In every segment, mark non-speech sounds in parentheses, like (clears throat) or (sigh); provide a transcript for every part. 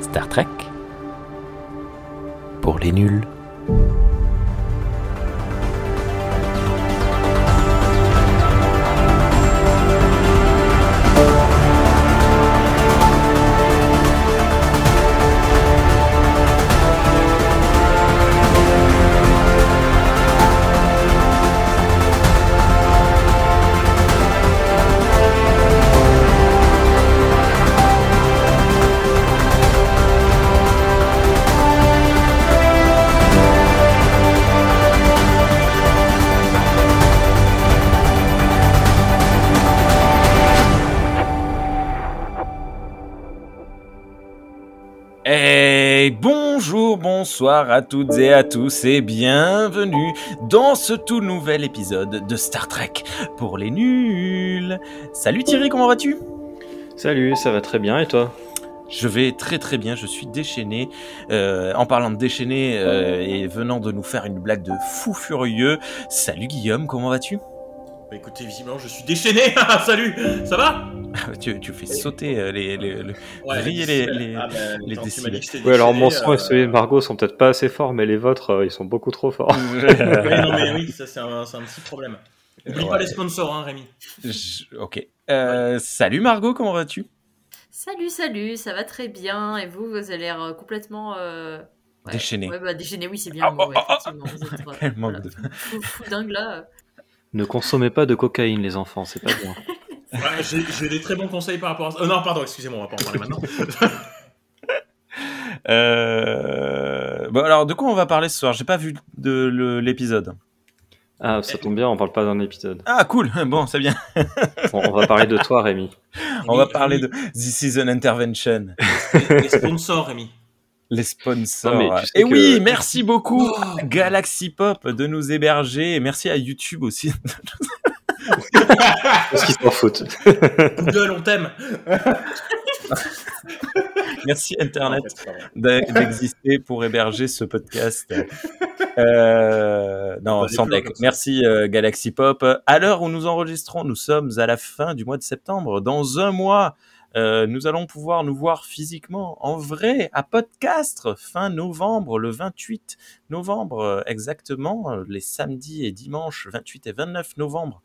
Star Trek pour les nuls. Bonsoir à toutes et à tous et bienvenue dans ce tout nouvel épisode de Star Trek pour les nuls. Salut Thierry, comment vas-tu? Salut, ça va très bien et toi? Je vais très très bien, je suis déchaîné. Euh, en parlant de déchaîné euh, et venant de nous faire une blague de fou furieux, salut Guillaume, comment vas-tu? Bah écoutez, visiblement, je suis déchaîné. (laughs) Salut, ça va? (laughs) tu, tu fais sauter euh, les, les, le- Ouais, les les- les- Ah, bah, les décibels. Oui, alors mon son et euh, celui de Margot sont peut-être pas assez forts, mais les vôtres, euh, ils sont beaucoup trop forts. (laughs) Oui, (laughs) non, mais oui, ça c'est un, c'est un petit problème. Oublie Ouais. pas les sponsors, hein, Rémi. Je- ok. Euh, Salut Margot, comment vas-tu? Salut, salut, ça va très bien. Et vous, vous avez l'air euh, complètement. euh, ouais. Déchaîné. Ouais, bah déchaîné, oui, c'est bien. Ah, ouais, effectivement. Vous êtes, euh, Quel manque voilà, de... fou, fou dingue là. ne consommez pas de cocaïne, les enfants, c'est pas bien. Ouais, j'ai des très bons conseils par rapport à ça. Oh non, pardon, excusez-moi, on va pas en parler maintenant. (laughs) Euh... Bon alors de quoi on va parler ce soir? J'ai pas vu de l'épisode. Ah, ça tombe bien, on parle pas d'un épisode. Ah cool, (laughs) bon c'est bien. (laughs) Bon, on va parler de toi, Rémi. On va Rémi, parler de This is an intervention. Les les sponsors, Rémi. Les sponsors. Non, mais tu sais Et que- oui, merci beaucoup Oh. Galaxy Pop de nous héberger. Et merci à YouTube aussi. Parce qu'ils s'en foutent. Google, on t'aime. merci Internet. D'exister pour héberger ce podcast. Euh, non, sans deck. Merci euh, Galaxy Pop. À l'heure où nous enregistrons, nous sommes à la fin du mois de septembre. Dans un mois, euh, nous allons pouvoir nous voir physiquement, en vrai, à Podcast, fin novembre, le 28 novembre exactement, les samedis et dimanches 28 et 29 novembre,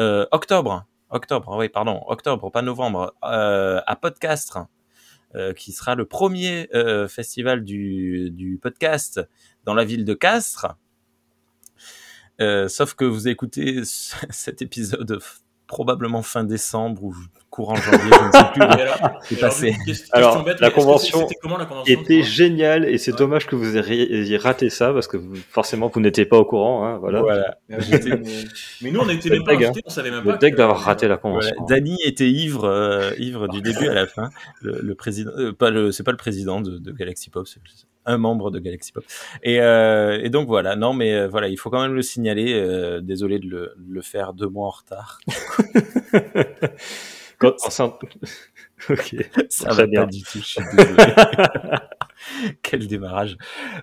euh, octobre, octobre, oui, pardon, octobre, pas novembre, euh, à Podcast, euh, qui sera le premier euh, festival du, du podcast dans la ville de Castres. Sauf que vous écoutez (laughs) cet épisode probablement fin décembre ou courant janvier, je ne sais plus. Alors, C'est passé. Alors, bête, la convention C'était comment la convention Était génial et c'est Ouais. dommage que vous ayez raté ça parce que vous- forcément vous n'étiez pas au courant. Hein, voilà. Voilà. mais, nous, on (laughs) était même pas Deg, hein. invités, on savait même pas. Le deck que- d'avoir raté la Voilà. convention. Dany était ivre, euh, ivre du début à la fin. Le, le président, euh, pas le, c'est pas le président de, de Galaxy Pop, c'est un membre de Galaxy Pop. Et, euh, et donc voilà, non mais euh, voilà, il faut quand même le signaler. euh, désolé de le, de le faire deux mois en retard. (laughs) Quand- (laughs) ok. Ça va bien. pas du tout. Je suis désolé. (laughs) (laughs) Quel démarrage.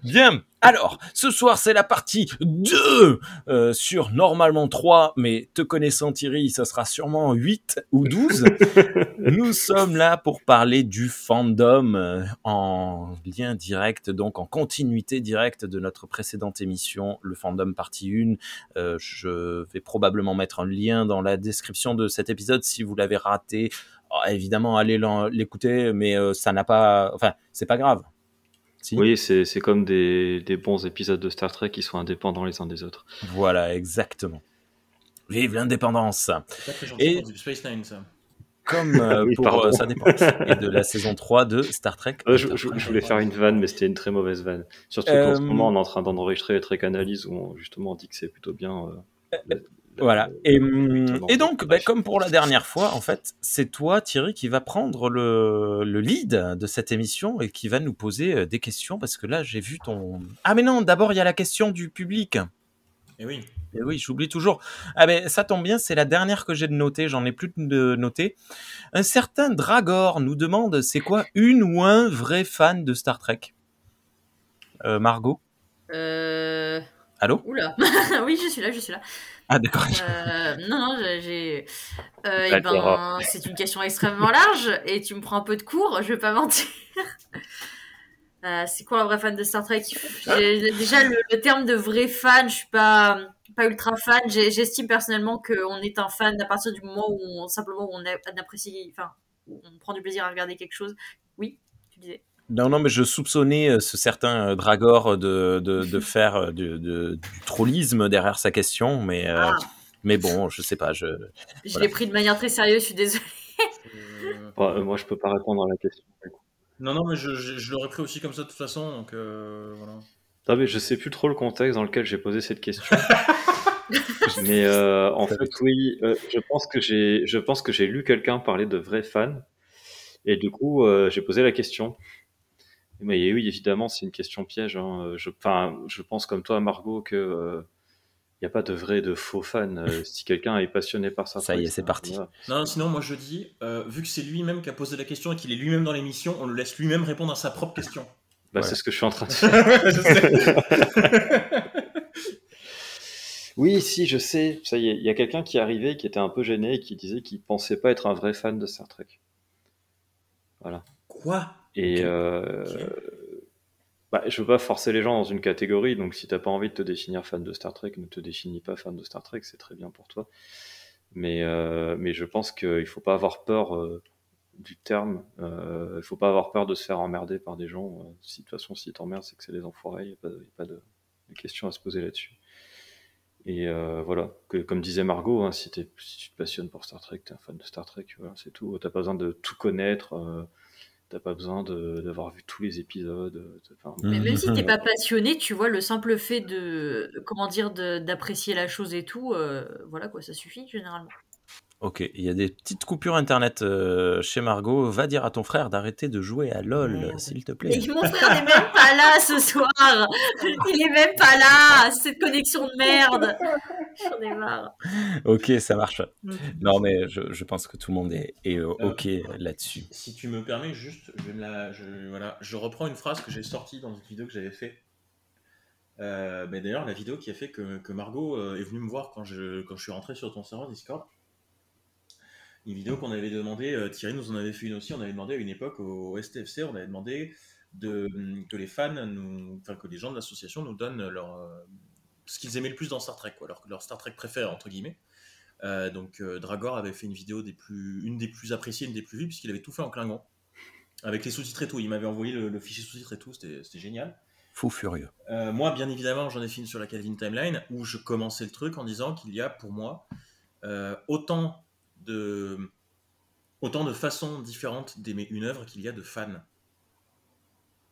Bien. Alors, ce soir, c'est la partie 2 euh, sur normalement 3, mais te connaissant Thierry, ça sera sûrement 8 ou 12. (laughs) Nous sommes là pour parler du fandom euh, en lien direct, donc en continuité directe de notre précédente émission, le fandom partie 1. Euh, je vais probablement mettre un lien dans la description de cet épisode si vous l'avez raté. Oh, évidemment, allez l'écouter, mais ça n'a pas... Enfin, c'est pas grave. Si Oui, c'est c'est comme des, des bons épisodes de Star Trek qui sont indépendants les uns des autres. Voilà, exactement. Vive l'indépendance Et- pour du Space Nine, ça. Comme euh, (laughs) Oui, pour pardon. euh, ça dépend. Et de la saison 3 de Star Trek. Ouais, je, je- je voulais faire une vanne, mais c'était une très mauvaise vanne. Surtout qu'en ce Euh, moment, on est en train d'enregistrer Trek Analyse où on, justement on dit que c'est plutôt bien. Euh, Voilà. le- Et, le- hum, et donc, bah, comme pour la dernière fois, en fait, c'est toi, Thierry, qui va prendre le, le lead de cette émission et qui va nous poser euh, des questions parce que là, j'ai vu ton. Ah, mais non, d'abord, il y a la question du public. Et oui. Et oui, j'oublie toujours. Ah ben ça tombe bien, c'est la dernière que j'ai de noter, j'en ai plus de noter. Un certain Dragor nous demande c'est quoi une ou un vrai fan de Star Trek? Euh, Margot? Euh, Allô? Oula, (laughs) oui, je suis là, je suis là. Ah, d'accord. Euh, non, non, j'ai-. Euh, eh ben, c'est une question extrêmement large et tu me prends un peu de cours, je vais pas mentir. (laughs) Euh, c'est quoi un vrai fan de Star Trek? J'ai- Déjà, le, le terme de vrai fan, je suis pas, pas ultra fan. J'estime personnellement qu'on est un fan à partir du moment où on, simplement on, a- on apprécie, enfin, où on prend du plaisir à regarder quelque chose. Oui, tu disais. Non, non, mais je soupçonnais euh, ce certain euh, Dragor de, de, de (laughs) faire euh, du, de- du trollisme derrière sa question, mais, euh, Ah. mais bon, je sais pas. Je... Je Voilà. l'ai pris de manière très sérieuse, je suis. Euh, euh, moi, je peux pas répondre à la question. Non, non, mais je, je, je l'aurais pris aussi comme ça de toute façon, donc euh, voilà. Non, mais je sais plus trop le contexte dans lequel j'ai posé cette question. (laughs) mais euh, en fait, oui, euh, je pense que j'ai, je pense que j'ai lu quelqu'un parler de vrais fans, et du coup, euh, j'ai posé la question. Mais oui, évidemment, c'est une question piège. hein. Je, enfin, je pense comme toi, Margot, que il n'y a pas de vrai, de faux fan. Euh, (laughs) si quelqu'un est passionné par ça, Ça y est, c'est parti. Non, sinon, moi je dis, euh, vu que c'est lui-même qui a posé la question et qu'il est lui-même dans l'émission, on le laisse lui-même répondre à sa propre question. Bah, Ouais. c'est ce que je suis en train de (laughs) faire. Je. (laughs) Oui, si, je sais. Ça y est, il y a quelqu'un qui est arrivé, qui était un peu gêné et qui disait qu'il pensait pas être un vrai fan de Star Trek. Voilà. Quoi? Et euh, Ok. bah, je veux pas forcer les gens dans une catégorie, donc si t'as pas envie de te définir fan de Star Trek, ne te définis pas fan de Star Trek, c'est très bien pour toi. Mais, euh, mais je pense qu'il faut pas avoir peur euh, du terme. Euh, il faut pas avoir peur de se faire emmerder par des gens. Euh, si de toute façon, si t'emmerdes, c'est que c'est des enfoirés. Il n'y a pas, de, y a pas de, de questions à se poser là-dessus. Et euh, voilà, que, comme disait Margot, hein, si, tu te passionnes pour Star Trek, t'es un fan de Star Trek, voilà, c'est tout. T'as pas besoin de tout connaître, euh, t'as pas besoin de- d'avoir vu tous les épisodes. euh, enfin, Mais même si t'es Mhm. pas passionné, tu vois, le simple fait de, comment dire, de- d'apprécier la chose et tout, euh, voilà quoi, ça suffit généralement. Ok, il y a des petites coupures internet euh, chez Margot. Va dire à ton frère d'arrêter de jouer à LOL, s'il te plaît. Et mon frère n'est même pas là ce soir Il est même pas là Cette connexion de merde J'en ai marre. Ok, ça marche. Non, mais je, je pense que tout le monde est, est, euh, ok là-dessus. Si tu me permets, juste, je, vais me la, je, voilà, je reprends une phrase que j'ai sortie dans une vidéo que j'avais fait. Euh, mais D'ailleurs, la vidéo qui a fait que, que Margot euh, est venue me voir quand je, quand je suis rentré sur ton serveur Discord. Une vidéo qu'on avait demandé, euh, Thierry nous en avait fait une aussi, on avait demandé à une époque au STFC, on avait demandé de, que les fans, nous, enfin que les gens de l'association nous donnent leur, euh, ce qu'ils aimaient le plus dans Star Trek, quoi, leur, leur Star Trek préféré, entre guillemets. Euh, donc euh, Dragor avait fait une vidéo des plus, une des plus appréciées, une des plus vues, puisqu'il avait tout fait en Klingon. Avec les sous-titres et tout. Il m'avait envoyé le, le fichier sous-titres et tout, c'était génial. Fou furieux. Euh, moi, bien évidemment, j'en ai fait une sur la Calvin Timeline, où je commençais le truc en disant qu'il y a pour moi euh, autant, de, autant de façons différentes d'aimer une œuvre qu'il y a de fans.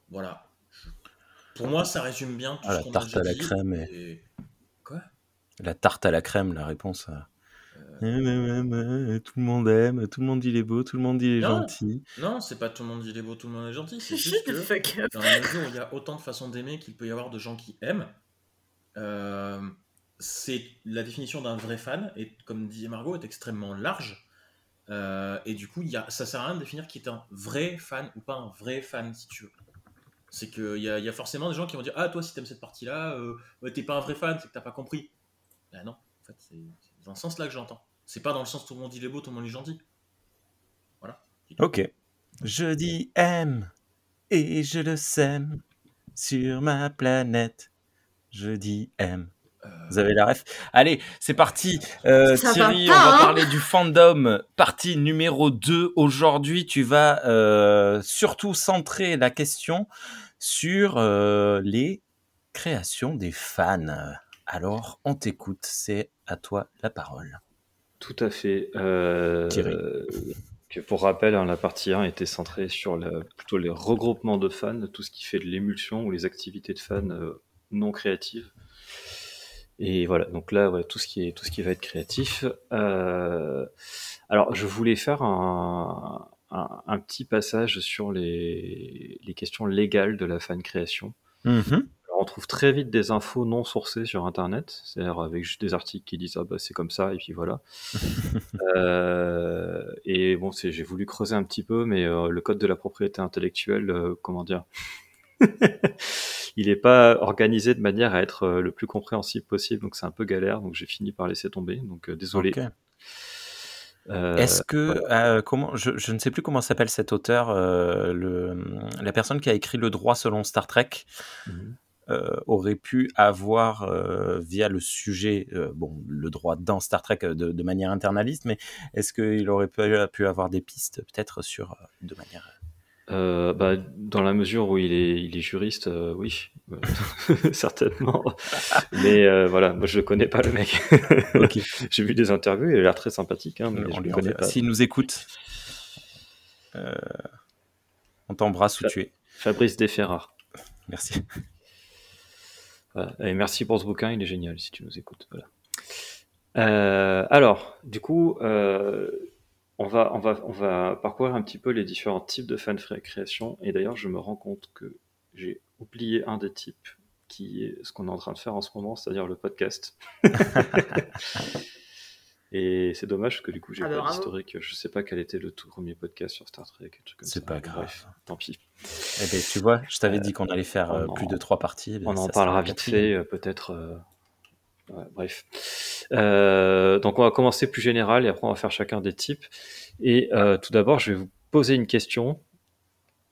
Voilà. Pour moi, ça résume bien tout Ah, ce la a tarte à la crème et- et- Quoi? La tarte à la crème, la réponse. à- Euh, Tout le monde aime, tout le monde dit il est beau, tout le monde dit il est Non. gentil. Non, c'est pas tout le monde dit il est beau, tout le monde est gentil. C'est (laughs) juste que dans la mesure où il y a autant de façons d'aimer qu'il peut y avoir de gens qui aiment, euh, c'est la définition d'un vrai fan, et comme disait Margot, est extrêmement large. Euh, et du coup, y a, ça sert à rien de définir qui est un vrai fan ou pas un vrai fan, si tu veux. C'est qu'il y a, y a forcément des gens qui vont dire Ah, toi, si t'aimes cette partie-là, euh, t'es pas un vrai fan, c'est que t'as pas compris. Ben non, en fait, c'est dans ce sens-là que j'entends. C'est pas dans le sens tout le monde dit il est beau, tout le monde est gentil. Voilà. Ok. Je dis aime et je le sème sur ma planète. Je dis aime. Euh, Vous avez la ref Allez, c'est parti. Euh, va Thierry, pas, on va hein parler du fandom, partie numéro 2. Aujourd'hui, tu vas euh, surtout centrer la question sur euh, les créations des fans. Alors, on t'écoute, c'est à toi la parole. Tout à fait. Euh, Thierry. que pour rappel, hein, la partie 1 était centrée sur plutôt les regroupements de fans, tout ce qui fait de l'émulsion ou les activités de fans euh, non créatives. Et voilà, donc là, ouais, tout, ce qui est, tout ce qui va être créatif. Euh, alors, je voulais faire un, un, un petit passage sur les, les questions légales de la fan création. Mhm. Alors, on trouve très vite des infos non sourcées sur Internet, c'est-à-dire avec juste des articles qui disent ah bah c'est comme ça et puis voilà. (laughs) Euh, et bon, c'est, j'ai voulu creuser un petit peu, mais euh, le code de la propriété intellectuelle, euh, comment dire, (laughs) il n'est pas organisé de manière à être euh, le plus compréhensible possible, donc c'est un peu galère. Donc j'ai fini par laisser tomber. Donc euh, désolé. Euh, Est-ce que voilà. euh, comment je, je ne sais plus comment s'appelle cet auteur, euh, le, la personne qui a écrit le droit selon Star Trek Mhm. aurait pu avoir via le sujet, bon, le droit dans Star Trek de, de manière internaliste, mais est-ce qu'il aurait pu, pu avoir des pistes peut-être sur de manière Euh, bah, dans la mesure où il est, il est juriste, euh, oui, Euh, (laughs) certainement. Mais euh, voilà, moi je le connais pas le mec. (laughs) J'ai vu des interviews, il a l'air très sympathique, hein, mais je lui connais pas. S'il nous écoute, on t'embrasse où Fa- tu es. Fabrice Desferrard. Merci. Voilà. Et merci pour ce bouquin, il est génial si tu nous écoutes. Voilà. Alors, du coup, on, va, on, va, on va parcourir un petit peu les différents types de fan création. Et d'ailleurs, je me rends compte que j'ai oublié un des types qui est ce qu'on est en train de faire en ce moment, c'est-à-dire le podcast. (laughs) Et c'est dommage parce que du coup, j'ai Ah pas l'historique. Je sais pas quel était le tout premier podcast sur Star Trek. C'est pas grave. Bref, tant pis. Eh ben, tu vois, je t'avais dit qu'on allait faire on euh, en- plus de trois parties. eh ben, On en parlera vite fait, euh, peut-être. euh, ouais, bref. Euh, donc, on va commencer plus général et après, on va faire chacun des types. Et euh, tout d'abord, je vais vous poser une question.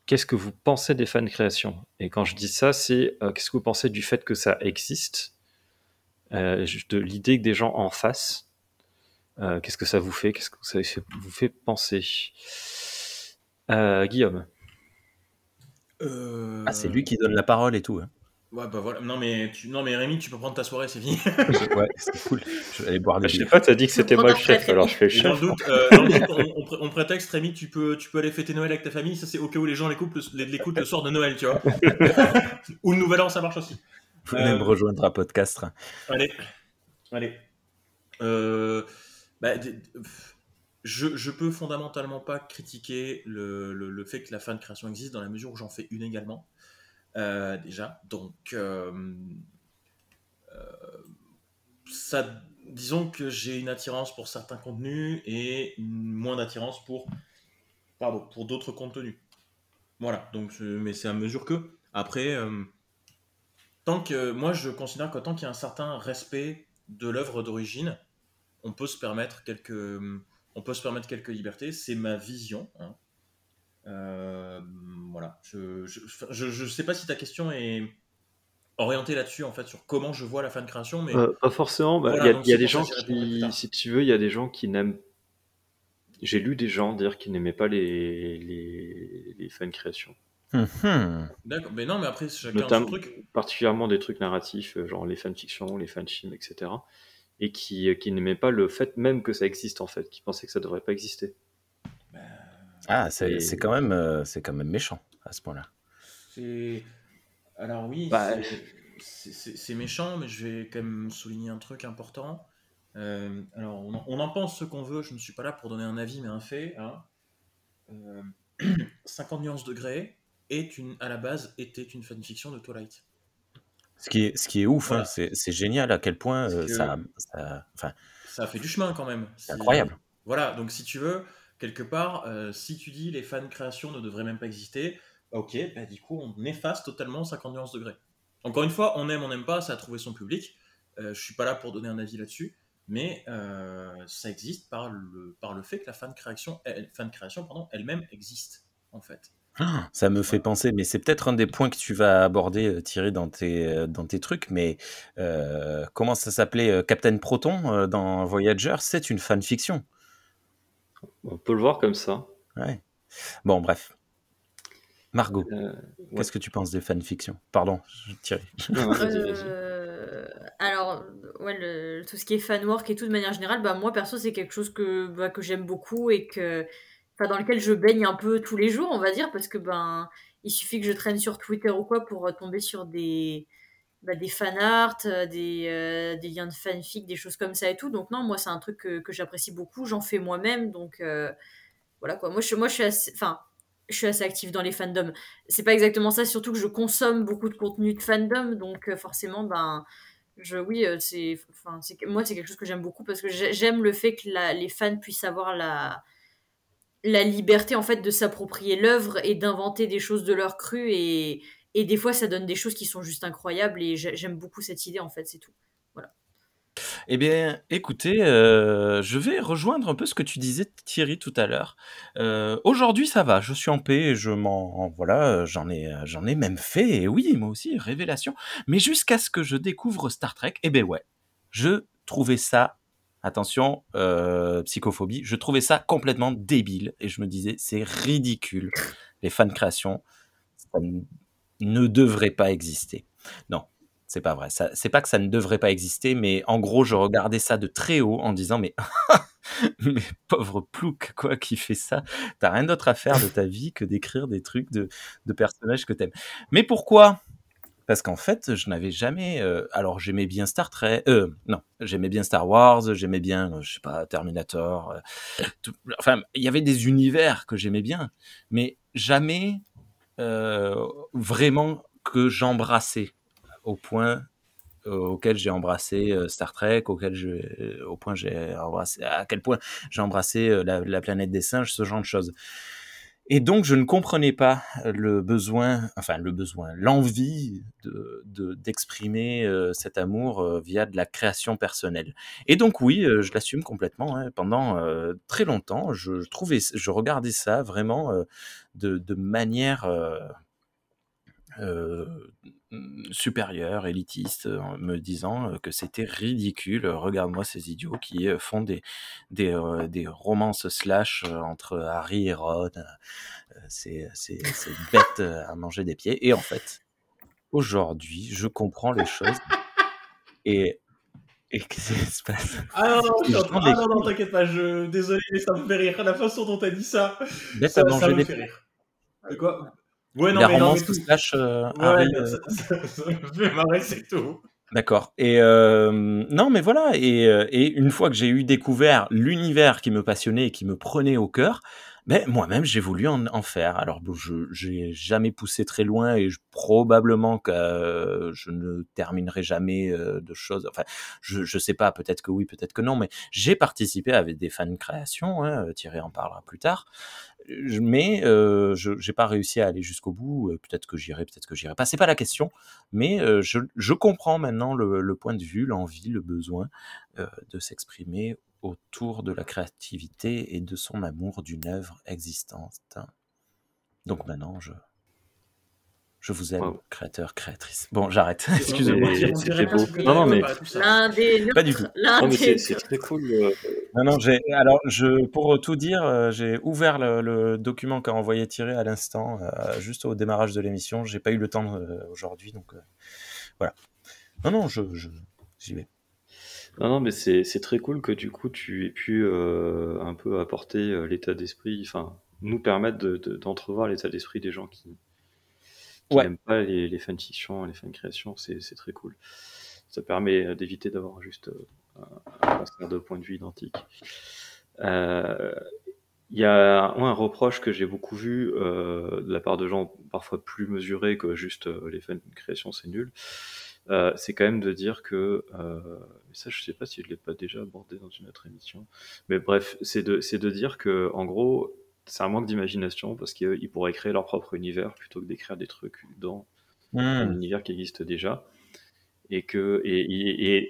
Qu'est-ce que vous pensez des fan créations? Et quand je dis ça, c'est euh, qu'est-ce que vous pensez du fait que ça existe? Euh, De l'idée que des gens en fassent Euh, Qu'est-ce que ça vous fait? Qu'est-ce que ça vous fait penser? Euh, Guillaume Euh, Ah, c'est lui qui donne la parole et tout. hein. Ouais, bah voilà. Non, mais, tu... non, mais Rémi, tu peux prendre ta soirée, c'est fini. (laughs) ouais, c'est cool. Je vais aller boire des Je sais pas, t'as dit que c'était moi le chef, alors je fais dans chef. le doute, euh, dans le doute, on, on pré- on prétexte, Rémi, tu peux, tu peux aller fêter Noël avec ta famille. Ça, c'est au cas où les gens l'écoutent le, soir de Noël, tu vois. (laughs) Ou le Nouvel An, ça marche aussi. Venez Euh, me rejoindre à Podcast. Allez, allez. Euh, bah, je, je peux fondamentalement pas critiquer le, le- le fait que la fan création existe dans la mesure où j'en fais une également. Euh, déjà, donc euh, euh, ça, disons que j'ai une attirance pour certains contenus et moins d'attirance pour, pardon, pour d'autres contenus. Voilà, donc mais c'est à mesure que après. tant que moi je considère que tant qu'il y a un certain respect de l'œuvre d'origine, on peut se permettre quelques, on peut se permettre quelques libertés. C'est ma vision. hein. Euh, voilà. Je, je, je, je sais pas si ta question est orientée là-dessus en fait sur comment je vois la fan création, mais Euh, pas forcément. bah, Il Voilà, y a, y des gens qui, si tu veux, il y a des gens qui n'aiment. J'ai lu des gens dire qu'ils n'aimaient pas les, les, les fan créations. Hum. d'accord. Mais non, mais après chacun Notamment, son truc. particulièrement des trucs narratifs, euh, genre les fanfictions, les fanfilms, etc. Et qui, qui n'aimaient pas le fait même que ça existe en fait, qui pensaient que ça devrait pas exister. Ah, c'est Et- quand, même, euh, c'est quand même méchant à ce point-là. C'est alors oui, Bah, c'est- méchant, mais je vais quand même souligner un truc important. Euh, alors, on en, on en pense ce qu'on veut. Je ne suis pas là pour donner un avis, mais un fait. hein. Euh, (clears throat) 50 nuances de Grey est une, à la base était une fanfiction de Twilight. Ce qui est, ce qui est ouf, Voilà. hein, c'est génial à quel point euh, que- ça, ça- Ça a fait du chemin quand même. c'est incroyable. Voilà, donc si tu veux, quelque part, euh, si tu dis les fan créations ne devraient même pas exister, ok, bah du coup on efface totalement 50 nuances de Grey. Encore une fois, on aime, on n'aime pas, ça a trouvé son public. Euh, je suis pas là pour donner un avis là-dessus, mais euh, ça existe par le, par le fait que la fan création, elle, fan création pardon, elle-même existe en fait. Ah, Ça me fait penser, mais c'est peut-être un des points que tu vas aborder, euh, Thierry, dans tes, euh, dans tes trucs, mais euh, comment ça s'appelait euh, Captain Proton euh, dans Voyager C'est une fanfiction. On peut le voir comme ça. Ouais. Bon, bref. Margot, Euh, qu'est-ce que tu penses des fanfictions? Pardon, je- Thierry. Euh, alors, ouais, le- tout ce qui est fanwork et tout de manière générale, bah, moi perso, c'est quelque chose que, bah, que j'aime beaucoup et que, enfin, dans lequel je baigne un peu tous les jours, on va dire, parce que ben, il suffit que je traîne sur Twitter ou quoi pour euh, tomber sur des, bah, des fanarts, euh, des, euh, des liens de fanfic, des choses comme ça et tout. Donc, non, moi, c'est un truc que, j'apprécie beaucoup. J'en fais moi-même. Donc, euh, voilà quoi. Moi, je, suis assez. Enfin, je suis assez active dans les fandoms. C'est pas exactement ça, surtout que je consomme beaucoup de contenu de fandom. Donc, euh, forcément, ben. Je, oui, euh, c'est, enfin, c'est, moi, c'est quelque chose que j'aime beaucoup parce que j'ai- j'aime le fait que les fans puissent avoir la, la liberté en fait de s'approprier l'œuvre et d'inventer des choses de leur cru et, Et des fois, ça donne des choses qui sont juste incroyables et j'ai- j'aime beaucoup cette idée en fait, c'est tout. Eh bien, écoutez, euh, je vais rejoindre un peu ce que tu disais, Thierry, tout à l'heure. Euh, Aujourd'hui, ça va, je suis en paix, je m'en, voilà, j'en ai, j'en ai même fait, et oui, moi aussi, révélation. Mais jusqu'à ce que je découvre Star Trek, eh ben ouais, je trouvais ça, attention, euh, psychophobie, je trouvais ça complètement débile, et je me disais, c'est ridicule, les fans de création, ne devrait pas exister. Non, c'est pas vrai. C'est pas que ça ne devrait pas exister, mais en gros, je regardais ça de très haut en disant, mais, (laughs) mais pauvre plouc, quoi, qui fait ça. T'as rien d'autre à faire de ta vie que d'écrire des trucs de, personnages que t'aimes. Mais pourquoi? Parce qu'en fait, je n'avais jamais. euh, alors, j'aimais bien Star Trek. Euh, non, j'aimais bien Star Wars. J'aimais bien, euh, je sais pas, Terminator. euh, enfin, il y avait des univers que j'aimais bien, mais jamais euh, vraiment que j'embrassais au point euh, auquel j'ai embrassé euh, Star Trek, auquel je, au point j'ai embrassé, à quel point j'ai embrassé la, la planète des singes, ce genre de choses. Et donc je ne comprenais pas le besoin, enfin le besoin, l'envie de, de- d'exprimer euh, cet amour euh, via de la création personnelle. Et donc oui, euh, je l'assume complètement. hein. Pendant très longtemps, je, trouvais, je regardais ça vraiment de, de manière euh, euh, supérieure, élitiste, en me disant euh, que c'était ridicule. Regarde-moi ces idiots qui euh, font des, des, euh, des romances slash euh, entre Harry et Ron. Euh, C'est, bête euh, à manger des pieds. Et en fait, aujourd'hui, je comprends les choses. Et, et qu'est-ce qui se passe Ah non, non, (laughs) prends ah non, non, t'inquiète pas, je... désolé, mais ça me fait rire. La façon dont t'as dit ça, Bête ça, à ça manger me des fait rire. De quoi? Ouais, non, mais non, romance mais tout. slash euh, Ouais, Harry. non, euh, ça, ça- ça me fait marrer, c'est tout. D'accord. Et euh, non, mais voilà. Et, et une fois que j'ai eu découvert l'univers qui me passionnait et qui me prenait au cœur, ben moi-même j'ai voulu en, en faire. Alors bon, je j'ai jamais poussé très loin et je- probablement que euh, je ne terminerai jamais euh, de choses. Enfin, je je sais pas. Peut-être que oui, peut-être que non. Mais j'ai participé avec des fans de création. Hein, Thierry en parlera plus tard. Mais je j'ai pas réussi à aller jusqu'au bout. Peut-être que j'irai, peut-être que j'irai pas. C'est pas la question. Mais je, comprends maintenant le, point de vue, l'envie, le besoin de s'exprimer autour de la créativité et de son amour d'une œuvre existante. Donc maintenant, je, je vous aime, Wow. créateur, créatrice. Bon, j'arrête. Excusez-moi. très beau. Non, non, mais-. L'un des Pas du tout. Non, mais c'est très cool. euh, Non, non, j'ai, alors, je, pour tout dire, euh, j'ai ouvert le, le document qu'a envoyé Thierry à l'instant, euh, juste au démarrage de l'émission. J'ai pas eu le temps euh, aujourd'hui, donc euh, voilà. Non, non, je, je, j'y vais. Non, non, mais c'est c'est très cool que du coup tu aies pu euh, un peu apporter euh, l'état d'esprit, enfin, nous permettre de- de- d'entrevoir l'état d'esprit des gens qui, qui Ouais. n'aiment pas les, les fanfictions, les fancréations, c'est c'est très cool. Ça permet euh, d'éviter d'avoir juste euh, un, transfert de points de vue identiques. Euh, Il y a un reproche que j'ai beaucoup vu euh, de la part de gens parfois plus mesurés que juste euh, les fancréations, c'est nul. Euh, c'est quand même de dire que, mais ça je sais pas si je l'ai pas déjà abordé dans une autre émission, mais bref, c'est de, c'est de dire que en gros, c'est un manque d'imagination parce qu'ils pourraient créer leur propre univers plutôt que d'écrire des trucs dans un Hmm. univers qui existe déjà. Et que et et- et-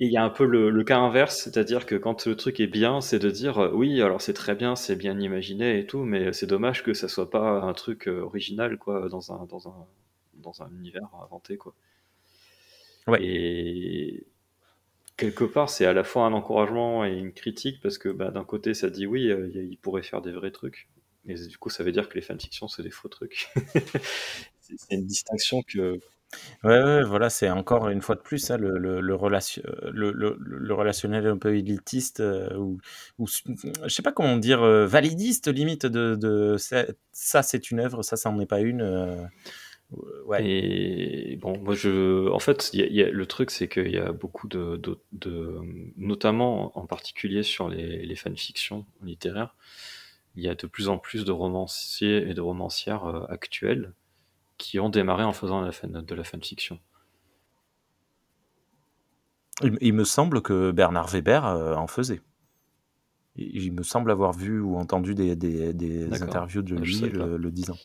et il y a un peu le, le cas inverse, c'est-à-dire que quand le truc est bien, c'est de dire euh, oui, alors c'est très bien, c'est bien imaginé et tout, mais c'est dommage que ça soit pas un truc euh, original quoi dans un dans un dans un univers inventé quoi. Ouais. Et quelque part, c'est à la fois un encouragement et une critique parce que bah, d'un côté, ça dit oui, euh, il pourrait faire des vrais trucs, et du coup, ça veut dire que les fanfictions, c'est des faux trucs. (laughs) c'est une distinction que Ouais, ouais, voilà, c'est encore une fois de plus ça, le, le, le, relation, le, le, le relationnel un peu élitiste, euh, ou, ou je sais pas comment dire, euh, validiste limite de, de ça, ça, c'est une œuvre, ça, ça n'en est pas une. Ouais. Et bon, moi, je, en fait, il y a- y a- le truc, c'est qu'il y a beaucoup de, de, de- notamment en particulier sur les, les fanfictions littéraires, il y a de plus en plus de romanciers et de romancières euh, actuels qui ont démarré en faisant la fan, de la fanfiction. Il, il me semble que Bernard Weber euh, en faisait. Il, il me semble avoir vu ou entendu des, des, des interviews de Ah, lui le disant.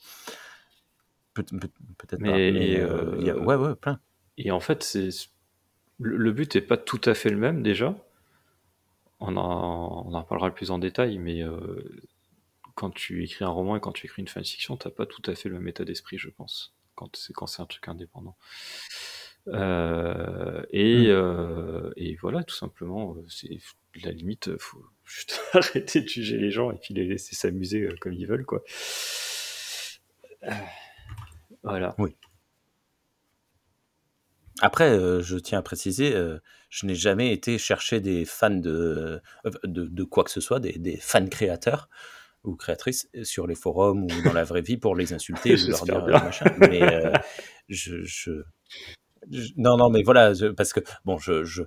Peut- peut- Peut-être Mais, pas. Mais, euh, euh, il y a- ouais, ouais, plein. Et en fait, c'est le le but n'est pas tout à fait le même déjà. On en, on en parlera plus en détail, mais euh, quand tu écris un roman et quand tu écris une fanfiction, t'as pas tout à fait le même état d'esprit, je pense, quand c'est quand c'est un truc indépendant. Euh, et, Mm. euh, et voilà, tout simplement, euh, c'est la limite, faut (laughs) juste arrêter de juger les gens et puis les laisser s'amuser euh, comme ils veulent, quoi. Voilà. Après, euh, je tiens à préciser, euh, je n'ai jamais été chercher des fans de, euh, de, de quoi que ce soit, des, des fans créateurs ou créatrices sur les forums ou dans la vraie vie pour les insulter (laughs) ou leur dire bien. machin. Mais euh, je, je, je- non, non, mais voilà, je- parce que bon, je, je,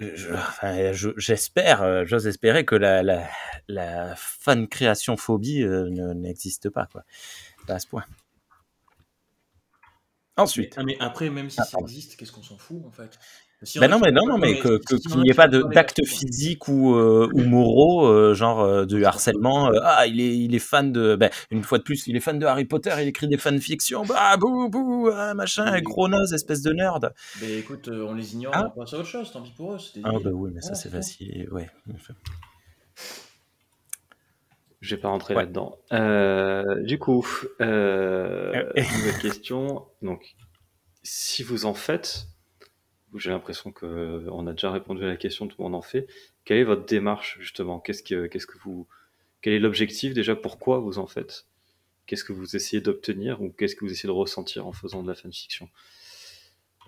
je- enfin, je- j'espère, j'ose espérer que la, la, la fan création phobie euh, ne- n'existe pas, quoi, pas à ce point. Ensuite. Ah, mais après, même si Ah, ça existe, qu'est-ce qu'on s'en fout en fait? Ben non, mais non, non, mais qu'il a n'y ait pas d'actes physiques ou, euh, ou moraux, euh, genre euh, du harcèlement. euh, ah, il est, il est fan de. Ben, une fois de plus, il est fan de Harry Potter, il écrit des fanfictions. Bah, bouh, bouh, ah, machin, gros nose, espèce de nerd. Mais écoute, euh, on les ignore, Ah. on passe à autre chose, tant pis pour eux. Ah, bah oui, mais ça, c'est facile. Ouais. Je vais pas rentrer Ouais. là-dedans. Euh, du coup, euh, Euh, (laughs) nouvelle question. Donc, si vous en faites, j'ai l'impression que on a déjà répondu à la question, tout le monde en fait. Quelle est votre démarche justement? Qu'est-ce que, qu'est-ce que vous, quel est l'objectif déjà? Pourquoi vous en faites? Qu'est-ce que vous essayez d'obtenir ou qu'est-ce que vous essayez de ressentir en faisant de la fanfiction?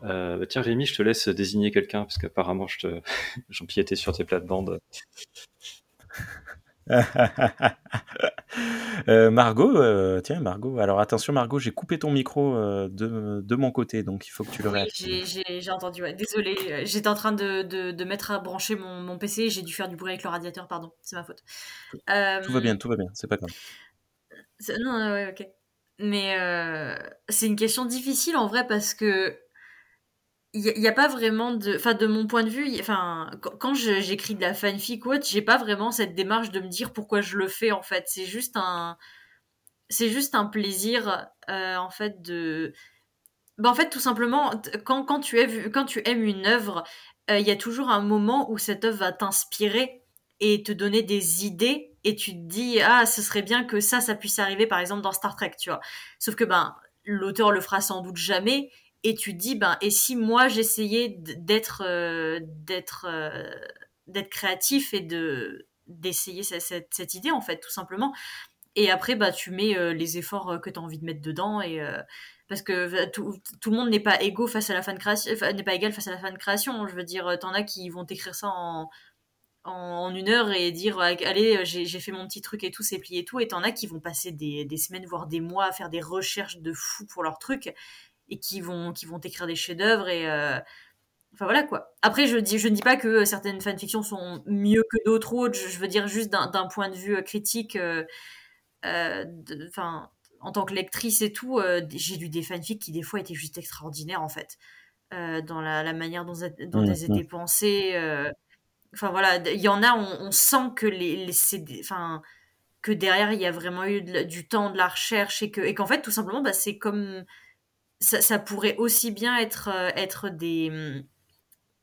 Euh, bah tiens Rémi, je te laisse désigner quelqu'un parce qu'apparemment je te (laughs) j'empiétais sur tes plates-bandes. (laughs) Euh, Margot, euh, tiens, Margot. Alors attention, Margot, j'ai coupé ton micro euh, de, de mon côté, donc il faut que tu le Oui, réactives. j'ai- entendu, ouais. Désolée, euh, j'étais en train de, de, de mettre à brancher mon, mon PC, j'ai dû faire du bruit avec le radiateur, pardon, c'est ma faute. Tout va bien, tout va bien, c'est pas grave. Non, ouais, ok. Mais c'est une question difficile en vrai parce que il n'y a, pas vraiment de. Enfin, de mon point de vue, enfin, quand, j'écris de la fanfic ou autre, j'ai pas vraiment cette démarche de me dire pourquoi je le fais en fait. C'est juste un. C'est juste un plaisir euh, en fait de. Bah, en fait, tout simplement, quand, quand, tu, aimes, quand tu aimes une œuvre, euh, il y a toujours un moment où cette œuvre va t'inspirer et te donner des idées et tu te dis ah ce serait bien que ça ça puisse arriver par exemple dans Star Trek tu vois sauf que ben l'auteur le fera sans doute jamais et tu dis ben et si moi j'essayais d'être euh, d'être euh, d'être créatif et de d'essayer cette, cette, idée en fait tout simplement. Et après bah tu mets euh, les efforts que tu as envie de mettre dedans et parce que tout, le monde n'est pas égaux face à la fan création n'est pas égal face à la fan création. Je veux dire t'en as qui vont t'écrire ça en une heure et dire euh, allez j'ai j'ai fait mon petit truc et tout c'est plié et tout. Et t'en as qui vont passer des, des semaines voire des mois à faire des recherches de fou pour leur truc et qui vont qui vont écrire des chefs d'œuvre et euh, enfin voilà quoi. Après je dis je ne dis pas que certaines fanfictions sont mieux que d'autres autres. Je, je veux dire juste d'un point de vue euh, critique euh, euh, de- en tant que lectrice et tout euh, j'ai lu des fanfics qui des fois étaient juste extraordinaires en fait. Euh, dans la, la manière dont, dont elles étaient pensées euh, Enfin voilà, il y en a, on, on sent que les, enfin que derrière il y a vraiment eu de du temps, de la recherche et que et qu'en fait tout simplement bah, c'est comme ça, pourrait aussi bien être euh, être des hum,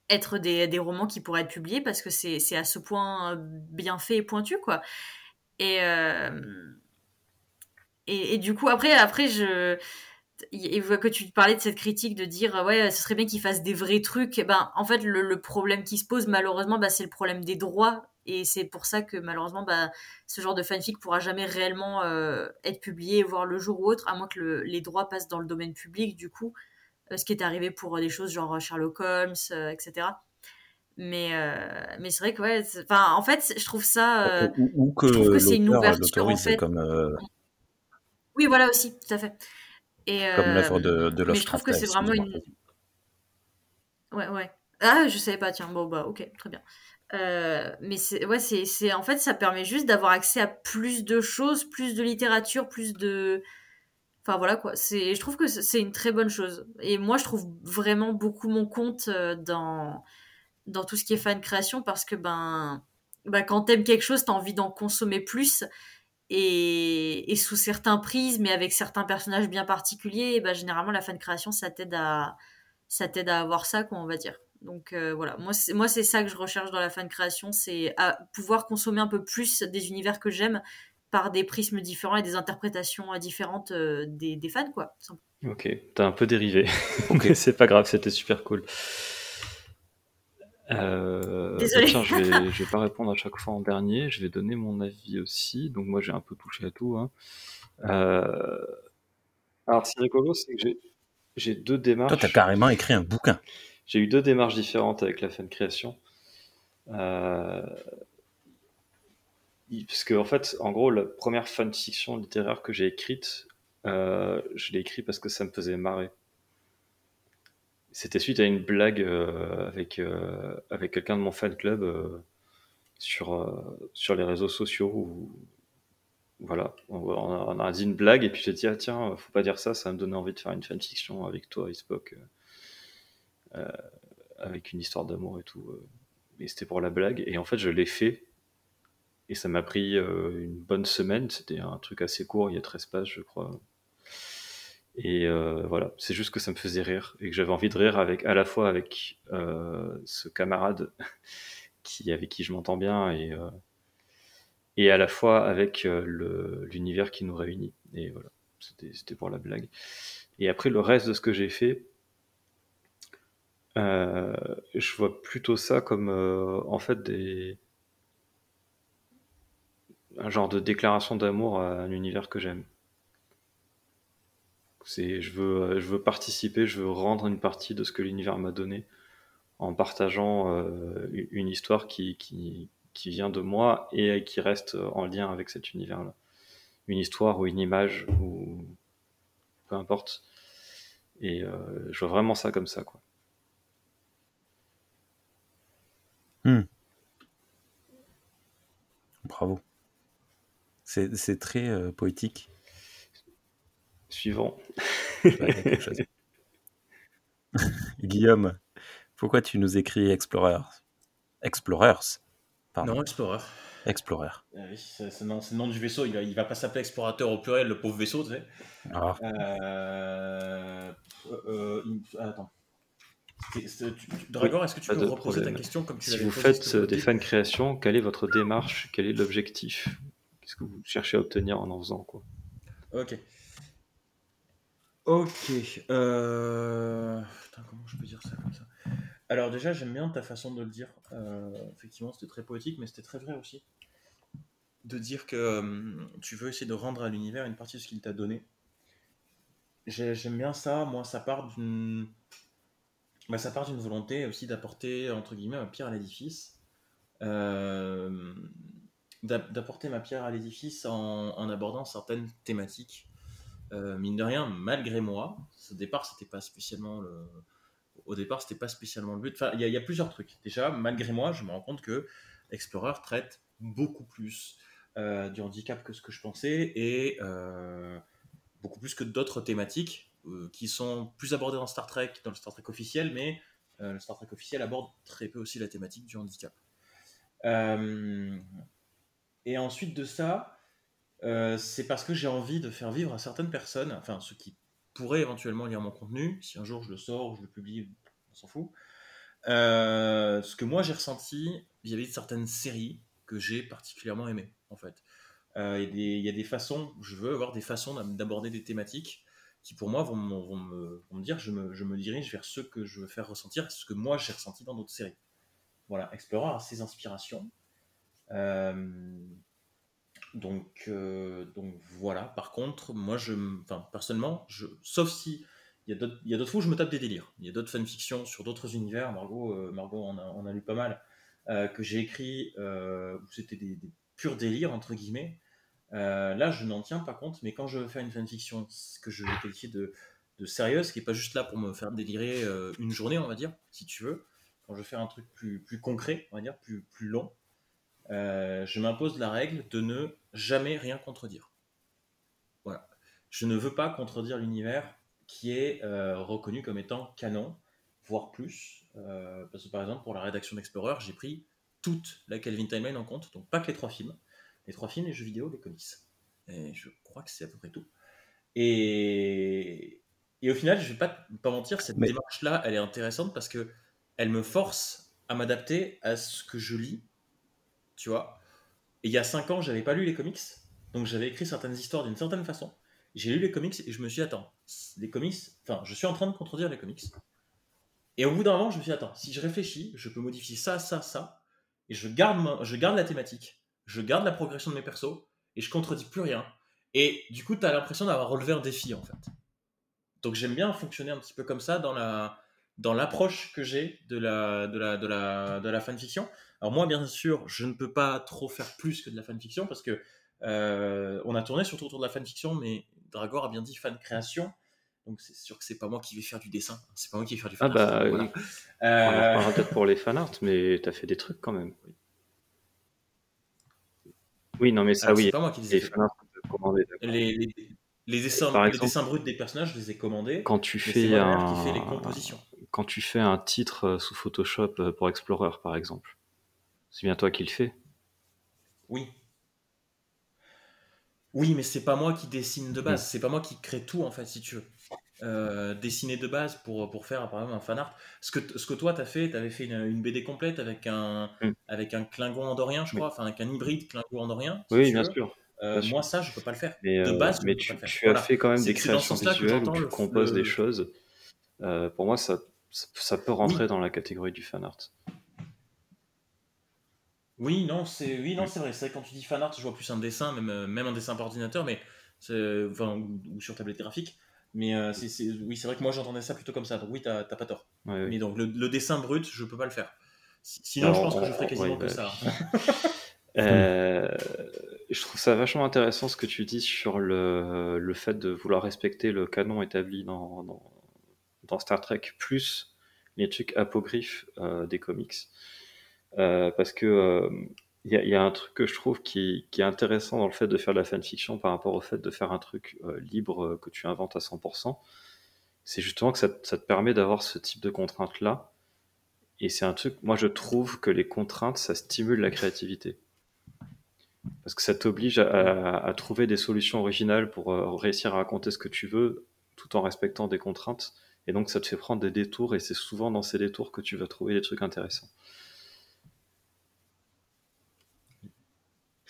être des, des romans qui pourraient être publiés parce que c'est à ce point euh, bien fait et pointu quoi. Et euh, et, et du coup après après je et que tu parlais de cette critique de dire ouais ce serait bien qu'ils fassent des vrais trucs ben en fait le, le problème qui se pose malheureusement bah, c'est le problème des droits et c'est pour ça que malheureusement bah, ce genre de fanfic pourra jamais réellement euh, être publié voir le jour ou autre à moins que le- les droits passent dans le domaine public du coup euh, ce qui est arrivé pour euh, des choses genre Sherlock Holmes etc mais mais c'est vrai que ouais enfin en fait je trouve ça ou, ou que je trouve que c'est une ouverture, en fait. comme, oui voilà aussi tout à fait et comme l'œuvre de, de mais je trouve que c'est vraiment une Ouais, ouais. Ah, je savais pas, tiens. Bon, bah, ok, très bien. Euh, mais c'est, ouais, c'est, en fait, ça permet juste d'avoir accès à plus de choses, plus de littérature, plus de. Enfin, voilà, quoi. C'est, je trouve que c'est une très bonne chose. Et moi, je trouve vraiment beaucoup mon compte euh, dans, dans tout ce qui est fan création parce que, ben, ben quand t'aimes quelque chose, t'as envie d'en consommer plus. et, et sous certains prismes, mais avec certains personnages bien particuliers, bah, généralement la fan création, ça t'aide à, ça t'aide à avoir ça, quoi, on va dire. Donc euh, voilà, moi c'est, moi c'est ça que je recherche dans la fan création, c'est à pouvoir consommer un peu plus des univers que j'aime par des prismes différents et des interprétations différentes euh, des, des fans, quoi. Ok, t'as un peu dérivé. (laughs) Ok, c'est pas grave, c'était super cool. Euh, Désolée. bah tiens, je vais, je vais pas (laughs) répondre à chaque fois en dernier, je vais donner mon avis aussi. Donc moi j'ai un peu touché à tout. hein. Euh, alors c'est rigolo, c'est que j'ai, j'ai deux Toi, démarches. t'as carrément écrit un bouquin. J'ai eu deux démarches différentes avec la fan création. Euh, parce que en fait, en gros, la première fanfiction littéraire que j'ai écrite, euh, je l'ai écrite parce que ça me faisait marrer. C'était suite à une blague euh, avec, euh, avec quelqu'un de mon fan club euh, sur, euh, sur les réseaux sociaux. Où, voilà, on, a, dit une blague et puis j'ai dit, ah tiens, faut pas dire ça, ça me donner envie de faire une fanfiction avec toi, euh, avec une histoire d'amour et tout. euh. Et c'était pour la blague. Et en fait, je l'ai fait. Et ça m'a pris euh, une bonne semaine. C'était un truc assez court, il y a 13 pages, je crois. Et euh, voilà, c'est juste que ça me faisait rire et que j'avais envie de rire avec à la fois avec euh, ce camarade (laughs) qui avec qui je m'entends bien et euh, et à la fois avec euh, l'univers qui nous réunit. Et voilà, c'était pour la blague. Et après le reste de ce que j'ai fait, euh, je vois plutôt ça comme euh, en fait des un genre de déclaration d'amour à un univers que j'aime. C'est, je veux, je veux participer, je veux rendre une partie de ce que l'univers m'a donné en partageant euh, une histoire qui, qui, qui vient de moi et qui reste en lien avec cet univers-là. Une histoire ou une image ou peu importe. Et euh, je vois vraiment ça comme ça, quoi. Bravo. C'est c'est très euh, poétique. Suivant. Tu vois, il y a quelque chose. (laughs) Guillaume, pourquoi tu nous écris Explorers? Explorers Pardon. Non, Explorer. Explorer. Ah oui, c'est c'est le nom- c'est le nom du vaisseau. Il va, il va pas s'appeler explorateur au pluriel, le pauvre vaisseau, tu sais. Ah, Euh, euh, il- attends. C'était- c'était- tu- tu- Dragor, est-ce que tu peux reposer ta question comme tu Si vous faites euh, des fan créations, quelle est votre démarche? Quel est l'objectif? Qu'est-ce que vous cherchez à obtenir en en faisant quoi? Ok. Ok. Euh... Putain, comment je peux dire ça comme ça? Alors déjà, j'aime bien ta façon de le dire. Euh, effectivement, c'était très poétique, mais c'était très vrai aussi. De dire que tu veux essayer de rendre à l'univers une partie de ce qu'il t'a donné. J'ai- J'aime bien ça. Moi, ça part d'une... bah, ça part d'une volonté aussi d'apporter, entre guillemets, ma pierre à l'édifice. Euh, d'app- d'apporter ma pierre à l'édifice en, abordant certaines thématiques. Euh, mine de rien, malgré moi, au départ, c'était pas spécialement le, au départ, c'était pas spécialement le but. Enfin, il y, a- plusieurs trucs. Déjà, malgré moi, je me rends compte que Explorer traite beaucoup plus euh, du handicap que ce que je pensais et beaucoup plus que d'autres thématiques euh, qui sont plus abordées dans Star Trek, dans le Star Trek officiel, mais euh, le Star Trek officiel aborde très peu aussi la thématique du handicap. Euh, et ensuite de ça, c'est parce que j'ai envie de faire vivre à certaines personnes, enfin ceux qui pourraient éventuellement lire mon contenu, si un jour je le sors ou je le publie, on s'en fout, ce que moi j'ai ressenti vis-à-vis de certaines séries que j'ai particulièrement aimées, en fait. Il y, a des- façons, je veux avoir des façons d'ab- d'aborder des thématiques qui pour moi vont, me- dire je me, je me dirige vers ce que je veux faire ressentir, ce que moi j'ai ressenti dans d'autres séries. Voilà, Explorer ses inspirations. Euh, donc, euh, donc voilà. Par contre, moi, je, enfin, personnellement, je, sauf si il y a d'autres fois où je me tape des délires. Il y a d'autres fanfictions sur d'autres univers. Margot, euh, Margot en a, en a lu pas mal que j'ai écrit où c'était des, des purs délires entre guillemets. Euh, là, je n'en tiens pas compte. Mais quand je veux faire une fanfiction que je vais qualifier de, sérieuse, qui est pas juste là pour me faire délirer euh, une journée, on va dire, si tu veux. Quand je veux faire un truc plus, plus concret, on va dire, plus, long, euh, je m'impose la règle de ne jamais rien contredire. Voilà. Je ne veux pas contredire l'univers qui est reconnu comme étant canon, voire plus. Parce que par exemple, pour la rédaction d'Explorer, j'ai pris toute la Calvin Timeline en compte, donc pas que les trois films. Les trois films, les jeux vidéo, les comics. Et je crois que c'est à peu près tout. Et, et au final, je vais pas pas mentir, cette Mais- démarche-là, elle est intéressante parce que elle me force à m'adapter à ce que je lis, tu vois. Et il y a 5 ans, j'avais pas lu les comics, donc j'avais écrit certaines histoires d'une certaine façon. J'ai lu les comics et je me suis dit, attends, les comics, enfin, je suis en train de contredire les comics. Et au bout d'un moment, je me suis dit, attends, si je réfléchis, je peux modifier ça, ça, ça, et je garde, ma- je garde la thématique, je garde la progression de mes persos, et je contredis plus rien. Et du coup, tu as l'impression d'avoir relevé un défi, en fait. Donc j'aime bien fonctionner un petit peu comme ça dans la dans l'approche que j'ai de la, de, la, de, la, de la fanfiction. Alors moi, bien sûr, je ne peux pas trop faire plus que de la fanfiction parce que euh, on a tourné surtout autour de la fanfiction, mais Dragor a bien dit fan création. Donc c'est sûr que c'est pas moi qui vais faire du dessin, c'est pas moi qui vais faire du Ah fan bah, art, oui. voilà. On en reparlera peut-être pour les fanarts, mais t'as fait des trucs quand même. Oui, non, mais ça, alors, oui. c'est pas moi qui les ai Les fait. Les, les, les dessins, les dessins bruts des personnages, je les ai commandés. Quand tu fais un... qui fait les compositions. quand tu fais un titre euh, sous Photoshop euh, pour Explorer, par exemple, c'est bien toi qui le fais. Oui. Oui, mais c'est pas moi qui dessine de Mm. base. C'est pas moi qui crée tout, en fait, si tu veux. Euh, dessiner de base pour, pour faire, par exemple, un fan art. Ce que, ce que toi, t'as fait, t'avais fait une, une BD complète avec un, Mm. avec un Klingon andorien, je crois, enfin, avec un hybride Klingon andorien. si Oui, bien sûr. Euh, bien sûr. moi, ça, je peux pas le faire. Mais, de euh, base, mais tu, Voilà. as fait quand même des créations visuelles où tu le- composes le- des choses. Euh, pour moi, ça, ça, ça peut rentrer dans la catégorie du fan art. Oui, non, c'est oui, non, c'est vrai. C'est quand tu dis fan art, je vois plus un dessin, même, même un dessin par ordinateur, mais enfin, ou, ou sur tablette graphique. Mais euh, oui, c'est vrai que moi j'entendais ça plutôt comme ça. Donc oui, t'as, pas tort. Ouais, oui. Mais donc le, le dessin brut, je peux pas le faire. Si- Sinon, Alors, je pense que je ferais on- quasiment ouais, que bah, ça. (laughs) Euh, je trouve ça vachement intéressant ce que tu dis sur le, le fait de vouloir respecter le canon établi dans, dans, dans Star Trek, plus les trucs apocryphes euh, des comics. Euh, parce que euh, il y, a- un truc que je trouve qui, est intéressant dans le fait de faire de la fanfiction par rapport au fait de faire un truc euh, libre euh, que tu inventes à 100%. C'est justement que ça, te- permet d'avoir ce type de contraintes-là. Et c'est un truc, moi je trouve que les contraintes, ça stimule la créativité. Parce que ça t'oblige à trouver des solutions originales pour euh, réussir à raconter ce que tu veux tout en respectant des contraintes. Et donc ça te fait prendre des détours et c'est souvent dans ces détours que tu vas trouver des trucs intéressants.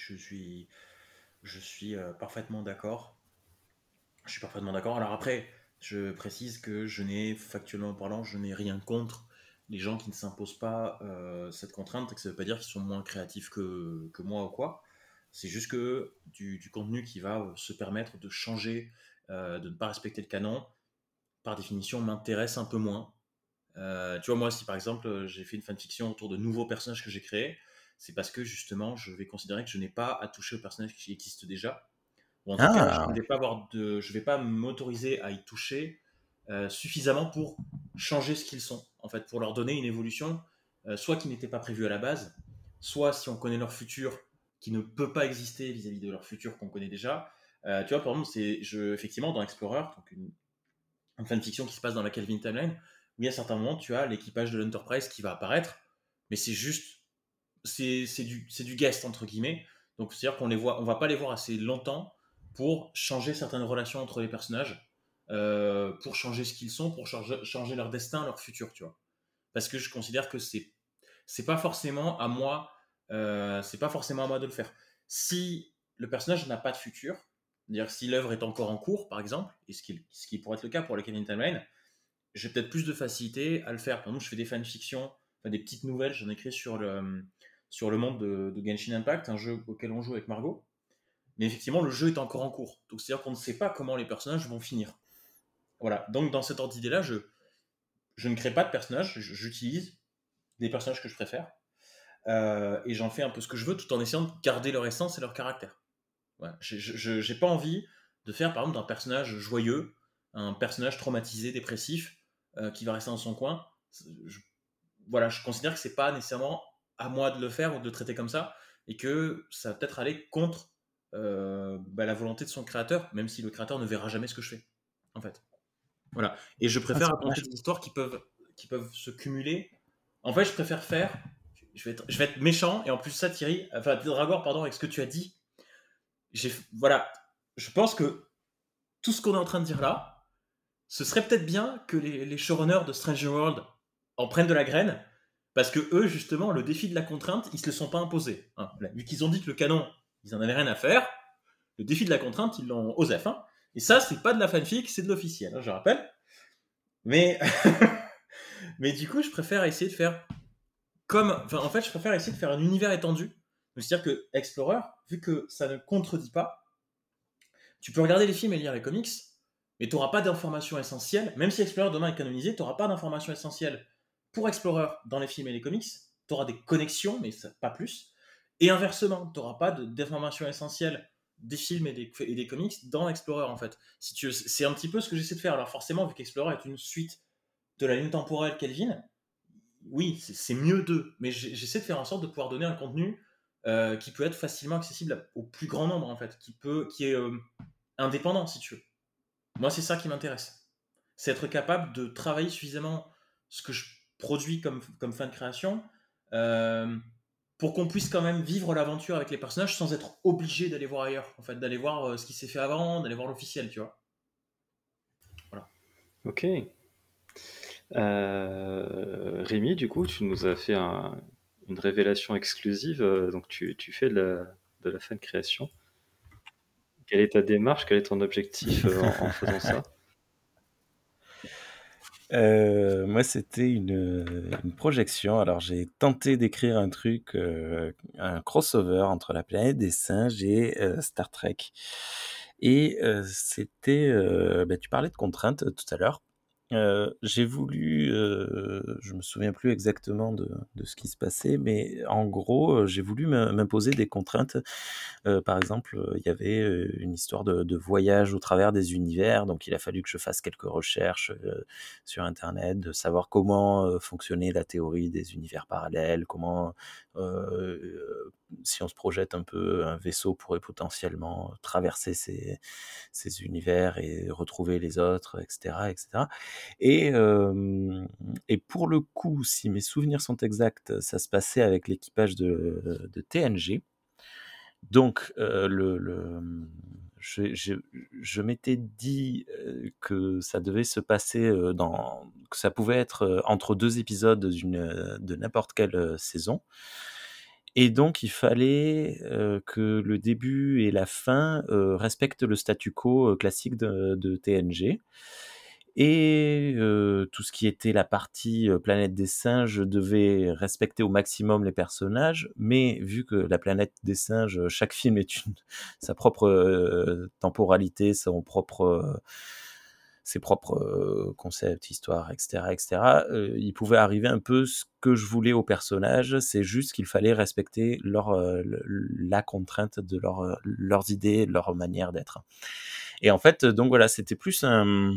Je suis, je suis euh, parfaitement d'accord. Je suis parfaitement d'accord. Alors après, je précise que je n'ai, factuellement parlant, je n'ai rien contre les gens qui ne s'imposent pas euh, cette contrainte et que ça ne veut pas dire qu'ils sont moins créatifs que, que moi ou quoi. C'est juste que du, contenu qui va se permettre de changer, euh, de ne pas respecter le canon, par définition, m'intéresse un peu moins. Tu vois, moi, si par exemple j'ai fait une fanfiction autour de nouveaux personnages que j'ai créés, c'est parce que justement, je vais considérer que je n'ai pas à toucher aux personnages qui existent déjà. Ou en tout Ah. cas, je ne vais pas avoir de, je vais pas m'autoriser à y toucher euh, suffisamment pour changer ce qu'ils sont, en fait, pour leur donner une évolution, euh, soit qui n'était pas prévue à la base, soit si on connaît leur futur, qui ne peut pas exister vis-à-vis de leur futur qu'on connaît déjà. Euh, tu vois, par exemple, c'est, je, effectivement, dans Explorer, donc une, une fanfiction qui se passe dans la Kelvin Timeline, où il y a certains moments, tu as l'équipage de l'Enterprise qui va apparaître, mais c'est juste, c'est, du, du guest, entre guillemets. Donc, c'est-à-dire qu'on on va pas les voir assez longtemps pour changer certaines relations entre les personnages, euh, pour changer ce qu'ils sont, pour changer, changer leur destin, leur futur, tu vois. Parce que je considère que c'est, c'est pas forcément à moi, euh, c'est pas forcément à moi de le faire. Si le personnage n'a pas de futur, c'est-à-dire si l'œuvre est encore en cours, par exemple, et ce qui, ce qui pourrait être le cas pour la Kevin Timeline, j'ai peut-être plus de facilité à le faire. Par exemple, je fais des fanfictions, des petites nouvelles, j'en écris sur le, sur le monde de, Genshin Impact, un jeu auquel on joue avec Margot. Mais effectivement, le jeu est encore en cours. Donc, c'est-à-dire qu'on ne sait pas comment les personnages vont finir. Voilà. Donc, dans cette ordre d'idée-là, je, je ne crée pas de personnages, j'utilise des personnages que je préfère. Euh, et j'en fais un peu ce que je veux tout en essayant de garder leur essence et leur caractère. Voilà. J'ai pas envie de faire, par exemple, d'un personnage joyeux, un personnage traumatisé, dépressif, euh, qui va rester dans son coin. Je- voilà, je considère que c'est pas nécessairement à moi de le faire ou de le traiter comme ça, et que ça va peut-être aller contre euh, bah, la volonté de son créateur, même si le créateur ne verra jamais ce que je fais, en fait. Voilà. Et je préfère c'est raconter des histoires qui peuvent, qui peuvent se cumuler. En fait, je préfère faire. Je vais être, je vais être méchant, et en plus, ça, Thierry, enfin, Dragor, pardon, avec ce que tu as dit, j'ai, voilà, je pense que tout ce qu'on est en train de dire là, ce serait peut-être bien que les, les showrunners de Stranger World en prennent de la graine, parce que eux, justement, le défi de la contrainte, ils se le sont pas imposés. hein. Vu qu'ils ont dit que le canon, ils en avaient rien à faire, le défi de la contrainte, ils l'ont aux F. hein. Et ça, c'est pas de la fanfic, c'est de l'officiel, hein, je rappelle. Mais, (laughs) mais du coup, je préfère essayer de faire comme. En fait, je préfère essayer de faire un univers étendu. C'est-à-dire que Explorer, vu que ça ne contredit pas, tu peux regarder les films et lire les comics, mais tu n'auras pas d'informations essentielles. Même si Explorer demain est canonisé, tu n'auras pas d'informations essentielles pour Explorer dans les films et les comics. Tu auras des connexions, mais pas plus. Et inversement, tu n'auras pas de- d'informations essentielles des films et des, comics dans Explorer en fait. Si tu c'est un petit peu ce que j'essaie de faire. Alors forcément, vu qu'Explorer est une suite de la ligne temporelle Kelvin, oui, c'est- mieux d'eux. Mais j'essaie de faire en sorte de pouvoir donner un contenu euh, qui peut être facilement accessible au plus grand nombre en fait, qui peut, qui est euh, indépendant si tu veux. Moi, c'est ça qui m'intéresse. C'est être capable de travailler suffisamment ce que je produis comme, comme fan de création euh, pour qu'on puisse quand même vivre l'aventure avec les personnages sans être obligé d'aller voir ailleurs, en fait, d'aller voir euh, ce qui s'est fait avant, d'aller voir l'officiel, tu vois. Ok. Euh, Rémi, du coup, tu nous as fait un- une révélation exclusive. donc, tu, tu fais de la, de la création. Quelle est ta démarche? Quel est ton objectif en faisant ça? Euh, moi, c'était une, une projection. Alors, j'ai tenté d'écrire un truc, euh, un crossover entre la planète des singes et euh, Star Trek. Et euh, c'était, euh, bah, tu parlais de contraintes euh, tout à l'heure. Euh, j'ai voulu, euh, je me souviens plus exactement de, de ce qui se passait, mais en gros, euh, j'ai voulu m'im- m'imposer des contraintes. Euh, par exemple, euh, il y avait une histoire de, de voyage au travers des univers, donc il a fallu que je fasse quelques recherches sur Internet, de savoir comment fonctionnait la théorie des univers parallèles, comment, si on se projette un peu, un vaisseau pourrait potentiellement traverser ces, ces univers et retrouver les autres, etc., etc. Et, euh, et pour le coup, si mes souvenirs sont exacts, ça se passait avec l'équipage de, de TNG. Donc, euh, le, le- je, je- je m'étais dit euh, que ça devait se passer dans, que ça pouvait être entre deux épisodes de n'importe quelle saison. Et donc, il fallait que le début et la fin respectent le statu quo classique de, TNG. Et tout ce qui était la partie planète des singes devait respecter au maximum les personnages, mais vu que la planète des singes, chaque film est une sa propre temporalité, son propre ses propres concepts, histoires, etc., etc. il pouvait arriver un peu ce que je voulais aux personnages, c'est juste qu'il fallait respecter leur, le- la contrainte de leur, leurs idées, leur manière d'être. Et en fait, donc voilà, c'était plus un,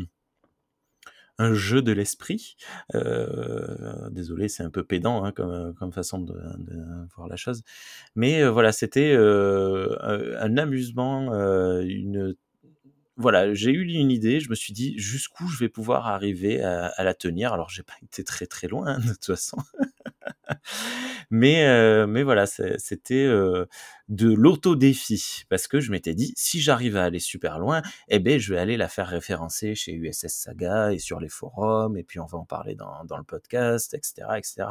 jeu de l'esprit. Désolé, c'est un peu pédant hein, comme, comme façon de, voir la chose. Mais voilà, c'était un, amusement, une voilà, j'ai eu une idée, je me suis dit jusqu'où je vais pouvoir arriver à, la tenir? Alors, j'ai pas été très très loin hein, de toute façon, (laughs) mais euh, mais voilà, c'était euh, de l'auto-défi parce que je m'étais dit si j'arrive à aller super loin, eh ben je vais aller la faire référencer chez USS Saga et sur les forums et puis on va en parler dans, dans le podcast, etc., etc.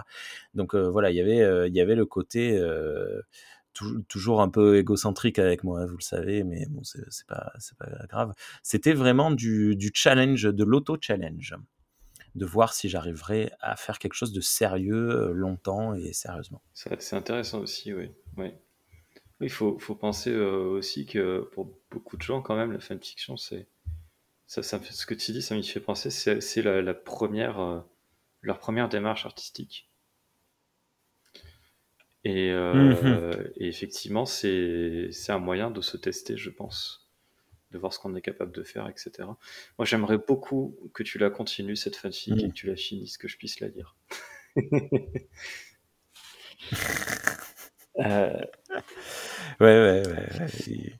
Donc euh, voilà, il y avait il y avait le côté toujours un peu égocentrique avec moi, vous le savez, mais bon, c'est pas, pas grave. C'était vraiment du, challenge, de l'auto-challenge, de voir si j'arriverais à faire quelque chose de sérieux euh, longtemps et sérieusement. C'est intéressant aussi, oui. oui. Il faut, penser euh, aussi que pour beaucoup de gens, quand même, la fanfiction, c'est. Ce que tu dis, ça m'y fait penser, c'est la première, euh, leur première démarche artistique. Et, euh, et effectivement, c'est un moyen de se tester, je pense, de voir ce qu'on est capable de faire, etc. Moi, j'aimerais beaucoup que tu la continues, cette fanfic, et Mhm. que tu la finisses, que je puisse la lire. (laughs) Euh, Ouais, ouais, ouais. ouais. Et-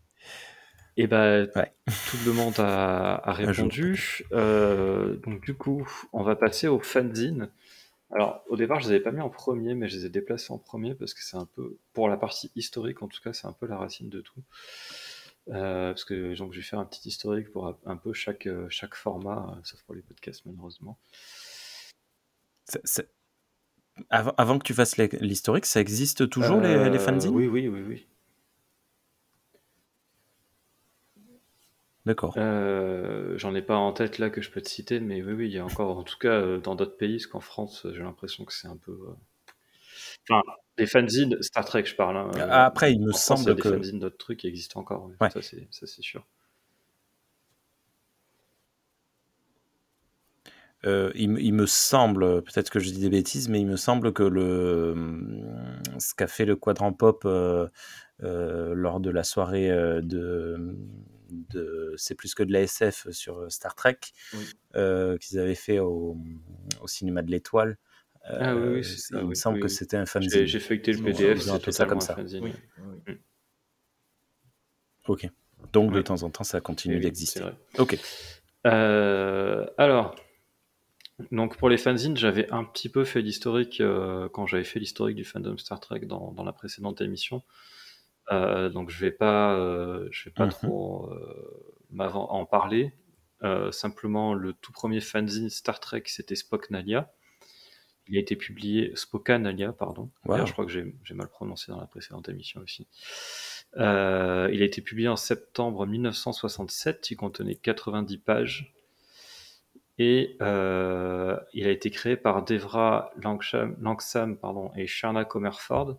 Et bah, Ouais. tout le monde a, répondu. Euh, donc du coup, on va passer au fanzine. Alors, au départ, je les avais pas mis en premier, mais je les ai déplacés en premier parce que c'est un peu, pour la partie historique en tout cas, c'est un peu la racine de tout. Euh, parce que donc, je vais faire un petit historique pour un, peu chaque, euh, chaque format, euh, sauf pour les podcasts malheureusement. C'est- Avant, avant que tu fasses les- l'historique, ça existe toujours les, les Euh, fanzines? Oui, oui, oui, oui. D'accord. Euh, J'en ai pas en tête là que je peux te citer, mais oui, oui, il y a encore, en tout cas euh, dans d'autres pays, parce qu'en France, euh, j'ai l'impression que c'est un peu. euh, Enfin, les fanzines, Star Trek, je parle. hein, euh, Après, il me en France, il y a semble des que. fanzines d'autres trucs qui existent encore. oui. Ouais. Ça, c'est ça, c'est sûr. Euh, il, me- il me semble, peut-être que je dis des bêtises, mais il me semble que le, ce qu'a fait le Quadrant Pop euh, euh, lors de la soirée euh, de, de C'est plus que de la SF sur Star Trek, Oui. euh, qu'ils avaient fait au, au cinéma de l'Étoile. Ah oui, oui, euh, ça, il me semble oui, que c'était un fanzine. j'ai feuilleté le PDF, c'est appelé ça comme ça. Ok. Donc de temps en temps, ça continue oui, d'exister. Ok. Euh, alors, donc pour les fanzines, j'avais un petit peu fait l'historique euh, quand j'avais fait l'historique du fandom Star Trek dans, dans la précédente émission. Euh, donc je vais pas, euh, je vais pas Mhm. trop euh, en parler. Euh, simplement, le tout premier fanzine Star Trek, c'était Spock Nalia. Il a été publié Spokanalia, pardon. Wow. Je crois que j'ai mal prononcé dans la précédente émission aussi. Euh, il a été publié en septembre 1967. Il contenait 90 pages. Et euh, il a été créé par Devra Langsham, Langsam pardon, et Sharna Comerford.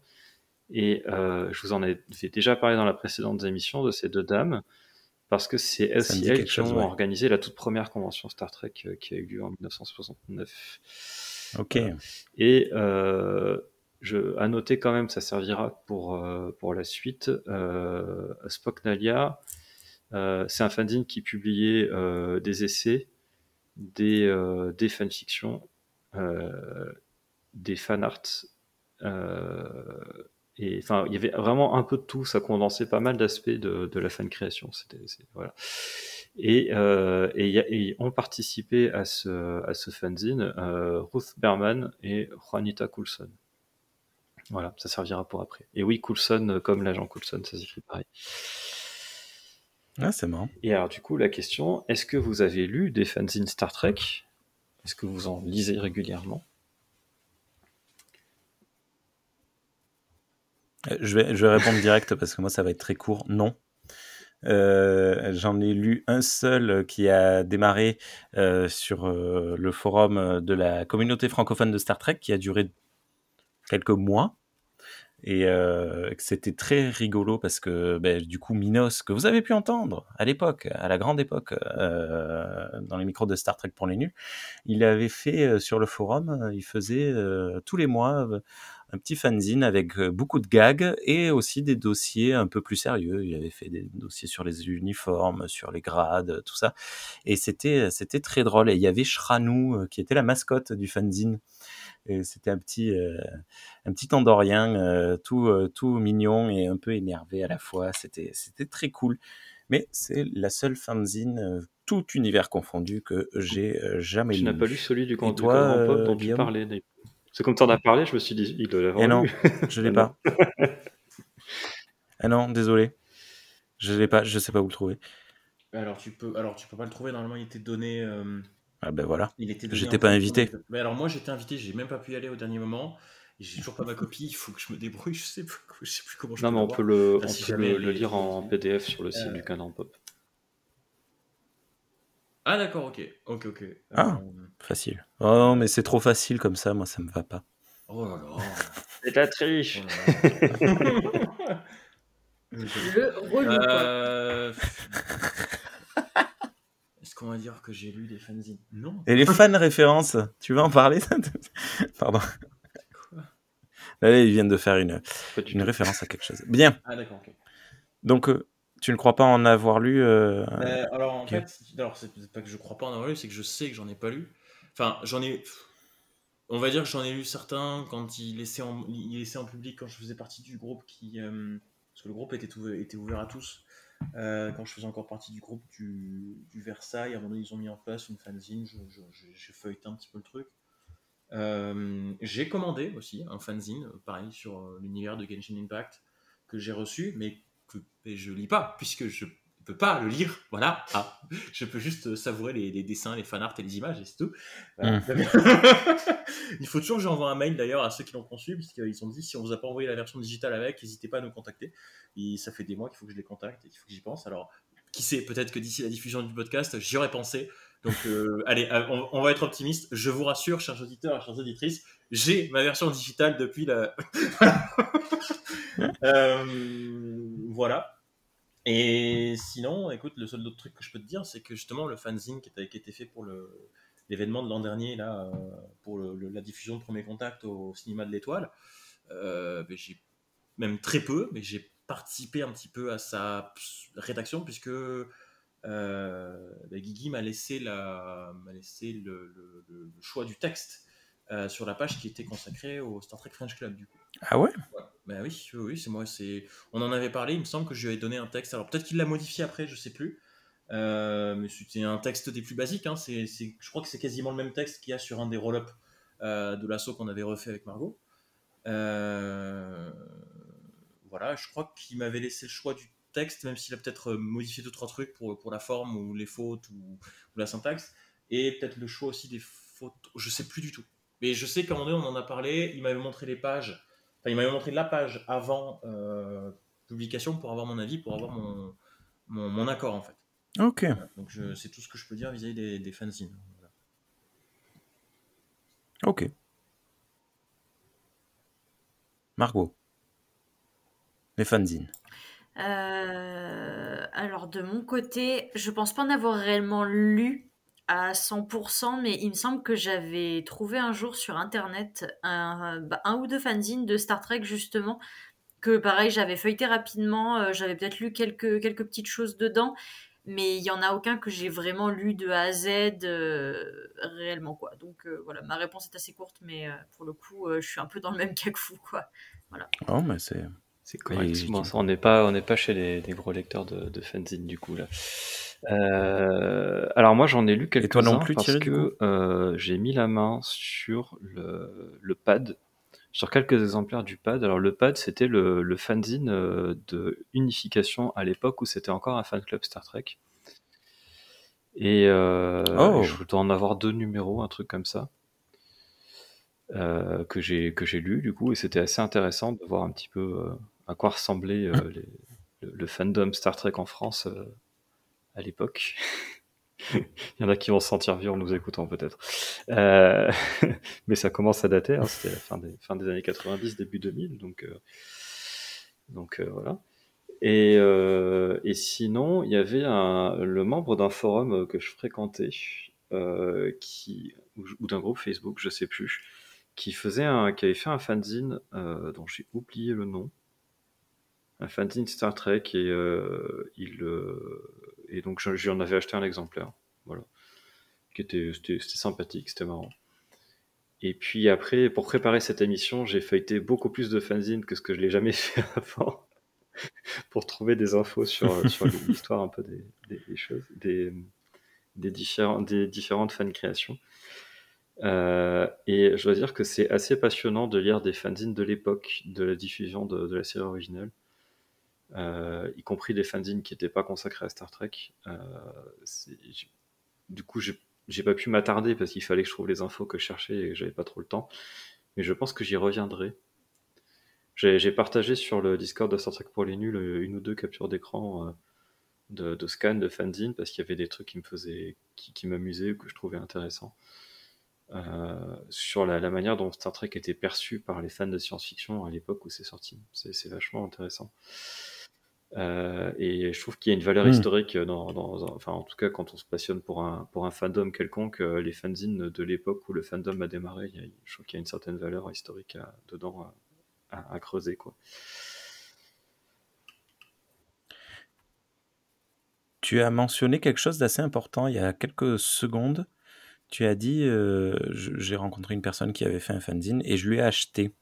Et euh, je vous en avais déjà parlé dans la précédente émission de ces deux dames, parce que c'est elles et elles qui chose, ont ouais. organisé la toute première convention Star Trek euh, qui a eu lieu en 1969. Ok. Et euh, je, à noter quand même, ça servira pour, pour la suite. Euh, Spock Nalia, c'est un fanzine qui publiait des essais, des, des fanfictions, des fanarts. Euh, et enfin, il y avait vraiment un peu de tout. Ça condensait pas mal d'aspects de, de la fan création. C'était voilà. Et, euh, et, y a- et ont participé à ce, à ce fanzine euh, Ruth Berman et Juanita Coulson. Voilà, ça servira pour après. Et oui, Coulson, euh, comme l'agent Coulson, ça s'écrit pareil. Ah, c'est marrant. Et alors, du coup, la question est-ce que vous avez lu des fanzines Star Trek? Est-ce que vous en lisez régulièrement? Je vais, je vais répondre direct parce que moi, ça va être très court. Non. Euh, J'en ai lu un seul euh, qui a démarré euh, sur euh, le forum euh, de la communauté francophone de Star Trek qui a duré quelques mois. Et euh, c'était très rigolo parce que ben, du coup Minos, que vous avez pu entendre à l'époque, à la grande époque, euh, dans les micros de Star Trek pour les nuls, il avait fait euh, sur le forum, euh, il faisait euh, tous les mois euh, un petit fanzine avec euh, beaucoup de gags et aussi des dossiers un peu plus sérieux. Il avait fait des dossiers sur les uniformes, sur les grades, tout ça. Et c'était c'était très drôle. Et il y avait Shranou euh, qui était la mascotte du fanzine. Et c'était un petit euh, un petit Andorien euh, tout euh, tout mignon et un peu énervé à la fois. C'était c'était très cool. Mais c'est la seule fanzine euh, tout univers confondu que j'ai euh, jamais Tu lu. n'as pas lu celui du, grand- du toi, Pop euh, dont tu parlais C'est comme tu en as parlé, je me suis dit, il doit l'avoir Eh non, je l'ai Ah pas. Ah (laughs) non, désolé. Je l'ai pas, je sais pas où le trouver. Alors tu peux, alors tu peux pas le trouver. Normalement, il était donné. euh, Ah ben voilà. il était donné J'étais pas invité. Mais alors moi, j'étais invité. J'ai même pas pu y aller au dernier moment. Et J'ai toujours pas ma copie. Il faut que je me débrouille. Je sais plus, je sais plus comment je Non, peux mais on peut le, Enfin, on si peut le, les- lire en PDF sur le site Euh, du Canon Pop. Ah d'accord, ok, ok, ok. Ah. Euh, Facile. Oh, mais c'est trop facile comme ça, moi ça me va pas. Oh là là. (laughs) C'est la triche Oh là là. (laughs) Le relou. Euh, Est-ce qu'on va dire que j'ai lu des fanzines? Non. Et les fan références, tu veux en parler? (laughs) Pardon. Quoi? Là, ils viennent de faire une, une référence à quelque chose. Bien. Ah d'accord, ok. Donc, euh, tu ne crois pas en avoir lu euh, Euh, alors en ok. fait, alors c'est pas que je crois pas en avoir lu, c'est que je sais que j'en ai pas lu. Enfin, j'en ai. On va dire que j'en ai lu certains quand il laissait en, il laissait en public quand je faisais partie du groupe qui, euh, parce que le groupe était ouvert, était ouvert à tous. Euh, quand je faisais encore partie du groupe du, du Versailles, à un moment donné, ils ont mis en place une fanzine. je- je- je- J'ai feuilleté un petit peu le truc. Euh, j'ai commandé aussi un fanzine, pareil sur l'univers de Genshin Impact que j'ai reçu, mais et je lis pas, puisque je ne peux pas le lire. Voilà. Ah, je peux juste savourer les, les dessins, les fanarts et les images, et c'est tout. Voilà. (laughs) Il faut toujours que j'envoie un mail d'ailleurs à ceux qui l'ont conçu, puisqu'ils ont dit si on vous a pas envoyé la version digitale avec, n'hésitez pas à nous contacter. Et ça fait des mois qu'il faut que je les contacte et qu'il faut que j'y pense. Alors, qui sait, peut-être que d'ici la diffusion du podcast, j'y aurais pensé. Donc, euh, (laughs) allez, euh, on, on, va être optimiste. Je vous rassure, chers auditeurs et chères auditrices, j'ai ma version digitale depuis la. (laughs) euh, voilà. Et sinon, écoute, le seul autre truc que je peux te dire, c'est que justement, le fanzine qui, a, été fait pour le, l'événement de l'an dernier, là, euh, pour le, le, la diffusion de Premier Contact au cinéma de l'Étoile, euh, ben, j'ai même très peu, mais j'ai participé un petit peu à sa rédaction, puisque euh, ben, Guigui m'a laissé, la, m'a laissé le, choix du texte euh, sur la page qui était consacrée au Star Trek French Club, du coup. Ah ouais, ouais. Ben oui, oui, c'est moi. C'est... On en avait parlé, il me semble que je lui avais donné un texte. Alors peut-être qu'il l'a modifié après, je sais plus. Euh, mais c'était un texte des plus basiques. Hein. C'est, c'est, je crois que c'est quasiment le même texte qu'il y a sur un des roll-up euh, de l'assaut qu'on avait refait avec Margot. Euh, voilà, je crois qu'il m'avait laissé le choix du texte, même s'il a peut-être modifié deux trois trucs pour, pour la forme ou les fautes ou, ou la syntaxe, et peut-être le choix aussi des fautes. Je sais plus du tout. Mais je sais qu'à un moment donné, on en a parlé. Il m'avait montré les pages. Enfin, il m'avait montré la page avant euh, publication pour avoir mon avis, pour avoir mon, mon, mon accord en fait. Ok. Voilà. Donc je, c'est tout ce que je peux dire vis-à-vis des, des fanzines. Voilà. Ok. Margot. Les fanzines. Euh, alors de mon côté, je pense pas en avoir réellement lu à 100%, mais il me semble que j'avais trouvé un jour sur internet un, bah, un ou deux fanzines de Star Trek justement que pareil j'avais feuilleté rapidement, euh, j'avais peut-être lu quelques quelques petites choses dedans, mais il y en a aucun que j'ai vraiment lu de A à Z euh, réellement quoi. Donc euh, voilà, ma réponse est assez courte, mais euh, pour le coup, je suis un peu dans le même cas que vous quoi. Voilà. Oh mais c'est c'est correct. Bon, on n'est pas, on n'est pas chez les, les, gros lecteurs de, de fanzine du coup là. Euh, alors moi j'en ai lu quelques-uns non plus, parce Thierry, que euh, j'ai mis la main sur le, le, pad, sur quelques exemplaires du pad. Alors le pad c'était le, le fanzine euh, de unification à l'époque où c'était encore un fan club Star Trek. Et, euh, oh. je dois en avoir deux numéros, un truc comme ça. Que j'ai que j'ai lu du coup et c'était assez intéressant de voir un petit peu à quoi ressemblait (clears throat) les, le, le, fandom Star Trek en France à l'époque. (laughs) Il y en a qui vont se sentir vieux en nous écoutant peut-être. Euh, (laughs) mais ça commence à dater, hein, c'était la fin des, fin des années 90, début 2000, donc, euh, donc euh, voilà. Et, et, sinon, il y avait un, le membre d'un forum que je fréquentais, qui, ou, d'un groupe Facebook, je sais plus, qui, faisait un, qui avait fait un fanzine dont j'ai oublié le nom, un fanzine Star Trek et euh, il euh, et donc j'en avais acheté un exemplaire voilà qui était c'était sympathique c'était marrant. Et puis après pour préparer cette émission j'ai feuilleté beaucoup plus de fanzines que ce que je l'ai jamais (laughs) fait avant pour trouver des infos sur sur (laughs) l'histoire un peu des, des, des, choses des des différents des différentes fan créations. Euh, et je dois dire que c'est assez passionnant de lire des fanzines de l'époque de la diffusion de, de la série originale euh, y compris des fanzines qui n'étaient pas consacrés à Star Trek. Euh, du coup, j'ai pas pu m'attarder parce qu'il fallait que je trouve les infos que je cherchais et j'avais pas trop le temps. Mais je pense que j'y reviendrai. J'ai partagé sur le Discord de Star Trek pour les nuls euh, une ou deux captures d'écran euh, de, de scan de fanzine parce qu'il y avait des trucs qui me faisaient, qui, qui m'amusaient ou que je trouvais intéressants. Euh, sur la, la, manière dont Star Trek était perçu par les fans de science-fiction à l'époque où c'est sorti. C'est vachement intéressant. Euh, et je trouve qu'il y a une valeur mmh. historique dans, dans, enfin en tout cas quand on se passionne pour un pour un fandom quelconque, euh, les fanzines de l'époque où le fandom a démarré, il y a, je trouve qu'il y a une certaine valeur historique à, dedans à, à, à, creuser quoi. Tu as mentionné quelque chose d'assez important il y a quelques secondes. Tu as dit euh, j'ai rencontré une personne qui avait fait un fanzine et je lui ai acheté.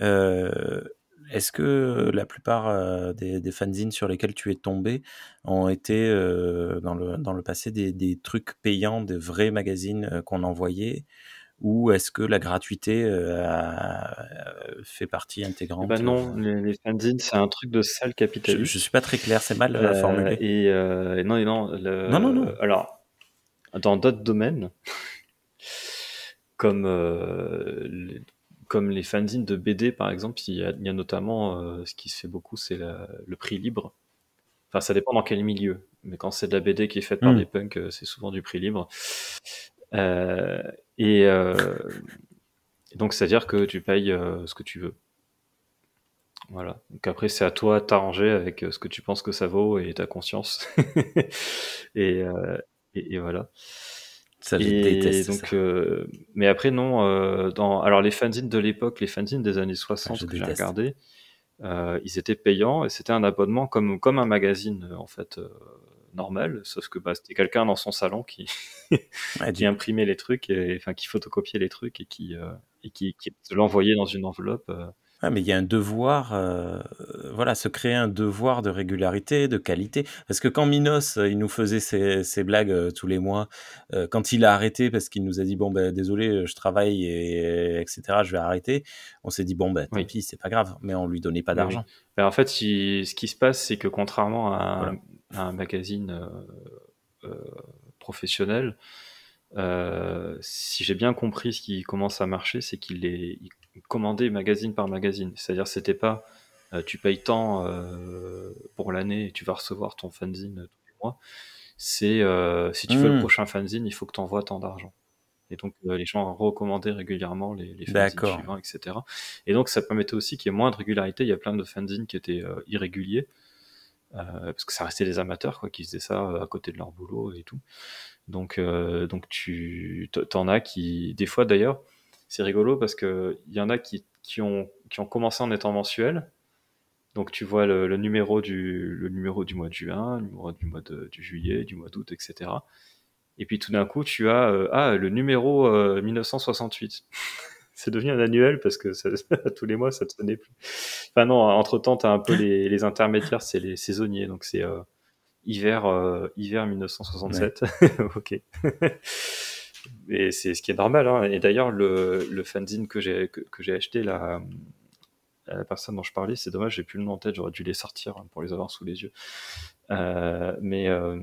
Euh, est-ce que la plupart euh, des, des, fanzines sur lesquels tu es tombé ont été euh, dans, le, dans le passé des, des, trucs payants, de vrais magazines euh, qu'on envoyait? Ou est-ce que la gratuité fait partie intégrante Bah non, les, les fanzines, c'est un truc de sale je, capitaliste. je suis pas très clair, c'est mal euh, formulé. et, et non, et non, le- Non, non, non. Alors, dans d'autres domaines, comme, euh, comme les fanzines de BD, par exemple, il y a, il y a notamment, euh, ce qui se fait beaucoup, c'est le prix libre. Enfin, ça dépend dans quel milieu. Mais quand c'est de la BD qui est faite par Hmm. des punks, euh, c'est souvent du prix libre. Euh, et donc, c'est-à-dire que tu payes ce que tu veux. Voilà. Donc après, c'est à toi de t'arranger avec ce que tu penses que ça vaut et ta conscience. (laughs) et, et, et voilà. Ça, je Et déteste donc, ça. euh, mais après, non. euh, dans, alors, les fanzines de l'époque, les fanzines des années Ah, 60 je que j'ai regardé, euh, ils étaient payants et c'était un abonnement comme, comme un magazine, euh, en fait, euh, normal. Sauf que bah, c'était quelqu'un dans son salon qui, (laughs) Ouais, qui imprimait les trucs, et, enfin, qui photocopiait les trucs et qui, euh, et qui, qui l'envoyait dans une enveloppe. Ouais, mais il y a un devoir, euh, voilà, se créer un devoir de régularité, de qualité. Parce que quand Minos, euh, il nous faisait ses, ses blagues euh, tous les mois, euh, quand il a arrêté parce qu'il nous a dit bon ben désolé, je travaille et etc. Je vais arrêter. On s'est dit bon ben tant Oui. pis, c'est pas grave, mais on lui donnait pas Oui, d'argent. Ben, en fait, ce qui se passe, c'est que contrairement à un, Voilà. à un magazine professionnel, si j'ai bien compris ce qui commence à marcher, c'est qu'il les il commandait magazine par magazine. C'est-à-dire, c'était pas euh, tu payes tant euh, pour l'année et tu vas recevoir ton fanzine tous les mois. C'est euh, si tu veux le Hmm. prochain fanzine, il faut que tu envoies tant d'argent. Et donc, euh, les gens recommandaient régulièrement les, les fanzines suivants, etc. Et donc, ça permettait aussi qu'il y ait moins de régularité. Il y a plein de fanzines qui étaient euh, irréguliers, euh, parce que ça restait des amateurs quoi, qui faisaient ça euh, à côté de leur boulot et tout. Donc, euh, donc tu t'en as qui, des fois d'ailleurs, c'est rigolo parce que il y en a qui, qui, ont, qui ont commencé en étant mensuels. Donc tu vois le, le numéro du le numéro du mois de juin, le numéro du mois de du juillet, du mois d'août, etc. Et puis tout d'un coup, tu as euh, ah le numéro euh, 1968. (laughs) c'est devenu un annuel parce que ça, (laughs) tous les mois ça ne tenait plus. Enfin non, entre temps, tu as un peu les, les intermédiaires, c'est les saisonniers, donc c'est euh, hiver euh, hiver 1967. (laughs) ok. Et c'est ce qui est normal. Hein. Et d'ailleurs, le, le fanzine que j'ai que, que j'ai acheté la personne dont je parlais, c'est dommage, j'ai plus le nom en tête, j'aurais dû les sortir hein, pour les avoir sous les yeux. Euh, mais euh,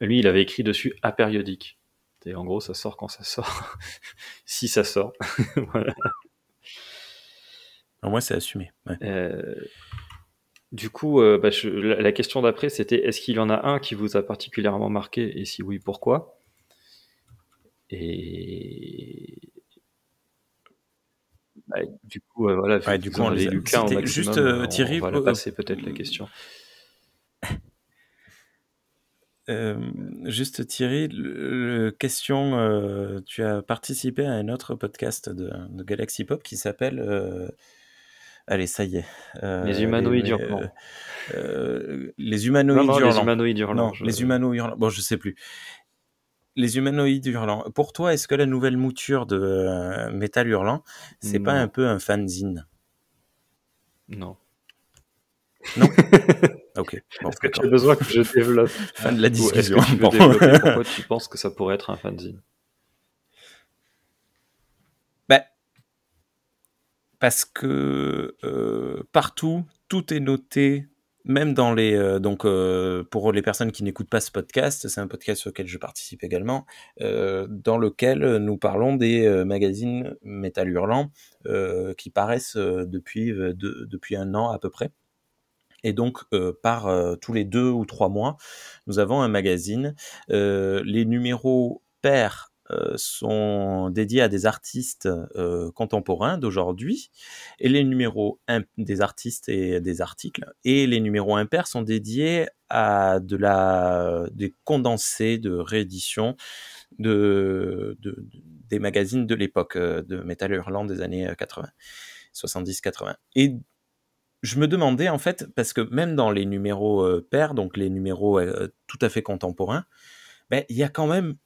lui, il avait écrit dessus apériodique. Et en gros, ça sort quand ça sort. (laughs) si ça sort. (laughs) voilà. Au moins, c'est assumé. ouais. Euh, du coup, bah, je- la, la question d'après, c'était est-ce qu'il y en a un qui vous a particulièrement marqué? Et si oui, pourquoi? Et bah, du coup, euh, voilà, Ouais, du coup, on les a lu qu'un au cités. maximum, Juste, euh, Thierry, on va la euh, passer peut-être la question. (laughs) Euh, juste Thierry, le, le question, euh, tu as participé à un autre podcast de, de Galaxy Pop qui s'appelle, euh, allez, ça y est, Les humanoïdes les, hurlants. les humanoïdes Non, non, les humanoïdes hurlants. Non, je- les humanoïdes hurlants. Bon, je sais plus. Les humanoïdes hurlants. Pour toi, est-ce que la nouvelle mouture de euh, Metal Hurlant, c'est pas Non. un peu un fanzine? Non. (laughs) Ok. Bon, Est-ce que tu as besoin que je développe (laughs) Fin de la Ou est-ce discussion. que tu veux Bon. développer? (laughs) Pourquoi tu penses que ça pourrait être un fanzine? Ben, parce que euh, partout, tout est noté, même dans les. euh, donc, euh, pour les personnes qui n'écoutent pas ce podcast, c'est un podcast auquel je participe également, euh, dans lequel nous parlons des magazines Métal Hurlant qui paraissent depuis, de- depuis un an à peu près. Et donc, par tous les deux ou trois mois, nous avons un magazine. Les numéros pairs sont dédiés à des artistes euh, contemporains d'aujourd'hui, et les numéros des artistes et des articles, et les numéros impairs sont dédiés à de la, des condensés de réédition de, de- des magazines de l'époque, euh, de Metal Hurlant des années euh, 80, 70-80. Et je me demandais en fait, parce que même dans les numéros euh, pairs, donc les numéros euh, tout à fait contemporains, ben, il y a quand même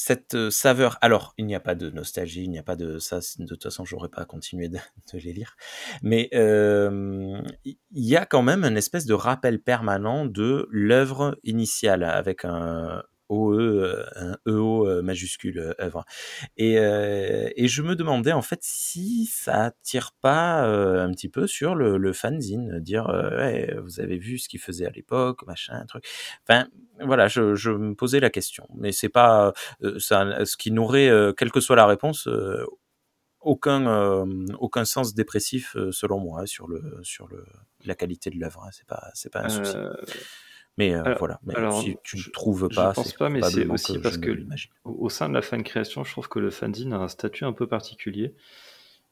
cette euh, saveur. Alors, il n'y a pas de nostalgie, il n'y a pas de ça. De toute façon, j'aurais pas continué de, (laughs) les lire. Mais euh, il y a quand même une espèce de rappel permanent de l'œuvre initiale avec un, OE, un EO majuscule œuvre. Et, et je me demandais en fait si ça tire pas un petit peu sur le, le fanzine, dire vous avez vu ce qu'il faisait à l'époque, machin, truc. Enfin, voilà, je, me posais la question, mais c'est pas ça, ce qui n'aurait, quelle que soit la réponse, aucun, euh, aucun sens dépressif euh, selon moi hein, sur, le, sur le, la qualité de l'œuvre. Hein. C'est pas, c'est pas un souci. Euh, mais alors- voilà, mais alors, si tu ne je- trouves je pas, pense c'est pas, mais c'est aussi je parce que au sein de la fan création, je trouve que le fanzine a un statut un peu particulier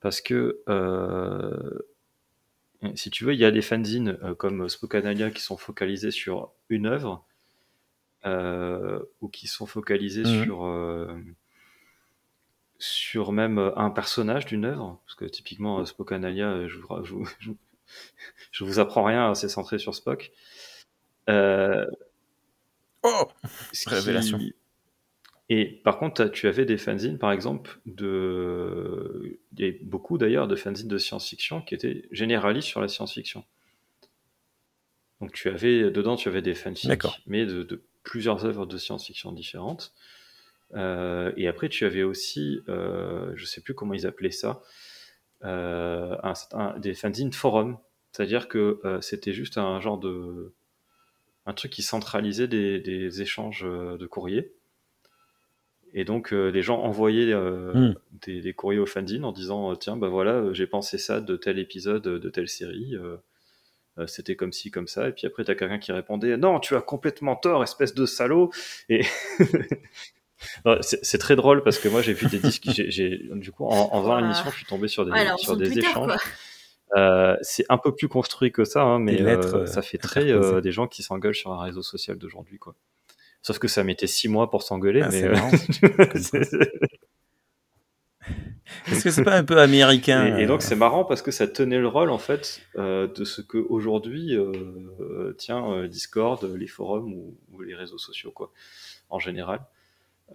parce que euh, si tu veux, il y a des fanzines euh, comme Spokanalia qui sont focalisés sur une œuvre euh, ou qui sont focalisés Mhm. sur euh, sur même euh, un personnage d'une œuvre parce que typiquement euh, Spokanalia, euh, je je, vous, je vous- (laughs) je vous apprends rien, c'est centré sur Spock. Euh, Oh qui- Révélation. Et par contre, tu avais des fanzines, par exemple, de... il y a beaucoup d'ailleurs de fanzines de science-fiction qui étaient généralistes sur la science-fiction. Donc tu avais, dedans, tu avais des fanfics, D'accord. mais de, de plusieurs œuvres de science-fiction différentes. Euh, et après, tu avais aussi, euh, je sais plus comment ils appelaient ça, euh, un- un- des fanzines forum. C'est-à-dire que euh, c'était juste un genre de... un truc qui centralisait des, des échanges euh, de courriers. Et donc, euh, les gens envoyaient euh, Hmm. des, des courriers au fanzine en disant Tiens, bah voilà, j'ai pensé ça de tel épisode, de telle série. euh, C'était comme ci, comme ça. Et puis après, t'as quelqu'un qui répondait Non, tu as complètement tort, espèce de salaud. Et. (laughs) C'est très drôle parce que moi j'ai vu des disques, du coup en, en (laughs) faisant Voilà. l'émission je suis tombé sur des, Ouais, alors, sur son des Twitter, échanges. quoi. Euh, c'est un peu plus construit que ça, hein, mais lettres, euh, euh, ça fait très euh, des gens qui s'engueulent sur un réseau social d'aujourd'hui, quoi. Sauf que ça mettait six mois pour s'engueuler, Ah, mais (laughs) Est-ce que c'est pas un peu américain et, et donc c'est marrant parce que ça tenait le rôle en fait euh, de ce que aujourd'hui euh, tient euh, Discord, les forums ou, ou les réseaux sociaux, quoi, en général.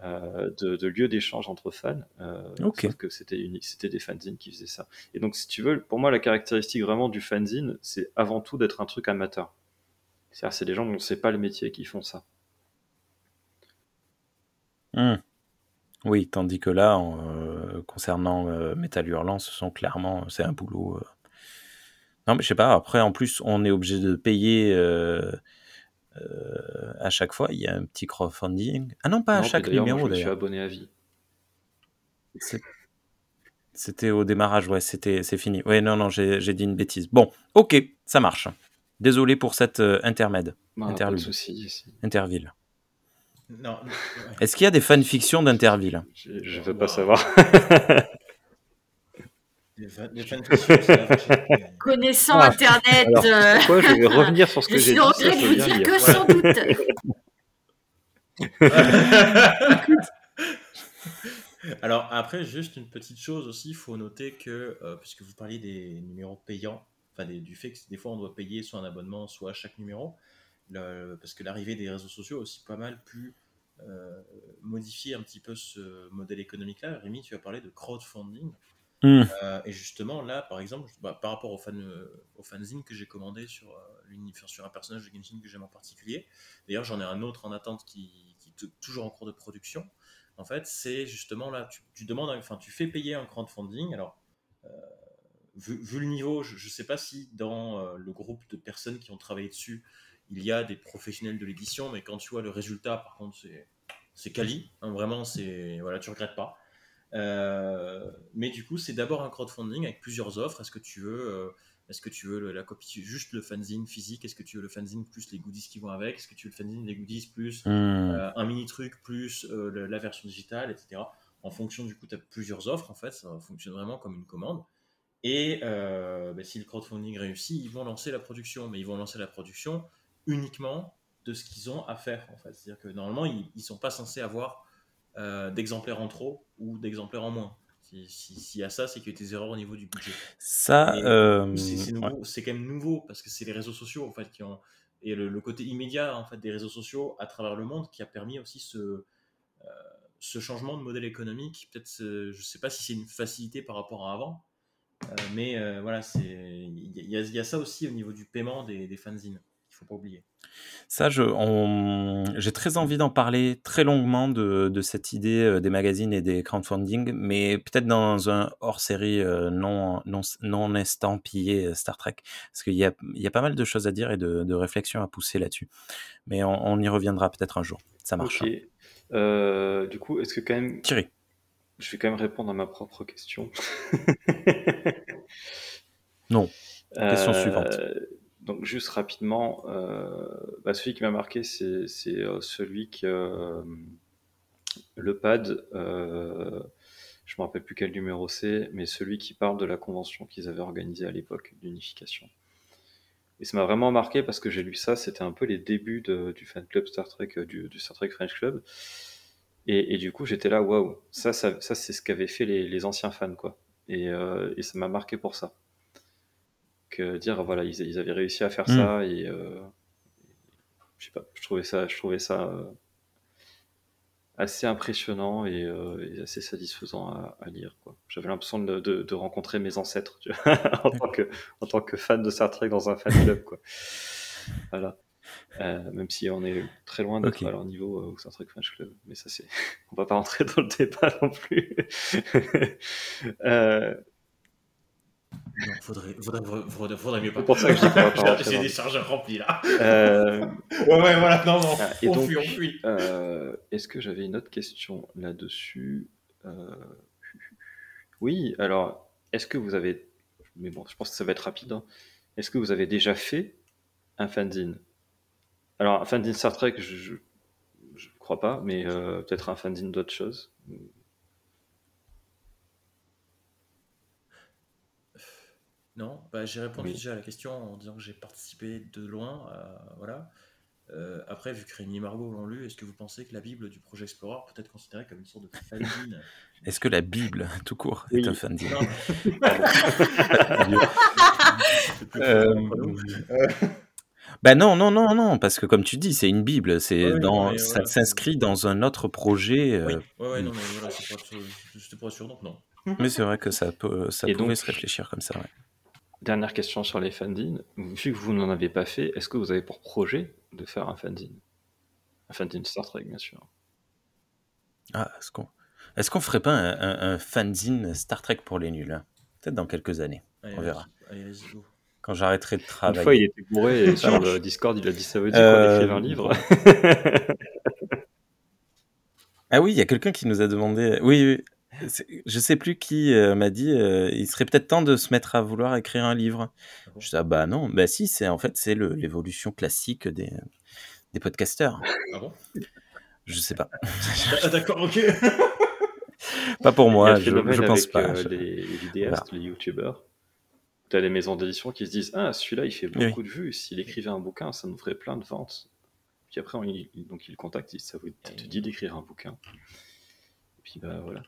Euh, de, de lieux d'échange entre fans. euh. Sauf que c'était unique, c'était des fanzines qui faisaient ça. Et donc, si tu veux, pour moi, la caractéristique vraiment du fanzine, c'est avant tout d'être un truc amateur. C'est-à-dire, c'est des gens dont c'est pas le métier qui font ça. hmm. Oui, tandis que là, en, euh, concernant euh, Metal Hurlant, ce sont clairement, c'est un boulot. euh. Non, mais je sais pas. Après, en plus, on est obligé de payer euh, à chaque fois. Il y a un petit crowdfunding. Ah non, pas à chaque puis d'ailleurs, numéro je me suis abonné à vie. C'était au démarrage, ouais, c'était, c'est fini. Ouais, non, non, j'ai dit une bêtise. Bon, ok, ça marche. Désolé pour cette euh, intermède, Bah, pas de. Interville. Non, ouais. Est-ce qu'il y a des fanfictions d'Interville? Je, je veux Wow. pas savoir. (laughs) les, fanfictions, c'est vache. Connaissant Ah, Internet, alors, euh, Pourquoi je vais revenir sur ce (laughs) je que j'ai suis dit au ça, regret de je vous dire lire. que sans doute. (laughs) (laughs) Alors après, juste une petite chose aussi, il faut noter que, euh, puisque vous parliez des numéros payants, enfin des- du fait que des fois on doit payer soit un abonnement, soit à chaque numéro, le- parce que l'arrivée des réseaux sociaux a aussi pas mal pu euh, modifier un petit peu ce modèle économique-là. Rémi, tu as parlé de crowdfunding. Hmm. Euh, et justement, là, par exemple, bah, par rapport au, euh, fanzine que j'ai commandé sur, euh, sur un personnage de Genshin que j'aime en particulier, d'ailleurs, j'en ai un autre en attente qui, est toujours en cours de production. En fait, c'est justement là, tu, demandes, enfin, tu fais payer un crowdfunding. Alors, euh, vu, vu le niveau, je ne sais pas si dans le groupe de personnes qui ont travaillé dessus, il y a des professionnels de l'édition, mais quand tu vois le résultat, par contre, c'est c'est quali. hein, vraiment, c'est voilà, tu regrettes pas. Euh, mais du coup, c'est d'abord un crowdfunding avec plusieurs offres. Est-ce que tu veux, euh, est-ce que tu veux le- la copie, juste le fanzine physique? Est-ce que tu veux le fanzine plus les goodies qui vont avec? Est-ce que tu veux le fanzine, les goodies plus Hmm. euh, un mini truc plus le- la version digitale, etc. En fonction du coup, tu as plusieurs offres en fait, ça fonctionne vraiment comme une commande. Et bah, si le crowdfunding réussit, ils vont lancer la production, mais ils vont lancer la production uniquement de ce qu'ils ont à faire en fait. C'est-à-dire que normalement, ils, ils sont pas censés avoir euh, d'exemplaires en trop ou d'exemplaires en moins. Si- si- S'il y a ça, c'est qu'il y a eu des erreurs au niveau du budget. Ça, euh, c'est ouais. quand même nouveau parce que c'est les réseaux sociaux en fait qui ont et le, le côté immédiat en fait des réseaux sociaux à travers le monde qui a permis aussi ce euh, ce changement de modèle économique. Peut-être, je sais pas si c'est une facilité par rapport à avant, mais voilà, c'est il y, y a ça aussi au niveau du paiement des, des fanzines. Faut pas oublier. Ça, on- j'ai très envie d'en parler très longuement de, de cette idée euh, des magazines et des crowdfunding, mais peut-être dans un hors-série euh, non, non, non estampillé euh, Star Trek, parce qu'il y y a pas mal de choses à dire et de, de réflexions à pousser là-dessus. Mais on, on y reviendra peut-être un jour. Ça marche. Ok. Euh, du coup, est-ce que quand même, Thierry. je vais quand même répondre à ma propre question. Non. Question Euh, suivante. Donc juste rapidement, euh, bah, celui qui m'a marqué, c'est euh, celui que euh, le pad, je me rappelle plus quel numéro c'est, mais celui qui parle de la convention qu'ils avaient organisée à l'époque d'unification. Et ça m'a vraiment marqué parce que j'ai lu ça, c'était un peu les débuts du fan club Star Trek, du, Star Trek French Club. Et, du coup, j'étais là, waouh, ça, ça, ça c'est ce qu'avaient fait les, anciens fans, quoi. Et ça m'a marqué pour ça. Que dire, voilà, ils, ils avaient réussi à faire Mm. ça et euh, je sais pas, je trouvais ça, je trouvais ça euh, assez impressionnant et, euh, et assez satisfaisant à, à lire, quoi. J'avais l'impression de, de- de rencontrer mes ancêtres, tu vois, (laughs) en, tant que, en tant que fan de Star Trek dans un fan club, quoi. Voilà. Euh, même si on est très loin d'être à leur niveau euh, au Star Trek French Club. Mais ça, c'est. (laughs) On va pas rentrer dans le débat non plus. (laughs) Non, faudrait, faudrait, faudrait, faudrait mieux pas. C'est pour ça que je dis J'ai (laughs) des chargeurs remplis là. euh, (laughs) Ouais, ouais, voilà, non, non. Ah, et on donc- fuit, on fuit. euh, Est-ce que j'avais une autre question là-dessus Euh, Oui, alors, est-ce que vous avez. Mais bon, je pense que ça va être rapide. hein. Est-ce que vous avez déjà fait un fanzine? Alors, un fanzine Star Trek, je. je crois pas, mais peut-être un fanzine d'autre chose. Non, bah, j'ai répondu Oui. déjà à la question en disant que j'ai participé de loin. à- voilà. Euh, après, vu que Rémi et Margot l'ont lu, est-ce que vous pensez que la Bible du projet Explorer peut être considérée comme une sorte de fanzine Est-ce que la Bible, (laughs) tout court, Oui. est un fan Non, (laughs) c'est plus Euh, nous. Bah non, non, non, non, parce que comme tu dis, c'est une Bible, c'est dans, mais ça voilà. s'inscrit dans un autre projet, euh, Oui, ouais, ouais, non, mais voilà, c'est pour être sûr- c'était pour être sûr, donc non. mais c'est vrai que ça peut, ça Et pouvait donc- se réfléchir comme ça. ouais. Dernière question sur les fanzines. Vu que vous n'en avez pas fait, est-ce que vous avez pour projet de faire un fanzine? Un fanzine Star Trek, bien sûr. Ah, est-ce qu'on, est-ce qu'on ferait pas un, un- un fanzine Star Trek pour les nuls hein? Peut-être dans quelques années, Allez, On verra. Allez, quand j'arrêterai de Une travailler. fois, il était bourré et sur le Discord, il a dit ça veut dire Euh, qu'on écrive un livre? Ah oui, il y a quelqu'un qui nous a demandé. Oui, oui. Je sais plus qui euh, m'a dit. euh, il serait peut-être temps de se mettre à vouloir écrire un livre. Ah bon? Je dis ah bah non, bah si, c'est en fait c'est l'évolution classique des des podcasteurs. Ah bon? Je sais pas, Ah, D'accord, ok. (laughs) pas pour moi. Je, je pense avec, pas. euh, Je- les, les vidéastes, les youtubeurs. Tu as des maisons d'édition qui se disent Ah, celui-là, il fait Oui. beaucoup de vues. S'il écrivait un bouquin, ça nous ferait plein de ventes. Puis après, on, il- donc, ils le contactent, ils disent Ça vous ça te dit d'écrire un bouquin Et puis, bah voilà.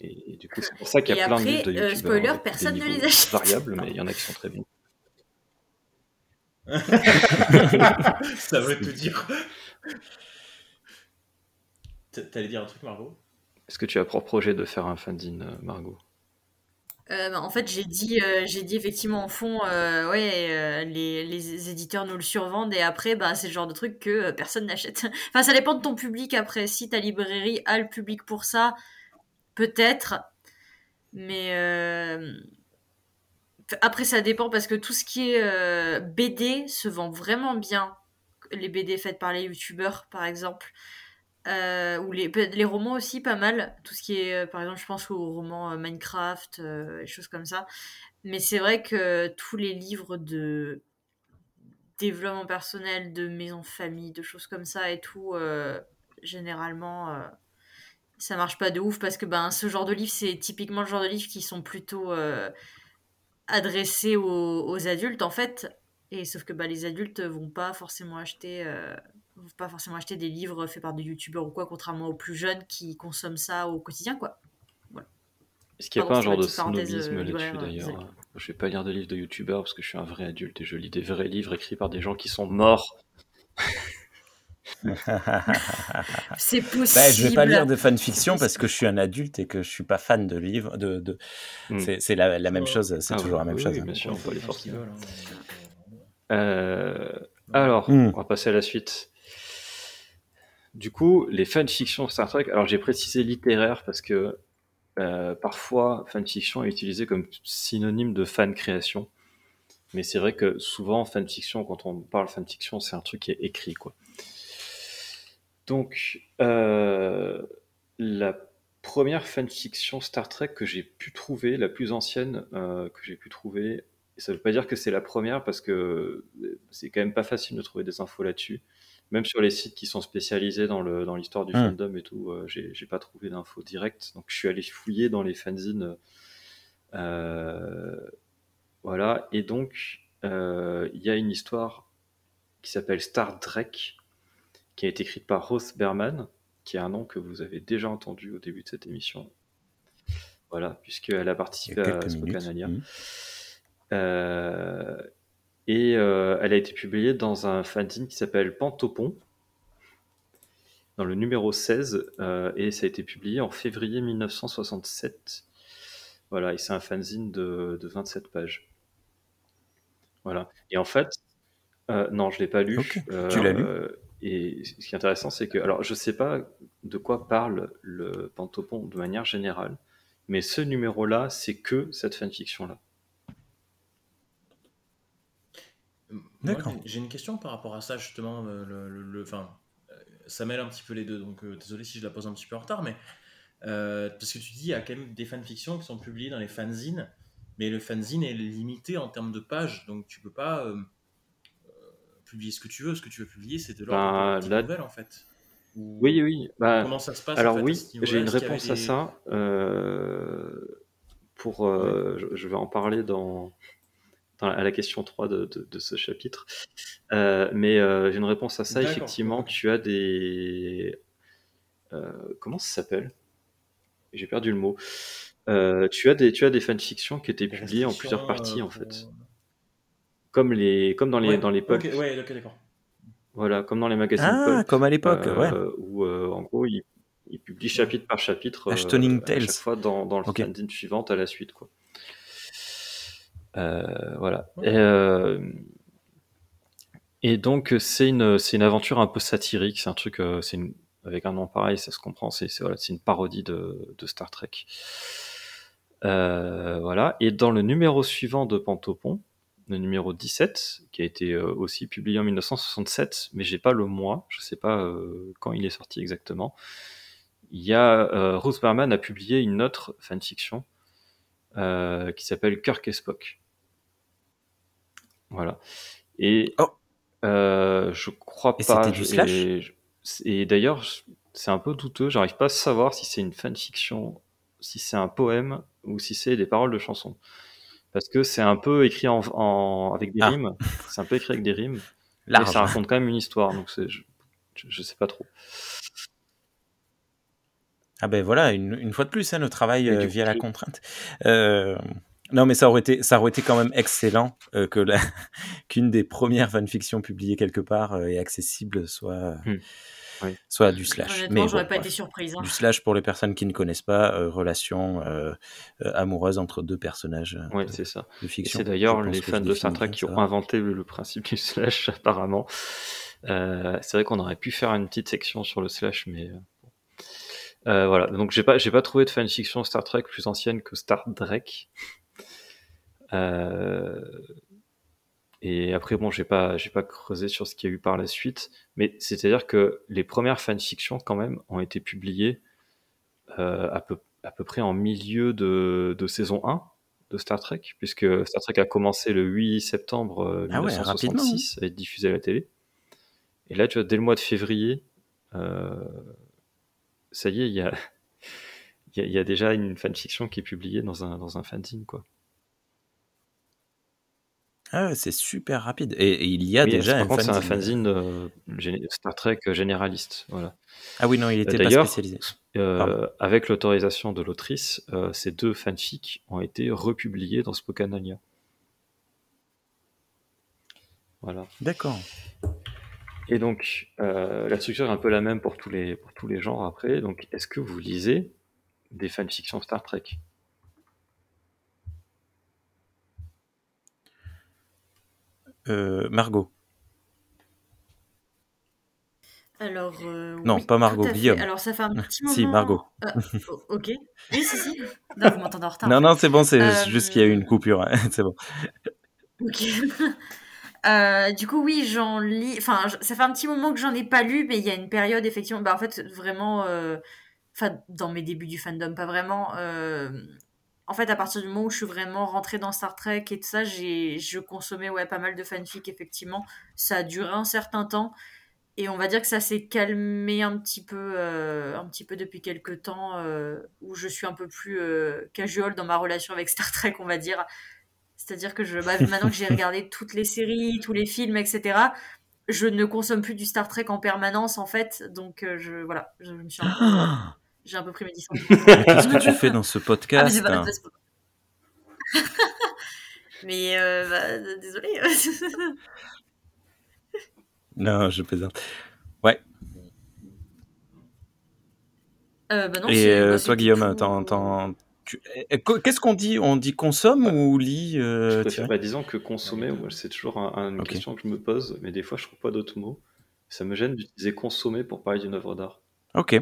Et, et du coup, c'est pour ça qu'il y a Et plein de de euh, spoiler, personne ne les achète. variables, mais il y en a qui sont très bons. (laughs) Ça veut tout dire. T'allais dire un truc, Margot? Est-ce que tu as pour projet de faire un fanzine, euh, Margot? Euh, bah, en fait, j'ai dit, euh, j'ai dit effectivement en fond, euh, ouais, euh, les, les éditeurs nous le survendent et après, bah, c'est le genre de truc que euh, personne n'achète. (laughs) enfin, ça dépend de ton public après. Si ta librairie a le public pour ça, peut-être. Mais euh, après, ça dépend parce que tout ce qui est euh, BD se vend vraiment bien. Les BD faites par les youtubeurs, par exemple. Euh, ou les, romans aussi pas mal tout ce qui est par exemple je pense aux romans Minecraft des choses comme ça mais c'est vrai que tous les livres de développement personnel de maison de famille de choses comme ça et tout généralement ça marche pas de ouf parce que ben ce genre de livre c'est typiquement le genre de livres qui sont plutôt euh, adressés aux, aux adultes en fait et sauf que bah, les adultes vont pas forcément acheter euh, vont pas forcément acheter des livres faits par des youtubeurs ou quoi, contrairement aux plus jeunes qui consomment ça au quotidien, quoi. Est-ce qu'il n'y a Pardon, pas un genre de parenthèse, snobisme euh, là-dessus euh, d'ailleurs. Je vais pas lire de livres de youtubeurs parce que je suis un vrai adulte et je lis des vrais livres écrits par des gens qui sont morts. (laughs) C'est possible. Bah, je vais pas lire de fanfiction parce que je suis un adulte et que je suis pas fan de livres. De, de... Hmm. C'est, la, la même chose. C'est Ah toujours oui, la même oui, chose. oui, hein. sûr, on peut les forcer. hein. Euh, Alors, Hmm. on va passer à la suite. Du coup, les fanfictions Star Trek, alors j'ai précisé littéraire parce que euh, parfois fanfiction est utilisé comme synonyme de fan création. Mais c'est vrai que souvent fanfiction, quand on parle fanfiction, c'est un truc qui est écrit quoi. Donc, euh, la première fanfiction Star Trek que j'ai pu trouver, la plus ancienne euh, que j'ai pu trouver, et ça veut pas dire que c'est la première parce que c'est quand même pas facile de trouver des infos là-dessus. Même sur les sites qui sont spécialisés dans le dans l'histoire du Hmm. fandom et tout, euh, j'ai j'ai pas trouvé d'infos directes. Donc je suis allé fouiller dans les fanzines. euh, voilà. Et donc euh, il y a une histoire qui s'appelle Star Trek, qui a été écrite par Ross Berman, qui est un nom que vous avez déjà entendu au début de cette émission. Voilà, puisqu'elle a participé a à. Spokanalia. Euh, et euh, elle a été publiée dans un fanzine qui s'appelle Pantopon, dans le numéro 16, euh, et ça a été publié en février 1967. Voilà, et c'est un fanzine de, de 27 pages. Voilà. Et en fait, non, je l'ai pas lu. Tu l'as lu? Et ce qui est intéressant, c'est que, alors, je sais pas de quoi parle le Pantopon de manière générale, mais ce numéro-là, c'est que cette fanfiction-là. D'accord. j'ai- une question par rapport à ça, justement. euh, Le, le- euh, ça mêle un petit peu les deux, donc euh, désolé si je la pose un petit peu en retard, mais euh, parce que tu dis, il y a quand même des fanfictions qui sont publiées dans les fanzines, mais le fanzine est limité en termes de pages, donc tu peux pas euh, publier ce que tu veux. Ce que tu veux publier, c'est de l'ordre Bah, la nouvelle, en fait. Ou- Oui, oui. Bah, Comment ça se passe Alors en fait, à oui, ce niveau-là? j'ai une réponse à ça. euh, pour, euh, je, je vais en parler dans, dans- à la question 3 de, de- de ce chapitre. Euh, mais euh, j'ai une réponse à ça. Effectivement, tu as des... euh, comment ça s'appelle? J'ai perdu le mot. Euh, tu, as des, tu as des fanfictions qui étaient publiées en plusieurs parties, euh, en fait. Comme, les, comme dans les, Ouais, dans les ok, pulps. ouais, ok, d'accord. Voilà, comme dans les magazines Ah, pulp. comme à l'époque, euh, ouais. Où, euh, en gros, il, il publie chapitre par chapitre euh, à Tales. chaque fois dans, dans le Ok. fanzine suivante à la suite. Quoi. Euh, voilà. Et, euh, et donc, c'est une, c'est une aventure un peu satirique. C'est un truc, c'est une, avec un nom pareil, ça se comprend. C'est c'est- voilà, c'est une parodie de, de Star Trek. Euh, voilà. Et dans le numéro suivant de Pantopon, le numéro 17, qui a été euh, aussi publié en 1967, mais j'ai pas le mois, je sais pas euh, quand il est sorti exactement. Il y a euh, Rose Berman a publié une autre fanfiction euh, qui s'appelle Kirk et Spock. Voilà. Et Oh. euh, je crois Et pas. du slash et, et d'ailleurs, c'est un peu douteux. J'arrive pas à savoir si c'est une fanfiction, si c'est un poème ou si c'est des paroles de chansons. Parce que c'est un peu écrit en, en- avec des Ah. rimes. C'est un peu écrit avec des rimes. Et Large. ça raconte quand même une histoire. Donc je, je, sais pas trop. Ah ben voilà, une, une fois de plus, hein, le travail Et euh, via coup, la contrainte. Euh, non, mais ça aurait été, ça aurait été quand même excellent euh, que (laughs) qu'une des premières fanfictions publiées quelque part et accessible soit, Hmm. Oui. soit du slash. Honnêtement, Mais j'aurais bon, pas été surprise. hein. Du slash pour les personnes qui ne connaissent pas, euh, relation euh, euh, amoureuse entre deux personnages euh, de, c'est ça. c'est d'ailleurs les fans de Star Trek qui ont inventé le, principe du slash, (laughs) apparemment. Euh, c'est vrai qu'on aurait pu faire une petite section sur le slash, mais voilà. Donc j'ai pas, j'ai pas trouvé de fanfiction Star Trek plus ancienne que Star Trek. Euh, et après bon, j'ai pas, j'ai pas creusé sur ce qu'il y a eu par la suite, mais c'est-à-dire que les premières fanfictions quand même ont été publiées euh, à peu à peu près en milieu de, de saison 1 de Star Trek, puisque Star Trek a commencé le 8 septembre euh, Ah ouais, 1966 à être diffusé à la télé. Et là, tu vois, dès le mois de février, euh, ça y est, il y a, (laughs) y, a, y a déjà une fanfiction qui est publiée dans un, dans un fanzine, quoi. Ah ouais, c'est super rapide. Et, et il y a Oui, déjà un contre, c'est un fanzine. fanzine euh, géné- Star Trek généraliste, voilà. Ah oui, non, il Euh, était pas spécialisé. euh, avec l'autorisation de l'autrice, euh, ces deux fanfics ont été republiés dans Spokanalia. Voilà. D'accord. Et donc, euh, la structure est un peu la même pour tous les, pour tous les genres après. Donc, est-ce que vous lisez des fanfictions Star Trek? Euh, Margot. Alors, euh, Non, pas Margot. Guillaume. Alors ça fait un petit (laughs) Si, Margot. Euh, (laughs) OK. Oui, si, si. Non, vous m'entendez en retard, Non, non, c'est bon, c'est juste qu'il y a eu une coupure, hein, (laughs) c'est bon. OK. Du coup, oui, j'en lis enfin, ça fait un petit moment que j'en ai pas lu, mais il y a une période effectivement, bah, en fait, vraiment, enfin, dans mes débuts du fandom, pas vraiment, en fait, à partir du moment où je suis vraiment rentrée dans Star Trek et tout ça, j'ai, je consommais ouais, pas mal de fanfic, effectivement. Ça a duré un certain temps. Et on va dire que ça s'est calmé un petit peu, euh, un petit peu depuis quelques temps, euh, où je suis un peu plus euh, casual dans ma relation avec Star Trek, on va dire. C'est-à-dire que je, bah, maintenant que j'ai (laughs) regardé toutes les séries, tous les films, etc., je ne consomme plus du Star Trek en permanence, en fait. Donc, euh, je, voilà, je me suis un peu, Ah, j'ai un peu pris mes Qu'est-ce que (laughs) tu fais dans ce Ah, mais podcast (laughs) Mais euh, bah, désolé. (laughs) Non, je plaisante. Euh, bah non, Et euh, bah, toi, Guillaume, t'en- eh, qu- qu'est-ce qu'on dit? On dit consomme ou lit Je euh, bah, disons que consommer, moi, c'est toujours un- un- une question que je me pose, mais des fois je trouve pas d'autres mots. Ça me gêne d'utiliser consommer pour parler d'une œuvre d'art. Ok.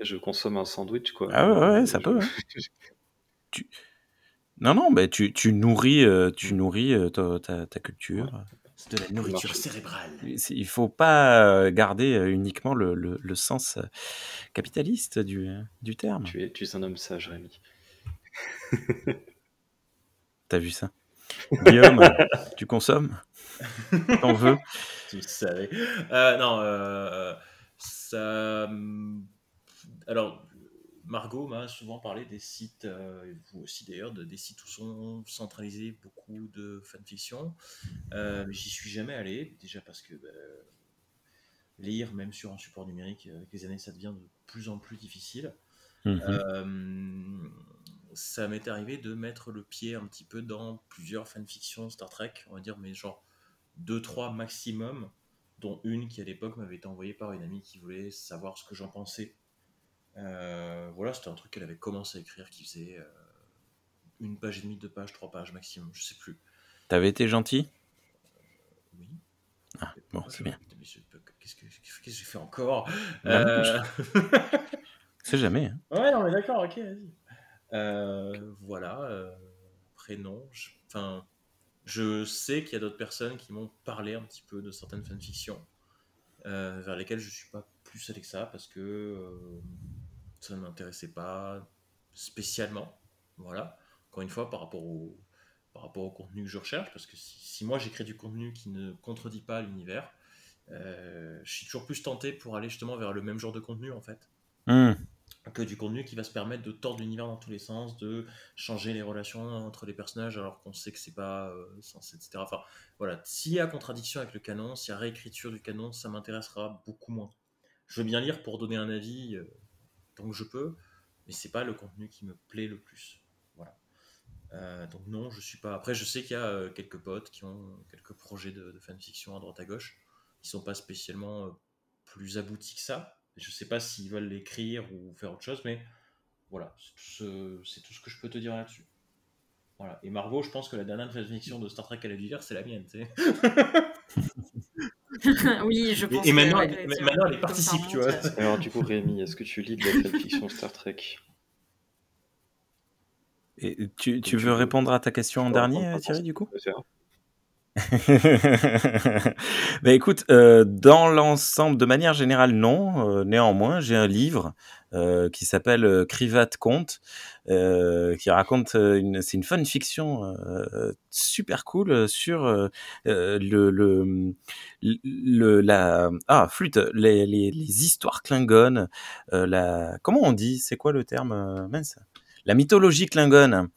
Je consomme un sandwich, quoi. Ah ouais, ouais, ça Je- peut, (laughs) Non, non, bah, tu, tu nourris, euh, tu nourris euh, ta, ta- ta culture. C'est de la nourriture cérébrale. Il faut pas euh, garder uniquement le, le- le sens capitaliste du, du terme. tu, es, tu es un homme sage, Rémi. (laughs) T'as vu ça? Guillaume, tu consommes? (laughs) T'en veux? Tu le savais. Euh, non, euh, ça. Alors, Margot m'a souvent parlé des sites, euh, vous aussi d'ailleurs, de- des sites où sont centralisés beaucoup de fanfiction. Euh, J'y suis jamais allé, déjà parce que bah, lire, même sur un support numérique, avec les années, ça devient de plus en plus difficile. Mhm. Euh, ça m'est arrivé de mettre le pied un petit peu dans plusieurs fanfictions Star Trek, on va dire, mais genre 2-3 maximum, dont une qui à l'époque m'avait été envoyée par une amie qui voulait savoir ce que j'en pensais. Euh, voilà, c'était un truc qu'elle avait commencé à écrire qui faisait euh, une page et demie, deux pages, trois pages maximum, je sais plus. T'avais été gentil? Oui. Ah, bon, c'est bien. Qu'est-ce que, qu'est-ce que j'ai fait encore? Bah, Euh, (laughs) C'est jamais. hein. Ouais, non, mais d'accord, ok, vas-y. Euh, voilà. euh, je- Enfin, je sais qu'il y a d'autres personnes qui m'ont parlé un petit peu de certaines fanfictions euh, vers lesquelles je suis pas plus allé que ça parce que euh, ça ne m'intéressait pas spécialement. Voilà. Encore une fois, par rapport au, par rapport au contenu que je recherche, parce que si, si moi j'écris du contenu qui ne contredit pas l'univers, euh, je suis toujours plus tenté pour aller justement vers le même genre de contenu en fait Hmm. que du contenu qui va se permettre de tordre l'univers dans tous les sens, de changer les relations entre les personnages alors qu'on sait que c'est pas euh, censé, etc. Enfin, voilà, s'il y a contradiction avec le canon, s'il y a réécriture du canon, ça m'intéressera beaucoup moins. Je veux bien lire pour donner un avis euh, tant que je peux, mais c'est pas le contenu qui me plaît le plus. Voilà. Euh, donc non, je suis pas. Après, je sais qu'il y a euh, quelques potes qui ont quelques projets de, fanfiction à droite à gauche, qui sont pas spécialement euh, plus aboutis que ça. Je sais pas s'ils veulent l'écrire ou faire autre chose, mais voilà, c'est tout, ce, que je peux te dire là-dessus. Voilà. Et Margot, je pense que la dernière fanfiction de Star Trek qu'elle a dû lire, c'est la mienne. (laughs) (laughs) oui, je Et, pense et que, maintenant, ouais, effectivement, maintenant, elle participe, tu vois. euh, Alors, du coup, Rémi, est-ce que tu lis de la fanfiction Star Trek Et tu, tu veux répondre à ta question en dernier, répondre, Thierry, du coup? (laughs) Ben écoute, euh, dans l'ensemble, de manière générale, non. Euh, néanmoins, j'ai un livre euh, qui s'appelle Crivat Conte, qui raconte une, c'est une fanfiction euh, super cool sur le, le, le, la, ah flûte, les, les, histoires Klingon, euh, la, comment on dit, c'est quoi le terme, mince, la mythologie Klingon.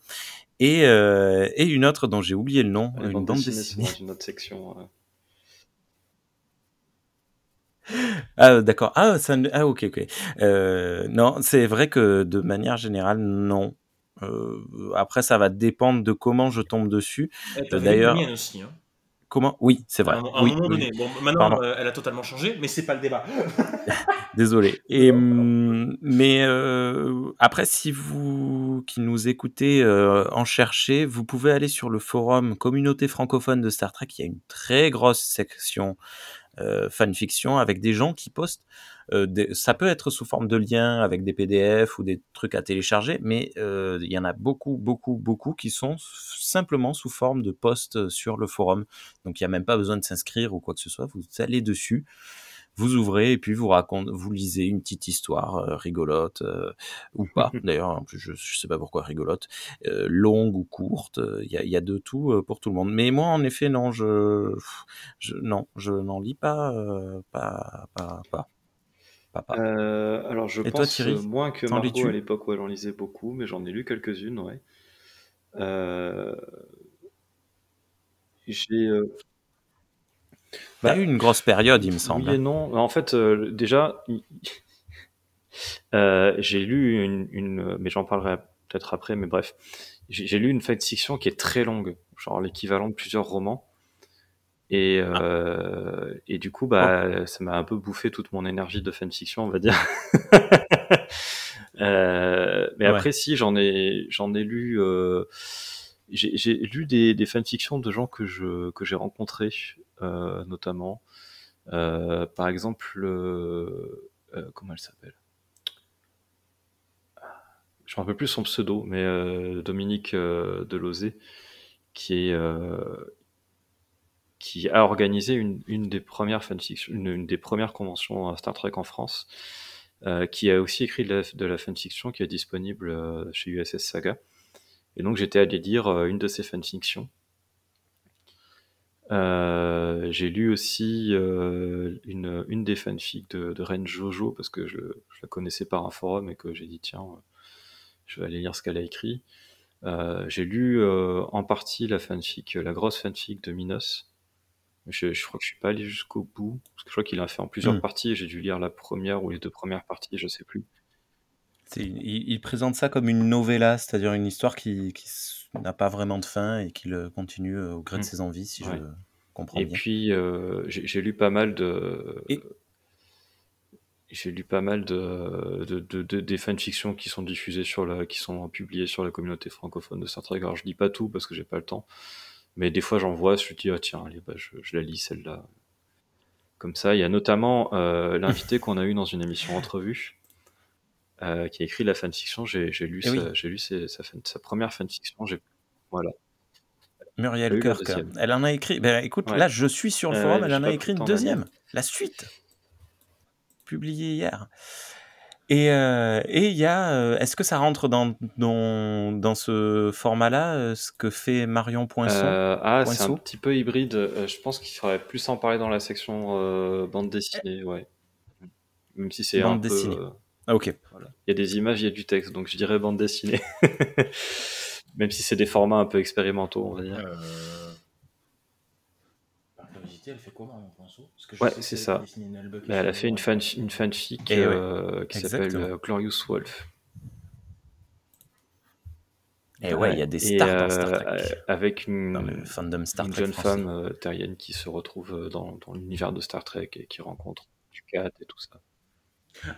Et, euh, et une autre dont j'ai oublié le nom, une bande dessinée. dans une autre section. euh. Ah d'accord. Ah, ça ah ok ok. Euh, non, c'est vrai que de manière générale non. Euh, après, ça va dépendre de comment je tombe dessus. T'avait D'ailleurs-. Hein. Comment Oui, c'est vrai. à un, Oui, moment oui. donné. Bon, maintenant, euh, elle a totalement changé, mais c'est pas le débat. (laughs) Désolé. Et hum, mais euh, après, si vous qui nous écoutez euh, en cherchez, vous pouvez aller sur le forum communauté francophone de Star Trek. Il y a une très grosse section fanfiction avec des gens qui postent. euh, ça peut être sous forme de liens avec des PDF ou des trucs à télécharger, mais euh, il y en a beaucoup, beaucoup, beaucoup qui sont simplement sous forme de posts sur le forum. Donc il n'y a même pas besoin de s'inscrire ou quoi que ce soit. Vous allez dessus, vous ouvrez et puis vous racontez, vous lisez une petite histoire euh, rigolote euh, ou pas. (laughs) D'ailleurs, en plus, je, je sais pas pourquoi rigolote, euh, longue ou courte. Il y, a, il y a de tout pour tout le monde. Mais moi, en effet, non, je, je non, je n'en lis pas, pas, pas, pas. Euh, alors, je Et toi, pense Thierry, euh, moins que lis-tu? à l'époque où elle en lisait beaucoup, mais j'en ai lu quelques-unes, ouais. Euh, j'ai euh, T'as eu une grosse période, il me semble. oui et non. En fait, euh, déjà, il- (laughs) euh, j'ai lu une, une- mais j'en parlerai peut-être après, mais bref, j'ai lu une fanfiction qui est très longue, genre l'équivalent de plusieurs romans. Et, euh, et du coup, bah, ça m'a un peu bouffé toute mon énergie de fanfiction, on va dire. (laughs) Euh, mais Ouais. après, si, j'en ai, j'en ai lu, euh, j'ai lu des, des fanfictions de gens que je que j'ai rencontrés, notamment. Euh, par exemple, euh, euh, comment elle s'appelle? Je me rappelle plus son pseudo, mais euh, Dominique euh, Delosé, qui euh, qui a organisé une, des premières fanfictions, une, des premières conventions Star Trek en France, euh, qui a aussi écrit de la, fanfiction qui est disponible euh, chez USS Saga. Et donc j'étais allé lire euh, une de ces fanfictions. Euh, j'ai lu aussi euh, une, une des fanfics de, de Ren Jojo parce que je, je la connaissais par un forum et que j'ai dit tiens, euh, je vais aller lire ce qu'elle a écrit. Euh, j'ai lu en partie la fanfic, la grosse fanfic de Minos. Je, je crois que je suis pas allé jusqu'au bout parce que je crois qu'il a fait en plusieurs Mm. parties. et J'ai dû lire la première ou les deux premières parties, je sais plus. Il, il présente ça comme une novella, c'est-à-dire une histoire qui, qui s- n'a pas vraiment de fin et qui le continue euh, au gré de Mm. ses envies, si Ouais. je comprends Et bien. puis euh, j'ai lu pas mal de. Et- J'ai lu pas mal de, de, de- de- des fanfictions qui sont diffusées sur la, qui sont publiées sur la communauté francophone de Star Trek. Alors je lis pas tout parce que j'ai pas le temps, mais des fois j'en vois, je me dis ah tiens allez bah je, je la lis celle-là. Comme ça, il y a notamment euh, l'invité (laughs) qu'on a eu dans une émission entrevue euh, qui a écrit la fanfiction. J'ai lu Eh sa, oui. lu ses- sa, fan- sa première fanfiction. Voilà. Muriel Kirk, elle en a écrit. Ben, écoute, Ouais. là, je suis sur le Euh, forum, elle en a écrit une deuxième, la suite, publiée hier. Et euh, et il y a, est-ce que ça rentre dans, dans, dans ce format-là, ce que fait Marion Poinçon Euh, ah, c'est un petit peu hybride. Je pense qu'il faudrait plus en parler dans la section euh, bande dessinée, ouais. Même si c'est un peu. dessinée. euh, Ah, ok. voilà. Il y a des images, il y a du texte, donc je dirais bande dessinée. (laughs) Même si c'est des formats un peu expérimentaux, on va dire. Euh... Par curiosité, elle fait Parce que je Ouais, sais c'est qu'elle ça. Bah, elle a fait une, fan, une fanfic Eh ouais, euh, qui s'appelle exactement. euh, Glorious Wolf. Et ouais, il y a des stars dans Star euh, Trek, avec une, dans le fandom Star une Trek jeune français. femme euh, terrienne qui se retrouve euh, dans, dans l'univers de Star Trek et qui rencontre du cat et tout ça.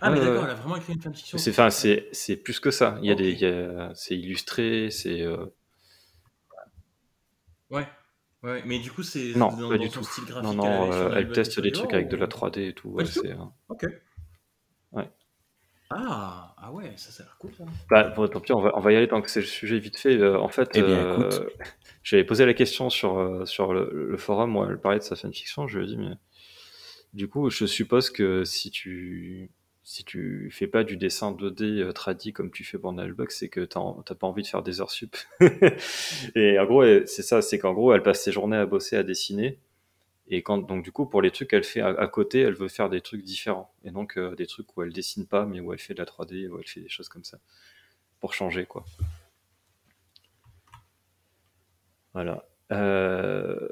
Ah, mais d'accord, elle a vraiment écrit une fanfiction. C'est, enfin, c'est, c'est plus que ça. Il y a des, il y a- c'est illustré, c'est. euh, Ouais. Ouais, mais du coup, c'est Non, dans, pas dans du tout. style Non, graphique. non, elle, allait euh, elle teste des trucs avec de la ou- 3D et tout. Ouais, tout c'est, euh, Ok. Ouais. Ah, ah ouais, ça, ça a l'air cool, ça. Bah, bon, tant pis, on va, on va y aller tant que c'est le sujet vite fait. Euh, en fait, Eh bien, euh, j'avais posé la question sur, sur le, le forum elle parlait de sa fanfiction. Je lui ai dit, mais du coup, je suppose que si tu, si tu fais pas du dessin 2D euh, tradi comme tu fais pour Nullbuck, c'est que t'as pas envie de faire des heures sup. (laughs) et en gros, c'est ça, c'est qu'en gros, elle passe ses journées à bosser, à dessiner. Et quand, donc, du coup, pour les trucs qu'elle fait à, à côté, elle veut faire des trucs différents. Et donc, euh, des trucs où elle dessine pas, mais où elle fait de la 3D, où elle fait des choses comme ça. Pour changer, quoi. Voilà. Euh,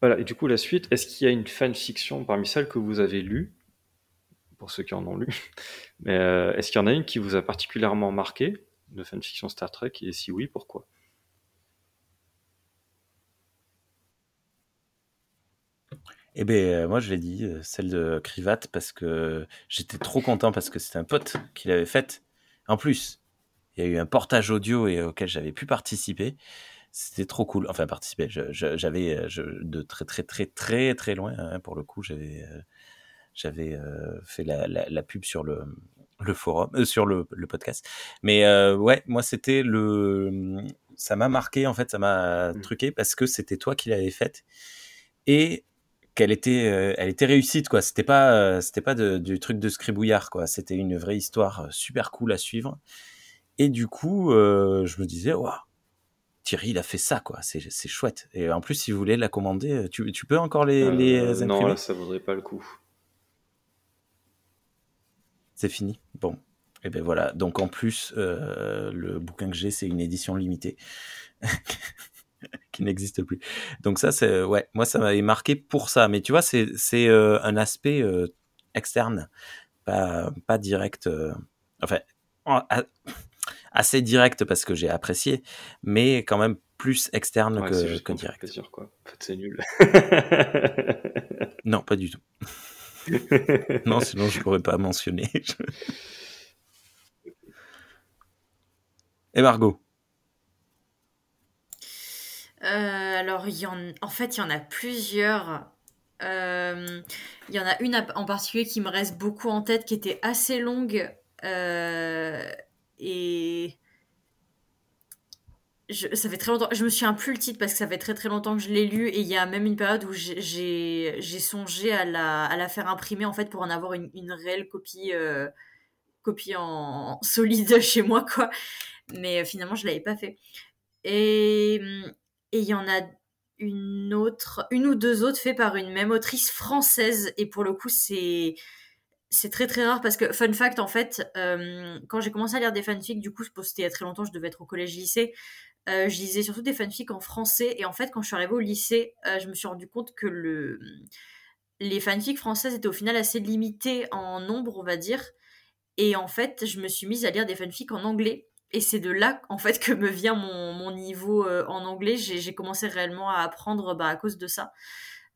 Voilà. Et du coup, la suite, est-ce qu'il y a une fanfiction parmi celles que vous avez lues Pour ceux qui en ont lu. (laughs) Mais euh, est-ce qu'il y en a une qui vous a particulièrement marqué de fanfiction Star Trek? Et si oui, pourquoi? Eh ben euh, moi je l'ai dit, euh, celle de Krivat parce que j'étais trop content parce que c'était un pote qui l'avait faite. En plus, il y a eu un portage audio et auquel j'avais pu participer. c'était trop cool. Enfin, participer. J'avais de très très très très très loin hein, pour le coup. J'avais j'avais euh, fait la, la, la pub sur le le forum, euh, sur le, le podcast. Mais euh, ouais, moi c'était le, ça m'a marqué en fait, ça m'a Mm. truqué parce que c'était toi qui l'avais faite et qu'elle était, euh, elle était réussite quoi. C'était pas, euh, c'était pas de- du truc de scribouillard quoi. C'était une vraie histoire super cool à suivre. Et du coup, je me disais, waouh, Thierry, il a fait ça quoi. C'est, chouette. Et en plus, si vous voulez la commander, tu, tu peux encore les, les imprimer. non, là, ça vaudrait pas le coup. C'est fini. Bon. Et ben voilà. Donc en plus, euh, le bouquin que j'ai, c'est une édition limitée (laughs) qui n'existe plus. Donc ça, c'est ouais, moi ça m'avait marqué pour ça. Mais tu vois, c'est c'est euh, un aspect euh, externe, pas pas direct. enfin, assez direct parce que j'ai apprécié, mais quand même plus externe Ouais, que, direct. plaisir, quoi. En fait, c'est nul. Non, pas du tout. (laughs) Non, sinon je pourrais pas mentionner. (laughs) Et Margot? Euh, alors, il y en... en fait, il y en a plusieurs. Euh, Il y en a une en particulier qui me reste beaucoup en tête, qui était assez longue. euh, et je... ça fait très longtemps. Je me souviens plus le titre parce que ça fait très très longtemps que je l'ai lu. Et il y a même une période où j'ai- songé à la... à la faire imprimer en fait pour en avoir une, une réelle copie, euh, copie en solide (laughs) chez moi, quoi. Mais euh, finalement, je l'avais pas fait. Et il y en a une autre, une ou deux autres faites par une même autrice française. Et pour le coup, c'est c'est très très rare parce que, fun fact, en fait, euh, quand j'ai commencé à lire des fanfics, du coup, c'était il y a très longtemps, je devais être au collège-lycée, euh, je lisais surtout des fanfics en français. Et en fait, quand je suis arrivée au lycée, euh, je me suis rendu compte que le, les fanfics françaises étaient au final assez limitées en nombre, on va dire. Et en fait, je me suis mise à lire des fanfics en anglais. Et c'est de là, en fait, que me vient mon, niveau euh, en anglais. J'ai commencé réellement à apprendre bah, à cause de ça.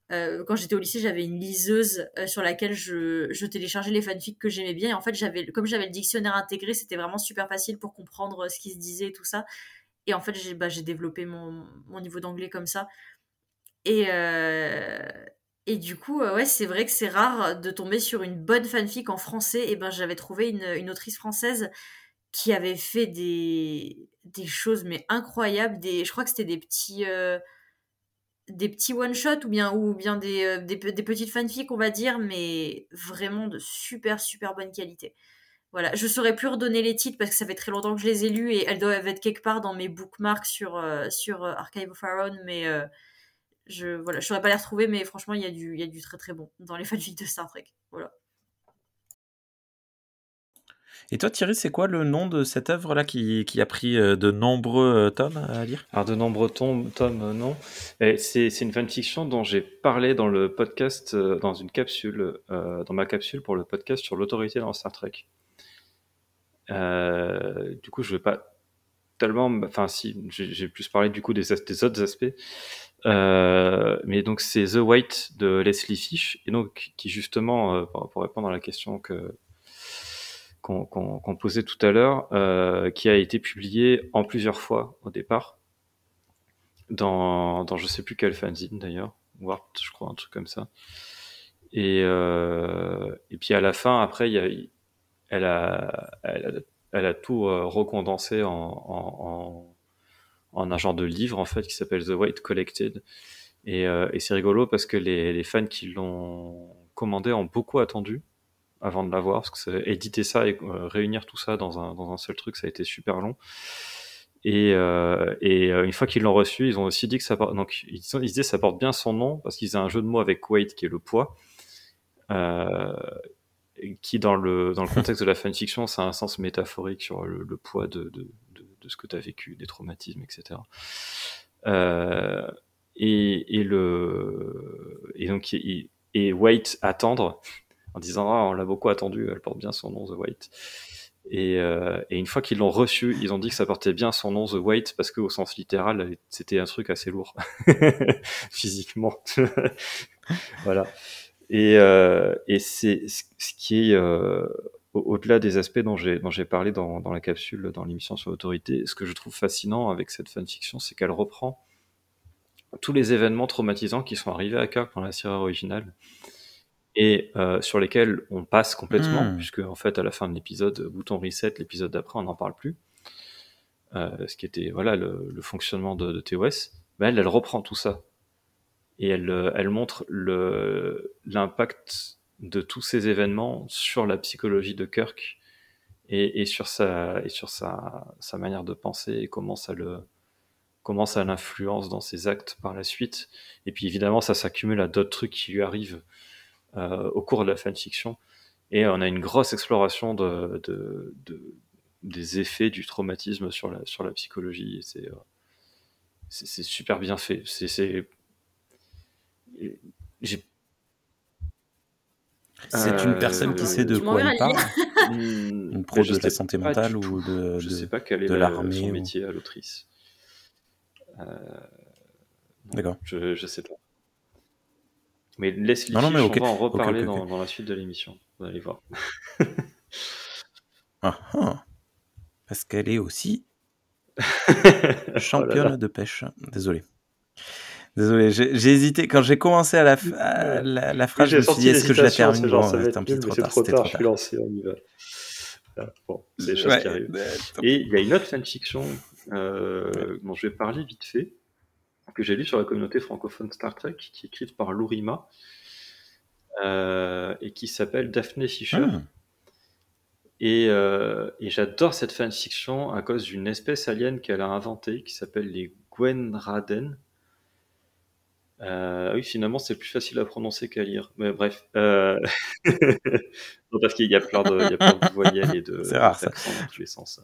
Quand j'étais au lycée, j'avais une liseuse sur laquelle je, je téléchargeais les fanfics que j'aimais bien. Et en fait, comme j'avais le dictionnaire intégré, c'était vraiment super facile pour comprendre ce qui se disait et tout ça. Et en fait, j'ai bah, développé mon, niveau d'anglais comme ça. Et, euh, du coup, euh, ouais, c'est vrai que c'est rare de tomber sur une bonne fanfic en français. Et ben, j'avais trouvé une, autrice française qui avait fait des, choses mais incroyables. Des, je crois que c'était des petits, euh, petits one-shots ou bien, ou bien des, des petites fanfics, on va dire, mais vraiment de super, super bonne qualité. Voilà, je saurais plus redonner les titres parce que ça fait très longtemps que je les ai lus et elles doivent être quelque part dans mes bookmarks sur, euh, sur euh, Archive of Our Own, mais euh, je voilà, je saurais pas les retrouver, mais franchement, il y, a du- il y a du très très bon dans les (laughs) fanfics de Star Trek. Voilà. Et toi, Thierry, c'est quoi le nom de cette œuvre-là qui, qui a pris de nombreux euh, tomes à lire? Alors, de nombreux tomes, tomes euh, non. Et C'est c'est une fanfiction dont j'ai parlé dans le podcast, euh, dans une capsule, euh, dans ma capsule pour le podcast sur l'autorité dans Star Trek. Euh, du coup, je vais pas tellement, enfin si, j'ai plus parlé du coup des, des autres aspects. Euh, mais donc c'est The White de Leslie Fish et donc qui justement, euh, pour, répondre à la question que qu'on qu'on- qu'on posait tout à l'heure, euh, qui a été publié en plusieurs fois au départ dans, dans je sais plus quel fanzine d'ailleurs, Warped, je crois, un truc comme ça. Et, euh, et puis à la fin, après, il y a, elle, a, elle, a, elle a tout euh, recondensé en, en, en, un genre de livre en fait qui s'appelle The White Collected. Et, euh, et c'est rigolo parce que les, les fans qui l'ont commandé ont beaucoup attendu avant de l'avoir parce que éditer ça et euh, réunir tout ça dans un, dans un seul truc, ça a été super long. Et, euh, et une fois qu'ils l'ont reçu, ils ont aussi dit que ça porte, donc ils, disaient que ça porte bien son nom parce qu'ils ont un jeu de mots avec weight qui est le poids, qui dans le dans le contexte de la fanfiction, ça a un sens métaphorique sur le, le poids de, de, de, ce que tu as vécu, des traumatismes, etc. Euh, et, et le et donc il- et White attendre en disant ah on l'a beaucoup attendu, elle porte bien son nom The White. Et, euh, et une fois qu'ils l'ont reçu, ils ont dit que ça portait bien son nom The White parce qu'au sens littéral, c'était un truc assez lourd (laughs) physiquement. (laughs) voilà. Et, euh, et c'est ce qui est euh, au-delà des aspects dont j'ai dont j'ai parlé dans, dans la capsule, dans l'émission sur l'autorité, ce que je trouve fascinant avec cette fanfiction, c'est qu'elle reprend tous les événements traumatisants qui sont arrivés à Kirk dans la série originale et euh, sur lesquels on passe complètement, Hmm. puisque en fait à la fin de l'épisode, bouton reset, l'épisode d'après on n'en parle plus, ce qui était voilà le, le fonctionnement de, de TOS. Ben, elle, elle reprend tout ça et elle, euh, elle montre l'impact de tous ces événements sur la psychologie de Kirk et, et sur sa et sur sa, sa manière de penser et comment ça le comment ça l'influence dans ses actes par la suite. Et puis évidemment, ça s'accumule à d'autres trucs qui lui arrivent euh, au cours de la fanfiction. Et on a une grosse exploration de, de, de- des effets du traumatisme sur la, sur la psychologie. C'est, euh, super bien fait. C'est, c'est... J'ai... C'est une personne qui Euh, sait de quoi elle parle. (laughs) Une Une pro de la santé mentale ou de- Je de- sais pas quel est de la- l'armée son ou- métier à l'autrice. Euh, D'accord. Je, je sais pas. Mais laisse Non, non, mais on va en reparler dans la suite de l'émission. Vous allez voir. (laughs) Ah, ah. Parce qu'elle est aussi (laughs) Oh championne de pêche. Désolé. Désolé, j'ai hésité. Quand j'ai commencé à la, à la, la phrase, je me suis dit, est-ce que je la termine Bon, euh, tant pis, trop tard, trop tard. lancé, on y va. Ah, Bon, c'est des choses Ouais, qui arrivent. Et il y a une autre fanfiction euh, dont je vais parler vite fait, que j'ai lu sur la communauté francophone Star Trek, qui est écrite par Lurima, euh, et qui s'appelle Daphne Fisher. Hmm. Et, euh, et j'adore cette fanfiction à cause d'une espèce alien qu'elle a inventée, qui s'appelle les Gwenraden. Euh, oui, finalement, c'est plus facile à prononcer qu'à lire. Mais bref. Euh... (laughs) non, parce qu'il y a plein de, il y a plein de voyelles et de (laughs) C'est rare, ça. dans tous les sens.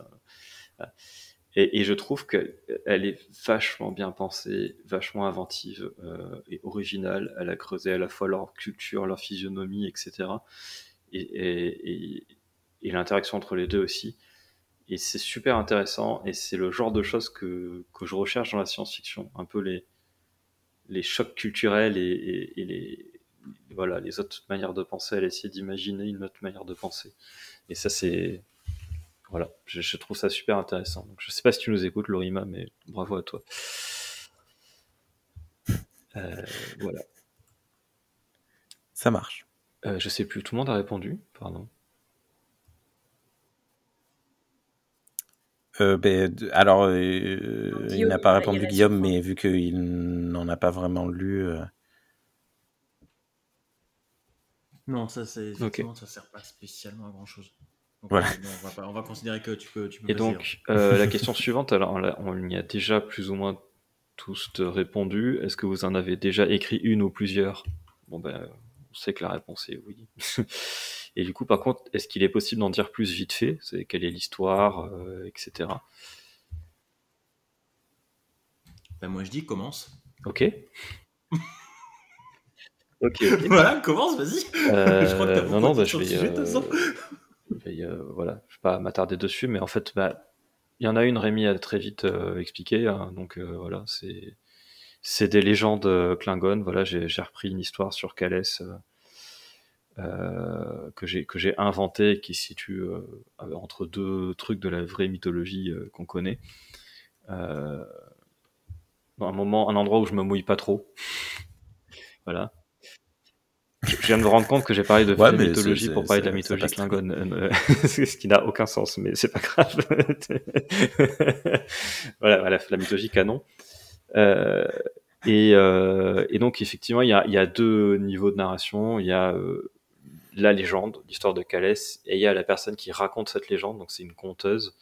euh. Et, et je trouve qu'elle est vachement bien pensée, vachement inventive euh, et originale. Elle a creusé à la fois leur culture, leur physionomie, etc. Et, et, et, et l'interaction entre les deux aussi. Et c'est super intéressant. Et c'est le genre de choses que, que je recherche dans la science-fiction. Un peu les, les chocs culturels et, et, et les, voilà, les autres manières de penser. Elle essaie d'imaginer une autre manière de penser. Et ça, c'est. Voilà, je, je trouve ça super intéressant. Donc, je sais pas si tu nous écoutes, Lorima, mais bravo à toi. Euh, voilà. Ça marche. Euh, je sais plus, tout le monde a répondu, pardon. Euh, ben, alors, euh, il n'a pas a répondu la Guillaume, mais vu qu'il n'en a pas vraiment lu. euh, Non, ça, c'est ça sert pas spécialement à grand chose. Donc, Voilà. euh, bon, on, va pas- on va considérer que tu peux. Tu peux Et passer, donc, euh, la question suivante, alors on y a déjà plus ou moins tous répondu. Est-ce que vous en avez déjà écrit une ou plusieurs? Bon, ben, on sait que la réponse est oui. (laughs) Et du coup, par contre, est-ce qu'il est possible d'en dire plus vite fait? C'est quelle est l'histoire, euh, etc. Bah, moi, je dis commence. Ok. (laughs) ok. voilà, commence, vas-y. Euh, (laughs) Je crois que t'as non, non, bah, je vais, sujet, de euh, je vais, voilà, je vais pas m'attarder dessus, mais en fait, bah, il y en a une, Rémi a très vite euh, expliqué, hein, donc euh, voilà, c'est c'est des légendes euh, Klingon. Voilà, j'ai j'ai repris une histoire sur Calès euh, euh, que j'ai que j'ai inventée, qui se situe euh, entre deux trucs de la vraie mythologie euh, qu'on connaît. Euh, dans un moment, un endroit où je me mouille pas trop. (laughs) voilà. Je viens de me rendre compte que j'ai parlé de Ouais, mythologie pour parler de la mythologie Klingon, euh, (laughs) ce qui n'a aucun sens, mais c'est pas grave. (laughs) voilà, voilà, la mythologie canon. Euh, et, euh, et donc effectivement, il y a, y a deux niveaux de narration. Il y a euh, la légende, l'histoire de Calès, et il y a la personne qui raconte cette légende. Donc c'est une conteuse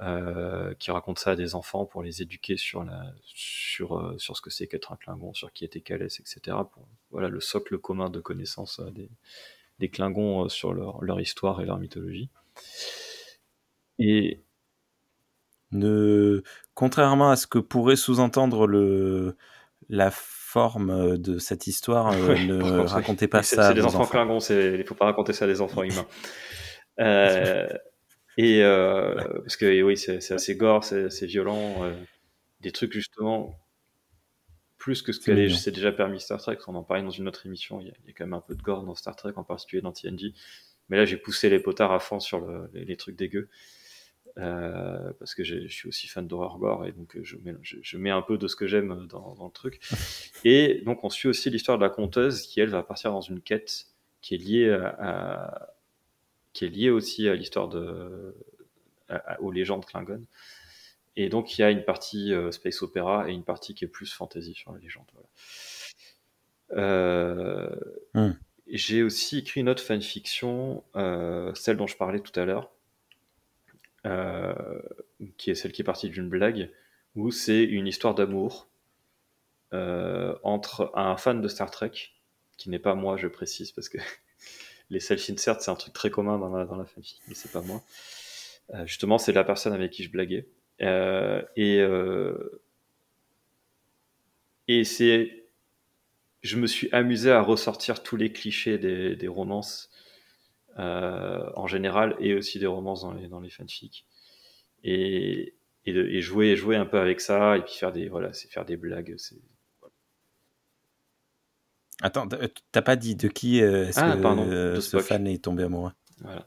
euh, qui raconte ça à des enfants pour les éduquer sur sur euh, sur ce que c'est qu'être un Klingon, sur qui était Calès, etc. Pour voilà le socle commun de connaissances euh, des des Klingons sur leur leur histoire et leur mythologie. Et ne, contrairement à ce que pourrait sous-entendre le la forme de cette histoire, euh, ne contre, racontez oui. pas ça C'est des enfants, enfants. Klingons, il faut pas raconter ça à des enfants humains. (laughs) Euh, et euh, parce que oui, c'est assez gore, c'est violent, euh, des trucs justement plus que ce mignon. c'est déjà permis Star Trek. On en parlait dans une autre émission. Il y, a, il y a quand même un peu de gore dans Star Trek, en particulier dans TNG. Mais là, j'ai poussé les potards à fond sur le- les, les trucs dégueux. Euh, parce que je suis aussi fan d'horreur gore et donc euh, je mets, je, je mets un peu de ce que j'aime dans, dans le truc. (laughs) Et donc on suit aussi l'histoire de la conteuse qui elle va partir dans une quête qui est liée à, à- qui est liée aussi à l'histoire de à- aux légendes Klingon. Et donc il y a une partie euh, space opéra et une partie qui est plus fantasy sur la légende. Voilà. Euh, Hmm. J'ai aussi écrit une autre fanfiction, celle dont je parlais tout à l'heure, qui est celle qui est partie d'une blague, où c'est une histoire d'amour euh, entre un fan de Star Trek, qui n'est pas moi, je précise, parce que (laughs) les self-insert, c'est un truc très commun dans la, dans la fanfic, mais c'est pas moi. Euh, justement, c'est la personne avec qui je blaguais. Euh, et euh, et c'est. Je me suis amusé à ressortir tous les clichés des, des romances euh, en général et aussi des romances dans les, dans les fanfics. Et, et, de- et jouer, jouer un peu avec ça et puis faire des, voilà, c'est faire des blagues. c'est- Attends, t'as- pas dit de qui euh, est-ce Ah, que pardon, euh, de ce fan est tombé amoureux? Voilà.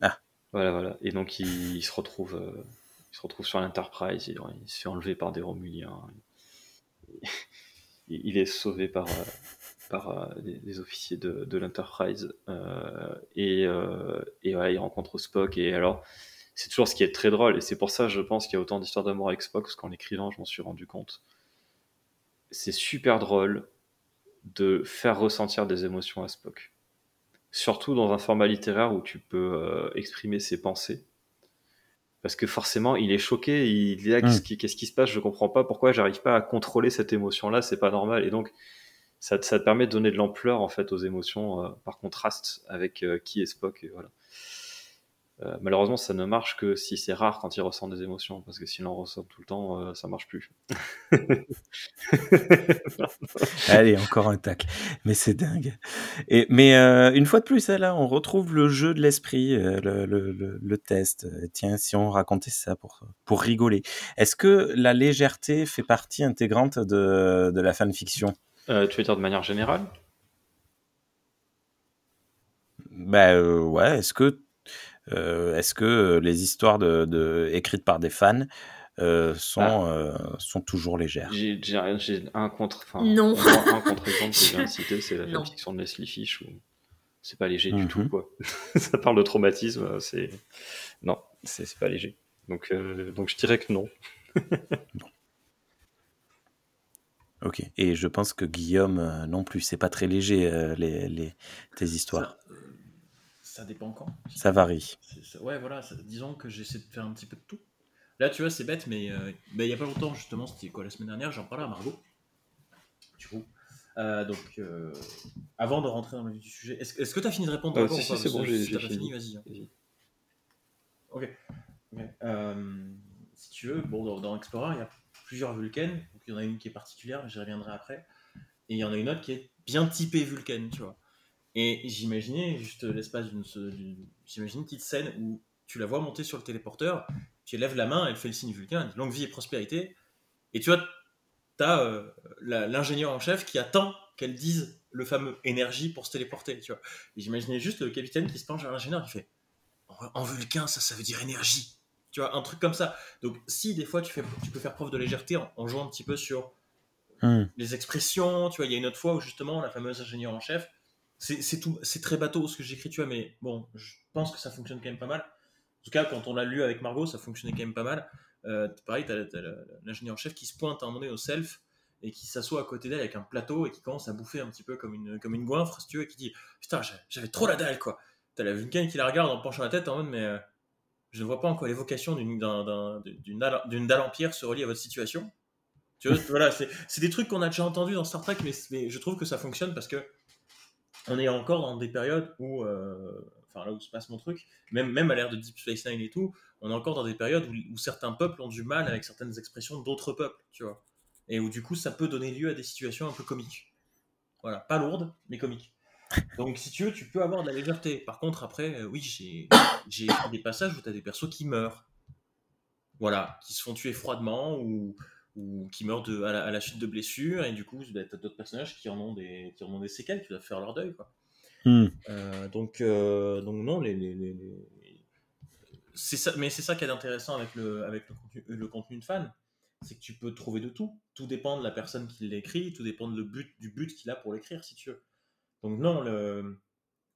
Ah. Voilà, voilà. Et donc il, il se retrouve, euh, il se retrouve sur l'Enterprise. Il, il se fait enlever par des Romuliens. Il, il est sauvé par, euh, par euh, des, des officiers de, de l'Enterprise. euh, et, euh, et voilà, il rencontre Spock. Et alors, c'est toujours ce qui est très drôle. Et c'est pour ça, je pense qu'il y a autant d'histoires d'amour avec Spock, parce qu'en l'écrivant, je m'en suis rendu compte. C'est super drôle de faire ressentir des émotions à Spock surtout dans un format littéraire où tu peux euh, exprimer ses pensées. Parce que forcément, il est choqué, il dit ah, qu'est-ce Mm. qui, qu'est-ce qui se passe, je comprends pas pourquoi j'arrive pas à contrôler cette émotion-là, c'est pas normal. Et donc, ça, te- permet de donner de l'ampleur en fait aux émotions euh, par contraste avec euh, qui est Spock. Voilà. Euh, malheureusement, ça ne marche que si c'est rare quand il ressent des émotions, parce que s'il en ressent tout le temps, ça marche plus. (laughs) Allez, encore un tacle. Mais c'est dingue. Et, mais une fois de plus, là, on retrouve le jeu de l'esprit, le, le, test. Tiens, si on racontait ça pour, pour rigoler. Est-ce que la légèreté fait partie intégrante de, de la fanfiction? Euh, tu veux dire de manière générale? Bah euh, ouais, est-ce que, euh, est-ce que les histoires de, de, écrites par des fans euh, sont, Ah. euh, sont toujours légères? J'ai j'ai j'ai un contre, Non. un contre-exemple que je viens de citer, c'est la Non. fanfiction de Leslie Fish où c'est pas léger Mhm. du tout, quoi. (laughs) ça parle de traumatisme, c'est non, c'est pas léger. Donc, euh, donc je dirais que non. Ok. Et je pense que Guillaume euh, non plus, c'est pas très léger euh, les, les, tes histoires. Ça, euh, ça dépend quand. Ça varie. Ouais, voilà, ça- disons que j'essaie de faire un petit peu de tout. Là, tu vois, c'est bête, mais euh, bah, il y a pas longtemps, justement, c'était quoi, la semaine dernière, j'en parlais à Margot. Du coup. Euh, donc, euh, avant de rentrer dans le vif du sujet, est-ce que tu as fini de répondre encore si, si, c'est bon, j'ai- si fini. fini, vas-y. hein. Ok. Euh, si tu veux, bon, dans, dans Explorer, il y a plusieurs Vulcains. Donc, il y en a une qui est particulière, j'y reviendrai après. Et il y en a une autre qui est bien typée Vulcain, tu vois. Et j'imaginais, juste l'espace d'une. J'imagine une petite scène où tu la vois monter sur le téléporteur, tu lèves la main, elle fait le signe Vulcain, elle dit longue vie et prospérité. Et tu vois, t'as euh, l'ingénieur en chef qui attend qu'elle dise le fameux énergie pour se téléporter, tu vois. J'imaginais juste le capitaine qui se penche vers l'ingénieur qui fait en vulcain, ça, ça veut dire énergie. Tu vois, un truc comme ça. Donc, si des fois tu, fais, tu peux faire preuve de légèreté en, en jouant un petit peu sur Hmm. les expressions, tu vois, il y a une autre fois où justement la fameuse ingénieure en chef, c'est tout, c'est très bateau ce que j'écris, tu vois, mais bon, je pense que ça fonctionne quand même pas mal. En tout cas, quand on l'a lu avec Margot, ça fonctionnait quand même pas mal. Euh, pareil, t'as la- l'ingénieur en chef qui se pointe à un moment donné au self et qui s'assoit à côté d'elle avec un plateau et qui commence à bouffer un petit peu comme une, comme une goinfre, si tu veux, et qui dit Putain, j'a- j'avais trop la dalle, quoi. T'as la Vulcaine qui la regarde en penchant la tête en mode Mais euh, je ne vois pas en quoi l'évocation d'une d'un- d'un- d'une dalle, en pierre se relie à votre situation. Tu vois, (laughs) voilà, c'est c'est des trucs qu'on a déjà entendus dans Star Trek, mais, mais je trouve que ça fonctionne parce que on est encore dans des périodes où, euh, enfin là où se passe mon truc, même, même à l'ère de Deep Space Nine et tout, on est encore dans des périodes où, où certains peuples ont du mal avec certaines expressions d'autres peuples, tu vois. Et où du coup ça peut donner lieu à des situations un peu comiques. Voilà, pas lourdes, mais comiques. Donc si tu veux, tu peux avoir de la légèreté. Par contre, après, euh, oui, j'ai des passages où tu as des persos qui meurent. Voilà, qui se font tuer froidement ou, ou qui meurent de, à, la, à la suite de blessures, et du coup, bah, tu as d'autres personnages qui en, ont des, qui en ont des séquelles, qui doivent faire leur deuil. Quoi. Hmm. Euh, donc, euh, donc non, les, les- les- les- c'est ça, mais c'est ça qui est intéressant avec le, avec le contenu, le contenu de fan, c'est que tu peux trouver de tout. Tout dépend de la personne qui l'écrit, tout dépend de le but, du but qu'il a pour l'écrire, si tu veux. Donc non, le,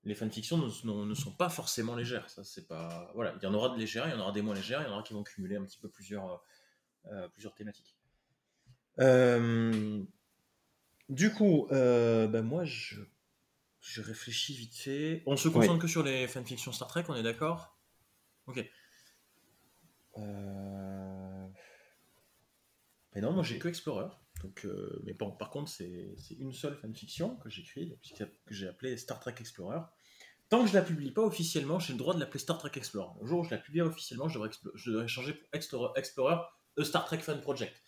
les fanfictions ne, sont pas forcément légères. Ça, c'est pas, voilà, il y en aura de légères, il y en aura des moins légères, il y en aura qui vont cumuler un petit peu plusieurs, euh, plusieurs thématiques. Euh, du coup, euh, ben moi, je, je réfléchis vite fait. On se concentre que sur les fanfictions Star Trek, on est d'accord? Ok. Euh... Mais non, moi j'ai que Explorer. Donc, euh, mais bon, par contre, c'est une seule fanfiction que j'écris, que j'ai appelée Star Trek Explorer. Tant que je la publie pas officiellement, j'ai le droit de l'appeler Star Trek Explorer. Le jour où je la publie officiellement, je devrais, je devrais changer pour Explorer, Explorer Star Trek Fan Project.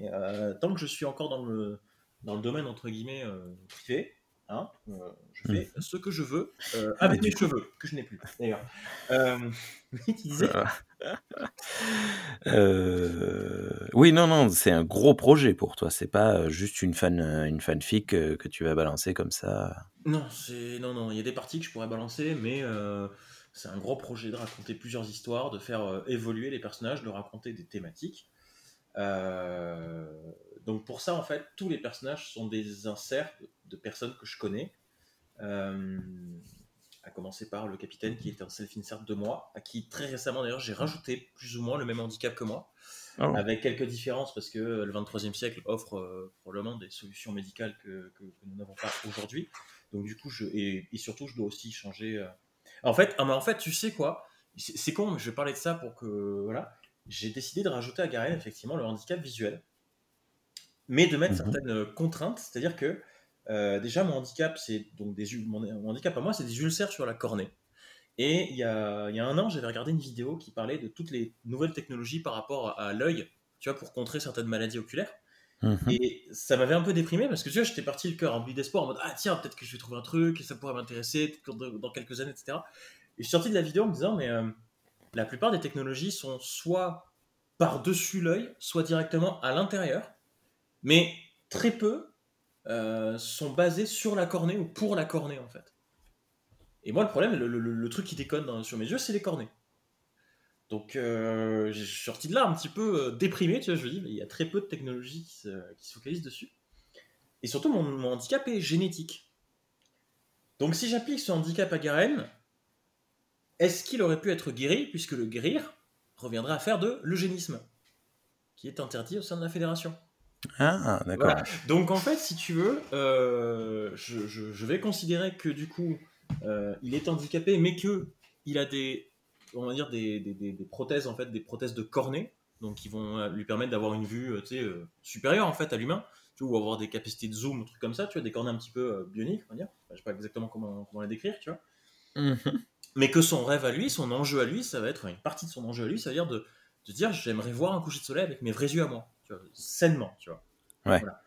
Euh, tant que je suis encore dans le, dans le domaine entre guillemets euh, privé, hein, euh, je fais ce que je veux euh, avec mes cheveux, que je n'ai plus d'ailleurs. Euh, (laughs) oui, Euh, Oui, non, non, c'est un gros projet pour toi. C'est pas juste une fan, une fanfic que tu vas balancer comme ça. Non, c'est non non, il y a des parties que je pourrais balancer, mais c'est un gros projet de raconter plusieurs histoires, de faire évoluer les personnages, de raconter des thématiques. Euh, donc pour ça, en fait, tous les personnages sont des inserts de, personnes que je connais. Euh, à commencer par le capitaine qui est un self-insert de moi, à qui très récemment d'ailleurs j'ai rajouté plus ou moins le même handicap que moi, Oh. avec quelques différences parce que le 23e siècle offre euh, probablement des solutions médicales que, que- que nous n'avons pas aujourd'hui. Donc du coup, je, et, et surtout, je dois aussi changer. euh. En fait, ah, en fait, tu sais quoi? C'est c'est con, mais je vais parler de ça pour que voilà. J'ai décidé de rajouter à Garen effectivement le handicap visuel, mais de mettre Mhm. certaines euh, contraintes, c'est-à-dire que euh, déjà mon handicap, c'est donc des mon, mon handicap à moi, c'est des ulcères sur la cornée. Et il y a, il y a un an, j'avais regardé une vidéo qui parlait de toutes les nouvelles technologies par rapport à, à l'œil, tu vois, pour contrer certaines maladies oculaires. Mhm. Et ça m'avait un peu déprimé parce que tu vois, j'étais parti le cœur rempli d'espoir en mode Ah, tiens, peut-être que je vais trouver un truc, et ça pourrait m'intéresser dans quelques années, etc. Et je suis sorti de la vidéo en me disant Mais euh, la plupart des technologies sont soit par-dessus l'œil, soit directement à l'intérieur, mais très peu euh, sont basées sur la cornée ou pour la cornée en fait. Et moi, le problème, le, truc qui déconne sur mes yeux, c'est les cornées. Donc, euh, je suis sorti de là un petit peu euh, déprimé, tu vois, je me dis, il y a très peu de technologies qui se, qui se focalisent dessus. Et surtout, mon, mon handicap est génétique. Donc, si j'applique ce handicap à Garen, est-ce qu'il aurait pu être guéri, puisque le guérir reviendrait à faire de l'eugénisme, qui est interdit au sein de la fédération? Ah, d'accord. voilà. Donc en fait, si tu veux, euh, je, je- je vais considérer que du coup, euh, il est handicapé, mais que il a des, on va dire des, des- des- des prothèses en fait, des prothèses de cornée, donc qui vont euh, lui permettre d'avoir une vue, tu sais, euh, supérieure en fait à l'humain, tu vois, ou avoir des capacités de zoom, un truc comme ça, tu vois, des cornées un petit peu bioniques, on va dire. Enfin, je sais pas exactement comment, comment les décrire, tu vois Mhm. mais que son rêve à lui, son enjeu à lui, ça va être une partie de son enjeu à lui, ça veut dire de, de dire j'aimerais voir un coucher de soleil avec mes vrais yeux à moi, tu vois, sainement, tu vois. Ouais. Voilà.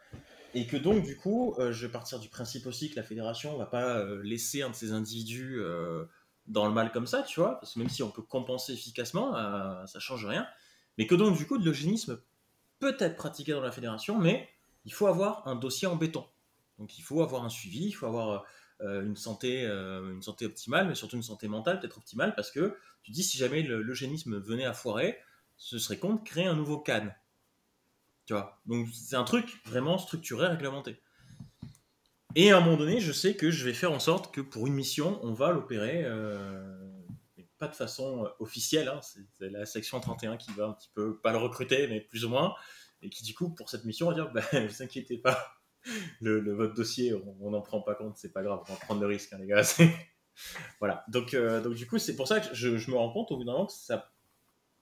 Et que donc du coup, euh, je vais partir du principe aussi que la fédération va pas euh, laisser un de ces individus euh, dans le mal comme ça, tu vois, parce que même si on peut compenser efficacement, euh, ça change rien. Mais que donc du coup, de l'eugénisme peut être pratiqué dans la fédération, mais il faut avoir un dossier en béton. Donc il faut avoir un suivi, il faut avoir euh, une, santé, euh, une santé optimale, mais surtout une santé mentale peut-être optimale, parce que tu dis si jamais le- l'eugénisme venait à foirer, ce serait con de créer un nouveau CAN. Tu vois Donc c'est un truc vraiment structuré, réglementé. Et à un moment donné, je sais que je vais faire en sorte que pour une mission, on va l'opérer, euh, mais pas de façon euh, officielle. hein. c'est la section 31 qui va un petit peu, pas le recruter, mais plus ou moins, et qui du coup, pour cette mission, va dire, bah, (laughs) vous inquiétez pas, le, le- votre dossier, on n'en prend pas compte, c'est pas grave, on va prendre le risque, hein, les gars. (laughs) voilà. Donc, euh, donc du coup, c'est pour ça que je, je me rends compte au bout d'un moment que ça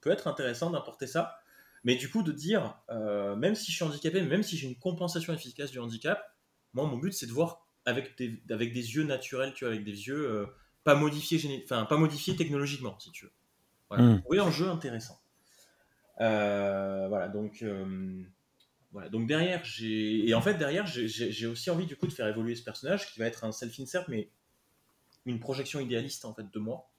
peut être intéressant d'importer ça. Mais du coup, de dire, euh, même si je suis handicapé, même si j'ai une compensation efficace du handicap, moi, mon but, c'est de voir avec des, avec des yeux naturels, tu vois, avec des yeux euh, pas modifiés, enfin, pas modifiés technologiquement, si tu veux. Voilà. Mm. Oui, un jeu intéressant. Euh, voilà, donc, voilà, donc derrière, j'ai. Et en fait, derrière, j'ai aussi envie, du coup, de faire évoluer ce personnage qui va être un self-insert, mais une projection idéaliste, en fait, de moi.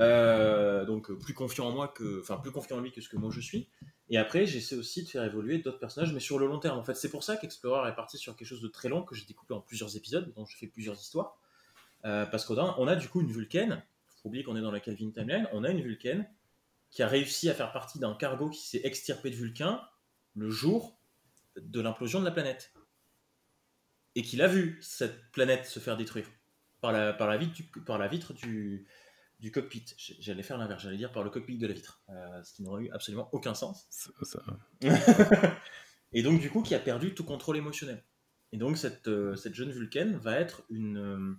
Euh, donc, euh, plus confiant en moi que. Enfin, plus confiant en lui que ce que moi je suis. Et après, j'essaie aussi de faire évoluer d'autres personnages, mais sur le long terme. En fait, c'est pour ça qu'Explorer est parti sur quelque chose de très long, que j'ai découpé en plusieurs épisodes, dont je fais plusieurs histoires. Euh, parce qu'on a, on a du coup une Vulcaine, faut oublier qu'on est dans la Calvin Timeline, on a une Vulcaine qui a réussi à faire partie d'un cargo qui s'est extirpé de Vulcain le jour de l'implosion de la planète. Et qu'il a vu cette planète se faire détruire par la, par la vitre du, du cockpit. J'allais faire l'inverse, j'allais dire par le cockpit de la vitre. Euh, ce qui n'aurait eu absolument aucun sens. Ça- ça- (laughs) et donc, du coup, qui a perdu tout contrôle émotionnel. Et donc, cette, euh, cette jeune Vulcaine va être une. euh,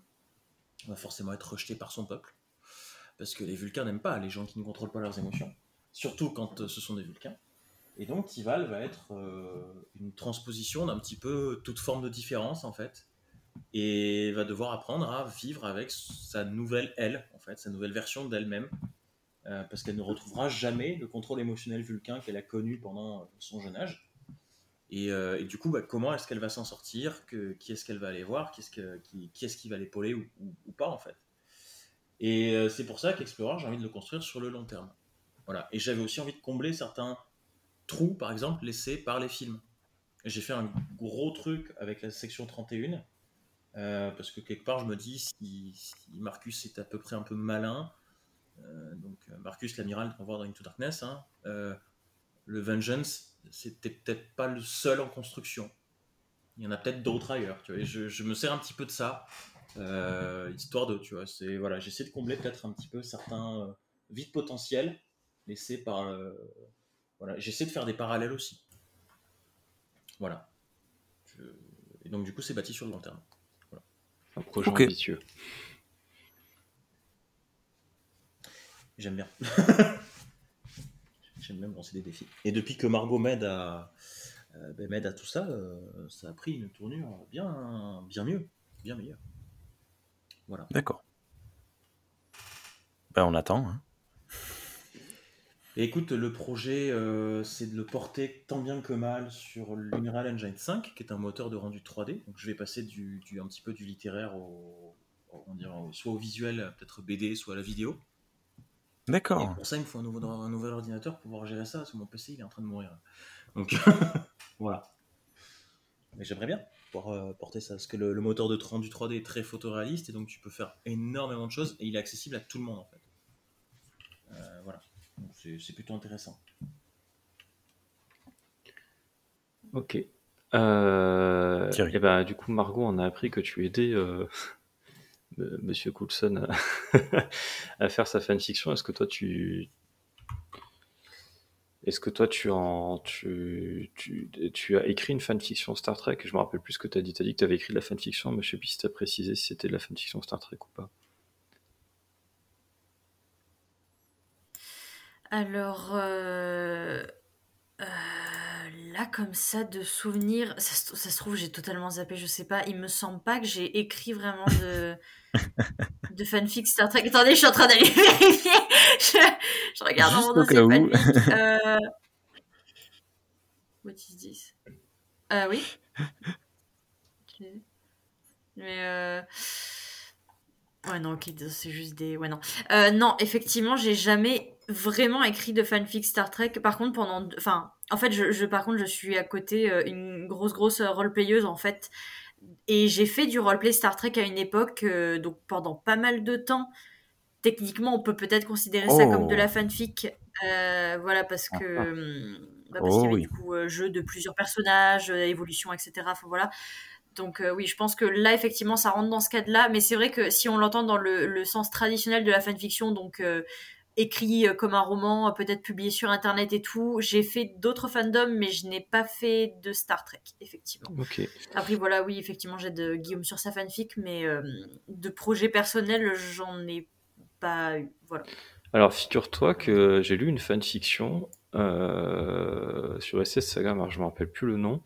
va forcément être rejetée par son peuple. Parce que les Vulcains n'aiment pas les gens qui ne contrôlent pas leurs émotions. Surtout quand ce sont des Vulcains. Et donc, Tival va être une transposition d'un petit peu toute forme de différence, en fait. Et va devoir apprendre à vivre avec sa nouvelle elle, en fait, sa nouvelle version d'elle-même. Euh, parce qu'elle ne retrouvera jamais le contrôle émotionnel vulcain qu'elle a connu pendant son jeune âge. Et, euh, du coup, bah, comment est-ce qu'elle va s'en sortir? Qui est-ce qu'elle va aller voir? Qui est-ce qui, va l'épauler ou, pas, en fait? Et euh, c'est pour ça qu'Explorer, j'ai envie de le construire sur le long terme. Voilà. Et j'avais aussi envie de combler certains trous, par exemple, laissés par les films. J'ai fait un gros truc avec la section 31, euh, parce que quelque part, je me dis, si, Marcus est à peu près un peu malin, euh, donc euh, Marcus l'amiral qu'on voit dans Into Darkness, hein, le Vengeance, c'était peut-être pas le seul en construction. Il y en a peut-être d'autres ailleurs. Tu vois, je, me sers un petit peu de ça, histoire de, tu vois, c'est voilà, j'essaie de combler peut-être un petit peu certains vides potentiels laissés par, voilà, j'essaie de faire des parallèles aussi. Voilà. Et donc du coup, c'est bâti sur le long terme. Un projet ambitieux. J'aime bien. (laughs) J'aime bien me lancer des défis. Et depuis que Margot m'aide à, euh, ben, m'aide à tout ça, euh, ça a pris une tournure bien, bien mieux, bien meilleure. Voilà. D'accord. Ben, on attend. hein. Et écoute, le projet, euh, c'est de le porter tant bien que mal sur l'Unreal Engine 5, qui est un moteur de rendu 3D. Donc je vais passer du, du- un petit peu du littéraire au, au- on dirait, soit au visuel, peut-être BD, soit à la vidéo. D'accord. pour ça, il me faut un, nouveau, un nouvel ordinateur pour pouvoir gérer ça, parce que mon PC il est en train de mourir. Donc (laughs) voilà. Mais j'aimerais bien pouvoir euh, porter ça, parce que le, le moteur de rendu 3D est très photoréaliste, et donc tu peux faire énormément de choses, et il est accessible à tout le monde en fait. Euh, voilà. C'est plutôt intéressant. Ok. Euh, Thierry. et ben, du coup, Margot, on a appris que tu aidais euh, (laughs) euh, Monsieur Coulson à, (laughs) à faire sa fanfiction. Est-ce que toi, tu. Est-ce que toi, tu, en, tu, tu, tu as écrit une fanfiction Star Trek? Je me rappelle plus ce que tu as dit. Tu as dit que tu avais écrit de la fanfiction, mais je sais plus si tu as précisé si c'était de la fanfiction Star Trek ou pas. Alors, euh, euh, là, comme ça, de souvenirs, ça, se- ça se trouve, j'ai totalement zappé, je sais pas. Il me semble pas que j'ai écrit vraiment de, (laughs) de fanfic Star Trek. Attendez, je suis en train d'aller (laughs) vérifier. Je, je regarde dans Juste mon au dossier cas où. fanfic. (laughs) Euh... What is this? Euh, oui. Ok. Mais euh... Ouais, non, ok, c'est juste des. Ouais, non. Euh, non, effectivement, j'ai jamais vraiment écrit de fanfic Star Trek. Par contre, pendant. Enfin, en fait, je, je- par contre, je suis à côté euh, une grosse, grosse euh, roleplayeuse, en fait. Et j'ai fait du roleplay Star Trek à une époque, euh, donc pendant pas mal de temps. Techniquement, on peut peut-être considérer ça Oh. comme de la fanfic. Euh, voilà, parce que. Ah, ah. hum, bah, parce Oh qu'il y avait oui. du coup jeu de plusieurs personnages, évolution, etc. Enfin, voilà. Donc euh, oui, je pense que là, effectivement, ça rentre dans ce cadre-là. Mais c'est vrai que si on l'entend dans le, le sens traditionnel de la fanfiction, donc euh, écrit euh, comme un roman, euh, peut-être publié sur Internet et tout, j'ai fait d'autres fandoms, mais je n'ai pas fait de Star Trek, effectivement. Après, voilà, oui, effectivement, j'aide euh, Guillaume sur sa fanfic, mais euh, de projet personnel, j'en ai pas eu. Voilà. Alors, figure-toi que j'ai lu une fanfiction euh, sur SS Saga, alors je me rappelle plus le nom,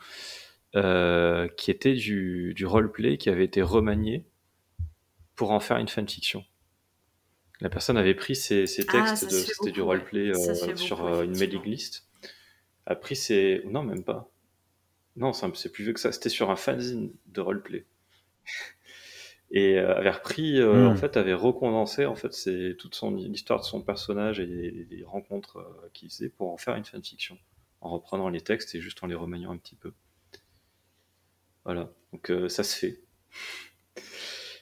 euh, qui était du, du roleplay qui avait été remanié pour en faire une fanfiction. La personne avait pris ses, ses Ah, textes, fait c'était du roleplay euh, sur beaucoup, euh, une mailing list, a pris ses... Non, même pas. Non, c'est un- c'est plus vieux que ça, c'était sur un fanzine de roleplay. (laughs) Et euh, avait repris, euh, Hmm. en fait, avait recondensé en fait, c'est toute son l'histoire de son personnage et les, les rencontres euh, qu'il faisait pour en faire une fanfiction, en reprenant les textes et juste en les remaniant un petit peu. Voilà, donc euh, ça se fait.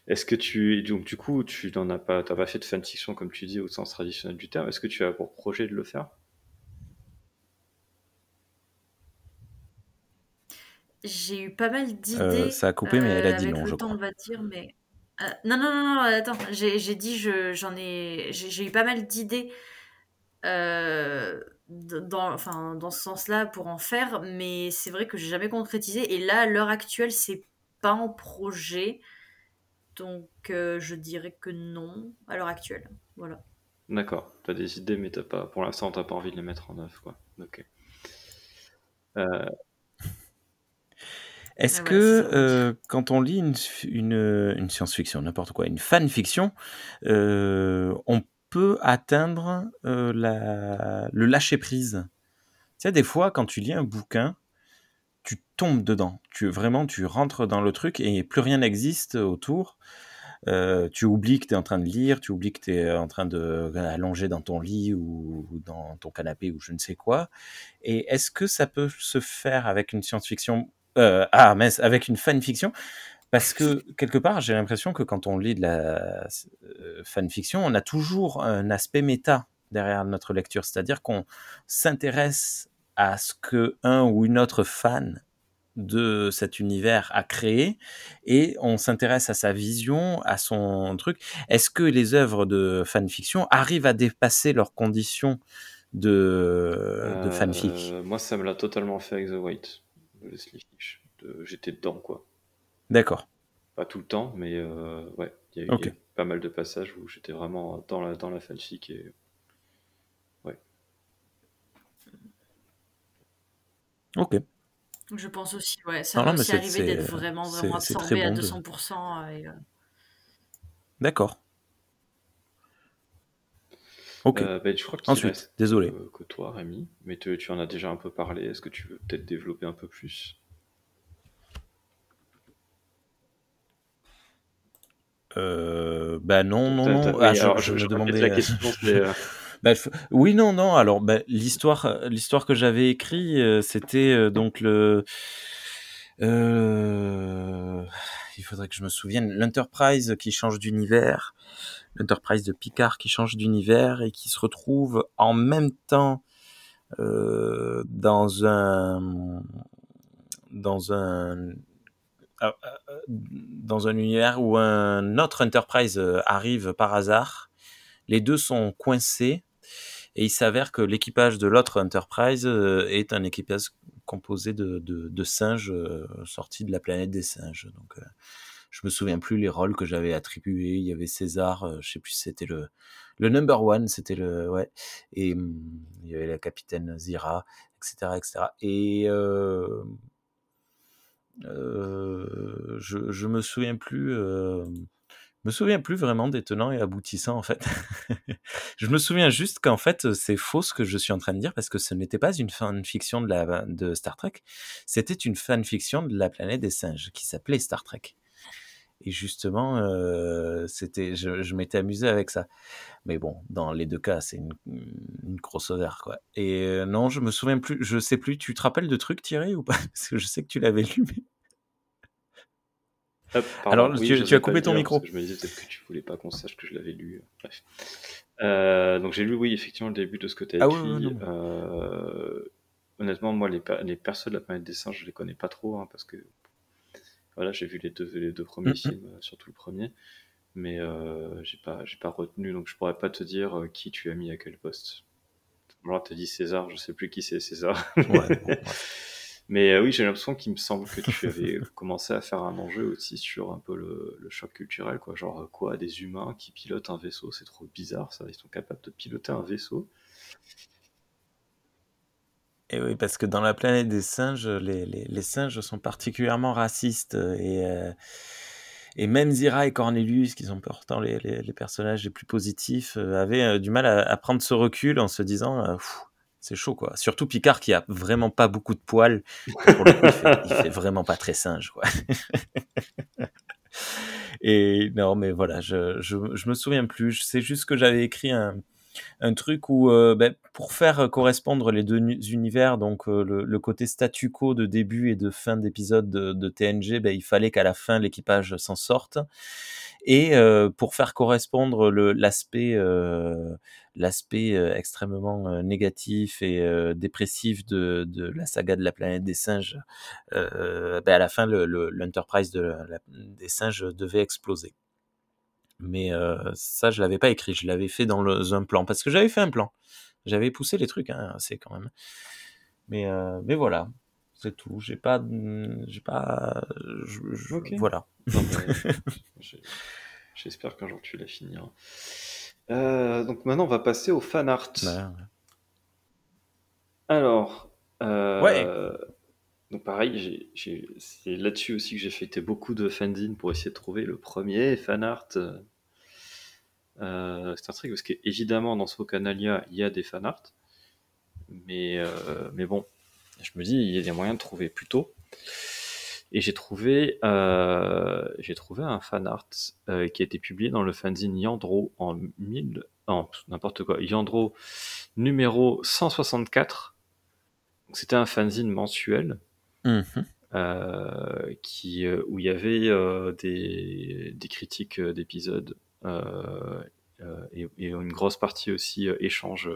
Est-ce que tu donc du coup tu n'en as pas t'as pas fait de fanfiction comme tu dis au sens traditionnel du terme. Est-ce que tu as pour projet de le faire? J'ai eu pas mal Euh, d'idées. ça a coupé, mais elle a euh, dit avec non, le je temps, crois. on va dire, mais. euh, non, non, non, non, attends, j'ai dit, je- j'en ai. J'ai eu pas mal d'idées euh, dans, enfin, dans ce sens-là pour en faire, mais c'est vrai que j'ai jamais concrétisé. Et là, à l'heure actuelle, c'est pas en projet. Donc, euh, je dirais que non, à l'heure actuelle. Voilà. D'accord. T'as des idées, mais t'as pas pour l'instant t'as pas envie de les mettre en œuvre quoi. Ok. Euh, (laughs) Est-ce Ouais, voilà, que euh, quand on lit une, une, une science-fiction, n'importe quoi, une fanfiction, euh, on peut atteindre euh, la, le lâcher-prise? Tu sais, des fois, quand tu lis un bouquin, tu tombes dedans. Tu, vraiment, tu rentres dans le truc et plus rien n'existe autour. Euh, tu oublies que tu es en train de lire, tu oublies que tu es en train de allonger dans ton lit ou, dans ton canapé ou je ne sais quoi. Et est-ce que ça peut se faire avec une science-fiction euh, Ah, mince, avec une fanfiction? Parce que quelque part, j'ai l'impression que quand on lit de la euh, fanfiction, on a toujours un aspect méta derrière notre lecture, c'est-à-dire qu'on s'intéresse à ce que un ou une autre fan de cet univers a créé et on s'intéresse à sa vision, à son truc. Est-ce que les œuvres de fanfiction arrivent à dépasser leurs conditions de, de fanfic? euh, moi ça me l'a totalement fait avec The White de Leslie. De- J'étais dedans quoi. D'accord. Pas tout le temps, mais euh, ouais, il y a eu Ok. il y a eu pas mal de passages où j'étais vraiment dans la dans la fanfic et Ok. Je pense aussi, ouais. Ça mais aussi c'est- d'être vraiment, vraiment absorbé à bon de- 200%. euh, et, euh, D'accord. Ok. Euh, ben, je crois qu'il Ensuite, reste désolé. que, que toi, Rémi, mais te- tu en as déjà un peu parlé. Est-ce que tu veux peut-être développer un peu plus? Euh, bah non, non, non. Ah, je, alors, je je- me demandais. la question, euh, Bah, oui, non, non. Alors, bah, l'histoire, l'histoire que j'avais écrit, euh, c'était euh, donc le. euh, il faudrait que je me souvienne. L'Enterprise qui change d'univers, l'Enterprise de Picard qui change d'univers et qui se retrouve en même temps dans un dans un euh, euh, dans un univers où un autre Enterprise arrive par hasard. Les deux sont coincés et il s'avère que l'équipage de l'autre Enterprise euh, est un équipage composé de, singes euh, sortis de la planète des singes. Donc, euh, je me souviens plus les rôles que j'avais attribués. Il y avait César, euh, je sais plus si c'était le, le number one, c'était le ouais, et hum, il y avait la capitaine Zira, etc., etc. Et euh, je, je me souviens plus. euh, me souviens plus vraiment des tenants et aboutissants en fait. (laughs) je me souviens juste qu'en fait c'est faux ce que je suis en train de dire parce que ce n'était pas une fanfiction de, de Star Trek, c'était une fanfiction de la planète des singes qui s'appelait Star Trek. Et justement, euh, c'était, je, je m'étais amusé avec ça. Mais bon, dans les deux cas, c'est une, une crossover quoi. Et euh, non, je me souviens plus, je sais plus. Tu te rappelles de trucs Thierry ou pas? (laughs) Parce que je sais que tu l'avais lu. Mais... hop. Alors, Oui, tu, tu as coupé ton micro. Je me disais peut-être que tu voulais pas qu'on sache que je l'avais lu. Bref. Euh, donc j'ai lu, oui, effectivement, le début de ce que tu as Ah oui, écrit. oui, non. Euh, honnêtement, moi, les, les persos de la planète des singes, je les connais pas trop, hein, parce que voilà, j'ai vu les deux, les deux premiers films, euh, surtout le premier, mais euh, j'ai pas, j'ai pas retenu, donc je pourrais pas te dire euh, qui tu as mis à quel poste. Alors, t'as dit César, je sais plus qui c'est César. Ouais, bon, ouais. (laughs) Mais euh, oui, j'ai l'impression qu'il me semble que tu avais commencé à faire un enjeu aussi sur un peu le, choc culturel, quoi. Genre, euh, quoi, des humains qui pilotent un vaisseau, c'est trop bizarre, ça. Ils sont capables de piloter un vaisseau. Et oui, parce que dans la planète des singes, les, les, singes sont particulièrement racistes. Et, euh, et même Zira et Cornelius, qui sont pourtant les, personnages les plus positifs, euh, avaient euh, du mal à, prendre ce recul en se disant euh, c'est chaud, quoi. Surtout Picard, qui a vraiment pas beaucoup de poils. Il, fait, fait vraiment pas très singe, quoi. (laughs) Et non, mais voilà, je, je, je me souviens plus. C'est juste que j'avais écrit un, un truc où, euh, ben, pour faire correspondre les deux univers, donc euh, le, côté statu quo de début et de fin d'épisode de, TNG, ben, il fallait qu'à la fin l'équipage s'en sorte. Et euh, pour faire correspondre l'aspect l'aspect extrêmement négatif et dépressif de, de la saga de la planète des singes, ben, à la fin le- le- l'Enterprise de la- des singes devait exploser. Mais ça, je l'avais pas écrit, je l'avais fait dans le, un plan, parce que j'avais fait un plan. J'avais poussé les trucs, hein, assez quand même. Mais, mais voilà, c'est tout. J'ai pas, j'ai pas, je- je- Ok. voilà. (laughs) J'espère qu'un jour tu la finiras. Euh, donc maintenant, on va passer au fan art. Alors, euh, Ouais. donc pareil, c'est là-dessus aussi que j'ai fêté beaucoup de fanzines pour essayer de trouver le premier fan art euh, euh, Star Trek, parce qu'évidemment dans Spokanalia, il y a des fan art, mais, mais bon, je me dis, il y a moyen de trouver plus tôt. Et j'ai trouvé, euh, j'ai trouvé un fan art euh, qui a été publié dans le fanzine Yandro en 1000, en n'importe quoi, Yandro numéro 164. Donc, C'était un fanzine mensuel Mhm. euh, qui, euh, où il y avait euh, des, des critiques euh, d'épisodes euh, euh, et, et une grosse partie aussi échange,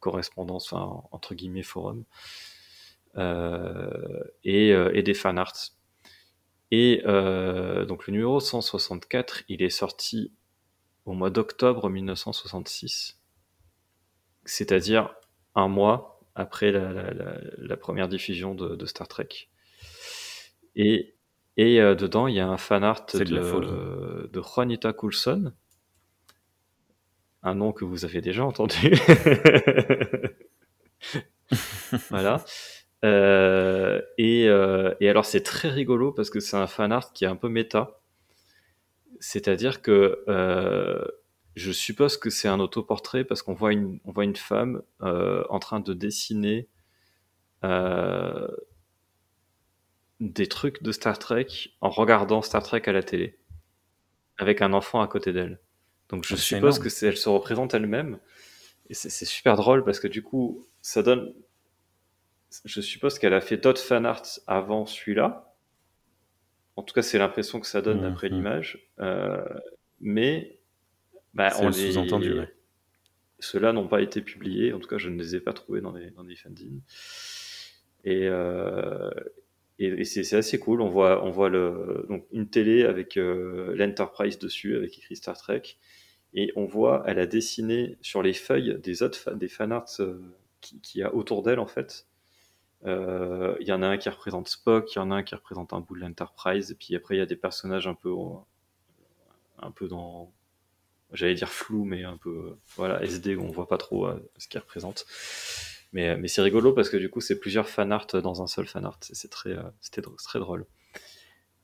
correspondance, enfin, entre guillemets forum, euh, et, euh, et des fan arts. Et euh, donc le numéro 164, il est sorti au mois d'octobre 1966, c'est-à-dire un mois après la, la- la- la première diffusion de, de Star Trek. Et, et euh, dedans, il y a un fan art de de, de Juanita Coulson, un nom que vous avez déjà entendu. (laughs) voilà. Euh, et, euh, et alors c'est très rigolo parce que c'est un fan art qui est un peu méta. C'est-à-dire que euh, je suppose que c'est un autoportrait parce qu'on voit une, on voit une femme euh, en train de dessiner euh, des trucs de Star Trek en regardant Star Trek à la télé avec un enfant à côté d'elle. Donc je Ah, suppose énorme. que elle se représente elle-même et c'est super drôle parce que du coup ça donne. Je suppose qu'elle a fait d'autres fan arts avant celui-là. En tout cas, c'est l'impression que ça donne Mhm. d'après l'image. Euh, mais bah, on le les- sous-entendu, ouais. Ceux-là n'ont pas été publiés. En tout cas, je ne les ai pas trouvés dans les, dans les fanzines. Et, euh, et, et c'est assez cool. On voit, on voit le, donc une télé avec euh, l'Enterprise dessus, avec écrit Star Trek. Et on voit, elle a dessiné sur les feuilles des autres des fanarts euh, qui, qui y a autour d'elle, en fait. Euh, Il y en a un qui représente Spock, il y en a un qui représente un bout de l'Enterprise, et puis après il y a des personnages un peu, un peu dans, j'allais dire flou, mais un peu, voilà, SD, où on voit pas trop euh, ce qu'ils représentent. Mais, mais c'est rigolo parce que du coup c'est plusieurs fan art dans un seul fan art, c'est très, euh, c'était très drôle.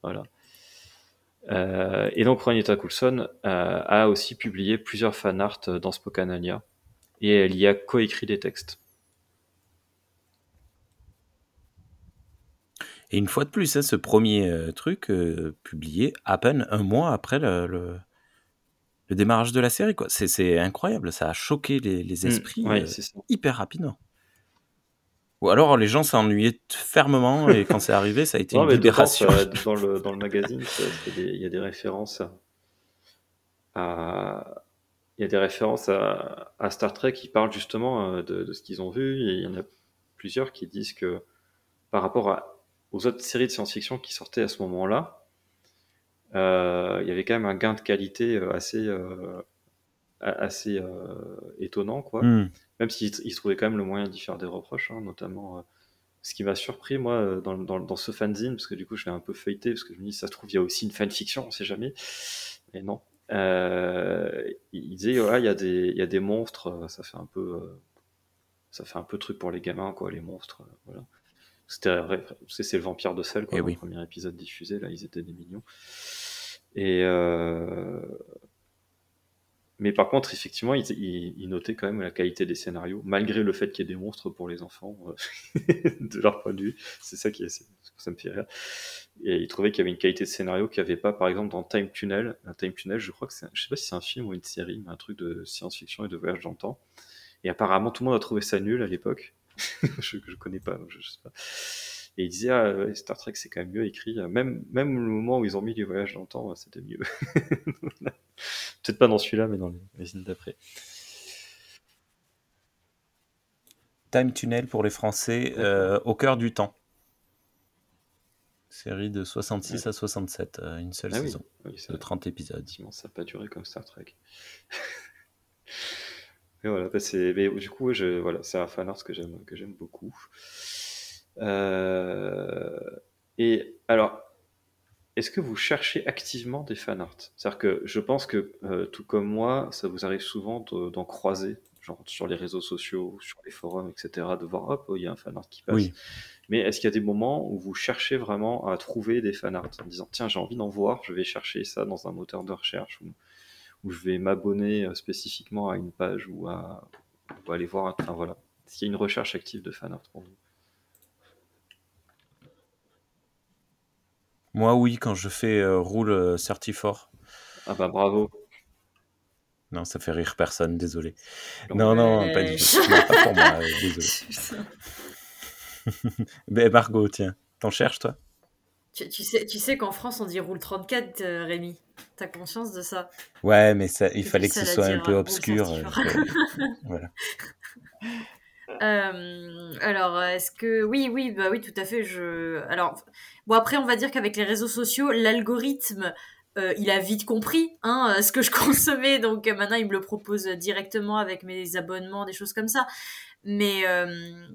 Voilà. Euh, et donc Ronita Coulson euh, a aussi publié plusieurs fan art dans Spokanalia et elle y a coécrit des textes. Et une fois de plus, hein, ce premier euh, truc euh, publié à peine un mois après le, le, le démarrage de la série. quoi. C'est- C'est incroyable, ça a choqué les, les esprits Mm, ouais, euh, hyper rapidement. Ou alors les gens s'ennuyaient fermement et quand c'est arrivé, ça a été Non, une libération. dans, le, dans le magazine, il y a des références à, il y a des références à, à Star Trek qui parlent justement de, de ce qu'ils ont vu. Et il y en a plusieurs qui disent que par rapport à- aux autres séries de science-fiction qui sortaient à ce moment-là, euh, il y avait quand même un gain de qualité euh, assez, euh, assez euh, étonnant, quoi. Hmm. Même s'ils ils trouvaient quand même le moyen d'y faire des reproches, hein, notamment. euh, ce qui m'a surpris, moi, dans, dans, dans ce fanzine, parce que du coup, je l'ai un peu feuilleté, parce que je me dis, ça se trouve, il y a aussi une fanfiction, on sait jamais. Mais non. Euh, il disait, ouais, il y, a des- il y a des monstres, ça fait un peu. euh, ça fait un peu truc pour les gamins, quoi, les monstres. euh, voilà. C'était c'est le vampire de sel, quoi, Eh dans oui. le premier épisode diffusé, là, ils étaient des mignons. Et, euh, mais par contre, effectivement, il, il- il notait quand même la qualité des scénarios, malgré le fait qu'il y ait des monstres pour les enfants, euh, (laughs) de leur point de vue. C'est ça qui est, ça me fait rire. Et il trouvait qu'il y avait une qualité de scénario qu'il n'y avait pas, par exemple, dans Time Tunnel. Un Time Tunnel, je crois que c'est, je sais pas si c'est un film ou une série, mais un truc de science-fiction et de voyage dans le temps. Et apparemment, tout le monde a trouvé ça nul à l'époque. (laughs) je, je connais pas, donc je, je sais pas. Et il disait, ah, ouais, Star Trek, c'est quand même mieux écrit. Même, même le moment où ils ont mis les voyages dans le temps, c'était mieux. (laughs) Peut-être pas dans celui-là, mais dans les, films d'après. Time Tunnel pour les Français, euh, au cœur du temps. Série de 66 à 67, euh, une seule Ah saison oui, ça, de 30 épisodes. ça n'a pas duré comme Star Trek. (laughs) mais voilà, bah, c'est, mais du coup, je, voilà, c'est un fan art que j'aime, que j'aime beaucoup. Euh, et alors, est-ce que vous cherchez activement des fan art? C'est-à-dire que je pense que, euh, tout comme moi, ça vous arrive souvent de- d'en croiser, genre sur les réseaux sociaux, sur les forums, etc., de voir, hop, oh, il y a un fan art qui passe. Oui. Mais est-ce qu'il y a des moments où vous cherchez vraiment à trouver des fan art en disant tiens j'ai envie d'en voir, je vais chercher ça dans un moteur de recherche ou, ou je vais m'abonner euh, spécifiquement à une page ou à ou aller voir. un- Enfin voilà, est-ce qu'il y a une recherche active de fan art pour vous Moi, oui, quand je fais euh, Rule euh, 34. Ah bah bravo. Non, ça fait rire personne, désolé. Non, Non, pas du tout. Non, pas pour moi, euh, (laughs) désolé. Ben, (laughs) Margot, tiens, t'en cherches, toi? Tu, tu sais, tu sais qu'en France, on dit roule 34, euh, Rémi. T'as conscience de ça? Ouais, mais ça, il fallait que ce soit un peu obscur. Euh, 34. que- (laughs) voilà. Euh, alors, est-ce que oui, oui, bah oui, tout à fait. Je, alors, bon après, on va dire qu'avec les réseaux sociaux, l'algorithme, euh, il a vite compris hein, ce que je (laughs) consommais, donc maintenant il me le propose directement avec mes abonnements, des choses comme ça. Mais euh,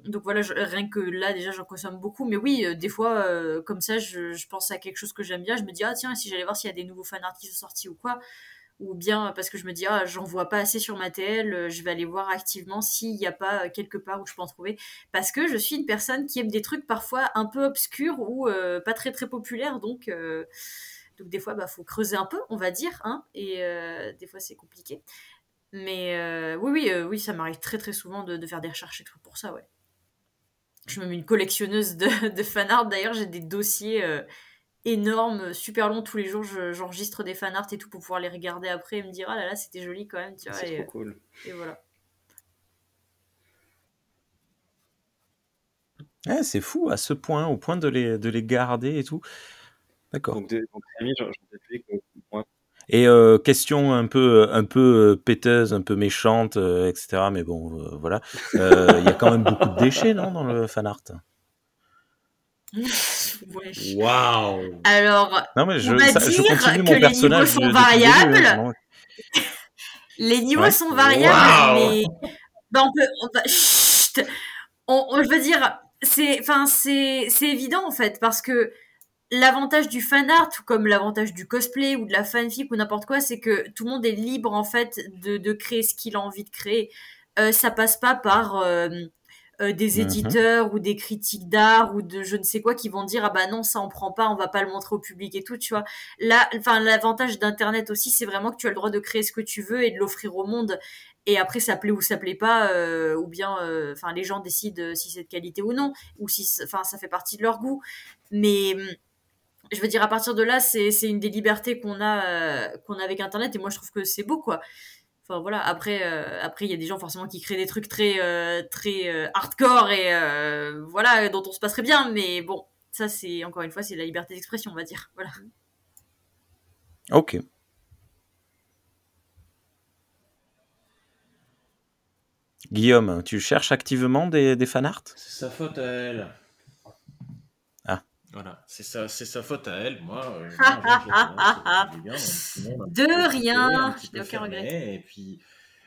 donc voilà, rien que là déjà j'en consomme beaucoup. Mais oui, euh, des fois euh, comme ça, je, pense à quelque chose que j'aime bien, je me dis ah tiens si j'allais voir s'il y a des nouveaux fanarts qui sont sortis ou quoi. Ou bien parce que je me dis ah j'en vois pas assez sur ma TL, je vais aller voir activement s'il n'y a pas quelque part où je peux en trouver. Parce que je suis une personne qui aime des trucs parfois un peu obscurs ou pas très très populaires. Donc donc des fois bah faut creuser un peu on va dire hein. Et des fois c'est compliqué mais euh, oui oui euh, oui ça m'arrive très très souvent de, de faire des recherches et tout pour ça ouais je suis même une collectionneuse de, (laughs) de fanart d'ailleurs j'ai des dossiers euh, énormes super longs tous les jours je- j'enregistre des fanarts et tout pour pouvoir les regarder après et me dire ah là là c'était joli quand même C'est et, trop cool. et voilà Ouais, c'est fou, à ce point, au point de les, de les garder et tout. D'accord. Donc, des- donc Rémi, j'en que moi, Et euh, question un peu, un peu euh, péteuse, un peu méchante, euh, etc. Mais bon, euh, voilà. Euh, Il y a quand même beaucoup de déchets, non, dans le fan art? Waouh alors Non, mais je, On va ça- je dire continue que mon les personnage. niveaux sont variables. (laughs) Les niveaux Ouais. sont variables, mais bah, on peut, on va- chut on, on- je veux dire, c'est, enfin, c'est, c'est évident en fait, parce que l'avantage du fan art, ou comme l'avantage du cosplay ou de la fanfic ou n'importe quoi, c'est que tout le monde est libre en fait de, de créer ce qu'il a envie de créer. Euh, ça passe pas par euh, euh, des Mhm. éditeurs ou des critiques d'art ou de je ne sais quoi qui vont dire ah bah non ça on prend pas on va pas le montrer au public et tout tu vois là enfin l'avantage d'internet aussi c'est vraiment que tu as le droit de créer ce que tu veux et de l'offrir au monde et après ça plaît ou ça plaît pas euh, ou bien euh, enfin les gens décident si c'est de qualité ou non ou si enfin ça fait partie de leur goût mais hum, je veux dire à partir de là c'est une des libertés qu'on a euh, qu'on a avec internet et moi je trouve que c'est beau quoi Enfin voilà, après euh, après il y a des gens forcément qui créent des trucs très euh, très euh, hardcore et euh, voilà dont on se passerait bien mais bon, ça c'est encore une fois c'est la liberté d'expression, on va dire. Voilà. Ok. Guillaume, tu cherches activement des, des fan art C'est sa faute à elle. Voilà, c'est sa, c'est sa faute à elle. Moi, euh, De rien, je n'ai aucun regret. Et puis,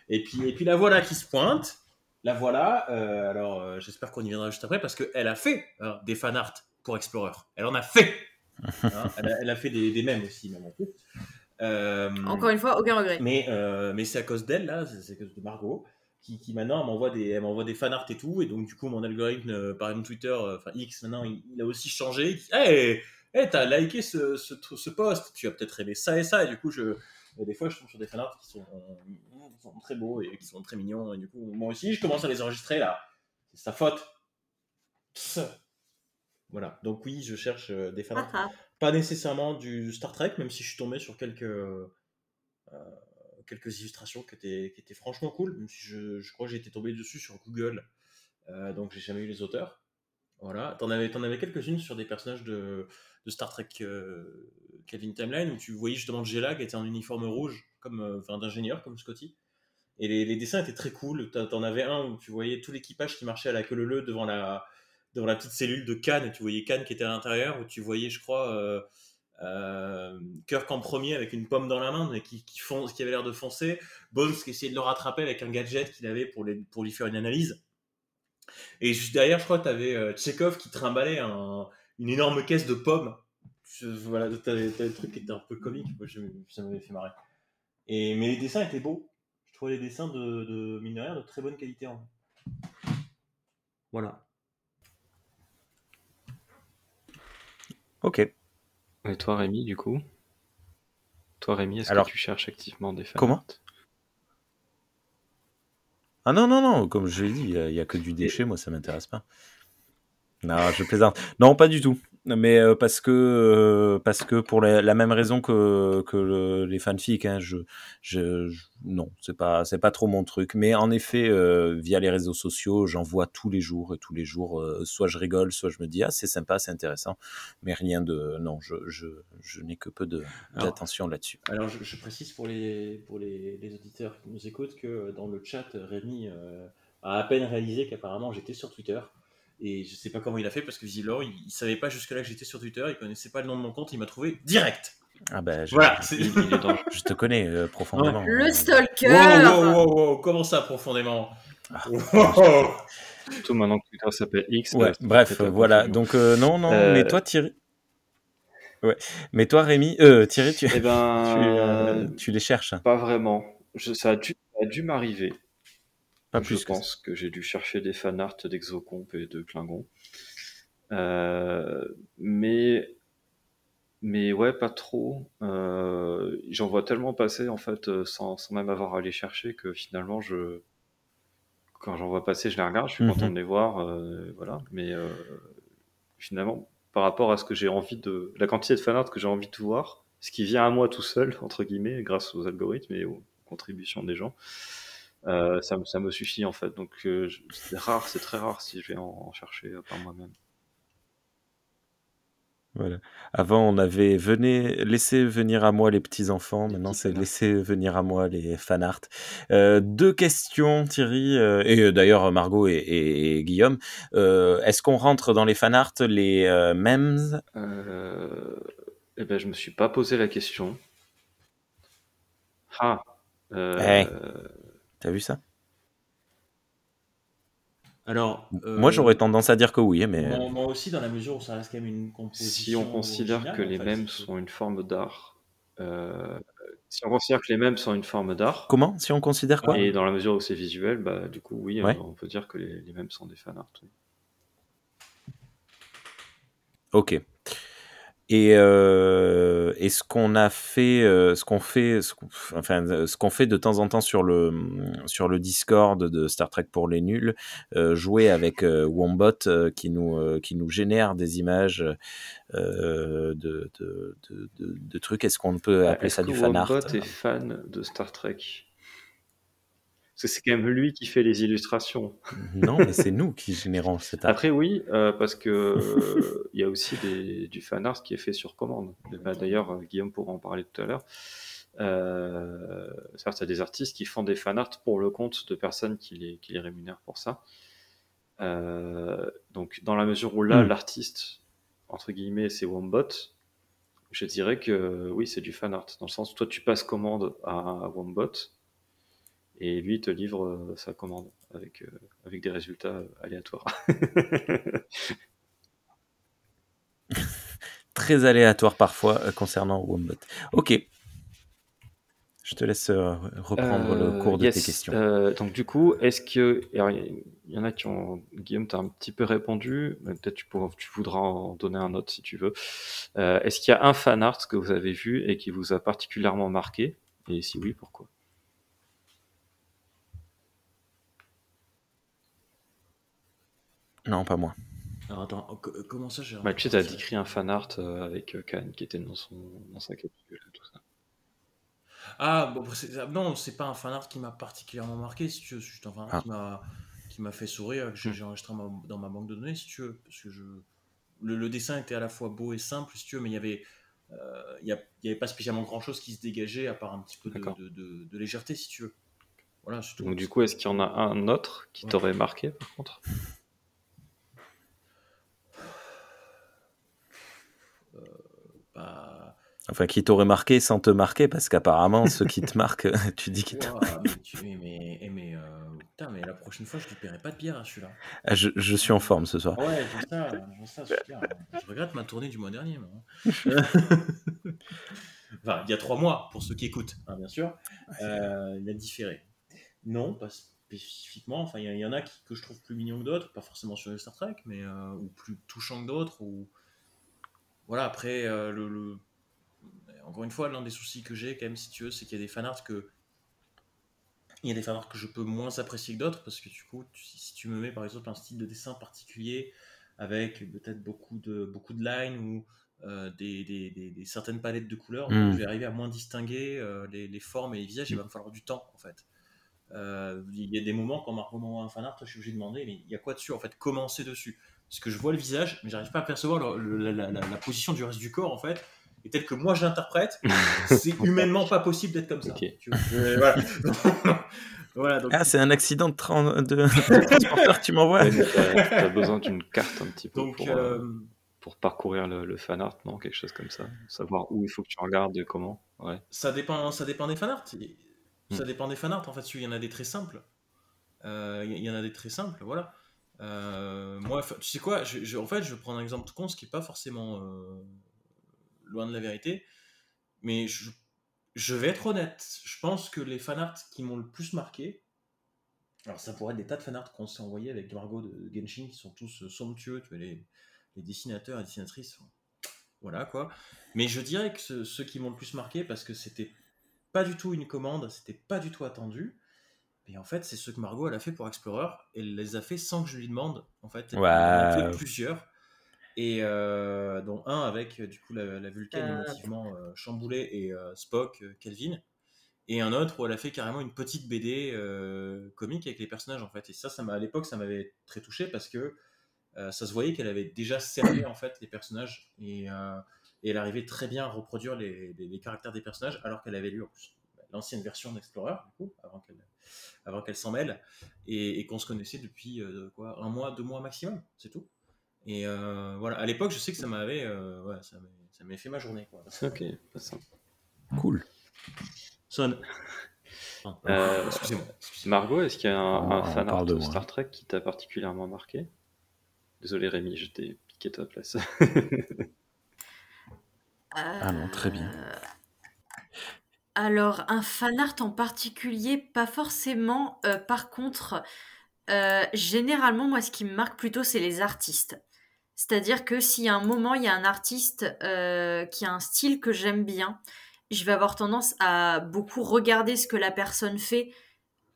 et puis, et puis la voilà qui se pointe. La voilà. euh, alors, euh, j'espère qu'on y viendra juste après parce qu'elle a fait hein, des fan art pour Explorer. Elle en a fait. (laughs) Hein, elle, a, elle a fait des, des mèmes aussi, même en plus. Encore une fois, aucun regret. mais, mais c'est à cause d'elle, là, c'est à cause de Margot, qui, qui maintenant m'envoie des, m'envoie des fanarts et tout, et donc du coup mon algorithme, euh, par exemple Twitter, euh, enfin X maintenant, il, il a aussi changé. Hey, hey, t'as liké ce, ce, post, tu as peut-être aimé ça et ça, et du coup je, des fois, je tombe sur des fanarts qui sont, qui sont très beaux et qui sont très mignons. Et du coup, moi aussi, je commence à les enregistrer là. C'est sa faute. Psst. (laughs) Voilà. Donc oui, je cherche euh, des fanarts. Ah, ah. Pas nécessairement du Star Trek, même si je suis tombé sur quelques, euh, quelques illustrations qui étaient, qui étaient franchement cool. Même si je, je crois que été tombé dessus sur Google. Euh, donc j'ai jamais eu les auteurs. Voilà. T'en avais, avais quelques-unes sur des personnages de, de Star Trek euh, Kelvin Timeline où tu voyais justement Jella qui était en uniforme rouge, comme, euh, enfin d'ingénieur comme Scotty. Et les, dessins étaient très cool. T'en avais un où tu voyais tout l'équipage qui marchait à la queue leu devant la, devant la petite cellule de Khan et tu voyais Khan qui était à l'intérieur où tu voyais, je crois, euh, euh, Kirk en premier avec une pomme dans la main mais qui, qui, qui avait l'air de foncer. Bones qui essayait de le rattraper avec un gadget qu'il avait pour, lui faire une analyse. Et juste derrière, je crois tu avais Tchekhov qui trimballait un, une énorme caisse de pommes. Voilà, tu avais, des trucs qui étaient un peu comiques. Moi, je- ça m'avait fait marrer. Et, mais les dessins étaient beaux. Je trouvais les dessins de, de de très bonne qualité. En... Voilà. Ok. Et toi, Rémi, du coup? Toi, Rémi, est-ce Alors, que tu cherches activement des fans? comment? Ah non, non, non, comme je l'ai dit, il n'y a, que du déchet, moi ça m'intéresse pas. Non, je plaisante. Non, pas du tout. Mais euh, parce que euh, parce que pour la, la même raison que, que le- les fanfics, hein, je, je, je- non, c'est pas c'est pas trop mon truc. Mais en effet, euh, via les réseaux sociaux, j'en vois tous les jours et tous les jours, soit je rigole, soit je me dis ah c'est sympa, c'est intéressant, mais rien de non, je je, je n'ai que peu de d'attention là-dessus. Alors, je, précise pour les, pour les, les auditeurs qui nous écoutent que dans le chat, Rémi a à peine réalisé qu'apparemment j'étais sur Twitter. Et je sais pas comment il a fait parce que visiblement il, il savait pas jusque-là que j'étais sur Twitter, il connaissait pas le nom de mon compte, il m'a trouvé direct. Ah ben je, Voilà. je, c'est- Il, il est dans... je te connais euh, (laughs) profondément. Le stalker Wow, wow, wow, wow, comment ça profondément? Ah. Wow. Surtout maintenant que Twitter s'appelle X. Ouais, euh, bref, voilà. Donc euh, non, non. Euh, Mais toi, Thierry. Ouais. Mais toi, Rémi, euh, Thierry, tu, Eh (laughs) tu, ben, euh, tu les cherches. pas vraiment. Je, ça a dû, ça a dû m'arriver. Pas je que pense que, j'ai dû chercher des fanarts d'Exocomp et de Klingon. Euh, mais, mais ouais, pas trop. Euh, J'en vois tellement passer en fait, euh, sans, sans même avoir à les chercher, que finalement, je, quand j'en vois passer, je les regarde, je suis Mhm. content de les voir, euh, voilà. Mais euh, finalement, par rapport à ce que j'ai envie de, la quantité de fanarts que j'ai envie de voir, ce qui vient à moi tout seul (laughs) entre guillemets, grâce aux algorithmes et aux contributions des gens. Euh, ça, me- ça me suffit en fait. Donc euh, c'est rare, c'est très rare si je vais en, en chercher par moi-même. Voilà. Avant, on avait venez, laissez venir à moi les petits enfants. Maintenant, c'est laissez venir à moi les fanarts. Euh, deux questions, Thierry, euh, et d'ailleurs Margot et, et- et Guillaume. Euh, Est-ce qu'on rentre dans les fanarts, les memes? Eh ben, je me suis pas posé la question. Ah. euh, Eh. T'as vu ça? Alors, euh, Moi, j'aurais tendance à dire que oui, mais moi, moi aussi, dans la mesure où ça reste quand même une composition. si on considère originale, que les mèmes c'est- sont une forme d'art, euh, si on considère que les mèmes sont une forme d'art, comment? Si on considère quoi? et dans la mesure où c'est visuel, bah du coup oui, Ouais. on peut dire que les, les mèmes sont des fanarts. oui. Ok. Et, euh, et ce qu'on a fait, euh, ce qu'on fait, ce qu'on, enfin, euh, ce qu'on fait de temps en temps sur le sur le Discord de Star Trek pour les nuls, euh, jouer avec euh, Wombot euh, qui nous euh, qui nous génère des images euh, de, de, de, de, de trucs. Est-ce qu'on peut appeler Est-ce ça que du fan art? Wombot est fan de Star Trek? Parce que c'est quand même lui qui fait les illustrations. Non, mais c'est nous qui générons cet art. Après, oui, euh, parce que euh, il y a aussi des- du fan art qui est fait sur commande. Bah, D'ailleurs, euh, Guillaume pourra en parler tout à l'heure. Euh, certes, il y a des artistes qui font des fan art pour le compte de personnes qui les, qui les rémunèrent pour ça. Euh, donc, dans la mesure où là, Mm. l'artiste, entre guillemets, c'est Wombot, je dirais que oui, c'est du fan art. Dans le sens où toi, tu passes commande à, à Wombot et lui il te livre euh, sa commande avec, euh, avec des résultats euh, aléatoires. (laughs) Très aléatoire parfois concernant Wombot. Ok. Je te laisse euh, reprendre le cours de yes. tes questions. Euh, donc du coup, est-ce que il y, en a qui ont Guillaume, t'as un petit peu répondu, peut-être tu, pourras- tu voudras en donner un autre si tu veux. Euh, est-ce qu'il y a un fan art que vous avez vu et qui vous a particulièrement marqué? Et si oui, pourquoi? Non, pas moi. Alors attends, oh, co- euh, comment ça j'ai bah, Tu sais, t'as décrit un fan art euh, avec euh, Khan qui était dans, son, dans sa capsule et tout ça. Ah, bon, c'est- ah, non, c'est pas un fan art qui m'a particulièrement marqué, si tu veux. C'est juste un fan art Ah. qui m'a qui m'a fait sourire, que j'ai j'ai enregistré ma- dans ma banque de données, si tu veux. Parce que je... le, le dessin était à la fois beau et simple, si tu veux, mais il y avait. euh, il y a- il y avait pas spécialement grand chose qui se dégageait à part un petit peu de, D'accord. de- de- de légèreté, si tu veux. Voilà, c'est tout. Donc, du coup, est-ce qu'il y en a un autre qui Ouais. t'aurait marqué par contre? Bah, Enfin, qui t'aurait marqué sans te marquer, parce qu'apparemment, ceux qui te marquent, (laughs) tu dis qu'ils te... ouah, mais, tu- mais, mais, eh, euh, putain, mais la prochaine fois, je lui paierai pas de bière à celui-là. Ah, je, je suis en forme ce soir. Ouais, j'ai ça, ça, super. Je regrette ma tournée du mois dernier. moi. (laughs) enfin, il y a trois mois, pour ceux qui écoutent, hein, bien sûr. Euh, il a différé. Non, pas spécifiquement. Enfin, il y, en a qui, que je trouve plus mignons que d'autres, pas forcément sur Star Trek, mais euh, ou plus touchants que d'autres. Ou voilà. Après, euh, le, le- encore une fois, l'un des soucis que j'ai, quand même, si tu veux, c'est qu'il y a des fanarts que il y a des fanarts que je peux moins apprécier que d'autres parce que du coup, tu- si tu me mets par exemple un style de dessin particulier avec peut-être beaucoup de, beaucoup de lines ou euh, des, des- des- des certaines palettes de couleurs, Mm. je vais arriver à moins distinguer euh, les, les formes et les visages, il va me falloir du temps en fait. Euh, Il y a des moments quand Marco m'envoie un fanart, je suis obligé de demander mais il y a quoi dessus en fait? Comment c'est dessus Parce que je vois le visage, mais j'arrive pas à percevoir le- le- la, la- la position du reste du corps en fait. Et tel que moi je l'interprète, (laughs) c'est humainement pas possible d'être comme ça. Ok. Tu vois, je- voilà. (laughs) Voilà, donc Ah, c'est un accident de, tran- (laughs) de... transporteur que tu m'envoies Ouais, t'as, t'as besoin d'une carte un petit peu Donc, pour, euh, euh, pour parcourir le, le fan art, non Quelque chose comme ça. Savoir où il faut que tu regardes et comment. Ouais. ça, dépend, ça dépend des fanarts. Ça Hmm. dépend des fanarts. En fait, il y en a des très simples. Euh, Il y en a des très simples, voilà. Euh, moi, tu sais quoi je, En fait, je vais prendre un exemple tout con, ce qui n'est pas forcément euh, loin de la vérité. Mais je, vais être honnête. Je pense que les fanarts qui m'ont le plus marqué, alors ça pourrait être des tas de fanarts qu'on s'est envoyés avec Margot de Genshin, qui sont tous euh, somptueux. Tu vois, les, dessinateurs et dessinatrices Voilà quoi. Mais je dirais que ce- ceux qui m'ont le plus marqué, parce que c'était pas du tout une commande, c'était pas du tout attendu. Et en fait, c'est ce que Margot elle a fait pour Explorer. Elle les a fait sans que je lui demande. En fait, elle a fait plusieurs. Et euh, dont un avec euh, du coup la, la Vulcaine Euh. émotivement euh, chamboulée et euh, Spock, Kelvin. Et un autre où elle a fait carrément une petite BD euh, comique avec les personnages en fait. Et ça, ça m'a à l'époque, ça m'avait très touché parce que euh, ça se voyait qu'elle avait déjà cerné en fait les personnages et, euh, et elle arrivait très bien à reproduire les, les- les caractères des personnages alors qu'elle avait lu en plus l'ancienne version d'Explorer du coup avant qu'elle avant qu'elle s'en mêle et, et qu'on se connaissait depuis euh, quoi un mois deux mois maximum c'est tout et euh, voilà à l'époque je sais que ça m'avait euh, ouais, ça m'avait- ça m'avait fait ma journée quoi Ok, pas ça. Cool. Euh, excusez-moi excusez-moi. Margot, est-ce qu'il y a un, un fan art de. Star Trek qui t'a particulièrement marqué? Désolé Rémi, je t'ai piqué ta place. Ah non, très bien. Alors, un fan art en particulier, pas forcément. Euh, par contre, euh, généralement, moi, ce qui me marque plutôt, c'est les artistes. C'est-à-dire que y a un moment, il y a un artiste euh, qui a un style que j'aime bien, je vais avoir tendance à beaucoup regarder ce que la personne fait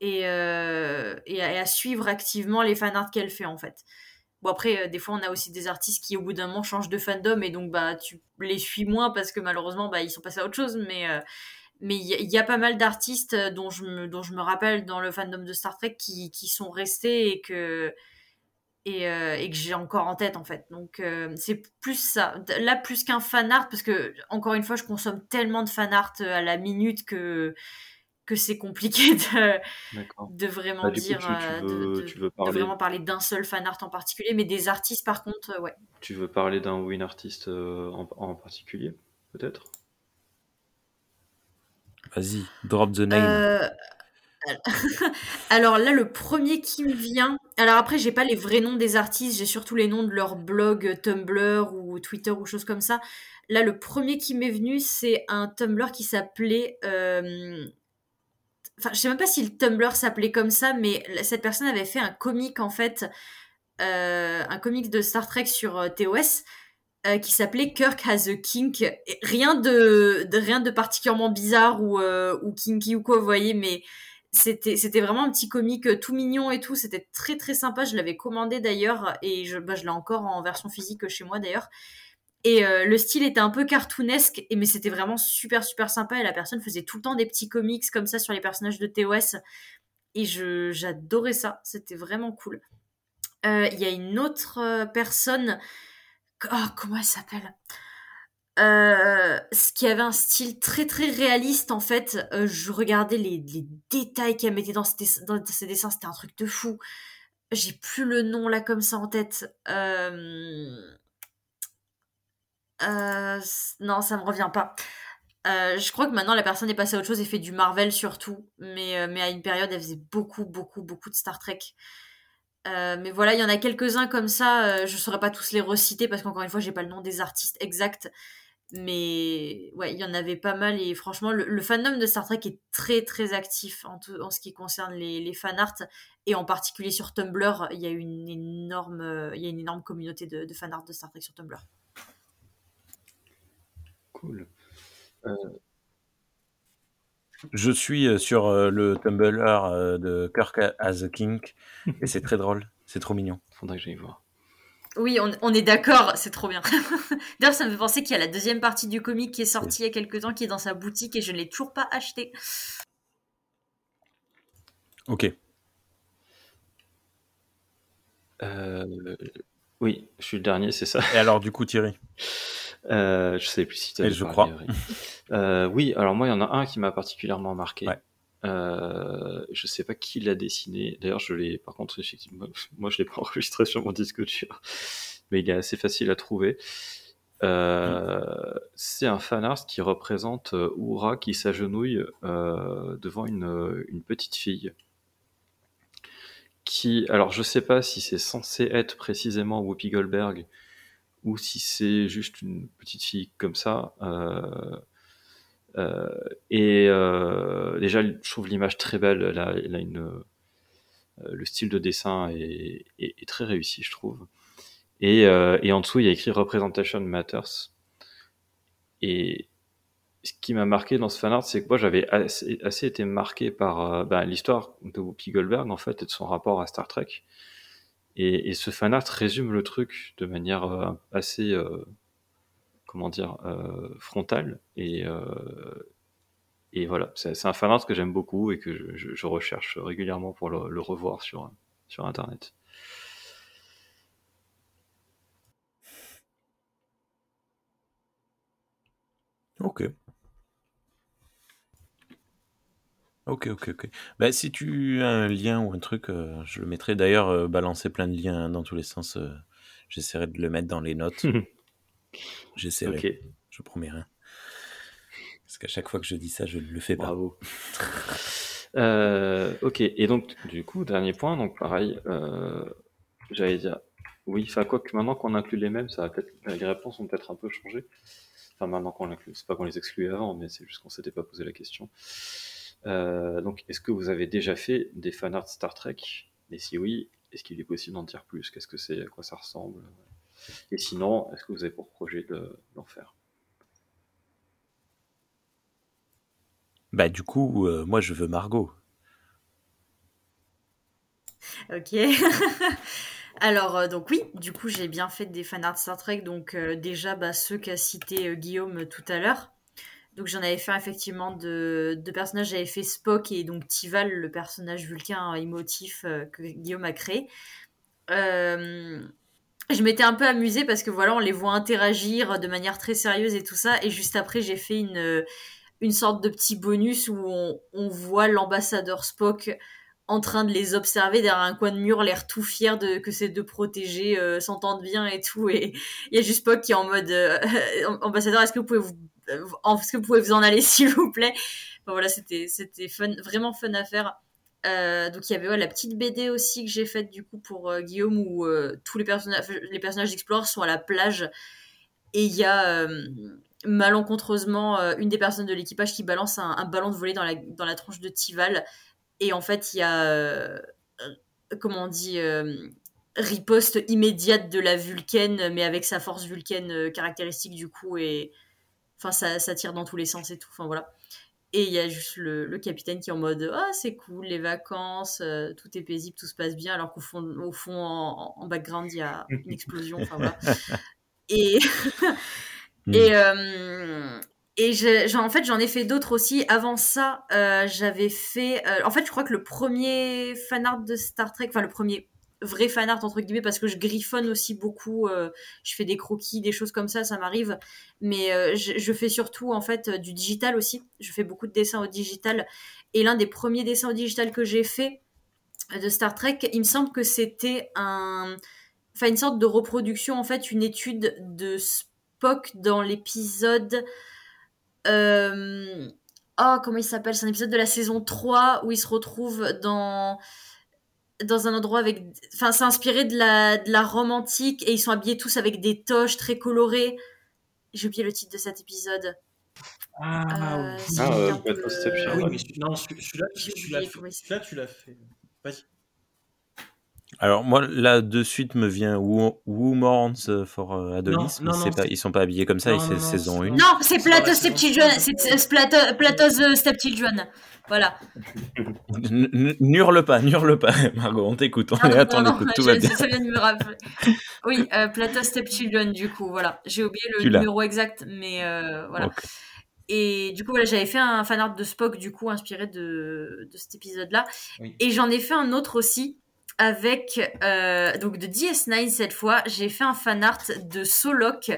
et, à, à suivre activement les fan art qu'elle fait, en fait. Bon, après, des fois, on a aussi des artistes qui, au bout d'un moment, changent de fandom et donc, bah, tu les suis moins parce que malheureusement, bah, ils sont passés à autre chose. Mais mais il y, a- il y a pas mal d'artistes euh, dont je, me, dont je me rappelle dans le fandom de Star Trek qui, qui sont restés et que, et, euh, et que j'ai encore en tête, en fait. Donc, euh, c'est plus ça. Là, plus qu'un fan art, parce que, encore une fois, je consomme tellement de fan art à la minute que, que c'est compliqué de, de vraiment Bah, coup, dire. tu, tu euh, de- veux, de- tu veux de parler, vraiment parler d'un seul fan art en particulier, mais des artistes par contre, ouais. tu veux parler d'un ou une artiste en, en particulier, peut-être? Vas-y, drop the name. Euh, alors là, le premier qui me vient. Alors après, j'ai pas les vrais noms des artistes, j'ai surtout les noms de leur blog euh, Tumblr ou Twitter ou choses comme ça. Là, le premier qui m'est venu, c'est un Tumblr qui s'appelait. euh, Enfin, je sais même pas si le Tumblr s'appelait comme ça, mais cette personne avait fait un comic en fait, un comic de Star Trek sur TOS. Euh, qui s'appelait Kirk has a kink. Rien de, rien de particulièrement bizarre ou, euh, ou kinky ou quoi, vous voyez, mais c'était c'était vraiment un petit comique euh, tout mignon et tout. C'était très très sympa. Je l'avais commandé d'ailleurs et je, bah, je l'ai encore en version physique chez moi d'ailleurs. Et le style était un peu cartoonesque, et, mais c'était vraiment super super sympa. Et la personne faisait tout le temps des petits comics comme ça sur les personnages de TOS. Et je j'adorais ça. C'était vraiment cool. Il y a une autre personne. Oh, comment elle s'appelle? Euh, ce qui avait un style très très réaliste en fait. Euh, je regardais les, détails qu'elle mettait dans, ses- dans ses dessins, c'était un truc de fou. J'ai plus le nom là comme ça en tête. Euh... non, ça me revient pas. Je crois que maintenant la personne est passée à autre chose et fait du Marvel surtout, mais, mais à une période elle faisait beaucoup beaucoup beaucoup de Star Trek. Euh, mais voilà, il y en a quelques-uns comme ça. euh, je saurais pas tous les reciter parce qu'encore une fois, j'ai pas le nom des artistes exacts. Mais ouais, il y en avait pas mal et franchement, le, le fandom de Star Trek est très très actif en, tout- en ce qui concerne les, les fanarts et en particulier sur Tumblr, il y a une énorme, euh, il y a une énorme communauté de, de fanarts de Star Trek sur Tumblr. Cool. Je suis euh, sur euh, le Tumblr euh, de Kirk as a Kink et c'est très drôle, c'est trop mignon. Faudrait que j'aille voir. Oui, on, on est d'accord, c'est trop bien. (laughs) D'ailleurs, ça me fait penser qu'il y a la deuxième partie du comic qui est sortie il y a quelques temps, qui est dans sa boutique et je ne l'ai toujours pas acheté. Ok. Euh, oui, je suis le dernier, c'est ça. Et alors du coup Thierry? Euh, je sais plus si tu Et je crois. Euh, oui, alors moi, il y en a un qui m'a particulièrement marqué. Ouais. Euh, je sais pas qui l'a dessiné. D'ailleurs, je l'ai, par contre, effectivement, (laughs) moi, je l'ai pas enregistré sur mon disque dur, mais il est assez facile à trouver. Euh, C'est un fanart qui représente euh, Oura qui s'agenouille euh, devant une, une petite fille. Qui, alors, je sais pas si c'est censé être précisément Whoopi Goldberg ou si c'est juste une petite fille comme ça. Euh, euh, et euh, déjà, je trouve l'image très belle. Elle a, elle a une, euh, le style de dessin est, est- très réussi, je trouve. Et, euh, et en dessous, il y a écrit Representation Matters. Et ce qui m'a marqué dans ce fanart, c'est que moi, j'avais assez, été marqué par euh, ben, l'histoire de Whoopi Goldberg, en fait, et de son rapport à Star Trek. Et, et ce fanart résume le truc de manière euh, assez, euh, comment dire, frontale. Et, et voilà, c'est un fanart que j'aime beaucoup et que je, recherche régulièrement pour le, le revoir sur, sur Internet. Ok. Ok, ok, ok. Bah, si tu as un lien ou un truc, euh, je le mettrai. D'ailleurs, euh, balancer plein de liens dans tous les sens. euh, J'essaierai de le mettre dans les notes. (laughs) J'essaierai. Ok, Je promets rien. Parce qu'à chaque fois que je dis ça, je ne le fais pas. bravo. Euh, ok, et donc, du coup, dernier point, donc pareil, euh, j'allais dire, oui, enfin, quoi que maintenant qu'on inclut les mêmes, ça va peut-être, les réponses ont peut-être un peu changé. Enfin, maintenant qu'on l'inclut, c'est pas qu'on les excluait avant, mais c'est juste qu'on s'était pas posé la question. Euh, donc, est-ce que vous avez déjà fait des fanarts Star Trek? Et si oui, est-ce qu'il est possible d'en dire plus? Qu'est-ce que c'est? À quoi ça ressemble? Et sinon, est-ce que vous avez pour projet de- d'en faire? Bah, du coup, euh, moi, je veux Margot. Ok. (laughs) Alors, euh, donc oui, du coup, j'ai bien fait des fanarts Star Trek. Donc, euh, déjà, bah, ceux qu'a cité euh, Guillaume tout à l'heure. Donc, j'en avais fait effectivement de, de personnages. J'avais fait Spock et donc Tival, le personnage vulcain émotif euh, que Guillaume a créé. Euh, je m'étais un peu amusée parce que voilà, on les voit interagir de manière très sérieuse et tout ça. Et juste après, j'ai fait une, une sorte de petit bonus où on, voit l'ambassadeur Spock en train de les observer derrière un coin de mur, l'air tout fier de que ces deux protégés euh, s'entendent bien et tout. Et il y a juste Spock qui est en mode (laughs) ambassadeur, est-ce que vous pouvez vous, est-ce que vous pouvez vous en aller (laughs) s'il vous plaît? Enfin, Voilà, c'était fun, vraiment fun à faire. Euh, donc il y avait la petite BD aussi que j'ai faite du coup pour euh, Guillaume où euh, tous les personnages les personnages sont à la plage. Et il y a malencontreusement une des personnes de l'équipage qui balance un, ballon de volée dans la, dans la tronche de Tival. Et en fait il y a comment on dit riposte immédiate de la Vulcaine, mais avec sa force Vulcaine caractéristique du coup, et enfin ça, ça tire dans tous les sens et tout. Enfin voilà. Et il y a juste le, le capitaine qui est en mode ah c'est cool les vacances, euh, tout est paisible, tout se passe bien, alors qu'au fond, au fond en, en background il y a une explosion. Enfin voilà. (laughs) Et Hmm. et euh, et en fait j'en ai fait d'autres aussi. Avant ça, euh, j'avais fait. en fait, je crois que le premier fanart de Star Trek, enfin le premier vrai fanart entre guillemets, parce que je griffonne aussi beaucoup. euh, je fais des croquis, des choses comme ça, ça m'arrive. Mais euh, je, fais surtout en fait euh, du digital aussi. Je fais beaucoup de dessins au digital. Et l'un des premiers dessins au digital que j'ai fait de Star Trek, il me semble que c'était un, enfin une sorte de reproduction en fait, une étude de Spock dans l'épisode. Oh, comment il s'appelle? C'est un épisode de la saison 3 où il se retrouve dans dans un endroit avec enfin c'est inspiré de la de la Rome antique et ils sont habillés tous avec des toches très colorées. J'ai oublié le titre de cet épisode. Ah, Euh, oui. si Ah, euh, peut Ah oui, mais non. Celui-là, tu l'as fait. Vas-y. Alors moi là de suite me vient Who, Who Mourns for euh, Adonis, Non, non, non, pas, c'est- ils sont pas habillés comme ça, Non, et c'est saison c'est 1. pas- Non, c'est saison Stepchildren. trois. C'est Plato's Stepchildren. Voilà. N- n- N'hurle pas, n'hurle pas, (laughs) Margot, on t'écoute, on Ah est non, à ton non, écoute, tout va bien. Ça vient de me rappeler. Oui, euh, Plateau Stepchildren, du coup, voilà. J'ai oublié le Tu numéro exact, mais euh, voilà. Et du coup, voilà, j'avais fait un fanart de Spock, du coup, inspiré de, de cet épisode-là. Oui. Et j'en ai fait un autre aussi, avec, euh, donc de DS9 cette fois, j'ai fait un fanart de Solok,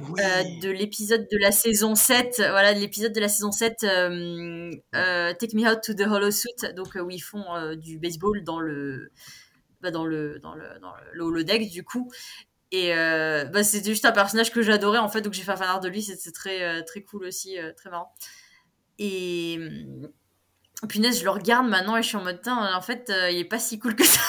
Oui. euh, de l'épisode de la saison 7, voilà, de l'épisode de la saison 7, euh, Take Me Out to the Hollow Suit, donc où ils font du baseball dans le, bah, dans le, dans le, dans le, le holodeck du coup. Et bah, c'était juste un personnage que j'adorais en fait, donc j'ai fait un fanart de lui, c'était très, très cool aussi, très marrant. Et hum, punaise, je le regarde maintenant et je suis en mode, en fait, il est pas si cool que ça.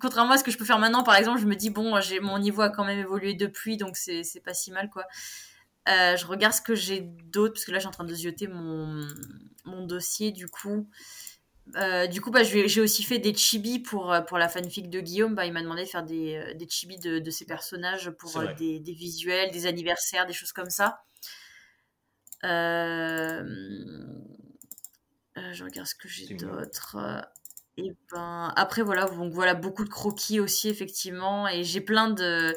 Contrairement à ce que je peux faire maintenant, par exemple, je me dis, bon, j'ai mon niveau a quand même évolué depuis, donc c'est pas si mal, quoi. Euh, je regarde ce que j'ai d'autre, parce que là, je suis en train de zioter mon, mon dossier, du coup. Euh, du coup, bah, j'ai aussi fait des chibis pour, euh, pour la fanfic de Guillaume. Bah, il m'a demandé de faire des, des chibis de, de ses personnages pour euh, des, des visuels, des anniversaires, des choses comme ça. Euh, je regarde ce que j'ai d'autre. Et ben après voilà donc voilà beaucoup de croquis aussi effectivement et j'ai plein de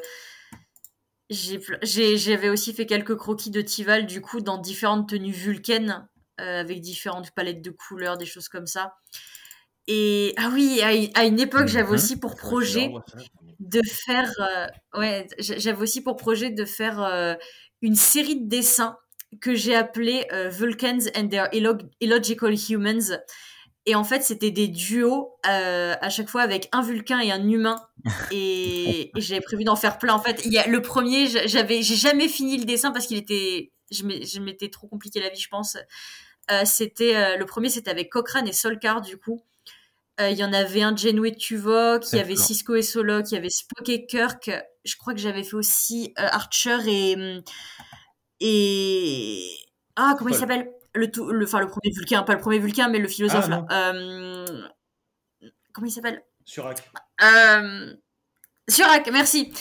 j'avais aussi fait quelques croquis de Tival du coup dans différentes tenues vulcaines euh, avec différentes palettes de couleurs des choses comme ça. Et ah oui à, une- à une époque j'avais aussi pour projet de faire euh, ouais j'avais aussi pour projet de faire euh, une série de dessins que j'ai appelé euh, Vulcans and their Illo- illogical humans et en fait c'était des duos euh, à chaque fois avec un vulcain et un humain. (laughs) Et, et j'avais prévu d'en faire plein. En fait il y a le premier j'a- j'avais j'ai jamais fini le dessin parce qu'il était je m'étais trop compliqué la vie je pense. Euh, c'était euh, le premier c'était avec Cochrane et Solcar du coup. Il y en avait un Janeway Tuvok, il y avait. Cisco et Solok, il y avait Spock et Kirk. Je crois que j'avais fait aussi Archer et et ah comment il s'appelle? Le tout le enfin le premier Vulcain, pas le premier Vulcain mais le philosophe Ah, là. Euh, comment il s'appelle? Surac. euh, Surak, merci.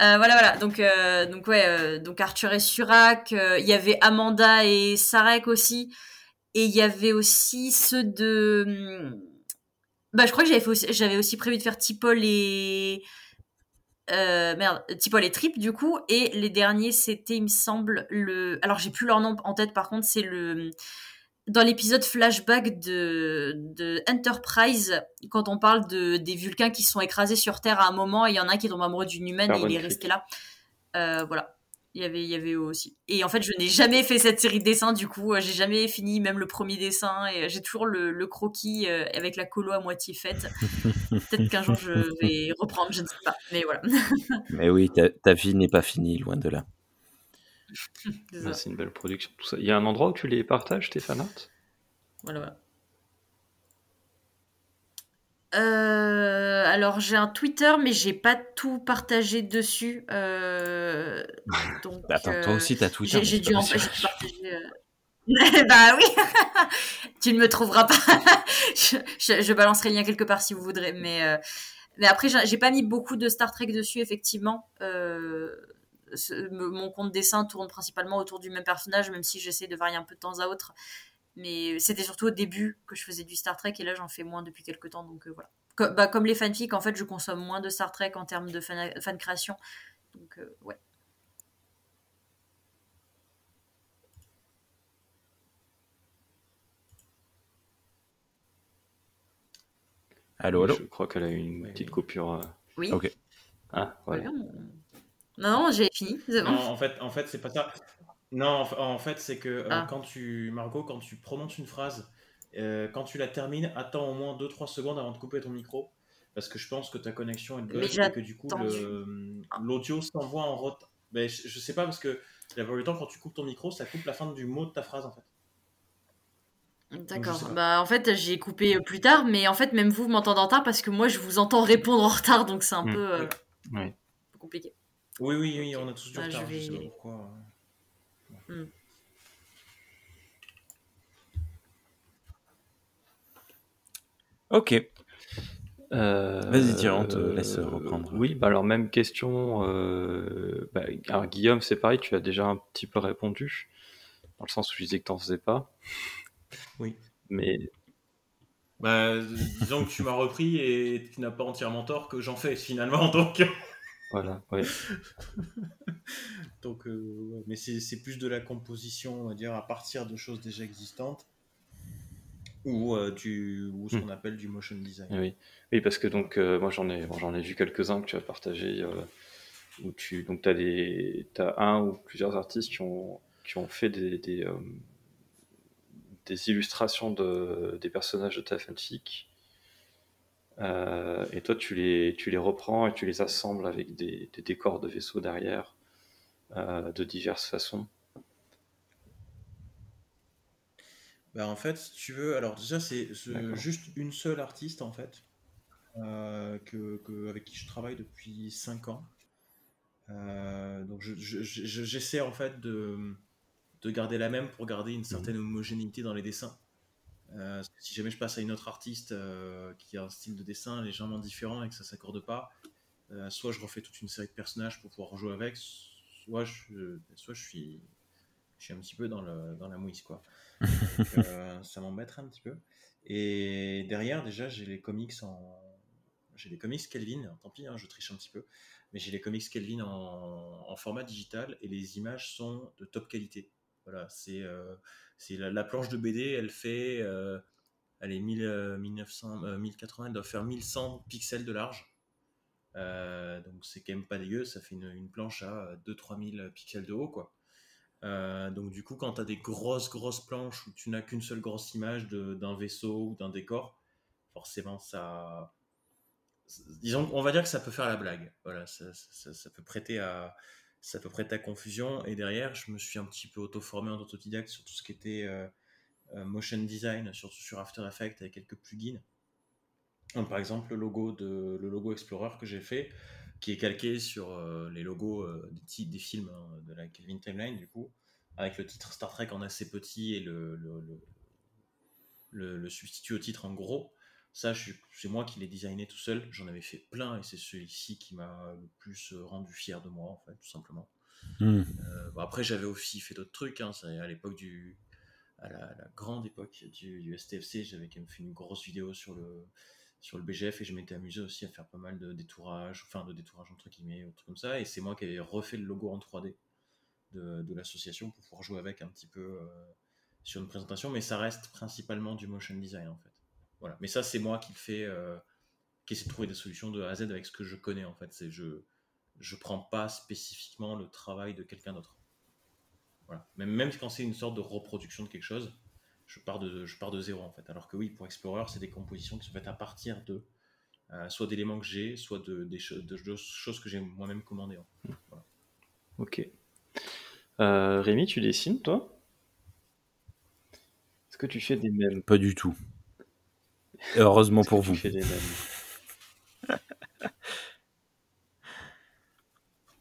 Euh, voilà, voilà. Donc, euh, donc ouais, donc Arthur et Surak. euh, Il y avait Amanda et Sarek aussi. Et il y avait aussi ceux de. hum, Bah, je crois que j'avais aussi- j'avais aussi prévu de faire Tipol et. Euh, merde, Tipol et Trip du coup. Et les derniers, c'était, il me semble, le. Alors, j'ai plus leur nom en tête, par contre, c'est le dans l'épisode flashback de, de Enterprise, quand on parle de, des Vulcains qui sont écrasés sur Terre à un moment, il y en a un qui tombe amoureux d'une humaine et il est resté là. Euh, voilà. Il y avait, il y avait eux aussi. Et en fait, je n'ai jamais fait cette série de dessins, du coup, euh, j'ai jamais fini même le premier dessin, et euh, j'ai toujours le, le croquis euh, avec la colo à moitié faite. (laughs) Peut-être qu'un jour je vais reprendre, je ne sais pas. Mais voilà. (laughs) Mais oui, ta, ta vie n'est pas finie, loin de là. Ouais, c'est une belle production, tout ça. Il y a un endroit où tu les partages, tes fanarts Voilà, voilà. Euh, alors j'ai un Twitter, mais j'ai pas tout partagé dessus. euh, (laughs) donc, Bah, attends, toi euh, aussi, t'as Twitter. j'ai dû en partager. euh. (laughs) bah oui, (laughs) tu ne me trouveras pas. je, je- je balancerai le lien quelque part si vous voudrez, mais euh, Mais après, j'ai pas mis beaucoup de Star Trek dessus, effectivement. Euh, ce- mon compte dessin tourne principalement autour du même personnage, même si j'essaie de varier un peu de temps à autre. Mais c'était surtout au début que je faisais du Star Trek, et là j'en fais moins depuis quelques temps, donc euh, voilà. Co- bah, comme les fanfics, en fait, je consomme moins de Star Trek en termes de fan, fan création. Donc, euh, ouais. Allô, allô? Je crois qu'elle a eu une petite coupure. euh. Oui. Ok. Ah, voilà. Non, non, j'ai fini. Bon. Non, en fait, en fait c'est pas ça. Non, en fa- en fait, c'est que euh, Ah. quand tu, Margot, quand tu prononces une phrase, euh, quand tu la termines, attends au moins 2-3 secondes avant de couper ton micro. Parce que je pense que ta connexion est Mais bug et que du coup, le- l'audio s'envoie en retard. Ben, je, je sais pas parce que la plupart du temps, quand tu coupes ton micro, ça coupe la fin du mot de ta phrase en fait. D'accord. Bah, en fait, j'ai coupé plus tard, mais en fait, même vous, vous m'entendez en retard parce que moi, je vous entends répondre en retard, donc c'est un Mm. peu euh, Oui. un peu compliqué. Oui, oui, oui, on a tous du Bah, je retard. Je, sais pas pourquoi. Ok. Euh, Vas-y, on te euh, laisse reprendre. Oui, bah alors même question. euh, bah, alors Guillaume, c'est pareil, tu as déjà un petit peu répondu, dans le sens où je disais que t'en faisais pas. Oui. Mais Bah, disons que tu m'as repris et tu n'as pas entièrement tort que j'en fais finalement. (laughs) Donc, voilà, ouais. (laughs) donc euh, ouais. mais c'est plus de la composition, on va dire, à partir de choses déjà existantes ou, euh, du, ou ce Hmm. qu'on appelle du motion design. Oui, oui, parce que donc euh, moi j'en ai, bon, j'en ai vu quelques-uns que tu as partagé euh, où tu donc t'as des, t'as un ou plusieurs artistes qui ont qui ont fait des des, des illustrations de des personnages de ta fanfic. Euh, et toi tu les tu les reprends et tu les assembles avec des, des décors de vaisseaux derrière euh, de diverses façons. Bah, en fait, si tu veux, alors déjà, c'est ce- juste une seule artiste, en fait, euh, que, que- avec qui je travaille depuis 5 ans. Donc, je- je- je- j'essaie, en fait, de, de garder la même pour garder une certaine homogénéité dans les dessins. Euh, si jamais je passe à une autre artiste euh, qui a un style de dessin légèrement différent et que ça s'accorde pas, euh, soit je refais toute une série de personnages pour pouvoir jouer avec, soit je, soit je suis, je suis un petit peu dans, le, dans la mouise, quoi. Donc, (laughs) ça m'embêterait un petit peu. Et derrière, déjà, j'ai les comics en. J'ai les comics Kelvin, tant pis, hein, je triche un petit peu, mais j'ai les comics Kelvin en, en format digital et les images sont de top qualité. Voilà, c'est euh, c'est la, la planche de BD, elle fait. elle est 1000, euh, 1900, euh, 1080, elle doit faire 1100 pixels de large. Euh, donc c'est quand même pas dégueu, ça fait une, planche à 2-3 000 pixels de haut, quoi. Euh, donc du coup, quand tu as des grosses, grosses planches où tu n'as qu'une seule grosse image d'un vaisseau ou d'un décor, forcément, ça... Disons, on va dire que ça peut faire la blague. Voilà, ça- ça peut prêter à... Ça peut prêter à confusion. Et derrière, je me suis un petit peu auto-formé en autodidacte sur tout ce qui était euh, euh, motion design, surtout sur After Effects avec quelques plugins. Par exemple, le logo, de, le logo Explorer que j'ai fait, qui est calqué sur euh, les logos des, films hein, de la Kelvin Timeline, du coup, avec le titre Star Trek en assez petit et le, le- le substitut au titre en gros. Ça, c'est moi qui l'ai designé tout seul. J'en avais fait plein et c'est celui-ci qui m'a le plus euh, rendu fier de moi, en fait, tout simplement. Hmm. Euh, bon, après, j'avais aussi fait d'autres trucs. Hein, à l'époque du. À la, grande époque du, du STFC, j'avais quand même fait une grosse vidéo sur le, sur le BGF et je m'étais amusé aussi à faire pas mal de détourage, enfin de détourage entre guillemets, ou trucs comme ça. Et c'est moi qui avais refait le logo en 3D de, de l'association pour pouvoir jouer avec un petit peu euh, sur une présentation. Mais ça reste principalement du motion design en fait. Voilà. Mais ça, c'est moi qui le fais, euh, qui essaie de trouver des solutions de A à Z avec ce que je connais en fait. C'est je je prends pas spécifiquement le travail de quelqu'un d'autre. Voilà. Même, même quand c'est une sorte de reproduction de quelque chose, je pars de, je pars de zéro en fait. Alors que oui, pour Explorer, c'est des compositions qui sont faites à partir de euh, soit d'éléments que j'ai, soit de, des cho- de- de choses que j'ai moi-même commandées. Voilà. Ok. Euh, Rémi, tu dessines toi? Est-ce que tu fais des mèmes Pas du tout. Heureusement pour vous. (laughs)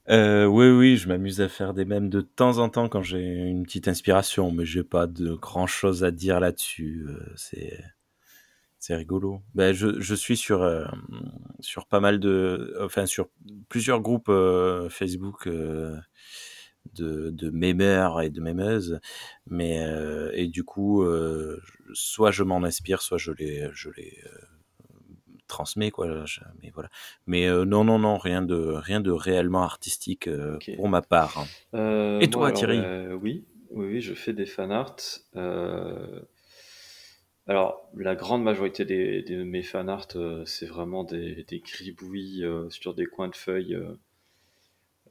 Euh, oui, oui, je m'amuse à faire des mèmes de temps en temps quand j'ai une petite inspiration, mais j'ai pas de grand chose à dire là-dessus. Euh, c'est C'est rigolo. Ben, je, je suis sur, euh, sur pas mal de. Enfin, sur plusieurs groupes Facebook de, de mémeurs et de mémeuses. Mais, euh, et du coup, euh, soit je m'en inspire, soit je les, je les euh, transmets. Quoi. Je- mais voilà. Mais non, non, non, rien de, rien de réellement artistique pour ma part. hein. Et toi, alors, Thierry? oui, oui, oui, je fais des fan art. Euh, alors, la grande majorité des, des- mes fan art, euh, c'est vraiment des, des gribouillis euh, sur des coins de feuilles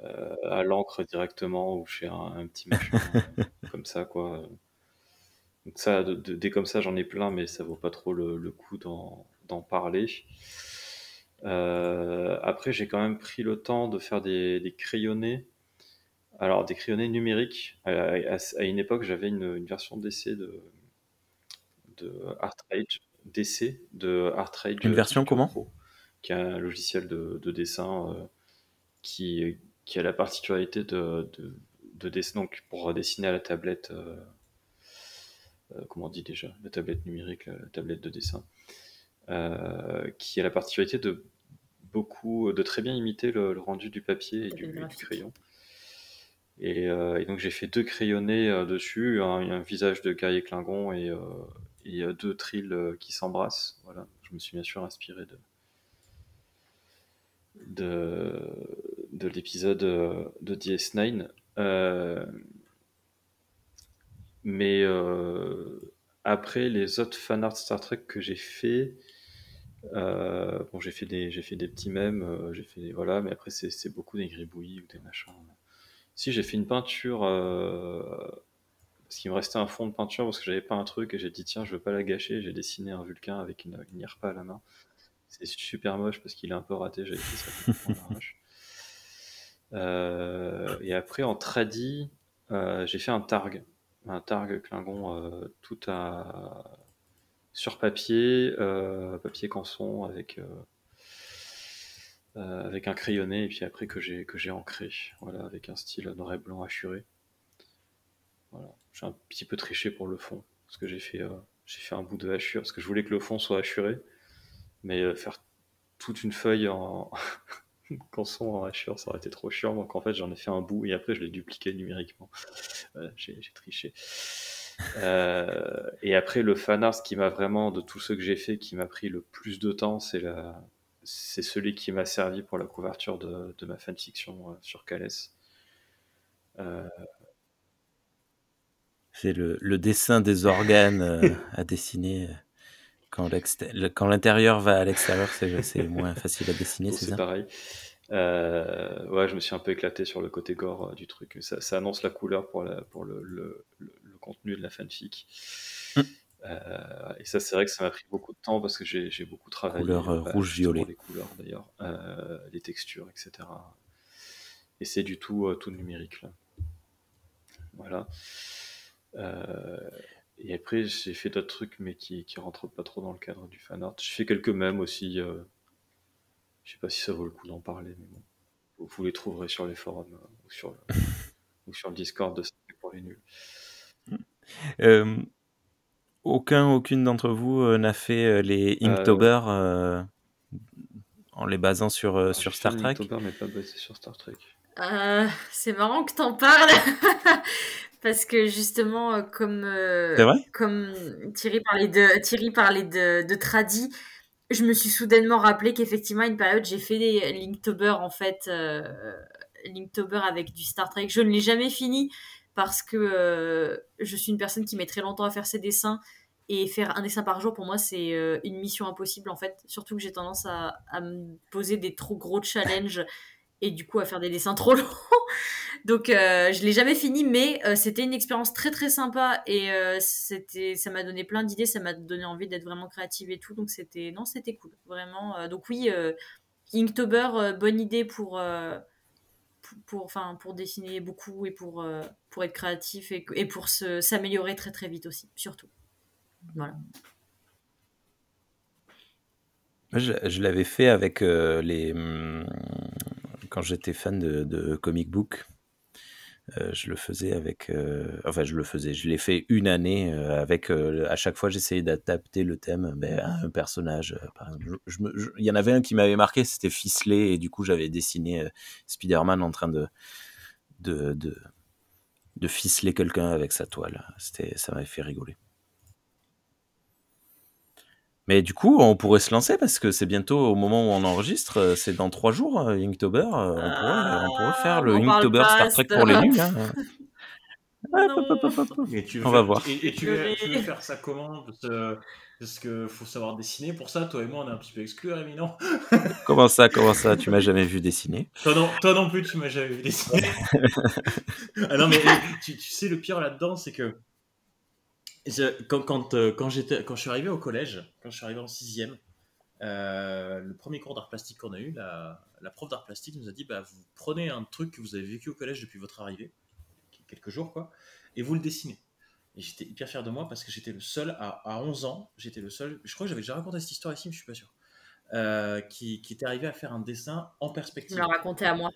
euh, à l'encre directement ou chez un, un petit machin (laughs) comme ça, quoi. Donc ça, de- de- des comme ça, j'en ai plein, mais ça vaut pas trop le, le coup d'en parler. Euh, après, j'ai quand même pris le temps de faire des, des crayonnés. Alors, des crayonnés numériques. À, à- à une époque, j'avais une, une version d'essai de, de ArtRage, d'essai de ArtRage Une version comment? Qui est un logiciel de, de dessin euh, qui, qui a la particularité de, de, de dessiner, donc pour dessiner à la tablette, euh, euh, comment on dit déjà, la tablette numérique, la, la tablette de dessin, euh, qui a la particularité de beaucoup, de très bien imiter le, le rendu du papier et du, crayon. Et, et donc j'ai fait deux crayonnés dessus, un, un visage de guerrier Klingon et, et deux trilles qui s'embrassent. Voilà, je me suis bien sûr inspiré de de, de l'épisode euh, de DS9. Euh, mais euh, après les autres fanarts Star Trek que j'ai fait, euh, bon j'ai fait des j'ai fait des petits mèmes, euh, j'ai fait des, voilà, mais après c'est c'est beaucoup des gribouillis ou des machins. Si j'ai fait une peinture, euh, parce qu'il me restait un fond de peinture parce que j'avais pas un truc et j'ai dit tiens je veux pas la gâcher, j'ai dessiné un Vulcain avec une, une IRPA à la main. C'est super moche parce qu'il est un peu raté, j'avais fait ça (laughs) complètement à l'arrache. Euh, et après en tradi, euh, j'ai fait un targ, un targ Klingon euh, tout à sur papier, euh, papier canson avec euh, euh, avec un crayonné et puis après que j'ai que j'ai ancré, voilà, avec un style noir et blanc hachuré. Voilà, j'ai un petit peu triché pour le fond parce que j'ai fait euh, j'ai fait un bout de hachure parce que je voulais que le fond soit hachuré, mais euh, faire toute une feuille en (laughs) (laughs) canson en hachure, ça aurait été trop chiant. Donc en fait, j'en ai fait un bout et après, je l'ai dupliqué numériquement. (laughs) Voilà, j'ai j'ai triché. Euh, et après, le fanart, ce qui m'a vraiment, de tous ceux que j'ai fait, qui m'a pris le plus de temps, c'est la... c'est celui qui m'a servi pour la couverture de, de ma fanfiction euh, sur Calès. Euh, C'est le, le dessin des organes euh, à dessiner. Quand l'intérieur va à l'extérieur, c'est moins facile à dessiner, (laughs) c'est ça pareil. Euh, ouais, je me suis un peu éclaté sur le côté gore euh, du truc. Ça, ça annonce la couleur pour, la, pour le, le, le- le contenu de la fanfic. Mm. Euh, et ça, c'est vrai que ça m'a pris beaucoup de temps parce que j'ai beaucoup travaillé. Couleur, bah, rouge-violet. Les couleurs d'ailleurs, les textures, etc. Et c'est du tout, tout numérique là. Voilà. Et après, j'ai fait d'autres trucs, mais qui, qui rentrent pas trop dans le cadre du fanart. J'ai fait quelques mèmes aussi. euh, je sais pas si ça vaut le coup d'en parler, mais bon. Vous, vous les trouverez sur les forums euh, ou, sur le, (laughs) ou sur le Discord de Salut pour les nuls. Euh, aucun, aucune d'entre vous euh, n'a fait euh, les Inktober euh, en les basant sur, euh, Alors, sur j'ai fait Star Trek? Inktober, mais pas basé sur Star Trek. Euh, c'est marrant que t'en parles (laughs) parce que justement euh, comme euh, comme Thierry parlait de Thierry parlait de, de tradi, je me suis soudainement rappelé qu'effectivement à une période j'ai fait des Linktober en fait euh, Linktober avec du Star Trek. Je ne l'ai jamais fini parce que euh, je suis une personne qui met très longtemps à faire ses dessins et faire un dessin par jour pour moi c'est euh, une mission impossible en fait. Surtout que j'ai tendance à, à me poser des trop gros challenges et du coup à faire des dessins trop (laughs) longs. Donc euh, je l'ai jamais fini, mais euh, c'était une expérience très très sympa et euh, c'était, ça m'a donné plein d'idées, ça m'a donné envie d'être vraiment créative et tout. Donc c'était, non, c'était cool, vraiment. Euh, donc oui, Inktober, bonne idée pour, pour, enfin, pour dessiner beaucoup et pour, pour être créatif et, et pour se, s'améliorer très très vite aussi, surtout. Voilà. Je, l'avais fait avec les. Quand j'étais fan de, comic book. Euh, je le faisais avec, euh, enfin je le faisais, je l'ai fait une année euh, avec, euh, à chaque fois j'essayais d'adapter le thème ben, à un personnage. Il y en avait un qui m'avait marqué, c'était Ficelé, et du coup j'avais dessiné Spider-Man en train de, de, de, de ficeler quelqu'un avec sa toile. Ça m'avait fait rigoler. Mais du coup, on pourrait se lancer parce que c'est bientôt au moment où on enregistre, euh, c'est dans trois jours, euh, Inktober. euh, On pourrait, on pourrait faire le on parle Inktober Star Trek pour les nuls. hein. Mais (laughs) tu veux On va faire- voir. Et, et tu, veux, Purée. tu veux faire ça comment Parce que faut savoir dessiner? Pour ça. Toi et moi, on est un petit peu exclus, Rémi, non (laughs) Comment ça, comment ça? Tu m'as jamais vu dessiner? Toi non, toi non plus, tu m'as jamais vu dessiner. (laughs) ah non, mais tu, tu sais, le pire là-dedans, c'est que je- quand, quand, euh, quand, je suis arrivé au collège, quand je suis arrivé en sixième, euh, le premier cours d'art plastique qu'on a eu, la, la prof d'art plastique nous a dit bah, vous prenez un truc que vous avez vécu au collège depuis votre arrivée, quelques jours, quoi, et vous le dessinez. Et j'étais hyper fier de moi parce que j'étais le seul, à, à 11 ans, j'étais le seul, je crois que j'avais déjà raconté cette histoire ici, mais je suis pas sûr, euh, qui, qui était arrivé à faire un dessin en Tu perspective. me l'as raconté à moi.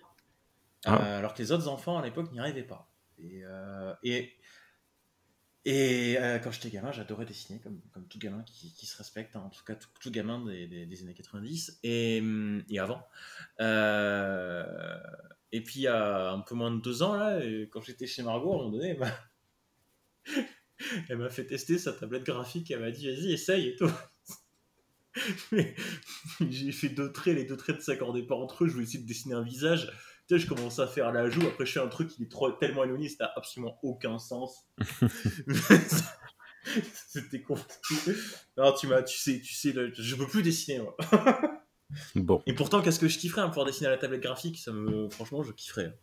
Ah. Euh, alors que les autres enfants à l'époque n'y arrivaient pas. Et, euh, et, et euh, quand j'étais gamin, j'adorais dessiner, comme, tout gamin qui, se respecte, hein, en tout cas tout, gamin des, années 90 et, hum, et avant. Euh, et puis il y a un peu moins de deux ans, là, et quand j'étais chez Margot, à un moment donné, (laughs) elle m'a- fait tester sa tablette graphique, elle m'a dit vas-y, essaye et tout. (laughs) J'ai fait deux traits, les deux traits ne s'accordaient pas entre eux, je voulais essayer de dessiner un visage. Tu sais, je commence à faire la joue, après je fais un truc qui est trop, tellement éloigné, ça n'a absolument aucun sens. (laughs) C'était compliqué. Non, tu m'as, tu sais, tu sais, le- je peux plus dessiner moi. (laughs) Bon, Et pourtant, qu'est-ce que je kifferais hein, pouvoir dessiner à la tablette graphique? Ça me, franchement, je kifferais.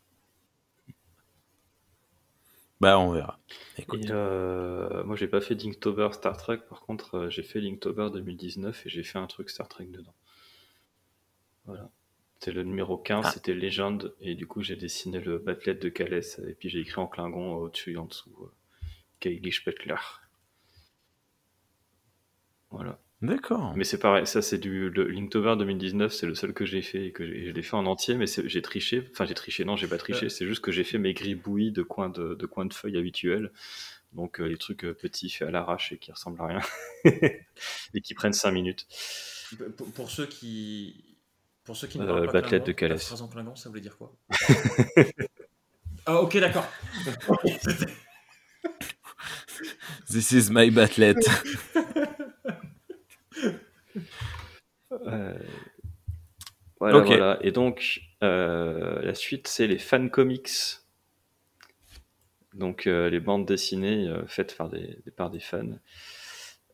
bah on verra. Écoute. Euh, moi, j'ai pas fait Linktober Star Trek, par contre, euh, j'ai fait Linktober 2019 et j'ai fait un truc Star Trek dedans. Voilà. C'était le numéro 15, Ah. c'était Légende, et du coup, j'ai dessiné le Batlet de Calès, et puis j'ai écrit en Klingon euh, au-dessus et en dessous euh, Kaylee Spetler. Voilà. D'accord. Mais c'est pareil, ça c'est du le Linktober 2019, c'est le seul que j'ai fait et que je l'ai fait en entier, mais j'ai triché. Enfin, j'ai triché, non, j'ai pas triché, Ouais. c'est juste que j'ai fait mes gribouillis de coins de, de coins de feuilles habituels. Donc euh, les trucs euh, petits faits à l'arrache et qui ressemblent à rien (laughs) et qui prennent 5 minutes. Pour, pour ceux qui, pour ceux qui ne Euh, parlent pas de Calais. la phrase en Klingon, ça voulait dire quoi? (laughs) Ah, ok, d'accord. (laughs) This is my batlet. (laughs) Euh, Voilà. Et donc euh, la suite, c'est les fan comics. Donc euh, les bandes dessinées euh, faites par des, par des fans.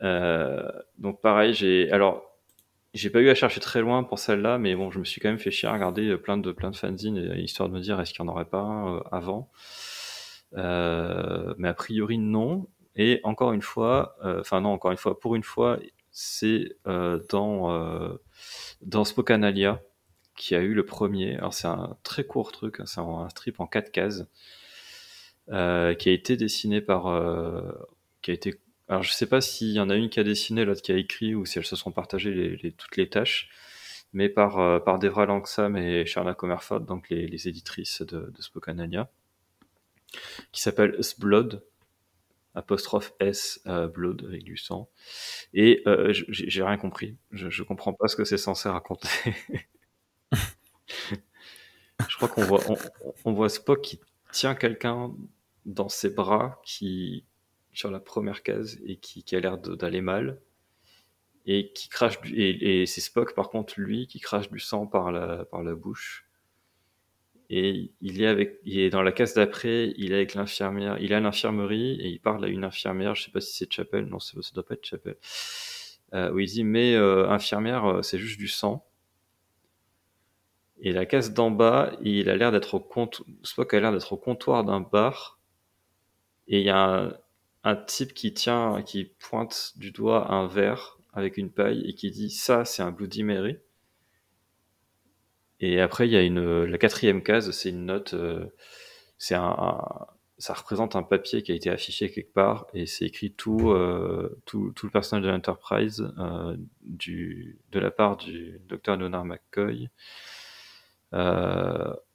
Euh, donc pareil, j'ai alors j'ai pas eu à chercher très loin pour celle-là, mais bon, je me suis quand même fait chier à regarder plein de plein de fanzines et- histoire de me dire est-ce qu'il y en aurait pas un euh, avant? Euh, mais a priori non. Et encore une fois, euh, enfin non, encore une fois, pour une fois, c'est euh, dans euh, dans Spokanalia qui a eu le premier. Alors c'est un très court truc, hein, c'est un, strip en 4 cases euh, qui a été dessiné par euh, qui a été alors je sais pas s'il y en a une qui a dessiné, l'autre qui a écrit ou si elles se sont partagées les, les- toutes les tâches, mais par euh, par Devra Langsam et Charla Comerford, donc les, les éditrices de, de Spokanalia, qui s'appelle Blood apostrophe S euh, Blood avec du sang. Et euh, j'ai rien compris. Je, je comprends pas ce que c'est censé raconter. (laughs) Je crois qu'on voit on, on voit Spock qui tient quelqu'un dans ses bras qui sur la première case et qui, qui a l'air d'aller mal. Et qui crache du, et, et c'est Spock par contre lui qui crache du sang par la par la bouche. Et il est avec il est dans la case d'après il est avec l'infirmière il est à l'infirmerie et il parle à une infirmière je sais pas si c'est Chapel non ça ça doit pas être Chapel euh, où il dit mais euh, infirmière euh, c'est juste du sang. Et la case d'en bas il a l'air d'être au compte Spock a l'air d'être au comptoir d'un bar. Et il y a un, un type qui tient qui pointe du doigt un verre avec une paille et qui dit ça c'est un Bloody Mary et après, il y a une, la quatrième case, c'est une note, euh, c'est un, ça représente un papier qui a été affiché quelque part et c'est écrit tout, euh, tout, tout le personnage de l'Enterprise euh, du, de la part du docteur Leonard McCoy.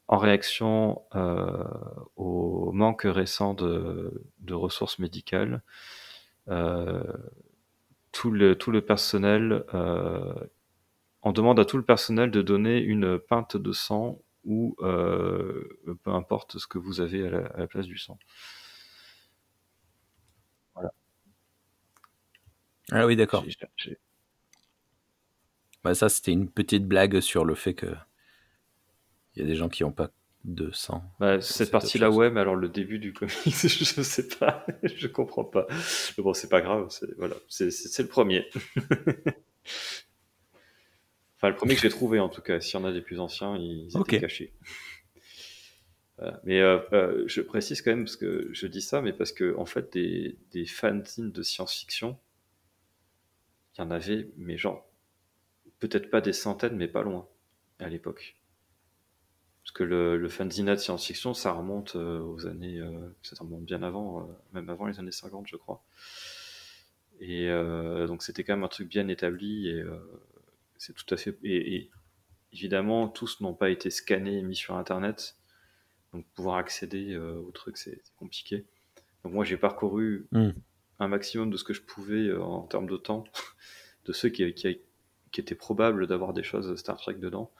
En réaction euh, au manque récent de, de ressources médicales, euh, tout, le, tout le personnel, euh, on demande à tout le personnel de donner une pinte de sang ou euh, peu importe ce que vous avez à la, à la place du sang. Ah oui, d'accord. Bah, ça, c'était une petite blague sur le fait que il y a des gens qui n'ont pas de sang. Bah, cette partie-là, ouais, mais alors le début du comics, (laughs) je sais pas, (laughs) je comprends pas. Mais bon, c'est pas grave, c'est voilà, c'est le premier. (laughs) enfin, le premier que j'ai trouvé en tout cas. S'il y en a des plus anciens, ils étaient cachés. Voilà. Mais euh, euh, je précise quand même parce que je dis ça, mais parce que en fait, des, des fanzines de science-fiction, il y en avait, mais genre peut-être pas des centaines, mais pas loin à l'époque. Parce que le, le fanzina de science-fiction, ça remonte euh, aux années. euh, ça remonte bien avant, euh, même avant les années 50, je crois. Et euh, donc, c'était quand même un truc bien établi. Et euh, c'est tout à fait. Et, et évidemment, tous n'ont pas été scannés et mis sur Internet. Donc, pouvoir accéder euh, au truc, c'est compliqué. Donc, moi, j'ai parcouru Hmm. un maximum de ce que je pouvais euh, en termes de temps, (laughs) de ceux qui, qui, qui étaient probables d'avoir des choses Star Trek dedans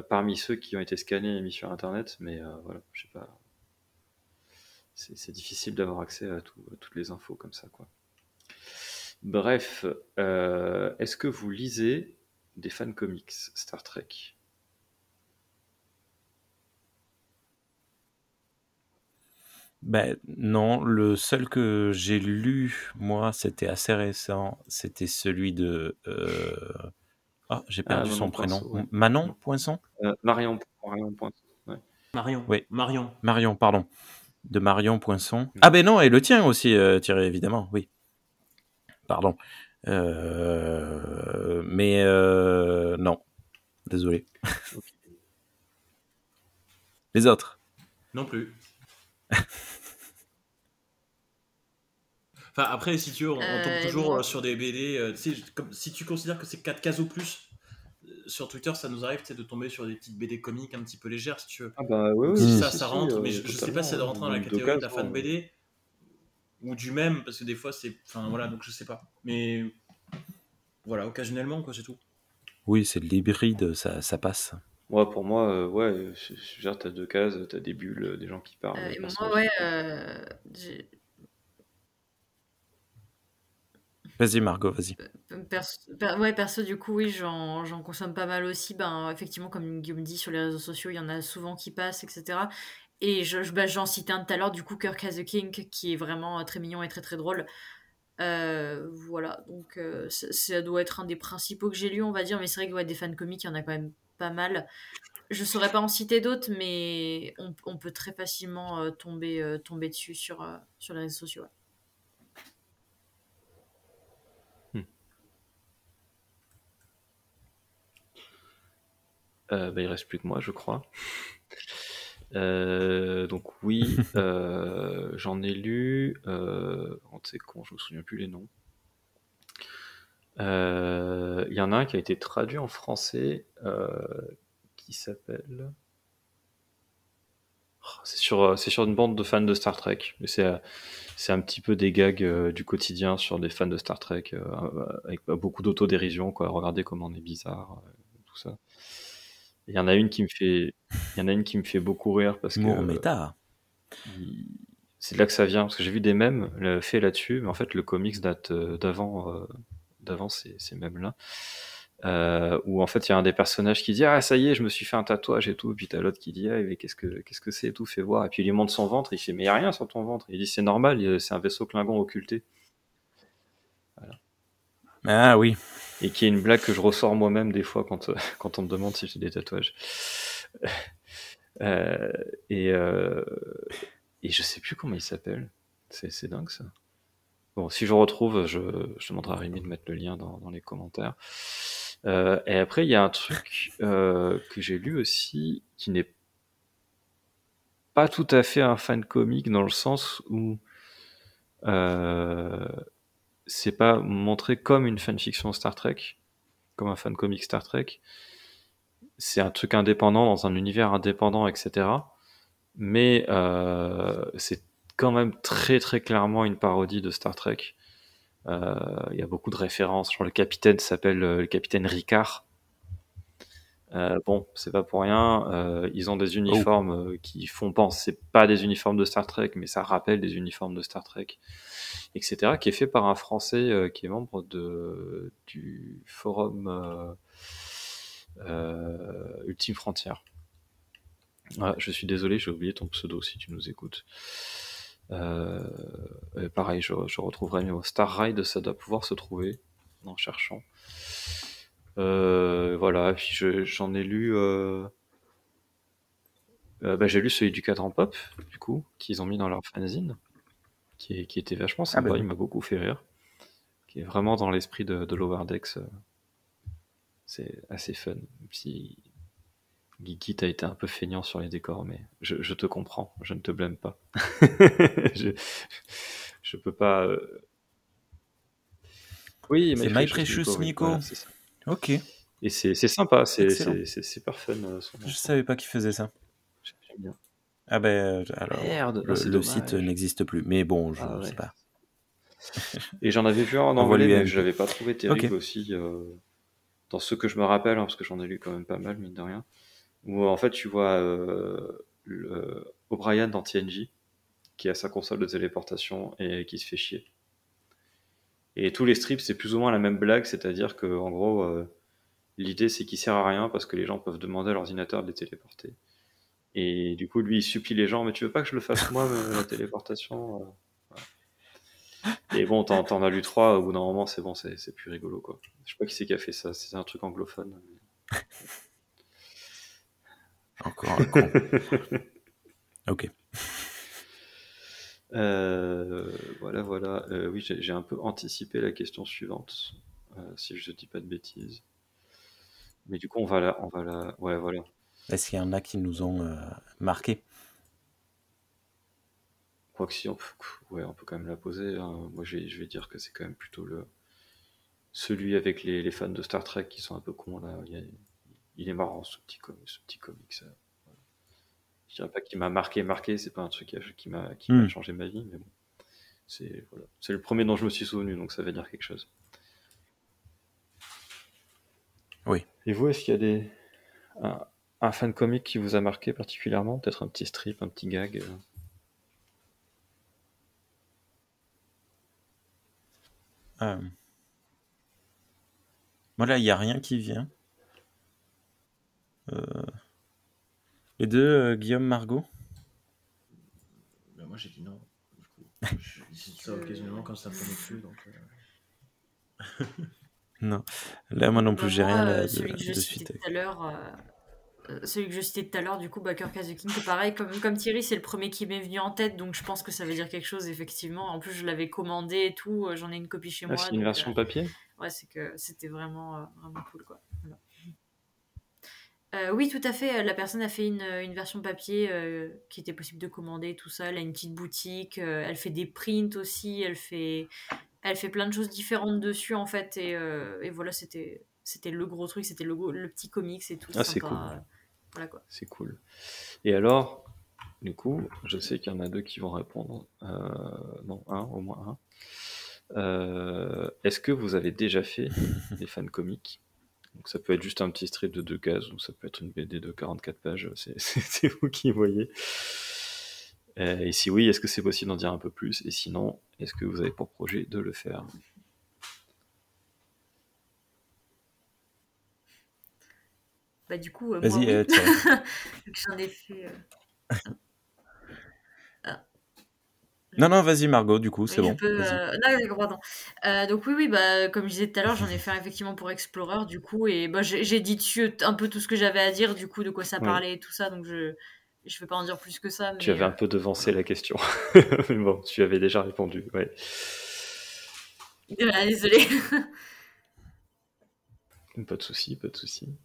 parmi ceux qui ont été scannés et mis sur Internet, mais euh, voilà, je sais pas. C'est difficile d'avoir accès à, tout- à toutes les infos comme ça, quoi. Bref, euh, est-ce que vous lisez des fan comics Star Trek? Ben non, le seul que j'ai lu, moi, c'était assez récent. C'était celui de. euh, Ah, j'ai perdu Manon son prénom. Poinçon, ouais. Manon Poinçon Euh, Marion, Marion Poinçon, ouais. Marion. Oui. Marion. Marion, pardon. De Marion Poinçon. Ah ben non, et le tien aussi, euh, Thierry, évidemment, oui. Pardon. Euh, Mais euh, non, désolé. Les autres? Non plus. (laughs) Enfin, après, si tu veux, on, on tombe Euh, toujours euh, sur des BD. euh, comme, si tu considères que c'est 4 cases ou plus, euh, sur Twitter, ça nous arrive de tomber sur des petites BD comiques un petit peu légères, si tu veux. Ah bah oui, oui, si ça, si, ça rentre, mais je, je sais pas si ça doit rentrer dans la catégorie de la fan BD ou du même, parce que des fois, c'est. Enfin, voilà, donc je sais pas. Mais voilà, occasionnellement, quoi, c'est tout. Oui, c'est de l'hybride, ça, ça passe. Ouais, pour moi, euh, ouais, je, je dire, t'as deux cases, t'as des bulles, des gens qui parlent. Euh, et moi, ouais, euh, j'ai- Vas-y, Margot, vas-y. Per- ouais, perso, du coup, oui, j'en consomme pas mal aussi. Ben, effectivement, comme Guillaume dit, sur les réseaux sociaux, il y en a souvent qui passent, etc. Et je, je- bah, j'en citais un tout à l'heure, du coup, Kirk as a King, qui est vraiment euh, très mignon et très très drôle. Euh, voilà, donc euh, ça, doit être un des principaux que j'ai lu, on va dire. Mais c'est vrai que ouais, des fans comiques, il y en a quand même pas mal. Je saurais pas en citer d'autres, mais on, peut très facilement euh, tomber, euh, tomber dessus sur, euh, sur les réseaux sociaux. ouais. Euh, bah, il reste plus que moi, je crois. Euh, donc oui, (laughs) euh, j'en ai lu. Euh, oh, c'est con, je me souviens plus les noms. Euh, Il y en a un qui a été traduit en français qui s'appelle. Oh, C'est sur, c'est sur une bande de fans de Star Trek. C'est, c'est un petit peu des gags du quotidien sur des fans de Star Trek avec beaucoup d'autodérision. Quoi. Regardez comment on est bizarre, tout ça. Il y en a une qui me fait, il y en a une qui me fait beaucoup rire parce que Humour méta. il- c'est de là que ça vient parce que j'ai vu des mèmes faits là-dessus, mais en fait le comics date euh, d'avant, euh, d'avant ces, ces mèmes-là. Euh, où en fait il y a un des personnages qui dit ah ça y est je me suis fait un tatouage et tout et puis t'as l'autre qui dit ah mais qu'est-ce que qu'est-ce que c'est et tout fais voir et puis il lui montre son ventre et il fait mais y a rien sur ton ventre il dit c'est normal c'est un vaisseau Klingon occulté Ah oui. Et qui est une blague que je ressors moi-même des fois quand, euh, (laughs) quand on me demande si j'ai des tatouages. Euh, et, euh, et je sais plus comment il s'appelle. C'est, dingue ça. Bon, si je retrouve, je, je demanderai à Rémi de mettre le lien dans, dans les commentaires. Euh, et après, il y a un truc euh, que j'ai lu aussi qui n'est pas tout à fait un fan comique dans le sens où euh, c'est pas montré comme une fanfiction Star Trek, comme un fan comic Star Trek, c'est un truc indépendant dans un univers indépendant, etc. Mais euh, c'est quand même très très clairement une parodie de Star Trek. Euh, Il y a beaucoup de références. Genre le capitaine s'appelle euh, le capitaine Ricard. Euh, bon, c'est pas pour rien. Euh, ils ont des uniformes euh, qui font penser, pas des uniformes de Star Trek, mais ça rappelle des uniformes de Star Trek, etc. Qui est fait par un Français euh, qui est membre de du forum euh, euh, Ultime Frontière. Ouais, je suis désolé, j'ai oublié ton pseudo si tu nous écoutes. Euh, pareil, je, je retrouverai mes mots. Star Ride, ça doit pouvoir se trouver en cherchant. Euh, voilà, puis je- j'en ai lu. euh, euh, bah, j'ai lu celui du cadran pop, du coup, qu'ils ont mis dans leur fanzine, qui, est- qui était vachement sympa, bah oui. il m'a beaucoup fait rire, qui est vraiment dans l'esprit de, de Lower Decks. euh, C'est assez fun, même si Geeky, t'as été un peu feignant sur les décors, mais je, je te comprends, je ne te blâme pas. (laughs) je, je peux pas. euh, Oui, C'est My Precious Nico. voilà, c'est ça. Ok. Et c'est c'est sympa, c'est Excellent. c'est- c'est super fun. euh, son Je savais pas qu'il faisait ça. J'aime bien. Ah ben alors Merde, le, le site n'existe plus. Mais bon, je Ah sais ouais. pas. Et j'en avais vu un en anglais, mais je l'avais pas trouvé terrible Ok. aussi. euh, dans ceux que je me rappelle, hein, parce que j'en ai lu quand même pas mal, mine de rien. Où en fait, tu vois euh, le O'Brien dans TNG, qui a sa console de téléportation et qui se fait chier. Et tous les strips, c'est plus ou moins la même blague, c'est-à-dire que en gros, euh, l'idée c'est qu'il sert à rien parce que les gens peuvent demander à l'ordinateur de les téléporter. Et du coup, lui, il supplie les gens, mais tu veux pas que je le fasse moi, la téléportation euh? Et bon, t'en, as lu trois, au bout d'un moment, c'est bon, c'est, c'est plus rigolo, quoi. Je sais pas qui c'est qui a fait ça, c'est un truc anglophone. Encore un con. (laughs) ok. Euh, voilà, voilà. Euh, oui, j'ai, un peu anticipé la question suivante, euh, si je dis pas de bêtises. Mais du coup, on va la, on va la, ouais, voilà. Est-ce qu'il y en a qui nous ont euh, marqué Quoi que si, on peut, ouais, on peut quand même la poser. hein. Moi, je vais, je vais dire que c'est quand même plutôt le celui avec les, les fans de Star Trek qui sont un peu cons là. Il, y a- il est marrant ce petit, com- ce petit comic. Ça. Je dirais pas qu'il m'a marqué, marqué. C'est pas un truc qui, m'a qui m'a Hmm. changé ma vie, mais bon. C'est voilà. C'est le premier dont je me suis souvenu, donc ça veut dire quelque chose. Oui. Et vous, est-ce qu'il y a des un, un fan comic qui vous a marqué particulièrement? Peut-être un petit strip, un petit gag euh? Euh, Moi là, il n'y a rien qui vient. Euh, Les deux, euh, Guillaume, Margot? Ben, moi j'ai dit non. Du coup, (laughs) je dis ça occasionnellement quand ça me plaît plus. Donc, euh, (laughs) Non. Là, moi non plus, j'ai rien euh, là, de, celui que je de suite. tout à l'heure, celui que je citais tout à l'heure, du coup, Baker Kazukin, que pareil, comme, comme Thierry, c'est le premier qui m'est venu en tête, donc je pense que ça veut dire quelque chose, effectivement. En plus, je l'avais commandé et tout, j'en ai une copie chez Ah, moi. c'est une donc, version euh, papier? ouais, c'est que c'était vraiment, euh, vraiment cool, quoi. Voilà. Euh, oui, tout à fait. La personne a fait une, une version papier euh, qui était possible de commander, tout ça. Elle a une petite boutique. euh, elle fait des prints aussi. Elle fait, elle fait plein de choses différentes dessus, en fait. Et, euh, et voilà, c'était, c'était le gros truc. C'était le, gros- le petit comics et tout. Ah, c'est sympa. cool. Voilà quoi. C'est cool. Et alors, du coup, je sais qu'il y en a deux qui vont répondre. Euh, non, un, au moins un. Euh, Est-ce que vous avez déjà fait des fans comiques? Donc ça peut être juste un petit strip de deux cases ou ça peut être une BD de 44 pages. (laughs) C'est- C'est vous qui voyez. Euh, et si oui, est-ce que c'est possible d'en dire un peu plus? Et sinon, est-ce que vous avez pour projet de le faire? Bah, du coup, euh, moi, Vas-y, oui. euh, (laughs) J'en ai fait. Euh, Non, non, vas-y, Margot, du coup, c'est bon. peux, euh, non, d'accord, pardon. Euh, donc oui, oui, bah, comme je disais tout à l'heure, j'en ai (laughs) fait un effectivement pour Explorer, du coup, et bah, j'ai dit dessus un peu tout ce que j'avais à dire, du coup, de quoi ça Oui. parlait et tout ça, donc je je vais pas en dire plus que ça. Mais, Tu avais un euh, peu devancé la question. (laughs) Mais bon, tu avais déjà répondu. Ouais. (laughs) voilà, désolé. Pas de souci, pas de souci.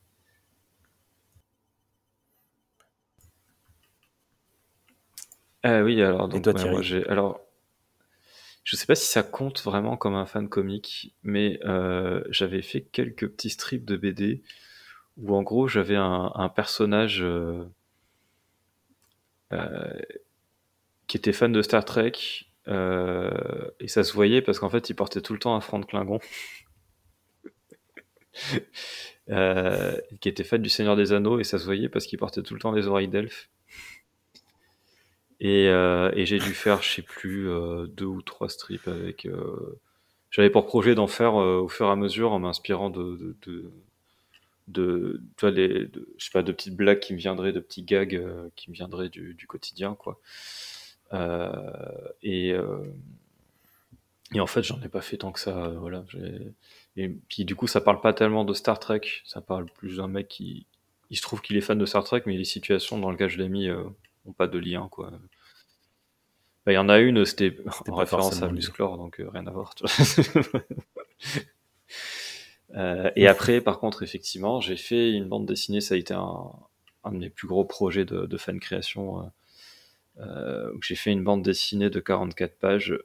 Ah oui, alors donc toi, ouais, Thierry moi j'ai alors je sais pas si ça compte vraiment comme un fan comique, mais euh, j'avais fait quelques petits strips de BD où en gros j'avais un, un personnage euh, euh, qui était fan de Star Trek euh, et ça se voyait parce qu'en fait il portait tout le temps un front de Klingon. (laughs) Euh, qui était fan du Seigneur des Anneaux et ça se voyait parce qu'il portait tout le temps les oreilles d'elfe. Et, euh, et j'ai dû faire, je sais plus, euh, deux ou trois strips avec. euh, J'avais pour projet d'en faire euh, au fur et à mesure en m'inspirant de, de, de, de, tu vois, les, de- je sais pas, de petites blagues qui me viendraient, de petits gags euh, qui me viendraient du, du quotidien, quoi. Euh, et, euh, et en fait, j'en ai pas fait tant que ça, euh, voilà. Et puis du coup, ça parle pas tellement de Star Trek, ça parle plus d'un mec qui, il se trouve qu'il est fan de Star Trek, mais les situations dans lesquelles je l'ai mis euh, pas de lien, quoi. Bah, Il y en a une, c'était en référence à. Musclor, donc euh, rien à voir. (laughs) Euh, et après, par contre, effectivement, j'ai fait une bande dessinée, ça a été un, un de mes plus gros projets de, de fan création. euh, euh, où j'ai fait une bande dessinée de 44 pages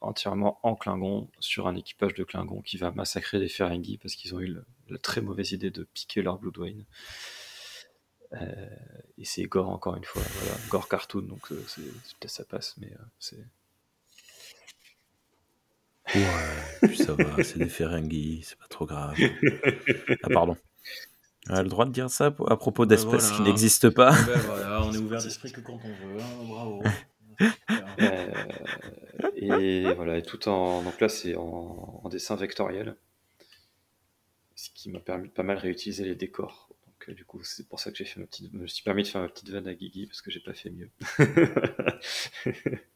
entièrement en Klingon sur un équipage de Klingon qui va massacrer les Ferengi parce qu'ils ont eu le- la très mauvaise idée de piquer leur Bloodwine. Euh, et c'est gore encore une fois, voilà, gore cartoon, donc euh, peut-être ça passe, mais euh, c'est Ouais, puis ça va, (laughs) c'est des Ferengi, c'est pas trop grave. (laughs) Ah, pardon. On a le droit de dire ça à propos d'espèces voilà. qui n'existent pas. Ben voilà, on est ouvert d'esprit que quand on veut. hein, bravo. (laughs) Euh, et voilà, et tout en. Donc là, c'est en, en dessin vectoriel. Ce qui m'a permis de pas mal réutiliser les décors. Du coup, c'est pour ça que j'ai fait ma petite. Je me suis permis de faire ma petite vanne à Guigui parce que j'ai pas fait mieux. (laughs)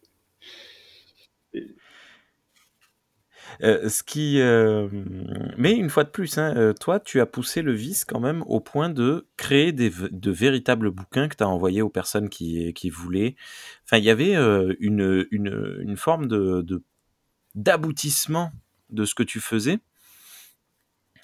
Euh, ce qui, euh, mais une fois de plus, hein, euh, toi, tu as poussé le vice quand même au point de créer des, de véritables bouquins que tu as envoyés aux personnes qui, qui voulaient. Enfin, il y avait une, une, une forme de- d'aboutissement de ce que tu faisais.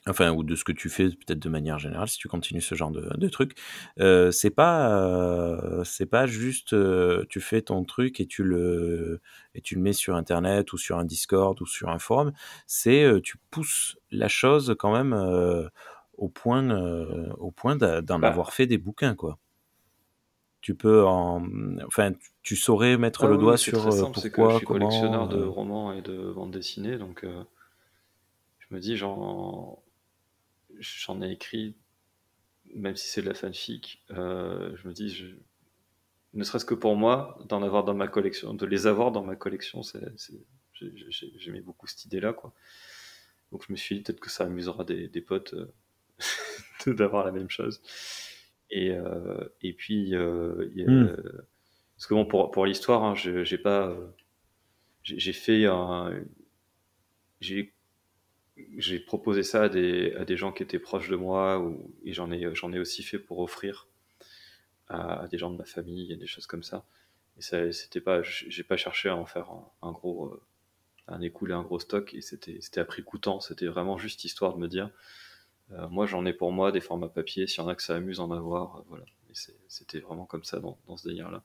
Enfin, ou de ce que tu fais peut-être de manière générale, si tu continues ce genre de, de truc. Euh, c'est pas, euh, c'est pas juste euh, tu fais ton truc et tu le et tu le mets sur internet ou sur un Discord ou sur un forum. C'est tu pousses la chose quand même au point au point d'en Bah. avoir fait des bouquins quoi. Tu peux en, enfin, tu- tu saurais mettre Ah le oui, doigt sur simple, c'est que je pourquoi, suis comment. collectionneur de romans et de bandes dessinées, donc je me dis, j'en, j'en ai écrit, même si c'est de la fanfic, euh, je me dis, je- ne serait-ce que pour moi, d'en avoir dans ma collection, de les avoir dans ma collection, j'aimais beaucoup cette idée-là, quoi. Donc je me suis dit peut-être que ça amusera des, des potes euh, (laughs) d'avoir la même chose. Et, euh, et puis, euh, il y a- Hmm. parce que bon, pour, pour l'histoire, hein, j'ai pas, euh, j'ai j'ai fait un, j'ai j'ai proposé ça à des, à des gens qui étaient proches de moi, et j'en ai, j'en ai aussi fait pour offrir à, des gens de ma famille et des choses comme ça. Et ça, c'était pas, j'ai pas cherché à en faire un, un gros, euh, à en écouler un gros stock, et c'était, c'était à prix coûtant. C'était vraiment juste histoire de me dire, euh, moi j'en ai pour moi des formats papier, s'il y en a que ça amuse d'en avoir, euh, voilà. C'était vraiment comme ça dans, dans ce délire-là.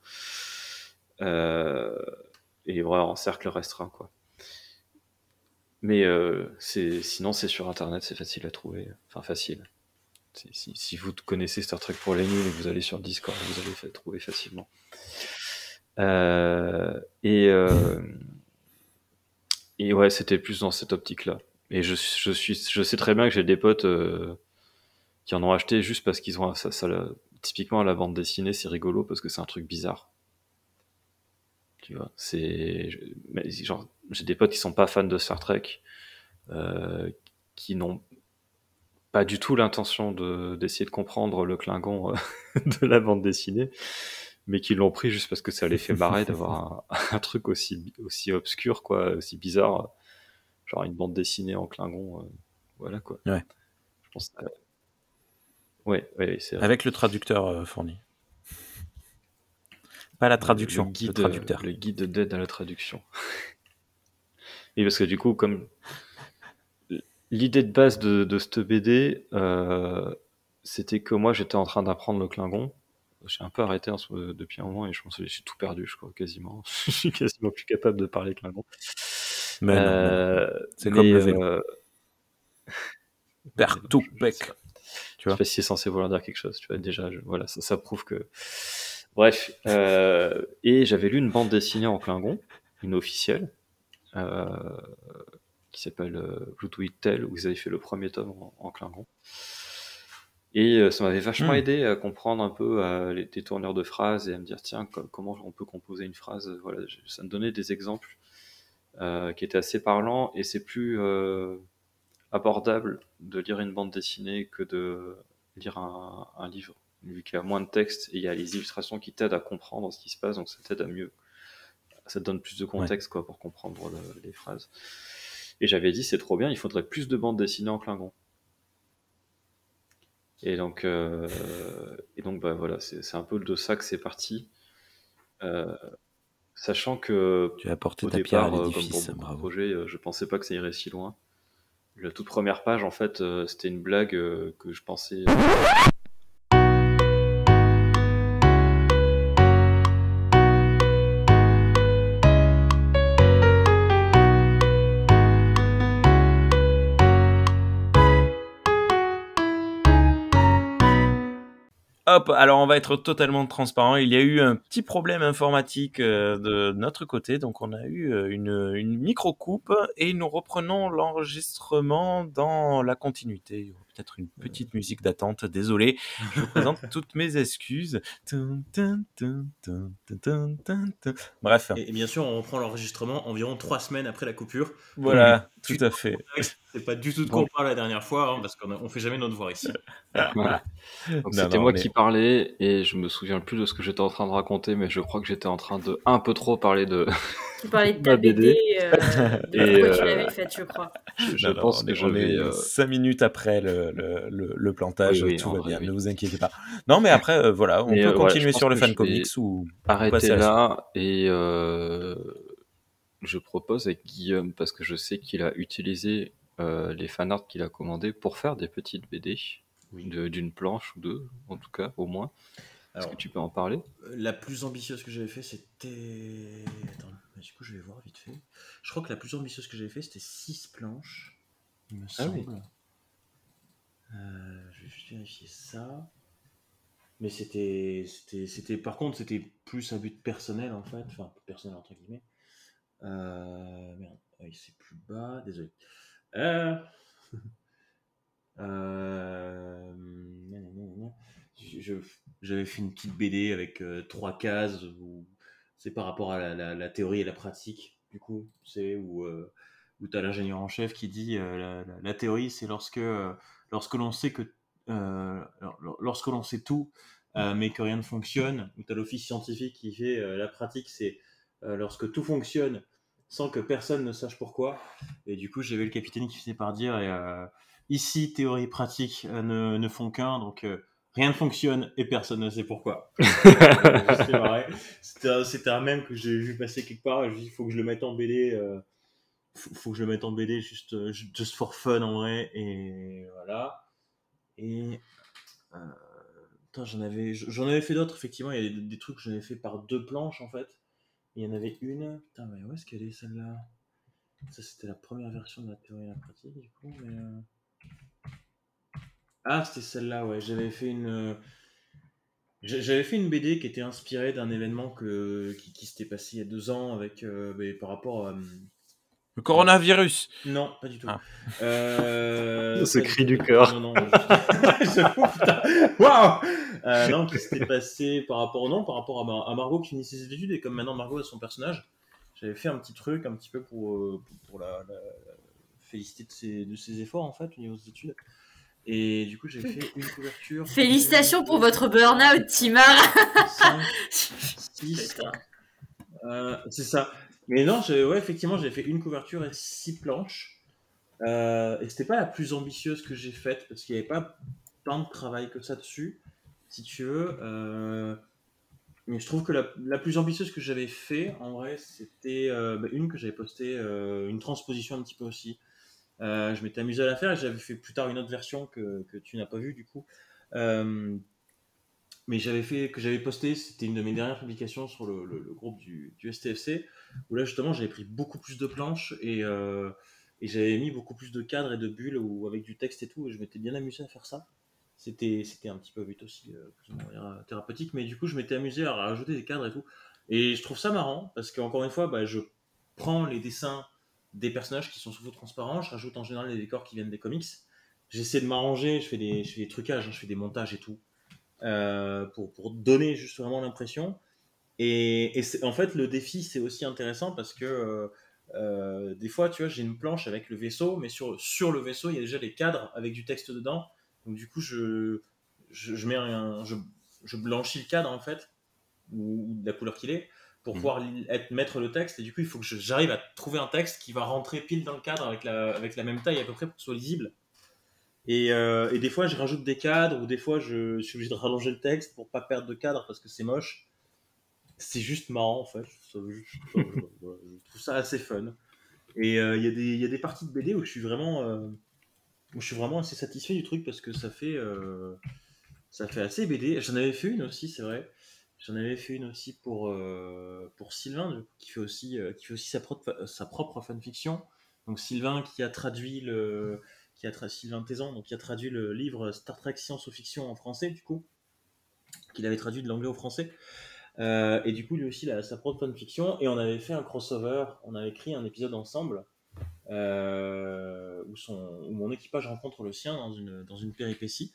Et voilà, en cercle restreint, quoi. Mais euh, sinon, c'est sur Internet, c'est facile à trouver. Enfin, facile. Si, si vous connaissez Star Trek pour les nuls et que vous allez sur Discord, vous allez fa- trouver facilement. Euh, et, euh, et ouais, c'était plus dans cette optique-là. Et je, je, suis, je sais très bien que j'ai des potes euh, qui en ont acheté juste parce qu'ils ont ça, ça, typiquement la bande dessinée, c'est rigolo parce que c'est un truc bizarre. Tu vois, c'est genre j'ai des potes qui sont pas fans de Star Trek, euh, qui n'ont pas du tout l'intention de d'essayer de comprendre le Klingon euh, (laughs) de la bande dessinée, mais qui l'ont pris juste parce que ça les fait marrer d'avoir un, un truc aussi aussi obscur quoi, aussi bizarre, genre une bande dessinée en Klingon, euh, voilà quoi. Ouais. Je pense. que- Ouais, ouais, c'est vrai. Avec le traducteur euh, fourni. Pas la traduction, le le, guide, traducteur. le guide d'aide à la traduction. (laughs) Et parce que du coup, comme l'idée de base de, de cette BD, euh, c'était que moi j'étais en train d'apprendre le Klingon. J'ai un peu arrêté en ce- depuis un moment et je pense que j'ai tout perdu, je crois, quasiment. (laughs) je suis quasiment plus capable de parler Klingon. Mais. Euh, C'est comme le vélo. euh. Tu vois Je sais pas si c'est censé vouloir dire quelque chose. Tu vois, déjà, je- voilà, ça, ça prouve que. Bref. euh, et j'avais lu une bande dessinée en Klingon, une officielle, qui s'appelle euh, Blue Tweet Tell, où ils avaient fait le premier tome en, en Klingon. Et euh, ça m'avait vachement Hmm. aidé à comprendre un peu euh, les détourneurs de phrases et à me dire, tiens, co- comment on peut composer une phrase. euh, Voilà, ça me donnait des exemples euh, qui étaient assez parlants et c'est plus euh, abordable de lire une bande dessinée que de lire un, un livre, vu qu'il y a moins de texte et il y a les illustrations qui t'aident à comprendre ce qui se passe, donc ça t'aide à mieux. Ça te donne plus de contexte quoi, pour comprendre le- les phrases. Et j'avais dit, c'est trop bien, il faudrait plus de bandes dessinées en Klingon. Et donc, euh, et donc bah, voilà, c'est un peu de ça que c'est parti. Euh, sachant que Tu as apporté au ta pierre à départ, euh, l'édifice, bravo. projets, euh, je pensais pas que ça irait si loin. La toute première page, en fait, euh, c'était une blague euh, que je pensais. Hop, alors on va être totalement transparent. Il y a eu un petit problème informatique euh, de notre côté, donc on a eu euh, une, une micro-coupe et nous reprenons l'enregistrement dans la continuité. Peut-être une petite musique d'attente, désolé. Je vous présente (laughs) toutes mes excuses. Tum, tum, tum, tum, tum, tum, tum, tum. Bref, Et, et bien sûr, on reprend l'enregistrement environ trois semaines après la coupure. voilà, tout à fait. C'est pas du tout de quoi on parle la dernière fois, hein, parce qu'on on fait jamais notre voix ici. Voilà. C'était moi mais- qui parlais et je me souviens plus de ce que j'étais en train de raconter, mais je crois que j'étais en train de un peu trop parler de. Tu parlais de ta BD. BD, euh, (laughs) de Et, pourquoi tu euh, l'avais faite, je crois. Je, je Non, non, pense que est, je on vais. est euh, cinq minutes après le, le, le, le plantage, Oui, oui, tout en va bien, oui. ne vous inquiétez pas. Non, mais après, euh, voilà, on peut euh, continuer sur le fan comics ou arrêter là et euh, je propose avec Guillaume parce que je sais qu'il a utilisé euh, les fanarts qu'il a commandés pour faire des petites BD Oui. d'une planche ou deux en tout cas au moins. Est-ce que tu peux en parler? la plus ambitieuse que j'avais fait, c'était. Attends, bah, du coup, je vais voir vite fait. Je crois que la plus ambitieuse que j'avais fait, c'était 6 planches, il me Ah semble. oui. Euh, je vais juste vérifier ça. Mais c'était, c'était, c'était, par contre, c'était plus un but personnel en fait, enfin personnel entre guillemets. Euh, merde, oui, c'est plus bas, désolé. Euh... (laughs) euh... non, non, non, non. Je- je- J'avais fait une petite BD avec euh, trois cases où c'est par rapport à la, la- la théorie et la pratique, du coup, c'est où, euh, où tu as l'ingénieur en chef qui dit euh, la, théorie, c'est lorsque, euh, lorsque l'on sait que lor- lorsque l'on sait tout, euh, mais que rien ne fonctionne, ou tu as l'office scientifique qui fait la pratique, c'est lorsque tout fonctionne sans que personne ne sache pourquoi. Et du coup, j'avais le capitaine qui finissait par dire et, ici, théorie et pratique ne, ne font qu'un, donc rien ne fonctionne et personne ne sait pourquoi. (laughs) C'était marrant. C'était un- un mème que j'ai vu passer quelque part. et Je me dis, il faut que je le mette en BD. euh, faut, faut que je le mette en BD juste, euh, just for fun en vrai. Et voilà. Et euh, j'en avais, j'en avais fait d'autres effectivement. Il y a des, des trucs que j'en avais fait par deux planches en fait. Il y en avait une. Putain, mais où est-ce qu'elle est celle-là? Ça c'était la première version de la théorie et la pratique du coup. Mais euh, ah, c'était celle-là, ouais. J'avais fait une. euh, j'a- J'avais fait une BD qui était inspirée d'un événement que, qui, qui s'était passé il y a deux ans avec, euh, ben, par rapport à. Le coronavirus. Non, pas du tout. Ah. Euh, (laughs) Ce cri du cœur. Non, non, je-. (laughs) Waouh Non, qui s'était passé par rapport, non, par rapport à, Mar- à Margot qui finit ses études et comme maintenant Margot a son personnage, j'avais fait un petit truc un petit peu pour, pour, pour la, la- la féliciter de ses, de ses efforts en fait au niveau des études. Et du coup, j'ai fait une couverture. Félicitations pour votre burn-out, Timar. 5, 6. (laughs) Euh, c'est ça. Mais non, ouais, effectivement, j'ai fait une couverture et six planches. Euh, et c'était pas la plus ambitieuse que j'ai faite parce qu'il n'y avait pas tant de travail que ça dessus, si tu veux. Euh, mais je trouve que la, la plus ambitieuse que j'avais fait, en vrai, c'était euh, bah, une que j'avais postée, une transposition un petit peu aussi. Euh, je m'étais amusé à la faire et j'avais fait plus tard une autre version que, que tu n'as pas vue du coup. Euh, mais j'avais fait que j'avais posté, c'était une de mes dernières publications sur le, groupe du, du STFC, où là justement j'avais pris beaucoup plus de planches et, euh, et j'avais mis beaucoup plus de cadres et de bulles ou avec du texte et tout, et je m'étais bien amusé à faire ça. c'était c'était un petit peu but aussi plus thérapeutique mais du coup je m'étais amusé à rajouter des cadres et tout et je trouve ça marrant parce qu'encore une fois bah, je prends les dessins des personnages qui sont sous transparents. Je rajoute en général les décors qui viennent des comics. J'essaie de m'arranger je fais des trucages hein, je fais des montages et tout euh, pour, pour donner juste vraiment l'impression. Et, en fait le défi c'est aussi intéressant parce que euh, euh, des fois tu vois j'ai une planche avec le vaisseau mais sur sur le vaisseau il y a déjà les cadres avec du texte dedans. Donc du coup, je, je, mets un, je, je, blanchis le cadre en fait, ou, ou de la couleur qu'il est, pour mmh. pouvoir être, mettre le texte. Et du coup, il faut que j'arrive à trouver un texte qui va rentrer pile dans le cadre avec la, avec la même taille à peu près pour que ce soit lisible. Et, euh, et des fois, je rajoute des cadres, ou des fois, je, je, suis obligé de rallonger le texte pour pas perdre de cadre parce que c'est moche. C'est juste marrant en fait. Je, je, je, trouve ça assez fun. Et euh, il y, y, a des parties de BD où je suis vraiment. Euh, je suis vraiment assez satisfait du truc parce que ça fait, ça fait assez BD. J'en avais fait une aussi, c'est vrai. J'en avais fait une aussi pour, euh, pour Sylvain, qui fait aussi, euh, qui fait aussi sa, propre, sa propre fanfiction. Donc Sylvain qui a traduit le, qui a Sylvain Tézan, donc qui a traduit le livre Star Trek Science ou Fiction en français du coup, qu'il avait traduit de l'anglais au français. et du coup lui aussi il a sa propre fanfiction et on avait fait un crossover, on avait écrit un épisode ensemble euh, où, son, où, mon équipage rencontre le sien dans une, dans une péripétie.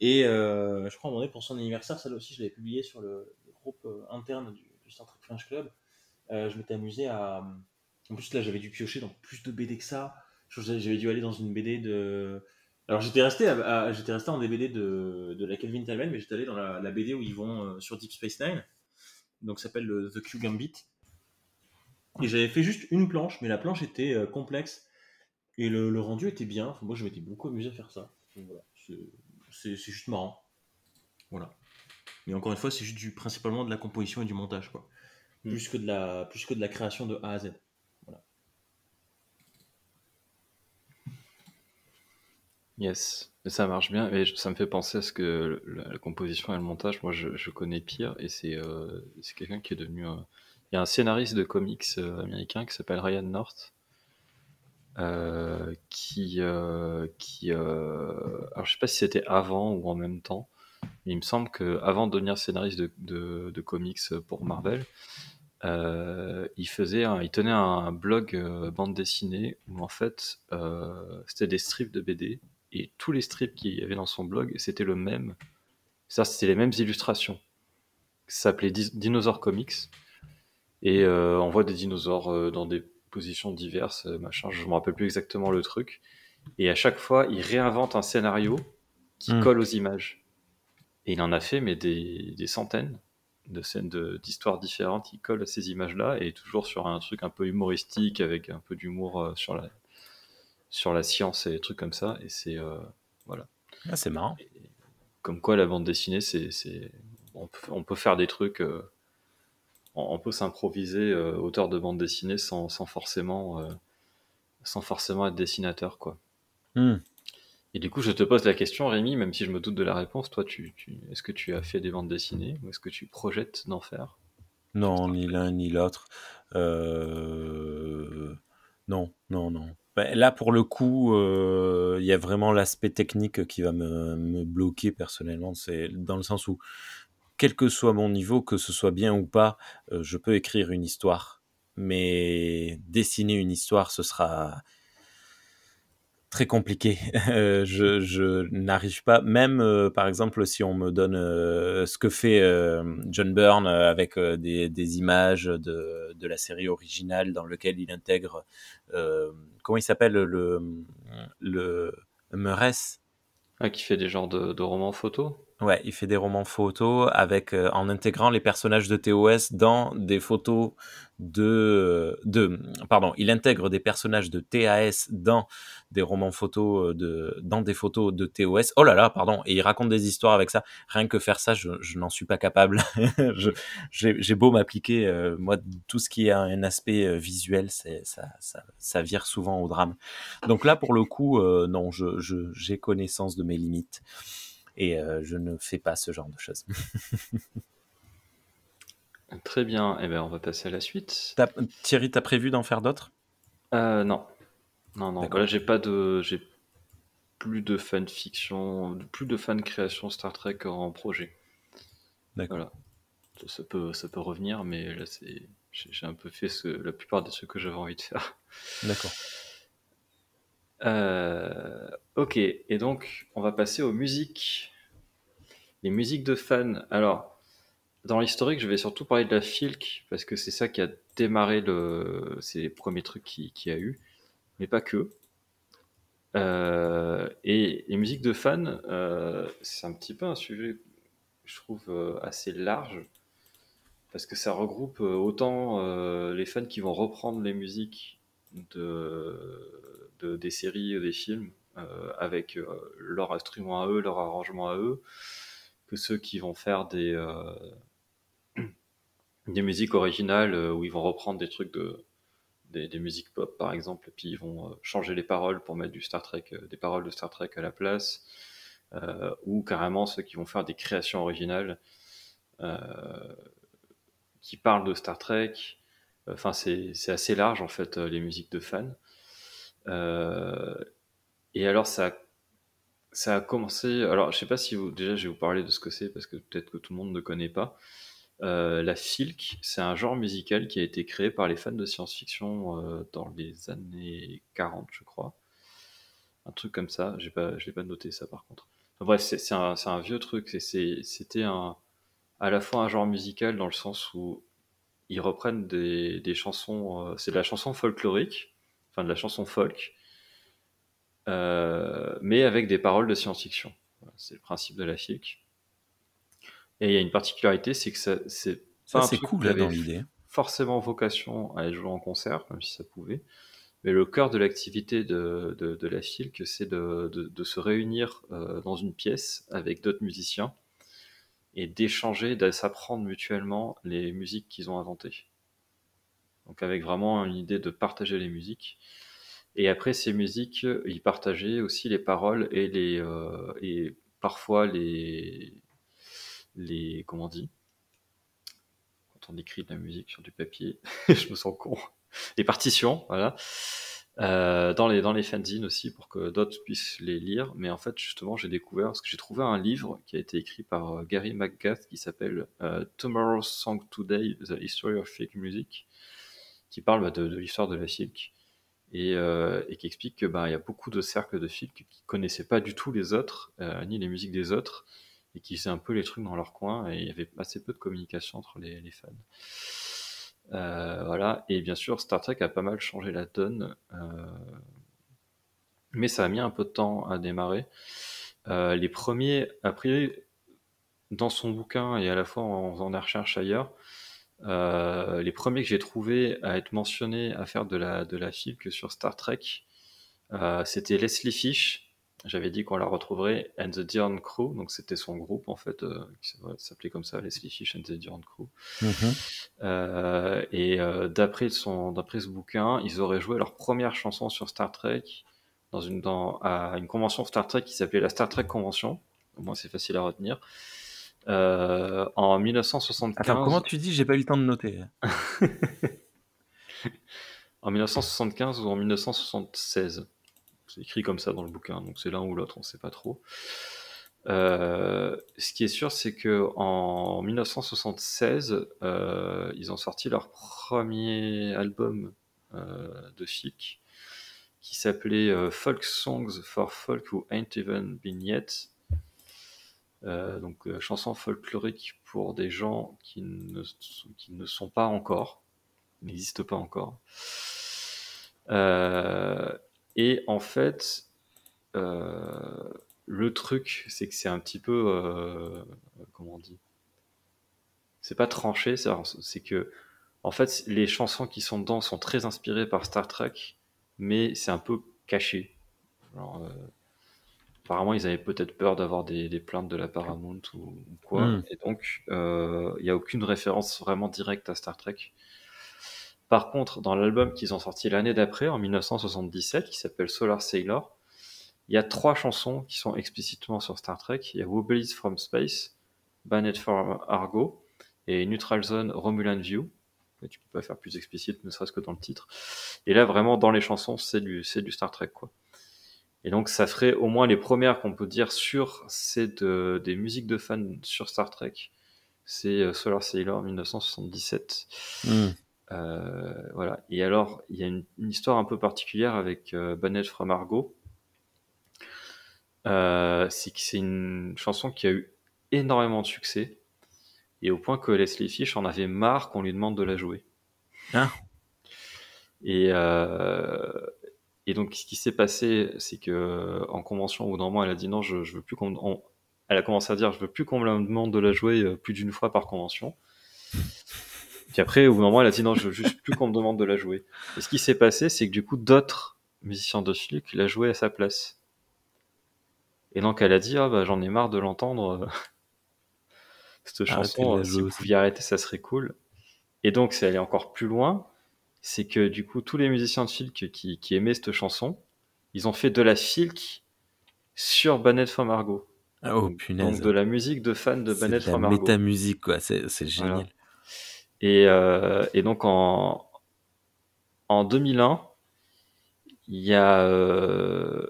Et euh, je crois à un moment donné, pour son anniversaire, celle aussi, je l'avais publié sur le groupe euh, interne du, du, Star Trek French Club. Euh, je m'étais amusé à. En plus, là, j'avais dû piocher dans plus de BD que ça. J'avais dû aller dans une BD de. Alors, j'étais resté, à, j'étais resté en BD de, de la Kelvin Talman, mais j'étais allé dans la, BD où ils vont euh, sur Deep Space Nine. Donc, ça s'appelle The Q Gambit. Et j'avais fait juste une planche, mais la planche était complexe. Et le, rendu était bien. Moi, je m'étais beaucoup amusé à faire ça. Voilà. C'est juste marrant. Voilà. Mais encore une fois, c'est juste du, principalement de la composition et du montage, quoi. Mm. Plus, que de la, plus que de la création de A à Z. Voilà. Yes, ça marche bien. Et ça me fait penser à ce que la, composition et le montage, moi, je, je connais pire. Et c'est euh, quelqu'un qui est devenu. Euh, il y a un scénariste de comics euh, américain qui s'appelle Ryan North, euh, qui, euh, qui euh, alors je sais pas si c'était avant ou en même temps, il me semble que avant de devenir scénariste de, de, de comics pour Marvel, euh, il faisait, un, il tenait un blog euh, bande dessinée où en fait c'était des strips de BD et tous les strips qu'il y avait dans son blog c'était le même, ça c'était les mêmes illustrations. Ça s'appelait Dinosaur Comics et euh, on voit des dinosaures euh, dans des positions diverses, euh, machin, je me rappelle plus exactement le truc. Et à chaque fois, il réinvente un scénario qui mmh. colle aux images. Et il en a fait, mais des, des centaines de scènes d'histoires différentes qui collent à ces images-là, et toujours sur un truc un peu humoristique, avec un peu d'humour euh, sur, la, sur la science et des trucs comme ça. Et c'est. Euh, voilà. Ah, c'est marrant. Et comme quoi, la bande dessinée, c'est. On, on, peut faire des trucs. Euh, on peut s'improviser euh, auteur de bande dessinée sans, sans forcément sans forcément être dessinateur quoi. Mm. Et du coup, je te pose la question, Rémi, même si je me doute de la réponse, toi, tu, tu est-ce que tu as fait des bandes dessinées ou est-ce que tu projettes d'en faire? Non, ni l'un ni l'autre. Euh... Non, non, non. Ben, là, pour le coup, il euh, y a vraiment l'aspect technique qui va me, me bloquer personnellement. C'est dans le sens où quel que soit mon niveau, que ce soit bien ou pas, euh, je peux écrire une histoire. Mais dessiner une histoire, ce sera très compliqué. (laughs) Euh, je, je n'arrive pas, même euh, par exemple si on me donne euh, ce que fait John Byrne avec des, des, images de, de, la série originale dans lequel il intègre, comment il s'appelle le, le Meurès ah, Qui fait des genres de, de romans photos? Ouais, il fait des romans photos avec euh, en intégrant les personnages de TOS dans des photos de de pardon, il intègre des personnages de TAS dans des romans photos euh, de dans des photos de TOS. Oh là là, pardon, et il raconte des histoires avec ça. Rien que faire ça, je, n'en suis pas capable. (laughs) J'ai beau m'appliquer, euh, moi tout ce qui a un aspect euh, visuel, ça, ça ça vire souvent au drame. Donc là pour le coup, non, j'ai connaissance de mes limites et je ne fais pas ce genre de choses. (laughs) Très bien, et eh bien on va passer à la suite. As, Thierry, t'as prévu d'en faire d'autres? Euh, Non, non, non. Là, j'ai pas de, j'ai plus de fanfiction, plus de fan création Star Trek en projet. D'accord. Voilà. Ça, ça peut, ça peut revenir, mais là, c'est, j'ai j'ai un peu fait ce, la plupart de ce que j'avais envie de faire. D'accord. Euh, ok, et donc on va passer aux musiques. Les musiques de fans. Alors, dans l'historique, je vais surtout parler de la Filk, parce que c'est ça qui a démarré le... c'est les premiers trucs qu'il qui a eu, mais pas que. Euh, et les musiques de fans, euh, c'est un petit peu un sujet, je trouve, euh, assez large, parce que ça regroupe euh, autant euh, les fans qui vont reprendre les musiques de, de- des séries, des films, avec leur instrument à eux, leur arrangement à eux, que ceux qui vont faire des, euh, des musiques originales euh, où ils vont reprendre des trucs de des, musiques pop par exemple, et puis ils vont euh, changer les paroles pour mettre du Star Trek, euh, des paroles de Star Trek à la place, euh, ou carrément ceux qui vont faire des créations originales euh, qui parlent de Star Trek. Enfin, c'est assez large en fait les musiques de fans. Euh, et alors ça ça a commencé. Alors, je sais pas si vous. Déjà, je vais vous parler de ce que c'est parce que peut-être que tout le monde ne connaît pas. Euh, la filk, c'est un genre musical qui a été créé par les fans de science-fiction euh, dans les années 40, je crois. Un truc comme ça. Je l'ai pas noté ça par contre. Bref, c'est un, un vieux truc. C'était à la fois un genre musical dans le sens où ils reprennent des, des chansons. euh, c'est de la chanson folklorique, enfin de la chanson folk, mais avec des paroles de science-fiction. C'est le principe de la FIC. Et il y a une particularité, c'est que ça, c'est Ça, pas un c'est truc cool, qui là, avait dans l'idée. forcément vocation à être joué en concert, même si ça pouvait. Mais le cœur de l'activité de, de, de la FILC, c'est de, de, de se réunir euh, dans une pièce avec d'autres musiciens et d'échanger, de s'apprendre mutuellement les musiques qu'ils ont inventées. Donc avec vraiment une idée de partager les musiques. Et après ces musiques, ils partageaient aussi les paroles et les euh, et parfois les les comment on dit? Quand on écrit de la musique sur du papier, (laughs) je me sens con. Les partitions, voilà. Euh, dans les dans les fanzines aussi pour que d'autres puissent les lire. Mais en fait, justement, j'ai découvert parce que j'ai trouvé un livre qui a été écrit par euh, Gary McGath qui s'appelle euh, Tomorrow's Song Today: The History of Fake Music, qui parle bah, de, de l'histoire de la filk et, euh, et qui explique que bah y a beaucoup de cercles de filk qui connaissaient pas du tout les autres euh, ni les musiques des autres et qui faisaient un peu les trucs dans leur coin et il y avait assez peu de communication entre les, fans. Euh, voilà, et bien sûr, Star Trek a pas mal changé la donne, euh, mais ça a mis un peu de temps à démarrer. Euh, les premiers, a priori, dans son bouquin et à la fois en faisant des recherches ailleurs, euh, les premiers que j'ai trouvés à être mentionnés à faire de la, de la que sur Star Trek, c'était Leslie Fish. J'avais dit qu'on la retrouverait, and the Dion Crew, donc c'était son groupe en fait, euh, qui s'appelait comme ça, Leslie Fish and the Dion Crew. Mhm. Euh, et euh, d'après son, d'après ce bouquin, ils auraient joué leur première chanson sur Star Trek dans une, dans, à une convention Star Trek qui s'appelait la Star Trek Convention. Au moins, c'est facile à retenir. En 1975. Attends, comment tu dis J'ai pas eu le temps de noter. (laughs) En 1975 ou en 1976. C'est écrit comme ça dans le bouquin, donc c'est l'un ou l'autre, on sait pas trop. Euh, ce qui est sûr, c'est que en 1976, euh, ils ont sorti leur premier album euh, de chic qui s'appelait Folk Songs for Folk Who Ain't Even Been Yet. Donc chansons folkloriques pour des gens ne, qui ne sont pas encore, n'existent pas encore. Et en fait, euh, le truc, c'est que c'est un petit peu, euh, comment on dit, c'est pas tranché, c'est c'est que, en fait, les chansons qui sont dedans sont très inspirées par Star Trek, mais c'est un peu caché. Genre, euh, apparemment, ils avaient peut-être peur d'avoir des, des, plaintes de la Paramount ou, ou quoi, Mm. et donc il euh, n'y a aucune référence vraiment directe à Star Trek. Par contre, dans l'album qu'ils ont sorti l'année d'après, en 1977, qui s'appelle Solar Sailor, il y a trois chansons qui sont explicitement sur Star Trek. Il y a Wobblies from Space, Banned for Argo et Neutral Zone Romulan View. Tu peux pas faire plus explicite, ne serait-ce que dans le titre. Et là, vraiment, dans les chansons, c'est du, Star Trek, quoi. Et donc, ça ferait au moins les premières qu'on peut dire sur c'est de, des musiques de fans sur Star Trek. C'est euh, Solar Sailor 1977. Hmm. Euh, voilà. Et alors, il y a une, une histoire un peu particulière avec euh, Bannett from Argo. Euh, c'est que c'est une chanson qui a eu énormément de succès. Et au point que Leslie Fish en avait marre qu'on lui demande de la jouer. Ah. Et, et donc, ce qui s'est passé, c'est que en convention, au bout d'un moment, elle a dit non, je, je veux plus qu'on. on- Elle a commencé à dire, je veux plus qu'on me demande de la jouer plus d'une fois par convention. Puis après, au bout d'un moment, elle a dit non, je veux juste plus qu'on me demande de la jouer. Et ce qui s'est passé, c'est que du coup, d'autres musiciens de Philippe la joué à sa place. Et donc, elle a dit, ah bah j'en ai marre de l'entendre. euh, (laughs) Cette chanson, la si vous pouviez arrêter, ça serait cool. Et donc, c'est aller encore plus loin. C'est que du coup, tous les musiciens de Filk qui, qui aimaient cette chanson, ils ont fait de la Filk sur Bannett from Argo. Ah, Oh Donc, punaise. de la musique de fans de C'est Bannett de la from Argo. métamusique, quoi. C'est c'est génial. Voilà. Et, euh, et donc en, en 2001, il y a, euh,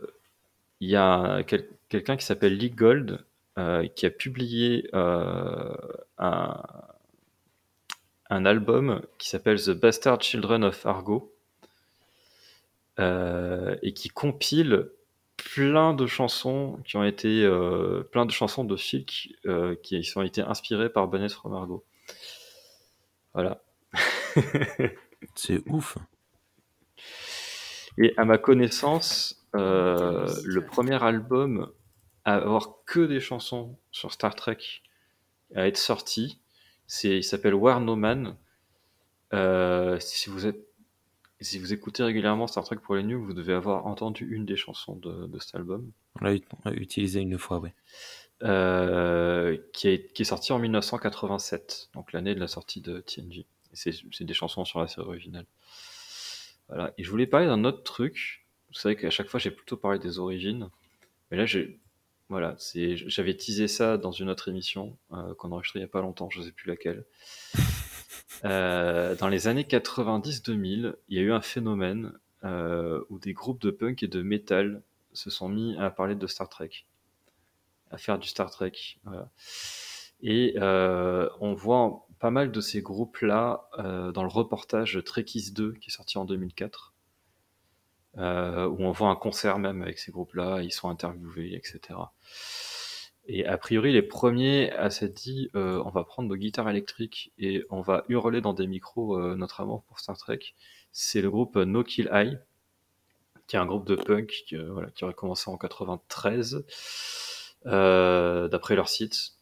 a quel- quelqu'un qui s'appelle Lee Gold euh, qui a publié un, un album qui s'appelle The Bastard Children of Argo et qui compile plein de chansons qui ont été plein de chansons de euh, qui ont été inspirées par Bennett from Argo. Voilà. (laughs) C'est ouf. Et à ma connaissance, euh, le premier album à avoir que des chansons sur Star Trek à être sorti, c'est, il s'appelle War No Man. Euh, si vous êtes, si vous écoutez régulièrement Star Trek pour les nuls, vous devez avoir entendu une des chansons de, de cet album, On l'a utilisé une fois, ouais. Euh, qui, est, qui est sorti en 1987, donc l'année de la sortie de TNG. C'est, des chansons sur la série originale. Voilà. Et je voulais parler d'un autre truc. Vous savez qu'à chaque fois, j'ai plutôt parlé des origines. Mais là, j'ai, voilà, j'avais teasé ça dans une autre émission euh, qu'on a enregistrée il n'y a pas longtemps, je ne sais plus laquelle. (laughs) Euh, dans les années 90-2000, il y a eu un phénomène euh, où des groupes de punk et de metal se sont mis à parler de Star Trek, à faire du Star Trek. Voilà. Et euh, on voit pas mal de ces groupes-là euh, dans le reportage Trekkies 2 qui est sorti en 2004, euh, où on voit un concert même avec ces groupes-là, ils sont interviewés, etc. Et a priori, les premiers à s'être dit, euh, on va prendre nos guitares électriques et on va hurler dans des micros euh, notre amour pour Star Trek, c'est le groupe No Kill Eye, qui est un groupe de punk qui, euh, voilà, qui aurait commencé en 93, euh, d'après leur site.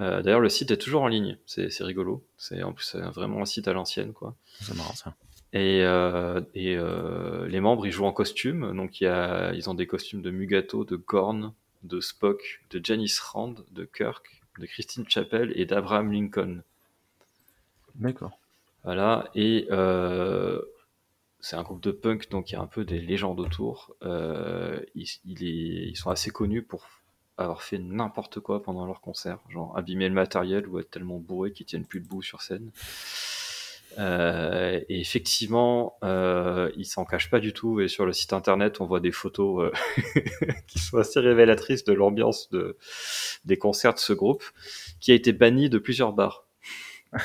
Euh, D'ailleurs, le site est toujours en ligne, c'est rigolo. C'est en plus c'est vraiment un site à l'ancienne, quoi. C'est marrant, ça. Et, euh, et euh, les membres, ils jouent en costume. Donc, y a, ils ont des costumes de Mugato, de Gorn, de Spock, de Janice Rand, de Kirk, de Christine Chappell et d'Abraham Lincoln. D'accord. Voilà. Et euh, c'est un groupe de punk, donc il y a un peu des légendes autour. Euh, ils, il est- ils sont assez connus pour avoir fait n'importe quoi pendant leur concert, genre abîmer le matériel ou être tellement bourrés qu'ils tiennent plus debout sur scène. Euh, et effectivement, euh, ils s'en cachent pas du tout. Et sur le site internet, on voit des photos euh, (laughs) qui sont assez révélatrices de l'ambiance de, des concerts de ce groupe, qui a été banni de plusieurs bars. (laughs)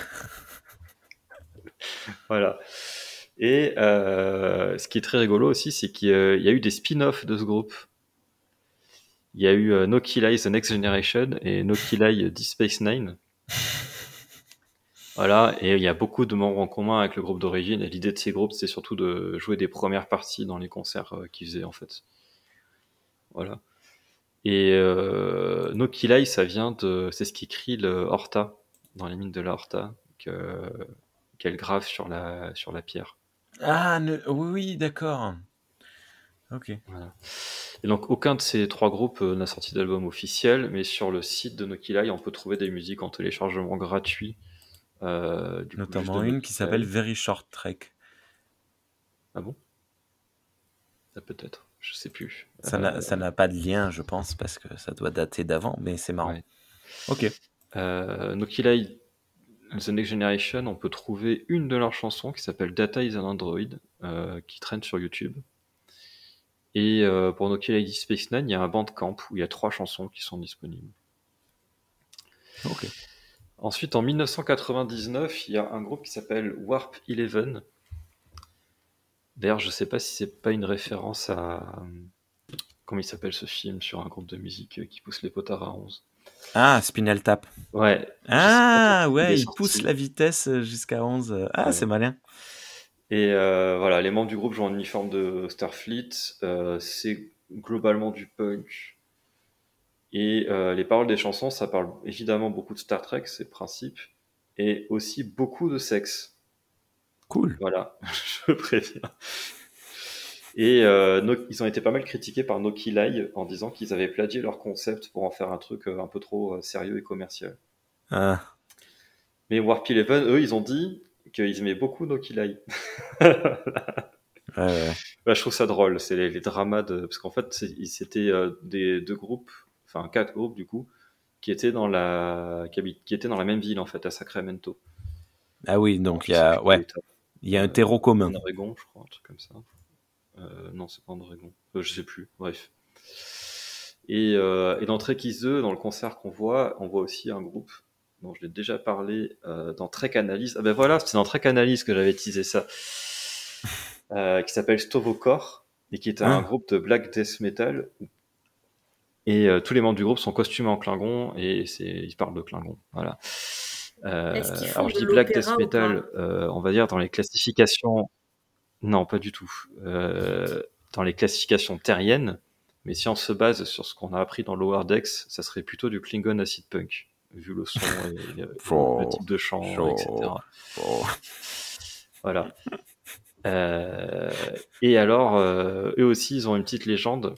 voilà. Et euh, ce qui est très rigolo aussi, c'est qu'il y a eu des spin-offs de ce groupe. Il y a eu euh, No Kill Eye The Next Generation et No Kill Eye Deep Space Nine. (laughs) Voilà, et il y a beaucoup de membres en commun avec le groupe d'origine. Et l'idée de ces groupes, c'est surtout de jouer des premières parties dans les concerts euh, qu'ils faisaient en fait. Voilà. Et euh, No Kill Eye, ça vient de. C'est ce qu'écrit le Horta dans les mines de la Horta, que- qu'elle grave sur la, sur la pierre. Ah, ne- oui, oui, d'accord. Ok. Voilà. Et donc aucun de ces trois groupes euh, n'a sorti d'album officiel, mais sur le site de Nokilai, on peut trouver des musiques en téléchargement gratuit. euh, du coup, Notamment de une qui Nokilai. s'appelle Very Short Trek. Ah bon? Ça peut-être, je sais plus. Ça Euh, n'a ça n'a pas de lien, je pense, parce que ça doit dater d'avant, mais c'est marrant. Ouais. Ok. Euh, Nokilai, The Next Generation, on peut trouver une de leurs chansons qui s'appelle Data is an Android, euh, qui traîne sur YouTube. Et euh, pour Nokia Lady Space Nine, il y a un bandcamp où il y a trois chansons qui sont disponibles. Ok. Ensuite, en 1999, il y a un groupe qui s'appelle Warp Eleven. D'ailleurs, je sais pas si c'est pas une référence à. Comment il s'appelle ce film sur un groupe de musique qui pousse les potards à 11 Ah, Spinal Tap. Ouais. Ah, ouais, il sorti. pousse la vitesse jusqu'à 11. Ah, Ouais. c'est malin. Et euh, voilà, les membres du groupe jouent en uniforme de Starfleet. Euh, c'est globalement du punk. Et euh, les paroles des chansons, ça parle évidemment beaucoup de Star Trek, c'est le principe, et aussi beaucoup de sexe. Cool. Voilà, (laughs) je préviens. Et euh, No- ils ont été pas mal critiqués par Noki Lai en disant qu'ils avaient plagié leur concept pour en faire un truc un peu trop sérieux et commercial. Ah, Mais Warp Eleven, eux, ils ont dit qu'ils aimaient beaucoup (laughs) ouais, ouais. Bah, je trouve ça drôle, c'est les, les dramas de... Parce qu'en fait, c'était euh, des deux groupes, enfin quatre groupes du coup, qui étaient dans la qui, qui étaient dans la même ville en fait, à Sacramento. Ah oui, donc il y a, ouais, il y a un terreau commun. En Oregon, je crois, un truc comme ça. Euh, non, c'est pas en Oregon. Euh, je sais plus, bref. Et, euh, et dans Trek Is 2, dans le concert qu'on voit, on voit aussi un groupe dont je l'ai déjà parlé euh, dans Trek Analyse. Ah ben voilà, c'est dans Trek Analyse que j'avais teasé ça. (laughs) Euh, qui s'appelle Stovokor et qui est un Ah. groupe de black death metal. Et euh, tous les membres du groupe sont costumés en Klingon et ils parlent de Klingon. Voilà. Euh, alors je dis black death metal, euh, on va dire dans les classifications. Non, pas du tout. Euh, dans les classifications terriennes, mais si on se base sur ce qu'on a appris dans Lower Decks, ça serait plutôt du Klingon acid punk, vu le son et le, Oh, le (laughs) type de chant, etc. Oh. Voilà. Euh, et alors, euh, eux aussi, ils ont une petite légende.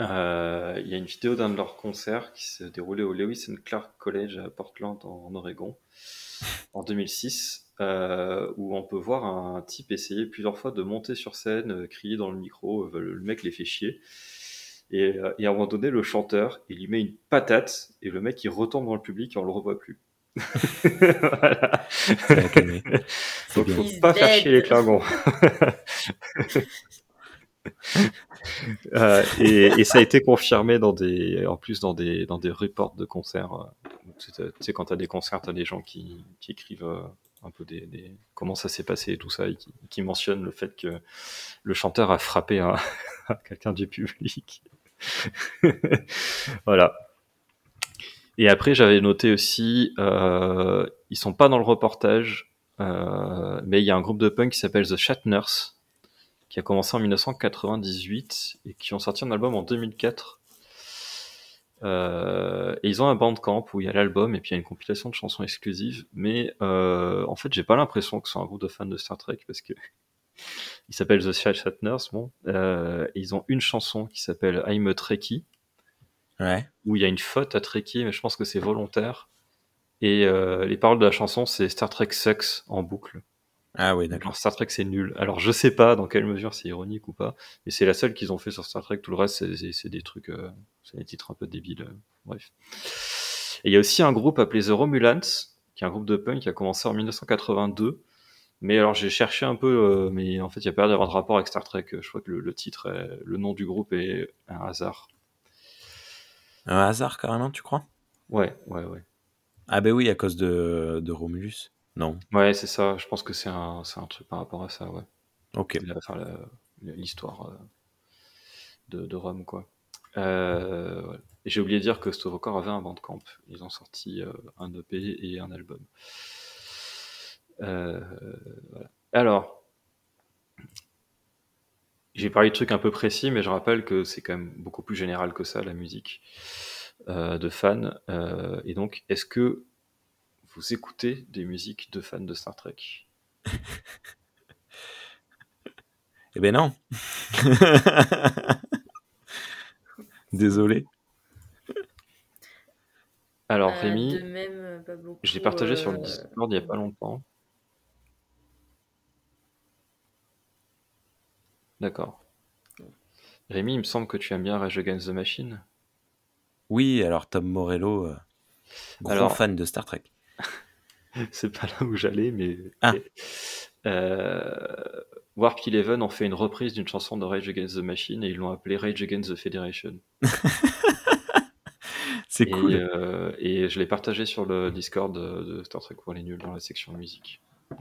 Euh, Il y a une vidéo d'un de leurs concerts qui s'est déroulé au Lewis and Clark College à Portland, en Oregon, en 2006, euh, où on peut voir un type essayer plusieurs fois de monter sur scène, crier dans le micro, le mec les fait chier. Et, euh, et à un moment donné, le chanteur, il lui met une patate, et le mec, il retombe dans le public et on le revoit plus. voilà. (laughs) Donc, bien. faut pas faire chier les Klingons. (laughs) Euh, et, et ça a été confirmé dans des, en plus dans des, dans des reports de concerts. euh, Tu sais, tu sais, quand t'as des concerts, t'as des gens qui, qui écrivent euh, un peu des, des- comment ça s'est passé et tout ça, et qui, qui mentionnent le fait que le chanteur a frappé un- (laughs) quelqu'un du public. (laughs) voilà. Et après, j'avais noté aussi, euh, ils sont pas dans le reportage, euh, mais il y a un groupe de punk qui s'appelle The Shatners, qui a commencé en 1998 et qui ont sorti un album en 2004. Euh, et ils ont un bandcamp où il y a l'album et puis il y a une compilation de chansons exclusives. Mais euh, en fait, j'ai pas l'impression que c'est un groupe de fans de Star Trek parce que ils s'appellent The Shatners. Bon, euh, ils ont une chanson qui s'appelle I'm a Trekkie Ouais. où il y a une faute à Trekkie, mais je pense que c'est volontaire. Et euh, les paroles de la chanson, c'est Star Trek sucks en boucle. Ah oui, d'accord. Star Trek c'est nul. Alors je sais pas dans quelle mesure c'est ironique ou pas, mais c'est la seule qu'ils ont fait sur Star Trek. Tout le reste c'est des trucs, euh, c'est des titres un peu débiles. euh, bref. Et il y a aussi un groupe appelé The Romulans, qui est un groupe de punk qui a commencé en 1982. Mais alors j'ai cherché un peu, euh, mais en fait il y a pas d'avoir de rapport avec Star Trek. Je crois que le, le titre, est- le nom du groupe est un hasard. Un hasard, carrément, tu crois? Ouais, ouais, ouais. Ah ben oui, à cause de, de Romulus. Non. Ouais, c'est ça. Je pense que c'est un, un truc par rapport à ça, ouais. Ok. Enfin, l'histoire euh, de, de Rome, quoi. Euh, ouais. J'ai oublié de dire que Stovokor avait un bandcamp. Ils ont sorti un EP et un album. Euh, voilà. Alors, j'ai parlé de trucs un peu précis, mais je rappelle que c'est quand même beaucoup plus général que ça, la musique euh, de fans. Euh, et donc, est-ce que vous écoutez des musiques de fans de Star Trek? (laughs) Eh ben non. (laughs) Désolé. Alors, Euh, Rémi, de même, je l'ai partagé sur le euh, Discord il n'y a pas longtemps. D'accord. Rémi, il me semble que tu aimes bien Rage Against the Machine. Oui, alors Tom Morello, euh, gros Alors- fan de Star Trek. (laughs) C'est pas là où j'allais, mais. Ah. Euh, Warp Eleven ont fait une reprise d'une chanson de Rage Against the Machine et ils l'ont appelée Rage Against the Federation. (laughs) C'est cool. euh, et je l'ai partagé sur le Discord de, Star Trek pour les nuls dans la section musique.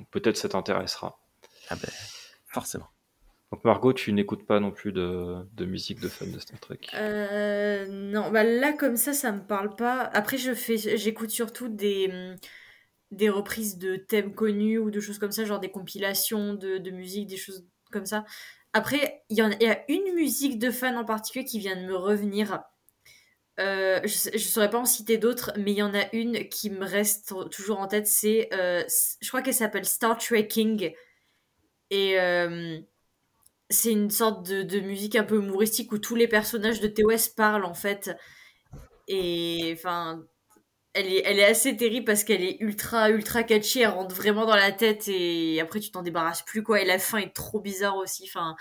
Peut-être ça t'intéressera. Ah ben, forcément. Donc Margot, tu n'écoutes pas non plus de, musique de fans de Star Trek. Euh, non, bah là comme ça, ça me parle pas. Après, je fais, j'écoute surtout des des reprises de thèmes connus ou de choses comme ça, genre des compilations de, musique, des choses comme ça. Après, il y, en a- y a une musique de fan en particulier qui vient de me revenir. Euh, je, je saurais pas en citer d'autres, mais il y en a une qui me reste toujours en tête. C'est, euh, je crois qu'elle s'appelle Star Trek King. Et euh, c'est une sorte de, de musique un peu humoristique où tous les personnages de TOS parlent en fait. Et enfin, elle est, elle est assez terrible parce qu'elle est ultra, ultra catchy. Elle rentre vraiment dans la tête et après tu t'en débarrasses plus quoi. Et la fin est trop bizarre aussi. Enfin,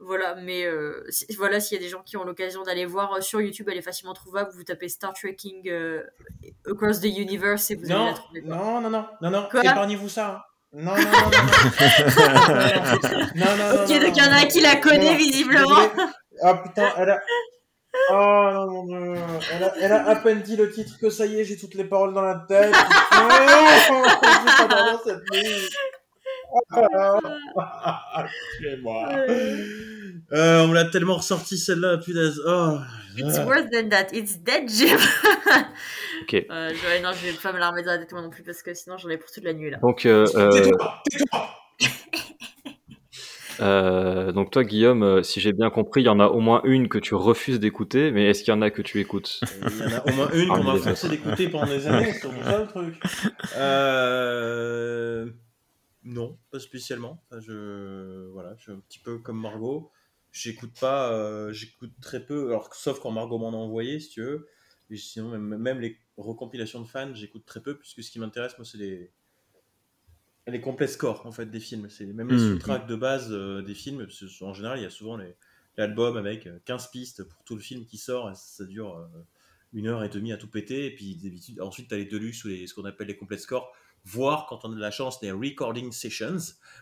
voilà. Mais euh, voilà, s'il y a des gens qui ont l'occasion d'aller voir euh, sur YouTube, elle est facilement trouvable. Vous tapez Star Trekking euh, Across the Universe et vous allez la trouver. non, non, non, non, non, épargnez-vous ça. hein. Non, non, non, non, non. (laughs) non, non, non, Ok, non, donc il y en a un qui la connaît Non, visiblement. Ah putain, elle a. Oh non, non, non, non. Elle, a, elle a à peine dit le titre que ça y est, j'ai toutes les paroles dans la tête. Oh, j'ai pas dormi cette nuit. Ah, Tuez-moi. Euh, on me l'a tellement ressorti celle-là, punaise. Oh. It's worse than that. It's dead, Jim. (laughs) Ok. Euh, je, non, je vais pas me la remettre dans la tête moi non plus parce que sinon j'en ai pour toute la nuit là. Donc, euh, euh, Tais-toi, tais-toi. (laughs) euh, donc toi, Guillaume, euh, si j'ai bien compris, il y en a au moins une que tu refuses d'écouter, mais est-ce qu'il y en a que tu écoutes? Il y en a au moins une qu'on m'a forcé d'écouter pendant des années, c'est ça le truc. Euh... Non, pas spécialement. Enfin, je... Voilà, je suis un petit peu comme Margot. J'écoute pas, euh, j'écoute très peu, alors sauf quand Margot m'en a envoyé, si tu veux. Et sinon, même, même les recompilations de fans, j'écoute très peu, puisque ce qui m'intéresse, moi, c'est les, les complets scores, en fait, des films. C'est même les Mhm. sous-tracks de base euh, des films. parce que, en général, il y a souvent l'album avec euh, 15 pistes pour tout le film qui sort, et ça, ça dure euh, une heure et demie à tout péter. Et puis d'habitude, ensuite, tu as les deluxe ou les, ce qu'on appelle les complets scores, voire quand on a de la chance, les recording sessions,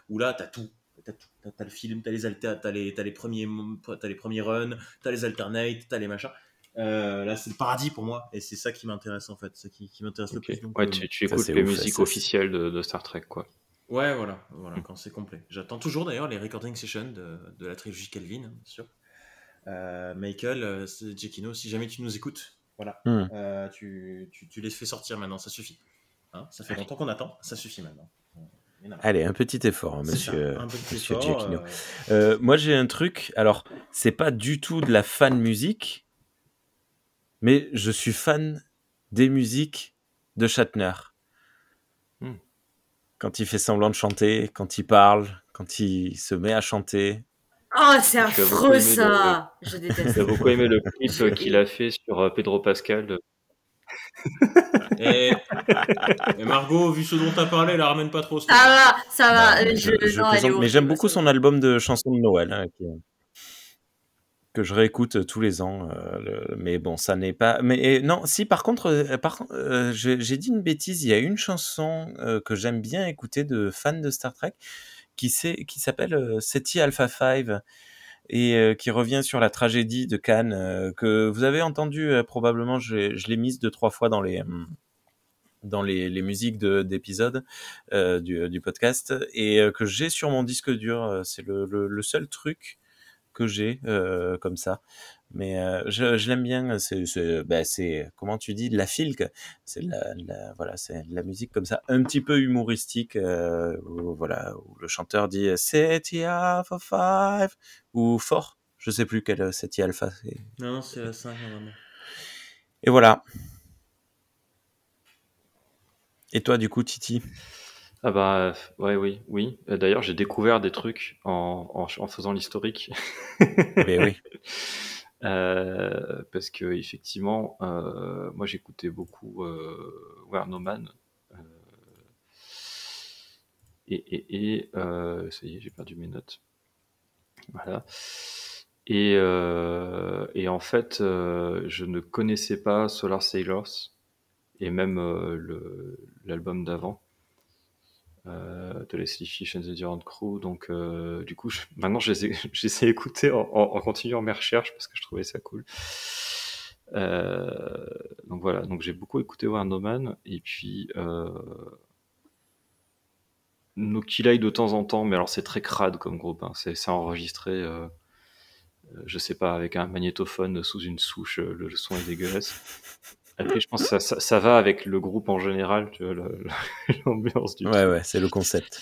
où là, tu as tout. T'as tout. T'as le film, t'as les, alter, t'as les, t'as les, premiers, t'as les premiers runs, t'as les alternates, t'as les machins. Euh, là, c'est le paradis pour moi, et c'est ça qui m'intéresse en fait, c'est ça qui, qui m'intéresse le plus. donc, Ouais, euh, tu, tu Ça, écoutes c'est les ouf, musiques ça, officielles de, de Star Trek, quoi. Ouais, voilà, voilà quand c'est complet. J'attends toujours d'ailleurs les recording sessions de, de la trilogie Kelvin, hein, bien sûr. Euh, Michael, euh, Giacchino, si jamais tu nous écoutes, voilà, Hmm. euh, tu, tu, tu les fais sortir maintenant, ça suffit. Hein, ça fait longtemps qu'on attend, ça suffit maintenant. Allez, un petit effort, hein, ça, monsieur, un petit monsieur effort, Giacchino. euh, Euh, moi, j'ai un truc. Alors, c'est pas du tout de la fan musique, mais je suis fan des musiques de Shatner. Hmm. Quand il fait semblant de chanter, quand il parle, quand il se met à chanter. Oh, c'est Tu as affreux ça. Je déteste. J'ai beaucoup aimé le clip (laughs) qu'il a fait sur euh, Pedro Pascal. Et, et Margot, vu ce dont t'as parlé, elle la ramène pas trop. Ça plaît. va, ça va. Non, mais je, je- je non, elle est plaisante, mais j'aime beaucoup ça. son album de chansons de Noël, hein, qui- que je réécoute tous les ans. euh, mais bon, ça n'est pas. Mais non, si par contre, euh, par euh, j'ai dit une bêtise. Il y a une chanson euh, que j'aime bien écouter de fans de Star Trek qui, s'appelle euh, SETI Alpha 5 et euh, qui revient sur la tragédie de Cannes euh, que vous avez entendu euh, probablement. Je, l'ai mise deux trois fois dans les hum, dans les, musiques de- d'épisodes euh, du, podcast et euh, que j'ai sur mon disque dur. Euh, C'est le seul truc que j'ai euh, comme ça. Mais euh, je, je l'aime bien. C'est, c'est, bah, c'est comment tu dis de la filque. C'est de la, la- voilà, c'est la musique comme ça, un petit peu humoristique. Euh, où, voilà, où le chanteur dit c'est Alpha 5 ou fort. Je sais plus quel c'est Alpha. Non, non, c'est la 5 normalement. Et voilà. Et toi, du coup, Titi? Ah bah ouais oui oui. Euh, D'ailleurs j'ai découvert des trucs en, en, en faisant l'historique. Eh oui. (laughs) Euh, parce que effectivement, euh, moi j'écoutais beaucoup euh, Where No Man. euh, et et, et euh, ça y est, j'ai perdu mes notes. Voilà. Et, euh, et en fait, euh, je ne connaissais pas Solar Sailors et même euh, le- l'album d'avant. Euh, de Leslie Fish and the Durant Crew. Donc, euh, du coup, maintenant, je les ai- (laughs) d'écouter en, continuant mes recherches parce que je trouvais ça cool. Euh, donc voilà, donc j'ai beaucoup écouté War No Man et puis euh, No Kill Eye de temps en temps, mais alors c'est très crade comme groupe, hein. c'est enregistré, je sais pas, avec un magnétophone sous une souche, le son est dégueulasse. Après, je pense que ça, ça, ça va avec le groupe en général, tu vois, (laughs) l'ambiance du Ouais, ouais, c'est le concept.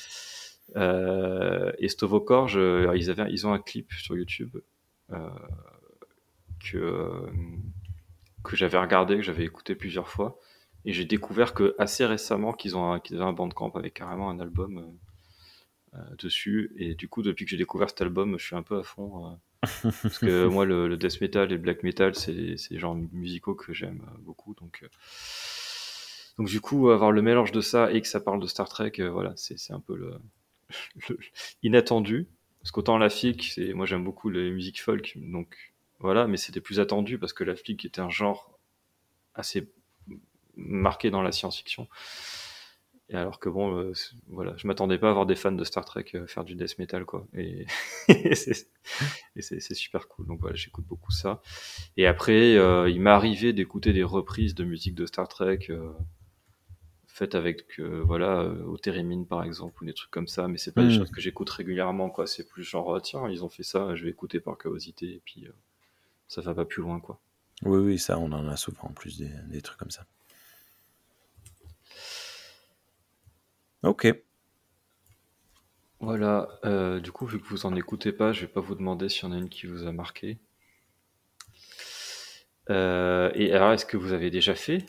euh, et Stovokor, ils, avaient, ils ont un clip sur YouTube euh, que, euh, que j'avais regardé, que j'avais écouté plusieurs fois. Et j'ai découvert que assez récemment qu'ils ont un, qu'ils avaient un bandcamp avec carrément un album euh, euh, dessus. Et du coup, depuis que j'ai découvert cet album, je suis un peu à fond. Parce que moi, le, death metal et le black metal, c'est des genres musicaux que j'aime euh, beaucoup. Donc, euh, donc du coup, avoir le mélange de ça et que ça parle de Star Trek, euh, voilà, c'est un peu (laughs) le, inattendu. Parce qu'autant la flic, c'est moi j'aime beaucoup les musiques folk, donc voilà, mais c'était plus attendu parce que la flic était un genre assez marqué dans la science-fiction. Et alors que bon, euh, voilà, je m'attendais pas à voir des fans de Star Trek euh, faire du death metal, quoi. Et, (laughs) et c'est super cool. Donc voilà, j'écoute beaucoup ça. Et après, euh, il m'est arrivé d'écouter des reprises de musique de Star Trek. euh, faites avec voilà au Térémine par exemple ou des trucs comme ça mais c'est pas des Mm. choses que j'écoute régulièrement quoi c'est plus genre ah, tiens ils ont fait ça je vais écouter par curiosité et puis ça va pas plus loin quoi Oui, oui, ça, on en a souvent en plus des, des trucs comme ça. Ok. voilà euh, du coup vu que vous en écoutez pas je vais pas vous demander s'il y en a une qui vous a marqué Euh, et alors est-ce que vous avez déjà fait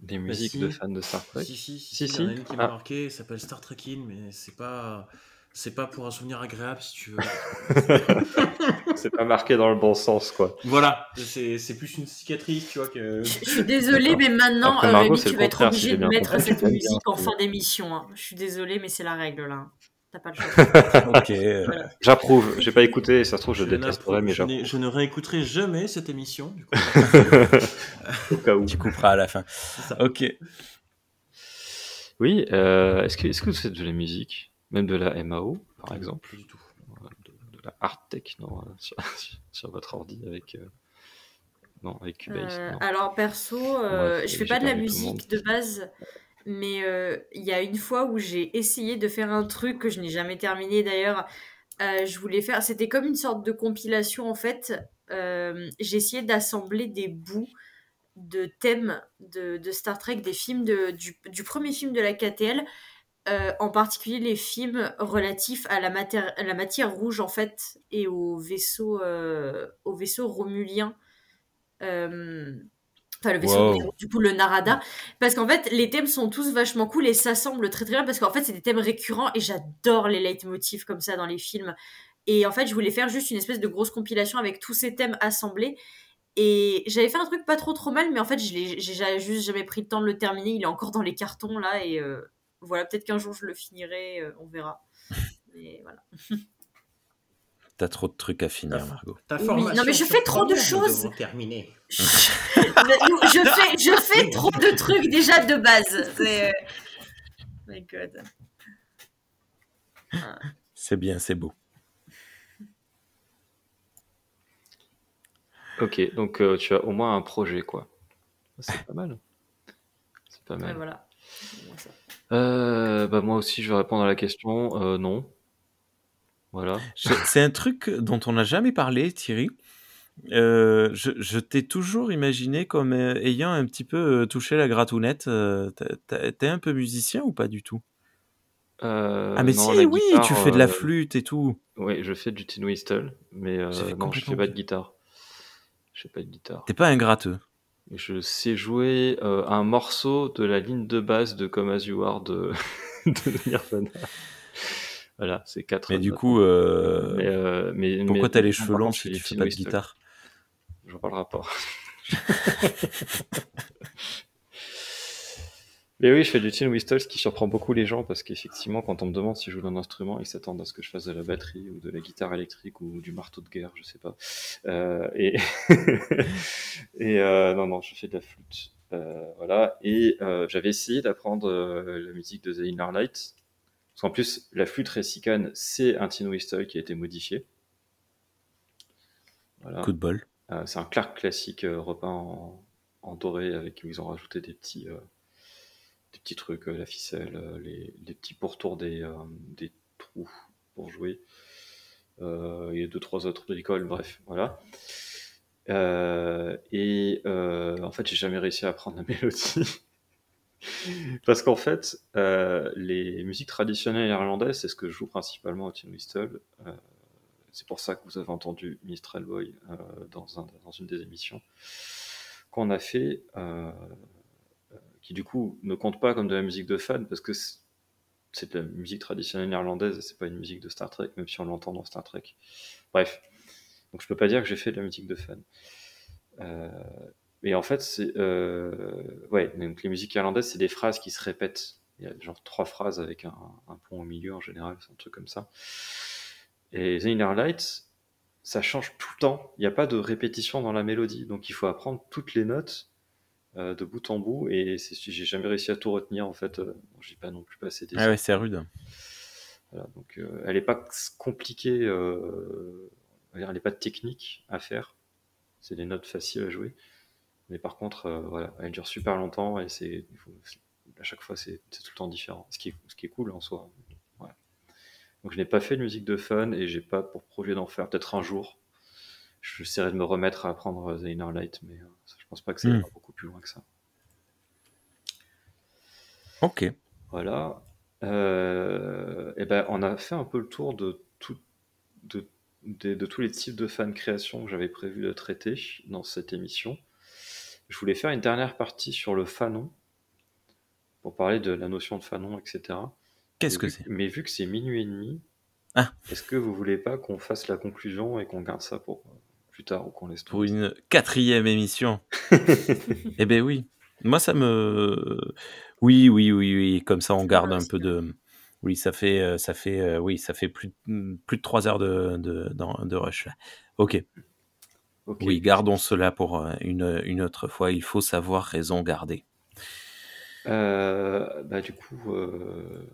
des musiques si. de fans de Star Trek? Si, si, si, Si, si, il y en a une qui m'a Ah. marqué, elle s'appelle Star Trek In, mais c'est pas, c'est pas pour un souvenir agréable si tu veux. (laughs) c'est pas marqué dans le bon sens quoi voilà, c'est c'est plus une cicatrice, tu vois, que. Je je suis désolée, mais maintenant, Après, euh, Margot, Rémi, tu vas être si obligé de mettre compris. cette musique bien, en fin d'émission. hein. Je suis désolée, mais c'est la règle là. T'as pas le choix. (laughs) Ok. j'approuve j'ai pas écouté ça se trouve je, Je détesterais mais je, n'ai- j'approuve je ne réécouterai jamais cette émission. Du coup. (laughs) au cas où tu couperas à la fin. C'est ça. Ok. Oui, euh, est-ce que, est-ce que vous faites de la musique? Même de la MAO, par exemple Pas du tout. de, de la art tech, non, euh, (laughs) sur, sur votre ordi avec, euh, non, avec Cubase. Euh, non. alors perso, euh, Bref, je fais pas de la musique de base, mais euh, il y a une fois où j'ai essayé de faire un truc que je n'ai jamais terminé d'ailleurs. Euh, je voulais faire, c'était comme une sorte de compilation en fait. Euh, j'ai essayé d'assembler des bouts de thèmes de, de Star Trek, des films de, du, du premier film de la KTL, euh, en particulier les films relatifs à la, mater- à la matière rouge en fait et au vaisseau, euh, au vaisseau romulien. Euh, Enfin, le vaisseau, Wow. du coup, le Narada. Parce qu'en fait, les thèmes sont tous vachement cool et s'assemblent très très bien parce qu'en fait, c'est des thèmes récurrents et j'adore les leitmotifs comme ça dans les films. Et en fait, je voulais faire juste une espèce de grosse compilation avec tous ces thèmes assemblés. Et j'avais fait un truc pas trop trop mal, mais en fait, j'ai ja- juste jamais pris le temps de le terminer. Il est encore dans les cartons là. Et euh, voilà, peut-être qu'un jour je le finirai, euh, on verra. (laughs) Mais voilà. T'as trop de trucs à finir, Margot. Ta Oui, non, mais je fais trop de choses. terminer. je fais, je fais (laughs) trop de trucs déjà de base. C'est. euh, My God. C'est bien, c'est beau. Ok, donc euh, tu as au moins un projet, quoi. C'est pas mal. C'est pas Ouais, mal. voilà. Au moins ça. Euh, bah, moi aussi, je vais répondre à la question. Euh, non. Voilà. Je- C'est un truc dont on n'a jamais parlé, Thierry. Euh, je je t'ai toujours imaginé comme ayant un petit peu touché la gratounette. T'es un peu musicien ou pas du tout? Ah mais non, si, la oui, guitare, tu fais de la flûte et tout. Oui, je fais du tin whistle, mais non, je fais pas de oublié. guitare. Je fais pas de guitare. T'es pas un gratteux. Je sais jouer euh, un morceau de la ligne de base de Come As You Are de, (laughs) de Nirvana. Voilà, c'est quatre. Mais du coup, euh, Mais, euh, mais- pourquoi t'as les cheveux longs je si tu fais pas de guitare? J'en parlerai pas. (laughs) (laughs) Mais oui, je fais du tin whistle, ce qui surprend beaucoup les gens parce qu'effectivement, quand on me demande si je joue d'un instrument, ils s'attendent à ce que je fasse de la batterie ou de la guitare électrique ou du marteau de guerre, je sais pas. Euh, et (laughs) et euh, non, non, je fais de la flûte. Euh, voilà. Et euh, j'avais essayé d'apprendre euh, la musique de The Inner Light, Parce qu'en plus, la flûte Ressican, c'est un Tin Whistle qui a été modifié. Voilà. Coup de bol. Euh, c'est un Clark classique repeint en, en doré avec où ils ont rajouté des petits, euh, des petits trucs, euh, la ficelle, euh, les, petits pourtours des, euh, des trous pour jouer. Il y a deux trois autres de l'école, bref, voilà. Et en fait, j'ai jamais réussi à apprendre la (laughs) mélodie. Parce qu'en fait, les musiques traditionnelles irlandaises, c'est ce que je joue principalement au Tin Whistle. C'est pour ça que vous avez entendu Mistral Boy dans, un- dans une des émissions qu'on a fait, qui du coup ne compte pas comme de la musique de fan, parce que c'est- de la musique traditionnelle irlandaise, et c'est pas une musique de Star Trek, même si on l'entend dans Star Trek. Bref, donc je peux pas dire que j'ai fait de la musique de fan. Euh, et en fait, euh, ouais, donc les musiques irlandaises, c'est des phrases qui se répètent. Il y a genre trois phrases avec un, un pont au milieu en général, c'est un truc comme ça. Et The Inner Light, ça change tout le temps. Il n'y a pas de répétition dans la mélodie, donc il faut apprendre toutes les notes euh, de bout en bout. Et c'est- j'ai jamais réussi à tout retenir en fait. Euh, j'ai pas non plus passé des Ah ouais, c'est rude. voilà, donc euh, elle n'est pas compliquée, elle n'est pas technique à faire. C'est des notes faciles à jouer. Mais par contre, voilà, elle dure super longtemps et c'est, à chaque fois, c'est c'est tout le temps différent. Ce qui est, ce qui est cool en soi. Voilà. Donc je n'ai pas fait de musique de fun et j'ai pas pour projet d'en faire. Peut-être un jour, j'essaierai de me remettre à apprendre The Inner Light, mais je pense pas que ça ira Mm. beaucoup plus loin que ça. Ok. Voilà. Euh, et ben, on a fait un peu le tour de, tout, de, de, de tous les types de fan création que j'avais prévu de traiter dans cette émission. Je voulais faire une dernière partie sur le fanon, pour parler de la notion de fanon, etc. Qu'est-ce Mais que vu- c'est? Mais vu que c'est minuit et demi, Ah. est-ce que vous voulez pas qu'on fasse la conclusion et qu'on garde ça pour plus tard ou qu'on laisse Pour une quatrième émission. (laughs) Eh ben oui. Moi, ça me. Oui, oui, oui, oui. Comme ça, on garde un peu de. Oui, ça fait, euh, ça fait, euh, oui, ça fait plus, de- plus de trois heures de, de, dans- de rush. là. Ok. Ok. Oui, gardons cela pour euh, une, une autre fois. Il faut savoir raison garder. Euh, bah, du coup, euh,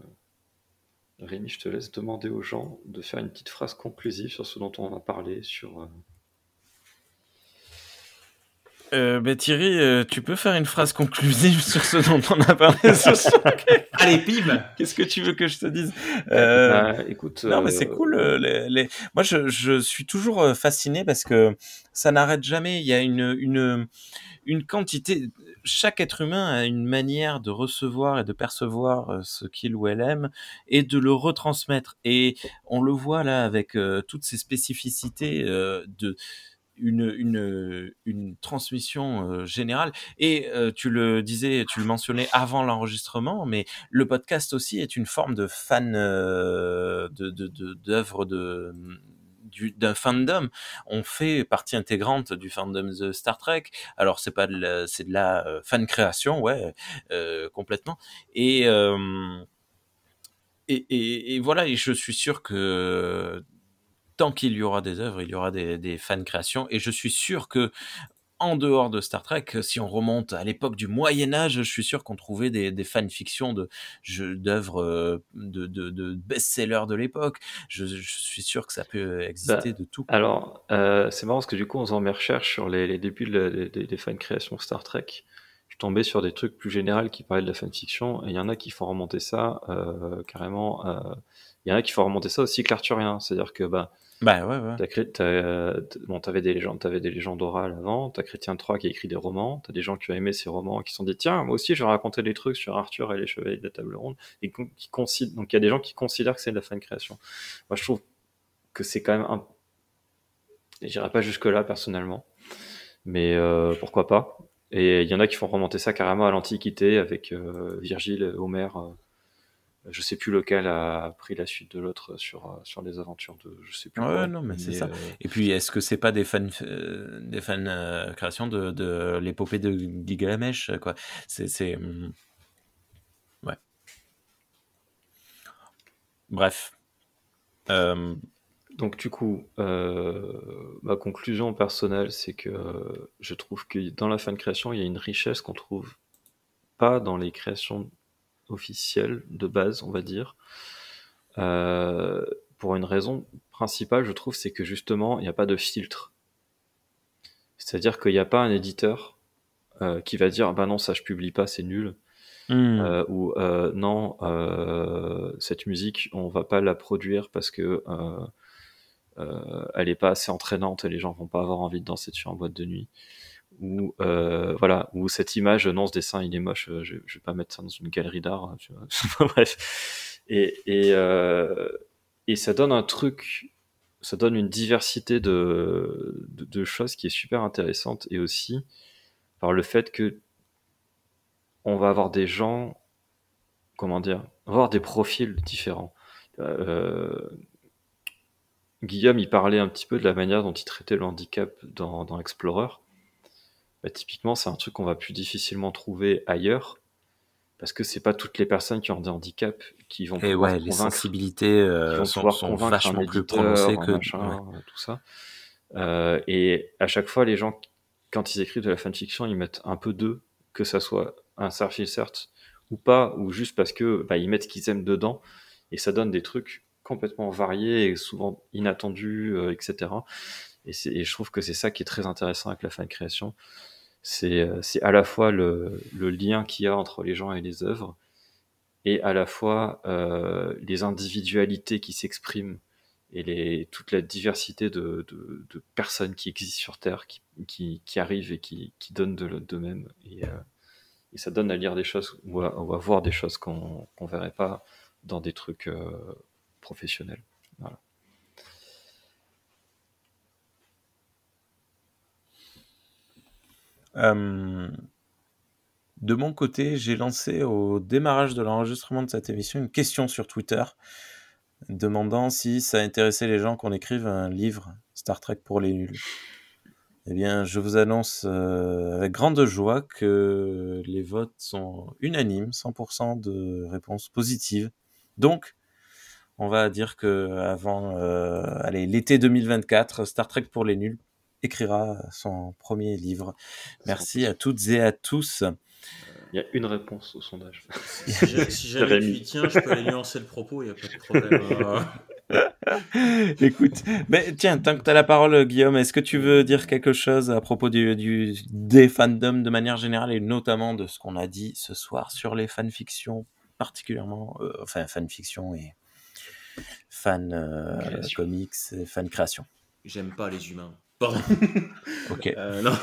Rémi, je te laisse demander aux gens de faire une petite phrase conclusive sur ce dont on a parlé, sur euh, Euh, ben Thierry, euh, tu peux faire une phrase conclusive (laughs) sur ce dont on a parlé ce (laughs) soir Allez, pim Qu'est-ce que tu veux que je te dise Euh, bah, écoute, Non, mais c'est euh, cool. euh, les, les- Moi, je, je suis toujours euh, fasciné parce que ça n'arrête jamais. Il y a une, une, une quantité. Chaque être humain a une manière de recevoir et de percevoir euh, ce qu'il ou elle aime et de le retransmettre. Et on le voit là avec euh, toutes ces spécificités euh, de une, une, une transmission euh, générale. Et euh, tu le disais, tu le mentionnais avant l'enregistrement, mais le podcast aussi est une forme de fan euh, de de- de- d'œuvre de, du- d'un fandom. On fait partie intégrante du fandom de Star Trek. Alors c'est pas de c'est de la euh, fan création, ouais, euh, complètement. Et, euh, et, et, et voilà, et je suis sûr que tant qu'il y aura des œuvres, il y aura des, des fan créations. Et je suis sûr que en dehors de Star Trek, si on remonte à l'époque du Moyen Âge, je suis sûr qu'on trouvait des, des fanfictions de d'œuvres euh, de, de, de best-sellers de l'époque. Je, je suis sûr que ça peut exister de tout. Alors, euh, c'est marrant parce que du coup, en faisant mes recherches sur les, les débuts de des, des, fan créations Star Trek, je suis tombé sur des trucs plus généraux qui parlaient de la fanfiction, et il y en a qui font remonter ça euh, carrément. euh, Il y en a qui font remonter ça au cycle arthurien, c'est-à-dire que bah, Bah ouais, ouais. T'as t'as, euh, bon, t'avais des légendes, t'avais des légendes orales avant. T'as Chrétien 3 qui a écrit des romans. T'as des gens qui ont aimé ces romans qui se sont dit tiens, moi aussi je vais raconter des trucs sur Arthur et les chevaliers de la table ronde. Et qui considèrent, donc il y a des gens qui considèrent que c'est de la fan création. Moi je trouve que c'est quand même un. J'irai pas jusque là personnellement, mais euh, pourquoi pas. Et il y en a qui font remonter ça carrément à l'Antiquité avec euh, Virgile, Homère. Je sais plus lequel a pris la suite de l'autre sur, euh, sur les aventures de. Je sais plus. Ouais, quoi. non, mais c'est ça. euh, Et puis, est-ce que c'est pas des fans, euh, des fans euh, créations de, de l'épopée de Gilgamesh, quoi? C'est, c'est, hum, ouais. Bref. Donc du coup, ma conclusion personnelle, c'est que je trouve que dans la fan création, il y a une richesse qu'on trouve pas dans les créations officielles de base, on va dire. euh, pour une raison principale, je trouve, c'est que justement, il n'y a pas de filtre. C'est-à-dire qu'il n'y a pas un éditeur euh, qui va dire bah non, ça je publie pas, c'est nul. Hmm. Euh, ou euh, non, cette musique, on va pas la produire parce que elle est pas assez entraînante et les gens vont pas avoir envie de danser dessus en boîte de nuit. Ou euh, voilà, ou cette image, non, ce dessin il est moche, euh, je, je vais pas mettre ça dans une galerie d'art, hein. (laughs) Bref, et et, euh, et ça donne un truc, ça donne une diversité de, de, de choses qui est super intéressante et aussi par le fait que on va avoir des gens, comment dire, avoir des profils différents. Euh, Guillaume, il parlait un petit peu de la manière dont il traitait le handicap dans, dans Explorer. Bah, typiquement, c'est un truc qu'on va plus difficilement trouver ailleurs, parce que c'est pas toutes les personnes qui ont des handicaps qui vont Et pouvoir ouais, les sensibilités qui euh, vont sont, sont convaincre vachement un plus éditeur, prononcées que. machin, ouais. euh, tout ça. Euh, et à chaque fois, les gens, quand ils écrivent de la fanfiction, ils mettent un peu d'eux, que ça soit un self-insert ou pas, ou juste parce que bah, ils mettent ce qu'ils aiment dedans, et ça donne des trucs complètement variés et souvent inattendus, euh, etc. Et, c'est- et je trouve que c'est ça qui est très intéressant avec la fan création. C'est euh, c'est à la fois le, le lien qu'il y a entre les gens et les œuvres, et à la fois euh, les individualités qui s'expriment et les, toute la diversité de, de, de personnes qui existent sur Terre, qui, qui, qui arrivent et qui, qui donnent de d'eux-mêmes. Et, euh, et ça donne à lire des choses ou à, ou à voir des choses qu'on qu'on verrait pas dans des trucs euh, professionnels. Voilà. Euh, de mon côté, j'ai lancé au démarrage de l'enregistrement de cette émission une question sur Twitter demandant si ça intéressait les gens qu'on écrive un livre Star Trek pour les nuls. Eh bien, je vous annonce euh, avec grande joie que les votes sont unanimes, 100% de réponses positives. Donc, on va dire que avant, euh, l'été 2024, Star Trek pour les nuls écrira son premier livre. Merci à toutes et à tous. Il y a une réponse au sondage. Si, (laughs) jamais tu y tiens, je peux aller nuancer le propos, il n'y a pas de problème. Euh, (laughs) Écoute, tiens, tant que tu as la parole, Guillaume, est-ce que tu veux dire quelque chose à propos du, du- des fandoms de manière générale et notamment de ce qu'on a dit ce soir sur les fanfictions, particulièrement, euh, enfin, fanfiction et fan euh, comics et fan création? J'aime pas les humains. Pardon. (laughs) Ok. Euh.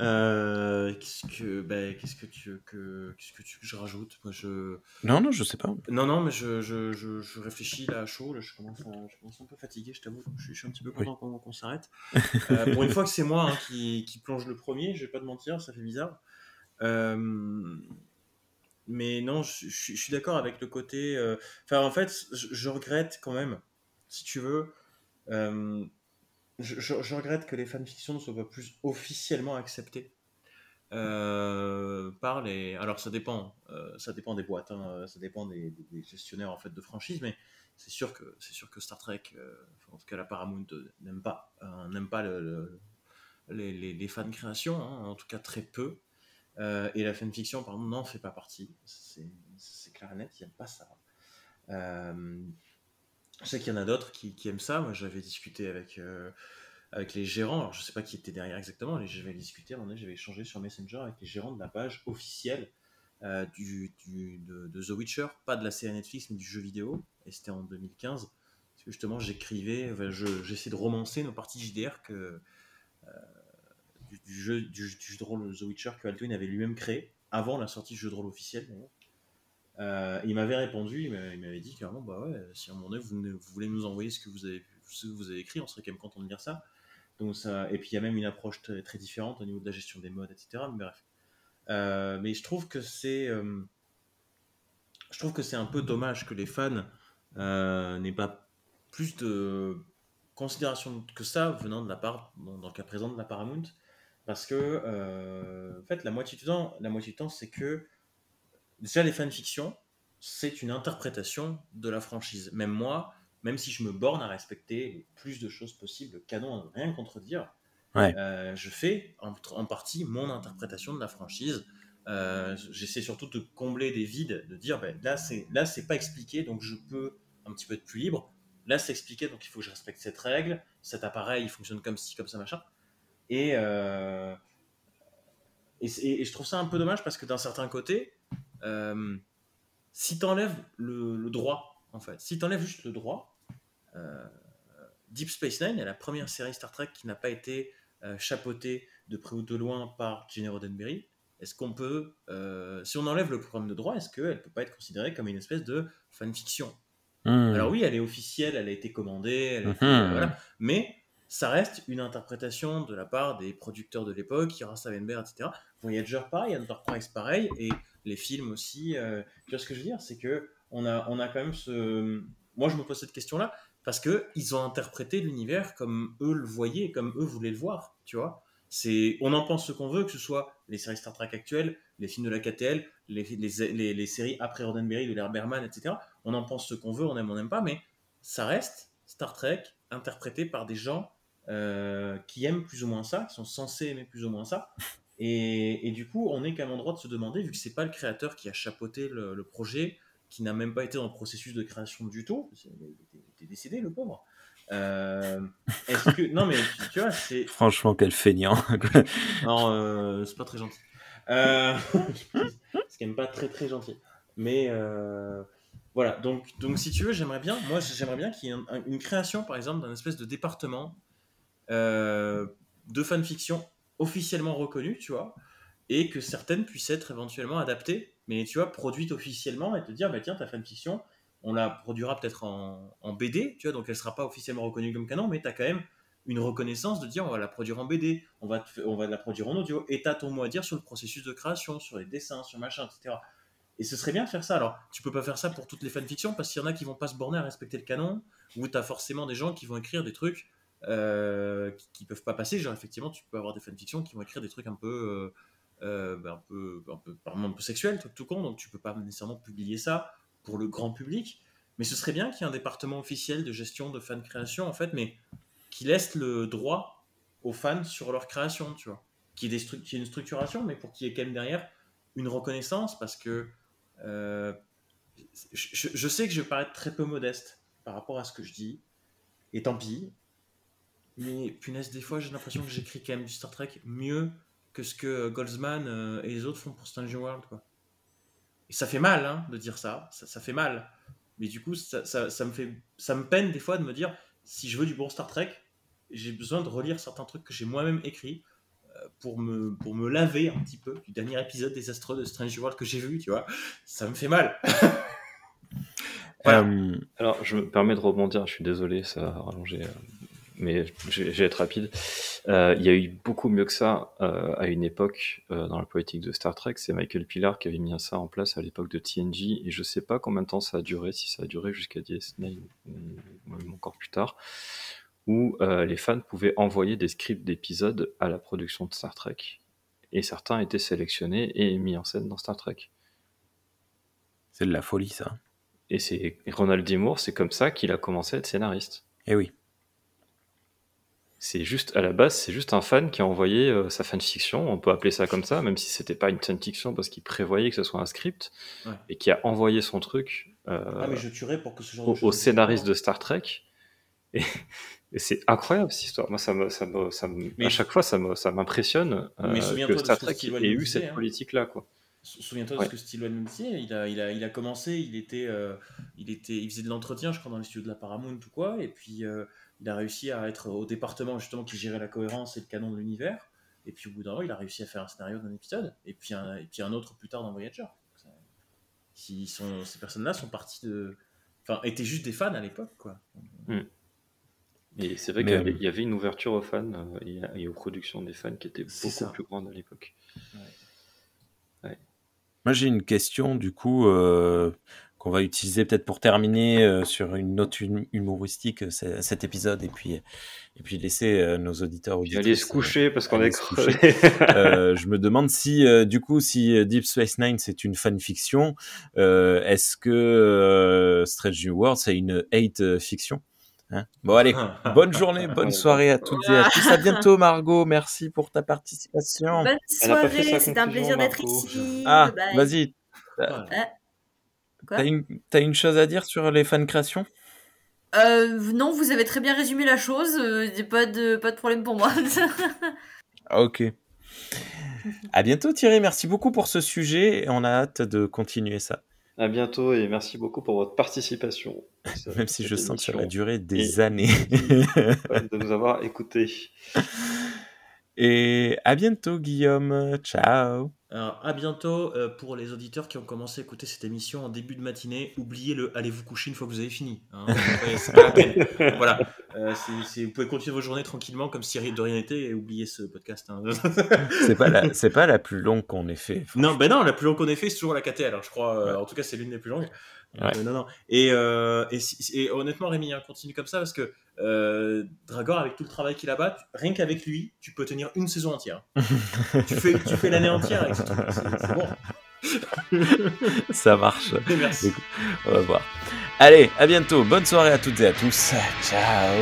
Euh, qu'est-ce que, ben, qu'est-ce que tu veux que, qu'est-ce que tu veux que je rajoute? Moi, je. Non, non, je sais pas. Non, non, mais je, je, je, je réfléchis là à chaud. Là, je, commence à, je commence un peu fatigué, je t'avoue. Je, suis- un petit peu content qu'on, qu'on s'arrête. Euh, pour une fois que c'est moi hein, qui, qui plonge le premier, je vais pas te mentir, ça fait bizarre. Euh, mais non, je, suis d'accord avec le côté. Enfin, en fait, je regrette quand même, si tu veux. Je, regrette que les fanfictions ne soient pas plus officiellement acceptées euh, par les. Alors ça dépend, euh, ça dépend des boîtes, hein, euh, ça dépend des, gestionnaires en fait de franchise, mais c'est sûr que c'est sûr que Star Trek, en tout cas la Paramount n'aime pas, n'aime pas le- le- les, les, les fans création, hein, en tout cas très peu. Et la fanfiction, par exemple, n'en fait pas partie. C'est c'est clair et net, il n'y a pas ça. Je sais qu'il y en a d'autres qui, aiment ça. Moi, j'avais discuté avec, euh, les gérants. Alors, je sais pas qui était derrière exactement. mais J'avais discuté, j'avais échangé sur Messenger avec les gérants de la page officielle euh, de, The Witcher, pas de la série Netflix, mais du jeu vidéo. Et c'était en 2015. Parce que justement, j'écrivais, j'essayais de romancer nos parties JDR euh, du, jeu, du, du jeu de rôle The Witcher que Altoin avait lui-même créé avant la sortie du jeu de rôle officiel. d'ailleurs. Euh, il m'avait répondu, il m'a- il m'avait dit clairement, bah ouais, si à un moment donné vous, voulez nous envoyer ce que vous avez, écrit, on serait quand même content de lire ça. Donc ça, et puis il y a même une approche très, différente au niveau de la gestion des modes, etc. Mais bref. Euh, mais je trouve que c'est, euh, je trouve que c'est un peu dommage que les fans n'aient pas plus de considération que ça venant de la part, dans, le cas présent de la Paramount, parce que en fait la moitié du temps, la moitié du temps, c'est que déjà les fanfictions, c'est une interprétation de la franchise. Même moi, même si je me borne à respecter le plus de choses possibles, le canon, rien contredire, Ouais. euh, je fais en, en partie mon interprétation de la franchise. Euh, J'essaie surtout de combler des vides, de dire ben, là c'est là c'est pas expliqué, donc je peux un petit peu être plus libre. Là, c'est expliqué, donc il faut que je respecte cette règle. Cet appareil, il fonctionne comme ci, comme ça, machin. Et, euh, et je trouve ça un peu dommage parce que d'un certain côté, euh, si tu enlèves le, le droit, en fait, si tu enlèves juste le droit, euh, Deep Space Nine est la première série Star Trek qui n'a pas été euh, chapeautée de près ou de loin par Gene Roddenberry. Est-ce qu'on peut, si on enlève le programme de droit, est-ce qu'elle peut pas être considérée comme une espèce de fanfiction? Hmm. alors oui, elle est officielle, elle a été commandée, elle a été- voilà. mais ça reste une interprétation de la part des producteurs de l'époque, Ira Savenberg, etc. Voyager pareil, Enterprise pareil, et les films aussi. euh, tu vois ce que je veux dire? C'est que on a, on a quand même ce... Moi, je me pose cette question-là, parce que ils ont interprété l'univers comme eux le voyaient, comme eux voulaient le voir, tu vois? C'est, on en pense ce qu'on veut, que ce soit les séries Star Trek actuelles, les films de la KTL, les, les, les, les séries après Roddenberry, de l'ère Berman, etc. On en pense ce qu'on veut, on aime, on n'aime pas, mais ça reste Star Trek interprété par des gens euh, qui aiment plus ou moins ça, qui sont censés aimer plus ou moins ça. Et, et du coup, on est quand même en droit de se demander, vu que c'est pas le créateur qui a chapeauté le, le projet, qui n'a même pas été dans le processus de création du tout, il était décédé, le pauvre. Euh, est-ce que non mais tu, vois c'est Franchement, quel feignant. (laughs) non euh, c'est pas très gentil euh, c'est quand même pas très très gentil mais euh, voilà donc donc si tu veux j'aimerais bien moi j'aimerais bien qu'il y ait un- un- une création par exemple d'un espèce de département euh, de fanfiction officiellement reconnu tu vois et que certaines puissent être éventuellement adaptées mais tu vois produites officiellement et te dire bah tiens ta fanfiction on la produira peut-être en, BD, tu vois, donc elle sera pas officiellement reconnue comme canon, mais tu as quand même une reconnaissance de dire on va la produire en BD, on va, on va la produire en audio, et tu as ton mot à dire sur le processus de création, sur les dessins, sur machin, etc. Et ce serait bien de faire ça. Alors, tu peux pas faire ça pour toutes les fanfictions, parce qu'il y en a qui vont pas se borner à respecter le canon, ou tu as forcément des gens qui vont écrire des trucs euh, qui, qui peuvent pas passer. Genre, effectivement, tu peux avoir des fanfictions qui vont écrire des trucs un peu, euh, euh, ben, un peu, un peu, un peu sexuels, tout, tout con, donc tu peux pas nécessairement publier ça pour le grand public. Mais ce serait bien qu'il y ait un département officiel de gestion de fan création, en fait, mais qui laisse le droit aux fans sur leur création, tu vois. Qui ait, des stru- qui ait une structuration, mais pour qu'il y ait quand même derrière une reconnaissance, parce que euh, je sais que je vais paraître très peu modeste par rapport à ce que je dis, et tant pis. Mais punaise, des fois, j'ai l'impression que j'écris quand même du Star Trek mieux que ce que Goldsman euh, et les autres font pour Strange World, quoi. Et ça fait mal hein, de dire ça, ça, fait mal. Mais du coup, ça, ça, me fait, ça me peine des fois de me dire, si je veux du bon Star Trek, j'ai besoin de relire certains trucs que j'ai moi-même écrits euh, pour me, pour me laver un petit peu du dernier épisode désastreux de Strange World que j'ai vu, tu vois. Ça me fait mal. (laughs) Euh, Alors, je me permets de rebondir, je suis désolé, ça a rallongé, euh, mais je vais être rapide. Euh, il y a eu beaucoup mieux que ça euh, à une époque euh, dans la politique de Star Trek. C'est Michael Pillar qui avait mis ça en place à l'époque de TNG, et je sais pas combien de temps ça a duré, si ça a duré jusqu'à DS9 ou même encore plus tard, où les fans pouvaient envoyer des scripts d'épisodes à la production de Star Trek. Et certains étaient sélectionnés et mis en scène dans Star Trek. c'est de la folie, ça. Et c'est Ronald D. Moore, c'est comme ça qu'il a commencé à être scénariste. Eh oui. C'est juste, à la base, c'est juste un fan qui a envoyé euh, sa fanfiction, on peut appeler ça comme ça, même si c'était pas une fanfiction parce qu'il prévoyait que ce soit un script, Ouais. et qui a envoyé son truc euh, Ah, mais je tuerais pour que ce genre au, de au choses- scénariste de Star Trek. (laughs) Et, et c'est incroyable cette histoire. Moi, ça me, ça me, ça me- Mais- à chaque fois, ça me, ça m'impressionne euh, que Star Trek ait eu cette hein. politique-là, quoi. Sou- Souviens-toi Ouais. de ce que Steve nous disait. Il a, il, a, il a commencé, il était, euh, il était, il faisait de l'entretien, je crois, dans les studios de la Paramount ou quoi, et puis euh, il a réussi à être au département justement qui gérait la cohérence et le canon de l'univers. Et puis au bout d'un moment, il a réussi à faire un scénario d'un épisode, et puis un, et puis un autre plus tard dans Voyager. Ça- Ils sont, ces personnes-là sont parties de, enfin, étaient juste des fans à l'époque, quoi. Et c'est vrai qu'il y avait- euh, y avait une ouverture aux fans euh, et, à- et aux productions des fans qui était beaucoup ça. plus grande à l'époque. Moi, j'ai une question, du coup, euh, qu'on va utiliser peut-être pour terminer euh, sur une note hum- humoristique euh, cet épisode et puis, et puis laisser euh, nos auditeurs auditrices. aller se coucher parce qu'on aller est crevé. (laughs) Euh, je me demande si, euh, du coup, si euh, Deep Space Nine c'est une fanfiction, euh, est-ce que euh, Strange New World c'est une hate euh, fiction Hein? Bon, allez, (laughs) bonne journée, bonne soirée à toutes et à tous. À bientôt, Margot. Merci pour ta participation. Bonne soirée, c'était un plaisir d'être ici. Ah, vas-y. Voilà. T'as une, t'as une chose à dire sur les fan créations Euh, non, vous avez très bien résumé la chose. euh, pas de pas de problème pour moi. Ah, Ok. À bientôt Thierry, merci beaucoup pour ce sujet et on a hâte de continuer ça. À bientôt et merci beaucoup pour votre participation. Même si je sens que ça va durer des Et- années. (laughs) de nous avoir écoutés. (laughs) et à bientôt Guillaume. Ciao. Alors, à bientôt euh, pour les auditeurs qui ont commencé à écouter cette émission en début de matinée. Oubliez le allez vous coucher une fois que vous avez fini. hein. (laughs) Voilà. Euh, vous pouvez continuer vos journées tranquillement comme si de rien n'était et oubliez ce podcast. hein. (laughs) C'est pas la, c'est pas la plus longue qu'on ait fait. non, ben non, la plus longue qu'on ait fait, c'est toujours la KT. Alors, je crois, euh, Ouais. en tout cas, c'est l'une des plus longues. Ouais. Euh, non, non. Et, euh, et, et honnêtement, Rémi, hein, continue comme ça parce que euh, Dragor, avec tout le travail qu'il a bas, tu- rien qu'avec lui, tu peux tenir une saison entière. (laughs) tu fais, tu fais l'année entière avec ce truc. C'est bon. (laughs) Ça marche. Merci. Écoute, on va voir. Allez, à bientôt. Bonne soirée à toutes et à tous. Ciao.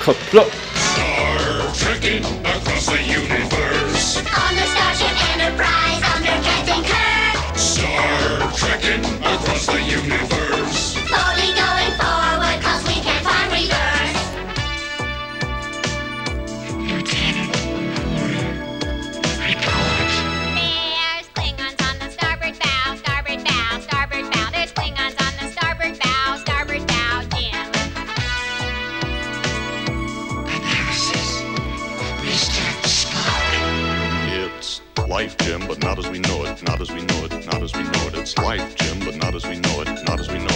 Coplo. Star trekking across the universe. On the Starship Enterprise under Captain Kirk. Star trekking across the universe. Slowly going forward cause we can't find reverse. There's Klingons on the starboard bow, starboard bow, starboard bow. There's Klingons on the starboard bow, starboard bow, Jim. It's life, Jim, but not as we know it, not as we know it, not as we know it. It's life, Jim but not as we know it, not as we know it.